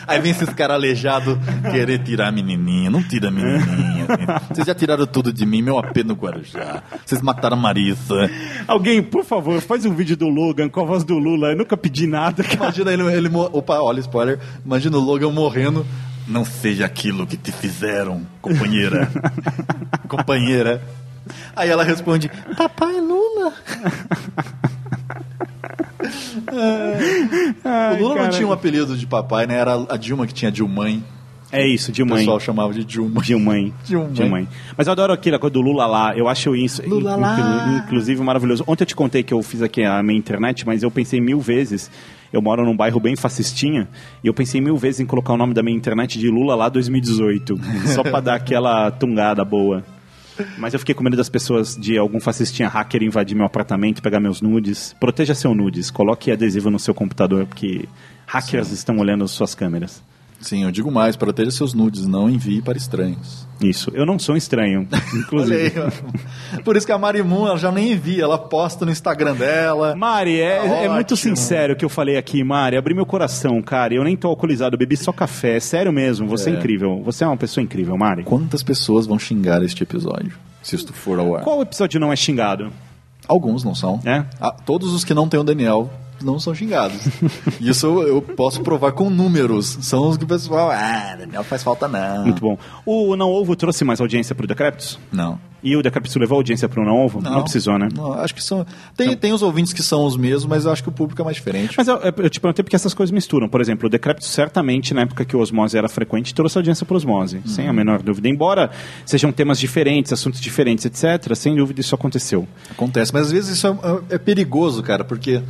Aí vem esses caras aleijados querer tirar a menininha. Não tira a menininha. Vocês já tiraram tudo de mim, meu AP no Guarujá. Vocês mataram a Marisa. Alguém, por favor, faz um vídeo do Logan com a voz do Lula. Eu nunca pedi nada, cara. Imagina ele, ele opa, olha spoiler. Imagina o Logan morrendo. Não seja aquilo que te fizeram, companheira. companheira. Aí ela responde: Papai Lula. o Lula não tinha um apelido de papai, né? Era a Dilma que tinha Dilmãe. É isso, O Dilmãe. pessoal chamava de Dilma. Dilmãe. Dilmãe. Dilmãe. Mas eu adoro aquela coisa do Lula lá. Eu acho isso, Lula lá. inclu- inclusive, maravilhoso. Ontem eu te contei que eu fiz aqui a minha internet, mas eu pensei mil vezes. Eu moro num bairro bem fascistinha e eu pensei mil vezes em colocar o nome da minha internet de Lula lá 2018, só pra dar aquela tungada boa. Mas eu fiquei com medo das pessoas de algum fascistinha hacker invadir meu apartamento, pegar meus nudes. Proteja seu nudes, coloque adesivo no seu computador, porque hackers estão olhando suas câmeras. Sim, eu digo mais, proteja seus nudes, não envie para estranhos. Isso, eu não sou um estranho, inclusive. Aí. Por isso que a Marimun, ela já nem envia, ela posta no Instagram dela. Mari, é, Tá é muito sincero o que eu falei aqui, Mari. Abri meu coração, cara. Eu nem tô alcoolizado, eu bebi só café. É sério mesmo, você é. É. incrível. Você é uma pessoa incrível, Mari. Quantas pessoas vão xingar este episódio, se isto for ao ar? Qual episódio não é xingado? Alguns não são. É? Ah, todos os que não tem o Daniel não são xingados. Isso eu, posso provar com números. São os que o pessoal. Ah, Daniel faz falta não. Muito bom. O Não Ovo trouxe mais audiência pro Decreptus? Não. E o Decreptus levou audiência pro Não Ovo? Não, precisou, né? Não, acho que são. Tem, tem os ouvintes que são os mesmos, mas eu acho que o público é mais diferente. Mas eu, eu, te perguntei porque essas coisas misturam. Por exemplo, o Decreptus certamente, na época que o Osmose era frequente, trouxe audiência para Osmose, sem a menor dúvida. Embora sejam temas diferentes, assuntos diferentes, etc., sem dúvida isso aconteceu. Acontece, mas às vezes isso é, é perigoso, cara, porque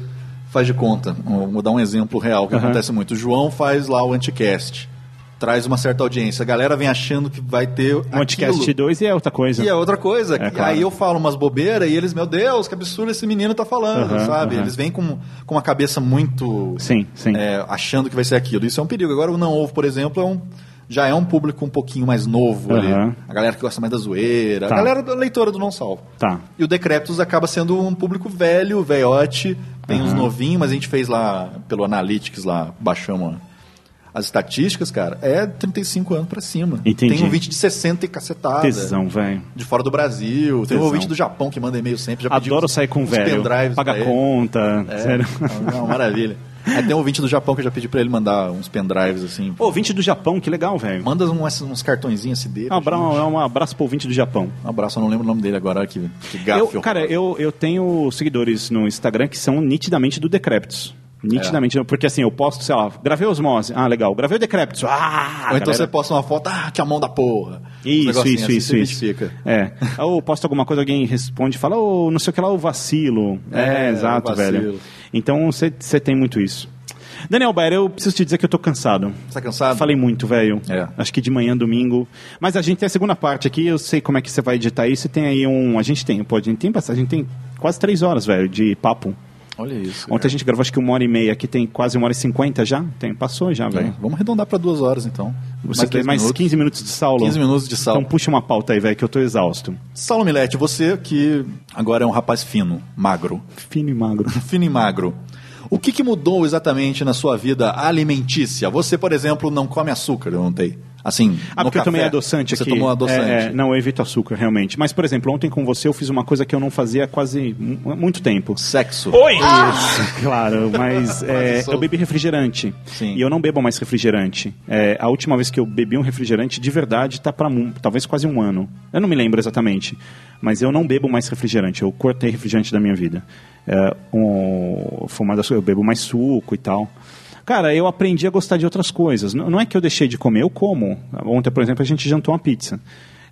faz de conta. Vou dar um exemplo real que Aham. acontece muito. O João faz lá o Anticast, traz uma certa audiência. A galera vem achando que vai ter. O Anticast aquilo. 2 e é outra coisa. E é outra coisa. É, claro. Aí eu falo umas bobeiras e eles, meu Deus, que absurdo esse menino tá falando, Aham, sabe? aham. Eles vêm com, com uma cabeça muito. Sim, sim. é, achando que vai ser aquilo. Isso é um perigo. Agora o Não Ovo, por exemplo, é um. Já é um público um pouquinho mais novo ali. Aham. A galera que gosta mais da zoeira. Tá. A galera da leitora do Não Salvo. Tá. E o Decreptus acaba sendo um público velho, velhote, tem uns Aham. novinhos, mas a gente fez lá pelo Analytics, lá, baixamos as estatísticas, cara, é 35 anos pra cima. Entendi. Tem um ouvinte de 60 e cacetada. Tesão, velho. De fora do Brasil. Tem um Tesão. ouvinte do Japão que manda e-mail sempre. Já Adoro uns- sair com uns velho. Paga conta. É, Sério. é uma maravilha. Aí tem um ouvinte do Japão que eu já pedi pra ele mandar uns pendrives assim. Pô, ouvinte do Japão, que legal, velho. Manda uns, uns cartõezinhos SD. Um abra- um abraço pro ouvinte do Japão. Um abraço, eu não lembro o nome dele agora. Que, que gafe. Eu, cara, eu, eu tenho seguidores no Instagram que são nitidamente do Decreptus. Nitidamente, porque assim, eu posto, sei lá, gravei Osmose, ah, legal, gravei o Decreptus, ah, Ou então galera- você posta uma foto, ah, que a mão da porra. Isso, isso, assim, isso, você isso. identifica. É. Ou posto alguma coisa, alguém responde e fala, ô, não sei o que lá, o vacilo. É, É, exato, vacilo. velho. Então você tem muito isso. Daniel Baer, eu preciso te dizer que eu tô cansado. Você tá cansado? Falei muito, velho. É. Acho que de manhã, domingo. Mas a gente tem a segunda parte aqui, eu sei como é que você vai editar isso. e Tem aí um. A gente tem, pô, a gente tem bastante. A gente tem quase três horas, velho, de papo. Olha isso. Ontem a gente gravou acho que uma hora e meia, aqui tem quase uma hora e cinquenta já. Tem, passou já, velho. É, Vamos arredondar pra duas horas, então. Você quer 10 mais minutos. 15 minutos de Saulo? 15 minutos de Saulo. Então puxa uma pauta aí, velho, que eu tô exausto. Saulo Milete, você que agora é um rapaz fino, magro. Fino e magro. fino e magro. O que, que mudou exatamente na sua vida alimentícia? Você, por exemplo, não come açúcar, eu notei. Assim, Ah, no porque eu café. tomei adoçante Você aqui. tomou adoçante. É, é, não, eu evito açúcar, realmente. Mas, por exemplo, ontem com você eu fiz uma coisa que eu não fazia há quase mu- muito tempo. Sexo. Oi! Isso, claro. Mas é, eu bebi refrigerante. Sim. E eu não bebo mais refrigerante. É, a última vez que eu bebi um refrigerante, de verdade, tá para talvez quase um ano. Eu não me lembro exatamente. Mas eu não bebo mais refrigerante. Eu cortei refrigerante da minha vida. É, um, eu bebo mais suco e tal. Cara, eu aprendi a gostar de outras coisas. Não, não é que eu deixei de comer, eu como. Ontem, por exemplo, a gente jantou uma pizza.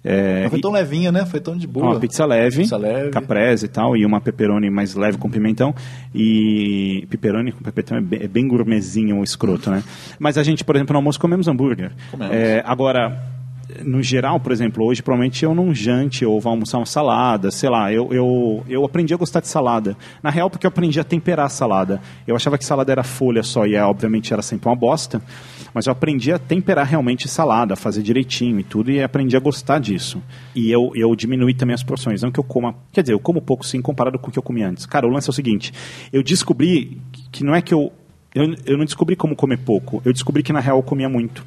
É, foi tão levinha, né? Foi tão de boa. uma pizza leve, Pizza leve. caprese e tal, e uma pepperoni mais leve com pimentão. E pepperoni com pimentão é bem, é bem gourmetzinho, escroto, né? Mas a gente, por exemplo, no almoço comemos hambúrguer. Comemos. É, agora, no geral, por exemplo, hoje provavelmente eu não jante ou vou almoçar uma salada, sei lá, eu, eu, eu aprendi a gostar de salada. Na real, porque eu aprendi a temperar a salada. Eu achava que salada era folha só e é, obviamente era sempre uma bosta, mas eu aprendi a temperar realmente salada, fazer direitinho e tudo, e aprendi a gostar disso. E eu, eu diminuí também as porções, não que eu coma, quer dizer, eu como pouco sim comparado com o que eu comia antes. Cara, o lance é o seguinte, eu descobri que não é que eu, eu, eu não descobri como comer pouco, eu descobri que na real eu comia muito.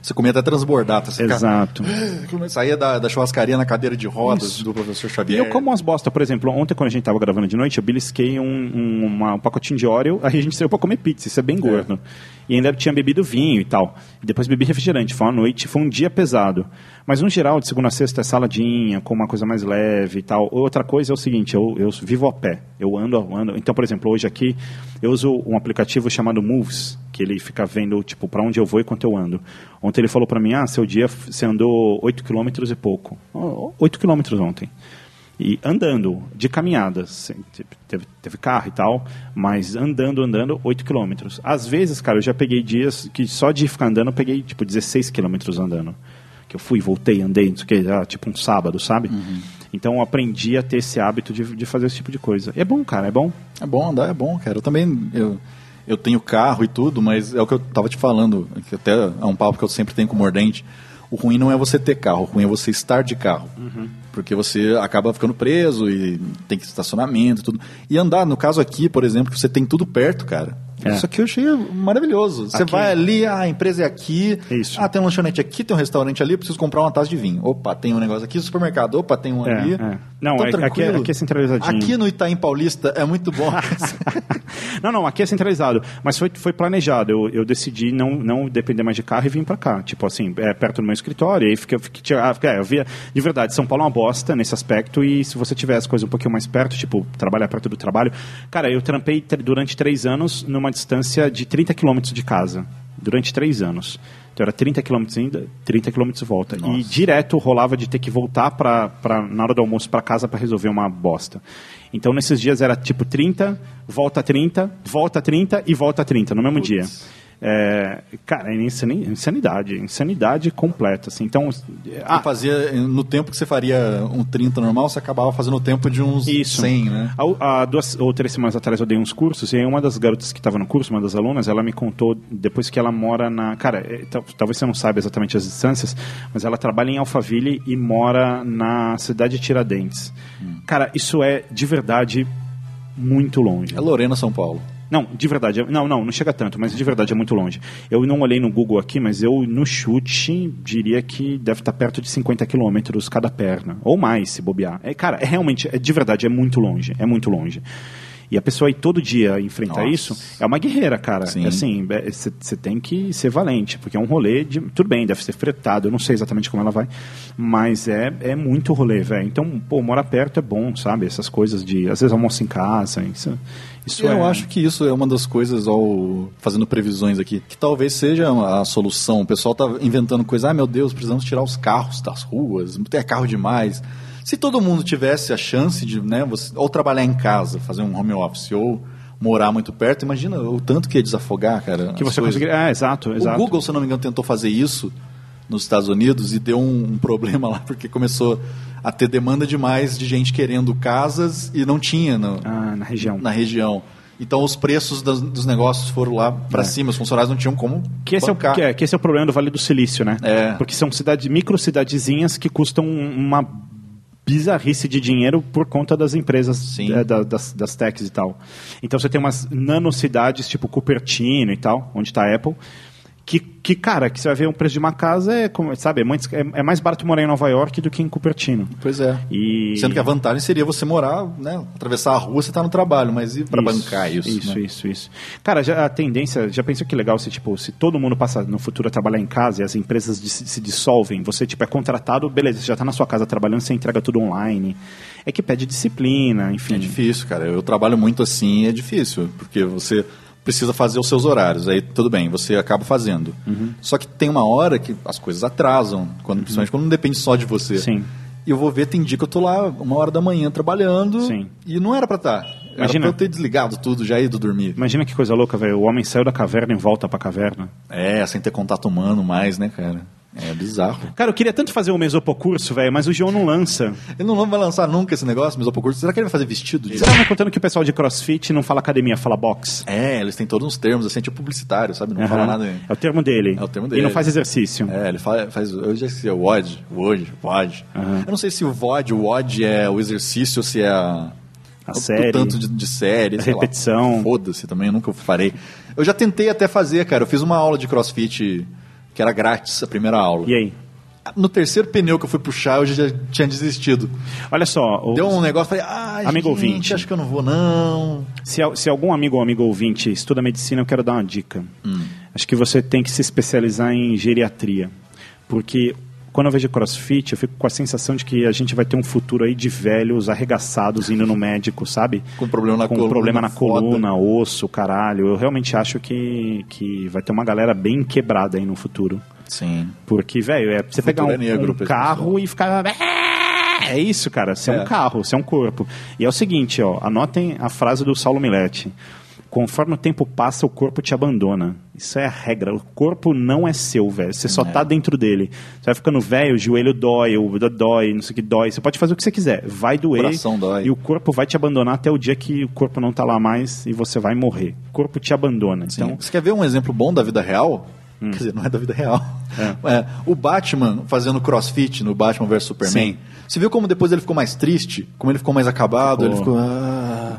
Você comia até transbordar. Tá? Você Exato. Ficava... Saía da, da churrascaria na cadeira de rodas Isso. do professor E Xavier. eu como umas bosta, por exemplo, ontem quando a gente tava gravando de noite, eu belisquei um, um, uma- um pacotinho de Oreo, aí a gente saiu pra comer pizza, isso é bem gordo. E ainda tinha bebido vinho e tal. E depois bebi refrigerante, foi uma noite, foi um dia pesado. Mas no geral, de segunda a sexta é saladinha, com uma coisa mais leve e tal. Outra coisa é o seguinte, eu, eu vivo a pé, eu ando, ando. Então, por exemplo, hoje aqui, eu uso um aplicativo chamado Moves, que ele fica vendo, tipo, para onde eu vou e quanto eu ando. Ontem ele falou para mim, ah, seu dia, você andou 8 quilômetros e pouco. 8 quilômetros ontem. E andando, de caminhada, teve, teve carro e tal, mas andando, andando, 8 quilômetros. Às vezes, cara, eu já peguei dias que só de ficar andando eu peguei, tipo, 16 quilômetros andando. Que eu fui, voltei, andei, não sei o que, ah, tipo um sábado, sabe? Então eu aprendi a ter esse hábito de, de fazer esse tipo de coisa. É bom, cara, é bom. É bom andar, é bom, cara. Eu também eu, eu tenho carro e tudo, mas é o que eu tava te falando, que até é um papo que eu sempre tenho com o Mordente. O ruim não é você ter carro, o ruim é você estar de carro. Porque você acaba ficando preso e tem que estacionamento e tudo. E andar, no caso aqui, por exemplo, que você tem tudo perto, cara. É. Isso aqui eu achei maravilhoso. Você Aqui- vai ali, ah, a empresa é aqui. Isso. Ah, tem um lanchonete aqui, tem um restaurante ali, eu preciso comprar uma taça de vinho. Opa, tem um negócio aqui, supermercado. Opa, tem um É, ali. é. Não, Tô é- aqui é- aqui é centralizadinho. Aqui no Itaim Paulista é muito bom. Não, não, aqui é centralizado. Mas foi, foi planejado. Eu, eu decidi não, não depender mais de carro e vim pra cá. Tipo assim, é, perto do meu escritório. E aí fica, fica, ah, é, eu via, de verdade, São Paulo é uma bosta nesse aspecto. E se você tiver as coisas um pouquinho mais perto, tipo, trabalhar perto do trabalho. Cara, eu trampei tr- durante três anos numa distância de 30 quilômetros de casa. Durante três anos. Então era 30 quilômetros ainda, 30 quilômetros de volta. E direto rolava de ter que voltar pra, pra, na hora do almoço para casa para resolver uma bosta. Então nesses dias era tipo 30, volta 30, volta 30 e volta 30 no mesmo dia. É, cara, é insani- insanidade, insanidade completa. Assim. Então, Ah, fazia, no tempo que você faria um 30 normal, você acabava fazendo o tempo de uns Isso. 100, né? Há, há duas ou três semanas atrás eu dei uns cursos e uma das garotas que estava no curso, uma das alunas, ela me contou depois que ela mora na. Cara, é, tal- talvez você não saiba exatamente as distâncias, mas ela trabalha em Alphaville e mora na cidade de Tiradentes. Cara, isso é de verdade muito longe. É Lorena, São Paulo. Não, de verdade. é- Não, não, não chega tanto, mas de verdade é muito longe. Eu não olhei no Google aqui, mas eu, no chute, diria que deve estar perto de 50 quilômetros cada perna. Ou mais, se bobear. É, cara, é realmente, é, de verdade, é muito longe. É muito longe. E a pessoa ir todo dia enfrentar Nossa. isso é uma guerreira, cara. Sim. Assim, você tem que ser valente, porque é um rolê de. Tudo bem, deve ser fretado, eu não sei exatamente como ela vai, mas é, é muito rolê, velho. Então, pô, morar perto é bom, sabe? Essas coisas de. Às vezes almoço em casa, isso, isso eu é. acho que isso é uma das coisas, ao, fazendo previsões aqui, que talvez seja a solução. O pessoal tá inventando coisa, ah, meu Deus, precisamos tirar os carros das ruas, é carro demais. Se todo mundo tivesse a chance de, né, você, ou trabalhar em casa, fazer um home office, ou morar muito perto, imagina o tanto que ia desafogar, cara. Que você coisas. conseguiria. Ah, exato, exato. O Google, se eu não me engano, tentou fazer isso nos Estados Unidos e deu um, um problema lá, porque começou a ter demanda demais de gente querendo casas e não tinha no- Ah, na região. na região. Então os preços das- dos negócios foram lá para É. cima, os funcionários não tinham como Que esse, é o, bancar. que, é, que esse é o problema do Vale do Silício, né? É. Porque são cidades, micro cidadezinhas que custam uma bizarrice de dinheiro por conta das empresas é, da- das, das techs e tal. Então você tem umas nanocidades tipo Cupertino e tal, onde está a Apple, que, que, cara, que você vai ver um preço de uma casa é, como- sabe, é, muito- é- é mais barato morar em Nova York do que em Cupertino. Pois é. E... Sendo que a vantagem seria você morar, né, atravessar a rua, você tá no trabalho, mas e para bancar isso? Isso, né? isso, isso. Cara, já, a tendência, já pensou que legal se, tipo, se todo mundo passa no futuro a trabalhar em casa e as empresas dis- se dissolvem, você, tipo, é contratado, beleza, você já está na sua casa trabalhando, você entrega tudo online. É que pede disciplina, enfim. É difícil, cara. Eu trabalho muito assim, é difícil, porque você precisa fazer os seus horários. Aí tudo bem, você acaba fazendo. Uhum. Só que tem uma hora que as coisas atrasam, quando, principalmente quando não depende só de você. Sim. E eu vou ver, tem dia que eu tô lá uma hora da manhã trabalhando Sim. e não era pra estar. Era Imagina. pra eu ter desligado tudo, já ido dormir. Imagina que coisa louca, velho. O homem saiu da caverna e volta pra caverna. É, sem ter contato humano mais, né, cara? É bizarro. Cara, eu queria tanto fazer um mesopocurso, velho, mas o João não lança. Ele não vai lançar nunca esse negócio, mesopocurso. Será que ele vai fazer vestido Você disso? tava me contando que o pessoal de crossfit não fala academia, fala box. É, eles têm todos uns termos, assim, tipo publicitário, sabe? Não Aham. fala nada. É o termo dele. É o termo E dele. não faz exercício. É, ele faz, faz eu já sei, o WOD, WOD, WOD. Eu não sei se o VOD, o WOD é o exercício ou se é a... A o- série. O tanto de, de série, A sei lá. repetição. Foda-se também, eu nunca farei. Eu já tentei até fazer, cara. Eu fiz uma aula de crossfit que era grátis a primeira aula. E aí? No terceiro pneu que eu fui puxar, eu já tinha desistido. Olha só. o- Deu um negócio, falei, ah, Amigo gente, ouvinte. acho que eu não vou, não. Se, se algum amigo ou amigo ouvinte estuda medicina, eu quero dar uma dica. Hum. Acho que você tem que se especializar em geriatria. Porque quando eu vejo crossfit, eu fico com a sensação de que a gente vai ter um futuro aí de velhos arregaçados indo no médico, sabe? Com problema na com coluna, problema na foda. coluna, osso, caralho. Eu realmente acho que, que vai ter uma galera bem quebrada aí no futuro. Sim. Porque, velho, é você pegar um, é negro, um carro e ficar. É isso, cara. Você é. É. um carro, você é um corpo. E é o seguinte, ó, anotem a frase do Saulo Milete. Conforme o tempo passa, o corpo te abandona. Isso é a regra. O corpo não é seu, velho. Você só É. tá dentro dele. Você vai ficando velho, o joelho dói, o dói, não sei o que dói. Você pode fazer o que você quiser. Vai doer. Coração dói. E o corpo vai te abandonar até o dia que o corpo não tá lá mais e você vai morrer. O corpo te abandona. Então, Você quer ver um exemplo bom da vida real? Quer dizer, não é da vida real. É, o Batman fazendo crossfit no Batman vs Superman. Sim. Você viu como depois ele ficou mais triste? Como ele ficou mais acabado? Ficou. Ele ficou. Ah.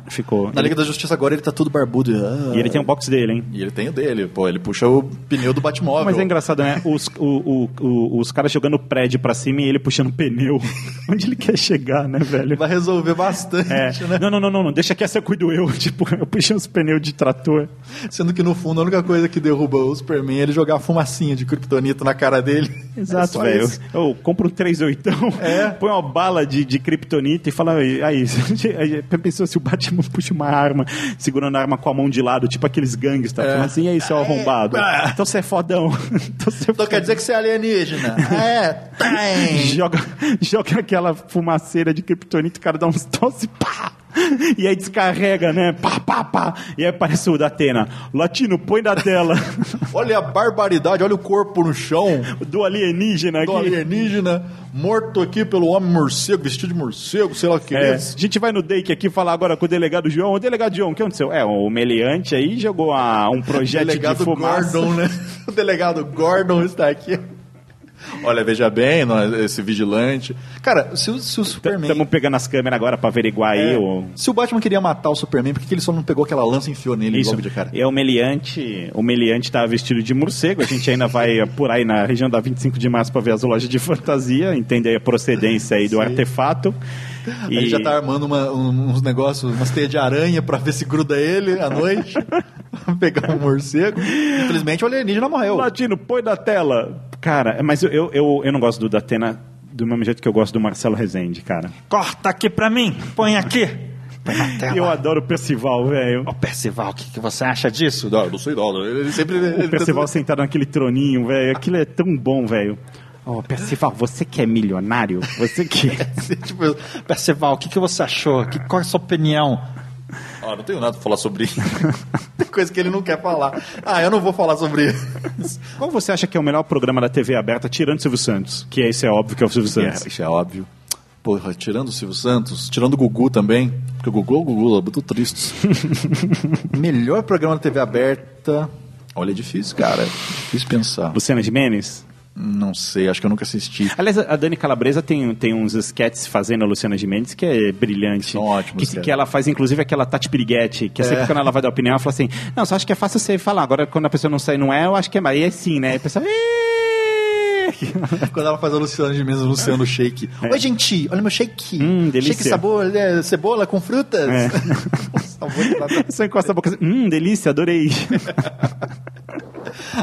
Ficou. Na Liga da Justiça agora ele tá tudo barbudo. ah. E ele tem o box dele, hein? E ele tem o dele. Pô, ele puxa o pneu do Batmóvel. Mas é engraçado, né? Os, o- o- o- os caras jogando prédio pra cima e ele puxando pneu. Onde ele quer chegar, né, velho? Vai resolver bastante, É. né? Não, não, não, não, não. Deixa que essa eu cuido eu. Tipo, eu puxei os pneus de trator. Sendo que no fundo a única coisa que derruba o Superman é ele jogar a fumacinha de kryptonita na cara dele. É Exato, só velho. isso. Eu compro um 38, É. põe uma bala de, de kryptonita e fala, aí, aí, aí, pensou se o Batman puxa uma arma, segurando a arma com a mão de lado, tipo aqueles gangsters, É. falando assim, e aí, seu arrombado? Ah. Então você é fodão. Então você Então quer dizer que você é alienígena? é, tem. joga, joga aquela fumaceira de kryptonita, o cara dá uns tosse, pá! E aí descarrega, né? Pá, pá, pá. E aí aparece o da Atena. Latino, põe da tela. Olha a barbaridade, olha o corpo no chão Do alienígena aqui. do alienígena, morto aqui pelo homem morcego, vestido de morcego, sei lá o que É, é. a gente vai no Dake aqui falar agora com o delegado João. O delegado João, o que aconteceu? É, o meliante aí jogou a- um O projeto delegado de fumaça. Gordon, né? O delegado Gordon está aqui. Olha, veja bem, nós- esse vigilante. Cara, se o, se o Superman. Estamos pegando as câmeras agora pra averiguar aí É, o... Se o Batman queria matar o Superman, por que ele só não pegou aquela lança e enfiou nele Isso. logo de cara? É o meliante, o meliante tá vestido de morcego. A gente ainda vai apurar aí na região da 25 de março pra ver as lojas de fantasia, entender a procedência aí do Sim. artefato. A gente já tá armando uma- um- uns negócios, umas teias de aranha pra ver se gruda ele à noite. Pegar um morcego. Infelizmente o alienígena morreu. Latino, põe da tela. Cara, mas eu, eu, eu, eu não gosto do Datena do mesmo jeito que eu gosto do Marcelo Rezende, cara. Corta aqui pra mim, põe aqui. Põe na tela. Eu adoro o Percival, velho. Ô, Percival, o que, que você acha disso? Não, não sei não. Ele sempre. O ele Percival sentado naquele troninho, velho. Aquilo é tão bom, velho. Ô, Percival, você que é milionário? Você que. tipo, Percival, o que, que você achou? Que, qual é a sua opinião? Ah, não tenho nada pra falar sobre isso. Tem coisa que ele não quer falar. Ah, eu não vou falar sobre isso. Qual você acha que é o melhor programa da TV aberta, tirando o Silvio Santos? Que esse é óbvio que é o Silvio Santos. É, isso é óbvio. Porra, tirando o Silvio Santos, tirando o Gugu também, porque o Gugu é o Gugu, é muito triste. Melhor programa da TV aberta. Olha, é difícil, cara. É difícil pensar. Luciana Gimenez? Não sei, acho que eu nunca assisti. Aliás, a Dani Calabresa tem, tem uns sketches fazendo a Luciana Gimenez que é brilhante. São ótimos, Que, que ela faz, inclusive, aquela Tati Piriguete, que é sempre É. quando ela vai dar opinião, ela fala assim: Não, só acho que é fácil você falar. Agora, quando a pessoa não sai, não é, eu acho que é mais. E é sim, né? Aí a pessoa. "Ih!" Quando ela faz a Luciana de Mendes anunciando o shake. Oi, gente, olha meu shake. É. Hum, delícia. Shake sabor, é, cebola com frutas. É. De. Só encosta a boca assim, hum, delícia, adorei.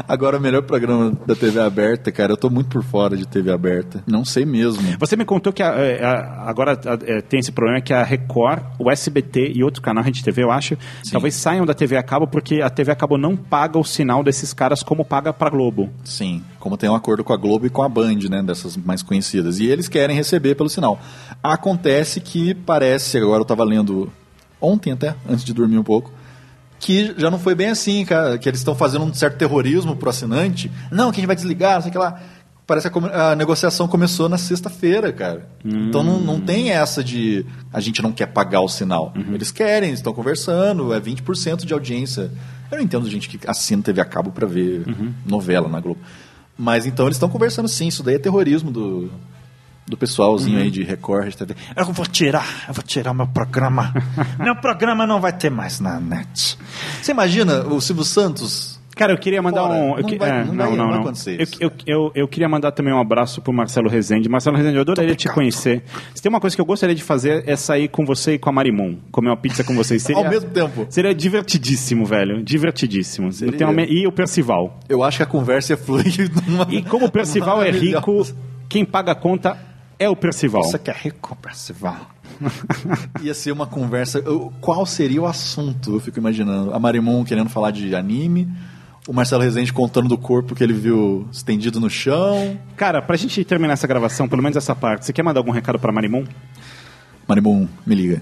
Agora, o melhor programa da TV aberta, cara, eu tô muito por fora de TV aberta. Não sei mesmo. Você me contou que a- é, a- agora a- é, tem esse problema que a Record, o SBT e outro canal, Rede TV, eu acho, talvez saiam da TV a cabo porque a TV a cabo não paga o sinal desses caras como paga pra Globo. Sim, como tem um acordo com a Globo e com a Band, né, dessas mais conhecidas. E eles querem receber pelo sinal. Acontece que parece, agora eu tava lendo ontem até, antes de dormir um pouco, que já não foi bem assim, cara, que eles estão fazendo um certo terrorismo pro assinante. Não, que a gente vai desligar, não sei o que lá. Parece que a, a negociação começou na sexta-feira, cara. Então não, não tem essa de a gente não quer pagar o sinal. Eles querem, estão conversando, é 20% de audiência. Eu não entendo gente que assina TV a cabo pra ver novela na Globo. Mas então eles estão conversando sim, isso daí é terrorismo do, do pessoalzinho aí de Record, TV. Eu vou tirar, eu vou tirar meu programa. meu programa não vai ter mais na net. Você imagina o Silvio Santos Cara, eu queria mandar Fora. um. Não eu que- vai- é, não não, não não, vai não. acontecer Eu, isso. eu, eu, eu queria mandar também um abraço pro Marcelo Rezende. Marcelo Rezende, eu adoraria te conhecer. Se tem uma coisa que eu gostaria de fazer é sair com você e com a Marimon. Comer uma pizza com vocês. Seria, Ao mesmo tempo. Seria divertidíssimo, velho. Divertidíssimo. Seria. Não uma- E o Percival. Eu acho que a conversa é fluir numa... E como o Percival é rico, quem paga a conta é o Percival. Você que é rico, Percival. Ia ser uma conversa. eu- Qual seria o assunto? Eu fico imaginando. A Marimon querendo falar de anime. O Marcelo Rezende contando do corpo que ele viu estendido no chão. Cara, pra gente terminar essa gravação, pelo menos essa parte, você quer mandar algum recado pra Marimon? Marimon, me liga.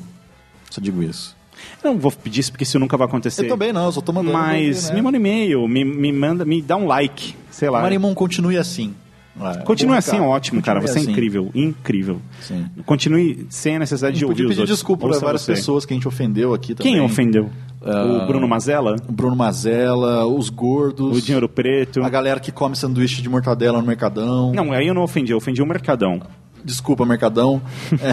Só digo isso. Eu não vou pedir isso porque isso nunca vai acontecer. Eu também não, eu só tô mandando. Mas né? me manda um e-mail, me, me manda, me dá um like, sei lá. Marimon, continue assim. É, Continue assim, recado. ótimo, cara. Continue Você é assim. incrível, incrível. Sim. Continue sem a necessidade de ouvir os outros. desculpa para várias você. pessoas que a gente ofendeu aqui também. Quem ofendeu? Ah, o Bruno Mazella? O Bruno Mazella, os gordos. O Dinheiro Preto? A galera que come sanduíche de mortadela no Mercadão. Não, aí eu não ofendi, eu ofendi o Mercadão. Desculpa, Mercadão. É.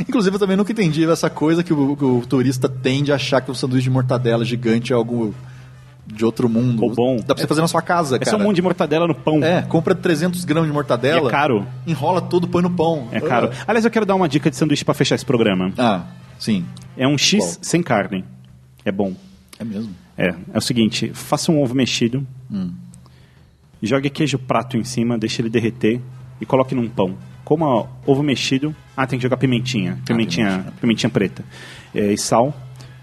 Inclusive, eu também nunca entendi essa coisa que o, que o turista tende a achar que o sanduíche de mortadela gigante é algo de outro mundo. Ou bom. Dá pra você fazer na sua casa, É cara. só um monte de mortadela no pão. É, compra 300 gramas de mortadela. E é caro. Enrola tudo, põe no pão. É caro. Aliás, eu quero dar uma dica de sanduíche pra fechar esse programa. Ah, sim. É um X Qual? sem carne. É bom. É mesmo? É. É o seguinte, faça um ovo mexido, Hum. jogue queijo prato em cima, deixe ele derreter e coloque num pão. Coma ovo mexido. Ah, tem que jogar pimentinha. Pimentinha, pimentinha preta. É, e sal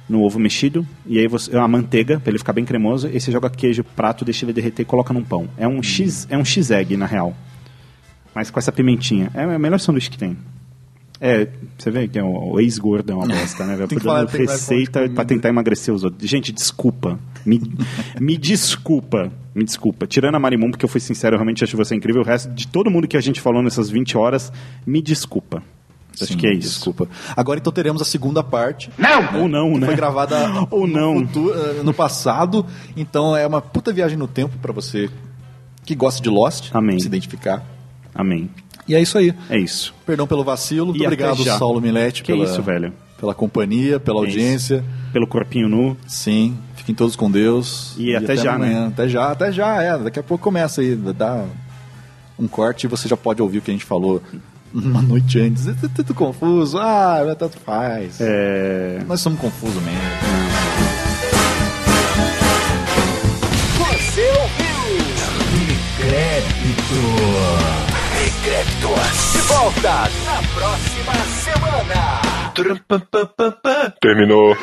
no ovo mexido. E aí você. A manteiga, pra ele ficar bem cremoso. E você joga queijo prato, deixa ele derreter e coloca num pão. É um X, é um X-egg, na real. Mas com essa pimentinha. É o melhor sanduíche que tem. É, você vê que é o, o ex-gordo é uma bosta, né? Tô dando receita pra tentar emagrecer os outros. Gente, desculpa. Me, me desculpa. Me desculpa. Tirando a Marimum, porque eu fui sincero, eu realmente acho você incrível. O resto de todo mundo que a gente falou nessas 20 horas, me desculpa. Acho Sim, que é isso. Desculpa. Agora então teremos a segunda parte. Não! Ou não, que né? Foi gravada Ou não. No, futuro- eh, no passado. Então é uma puta viagem no tempo pra você que gosta de Lost. Amém. Se identificar. Amém. E é isso aí. É isso. Perdão pelo vacilo. Muito E até obrigado, já. Saulo Milete, Que pela, isso, velho. pela companhia, pela É isso. audiência. Pelo corpinho nu. Sim. Fiquem todos com Deus. E até já, amanhã. né? Até já, até já, é. Daqui a pouco começa aí. Dá um corte e você já pode ouvir o que a gente falou uma noite antes. É tudo confuso. Ah, tanto faz. É... Nós somos confusos mesmo. Você ouviu? Decrépito. Decrépito. De volta na próxima semana. Terminou.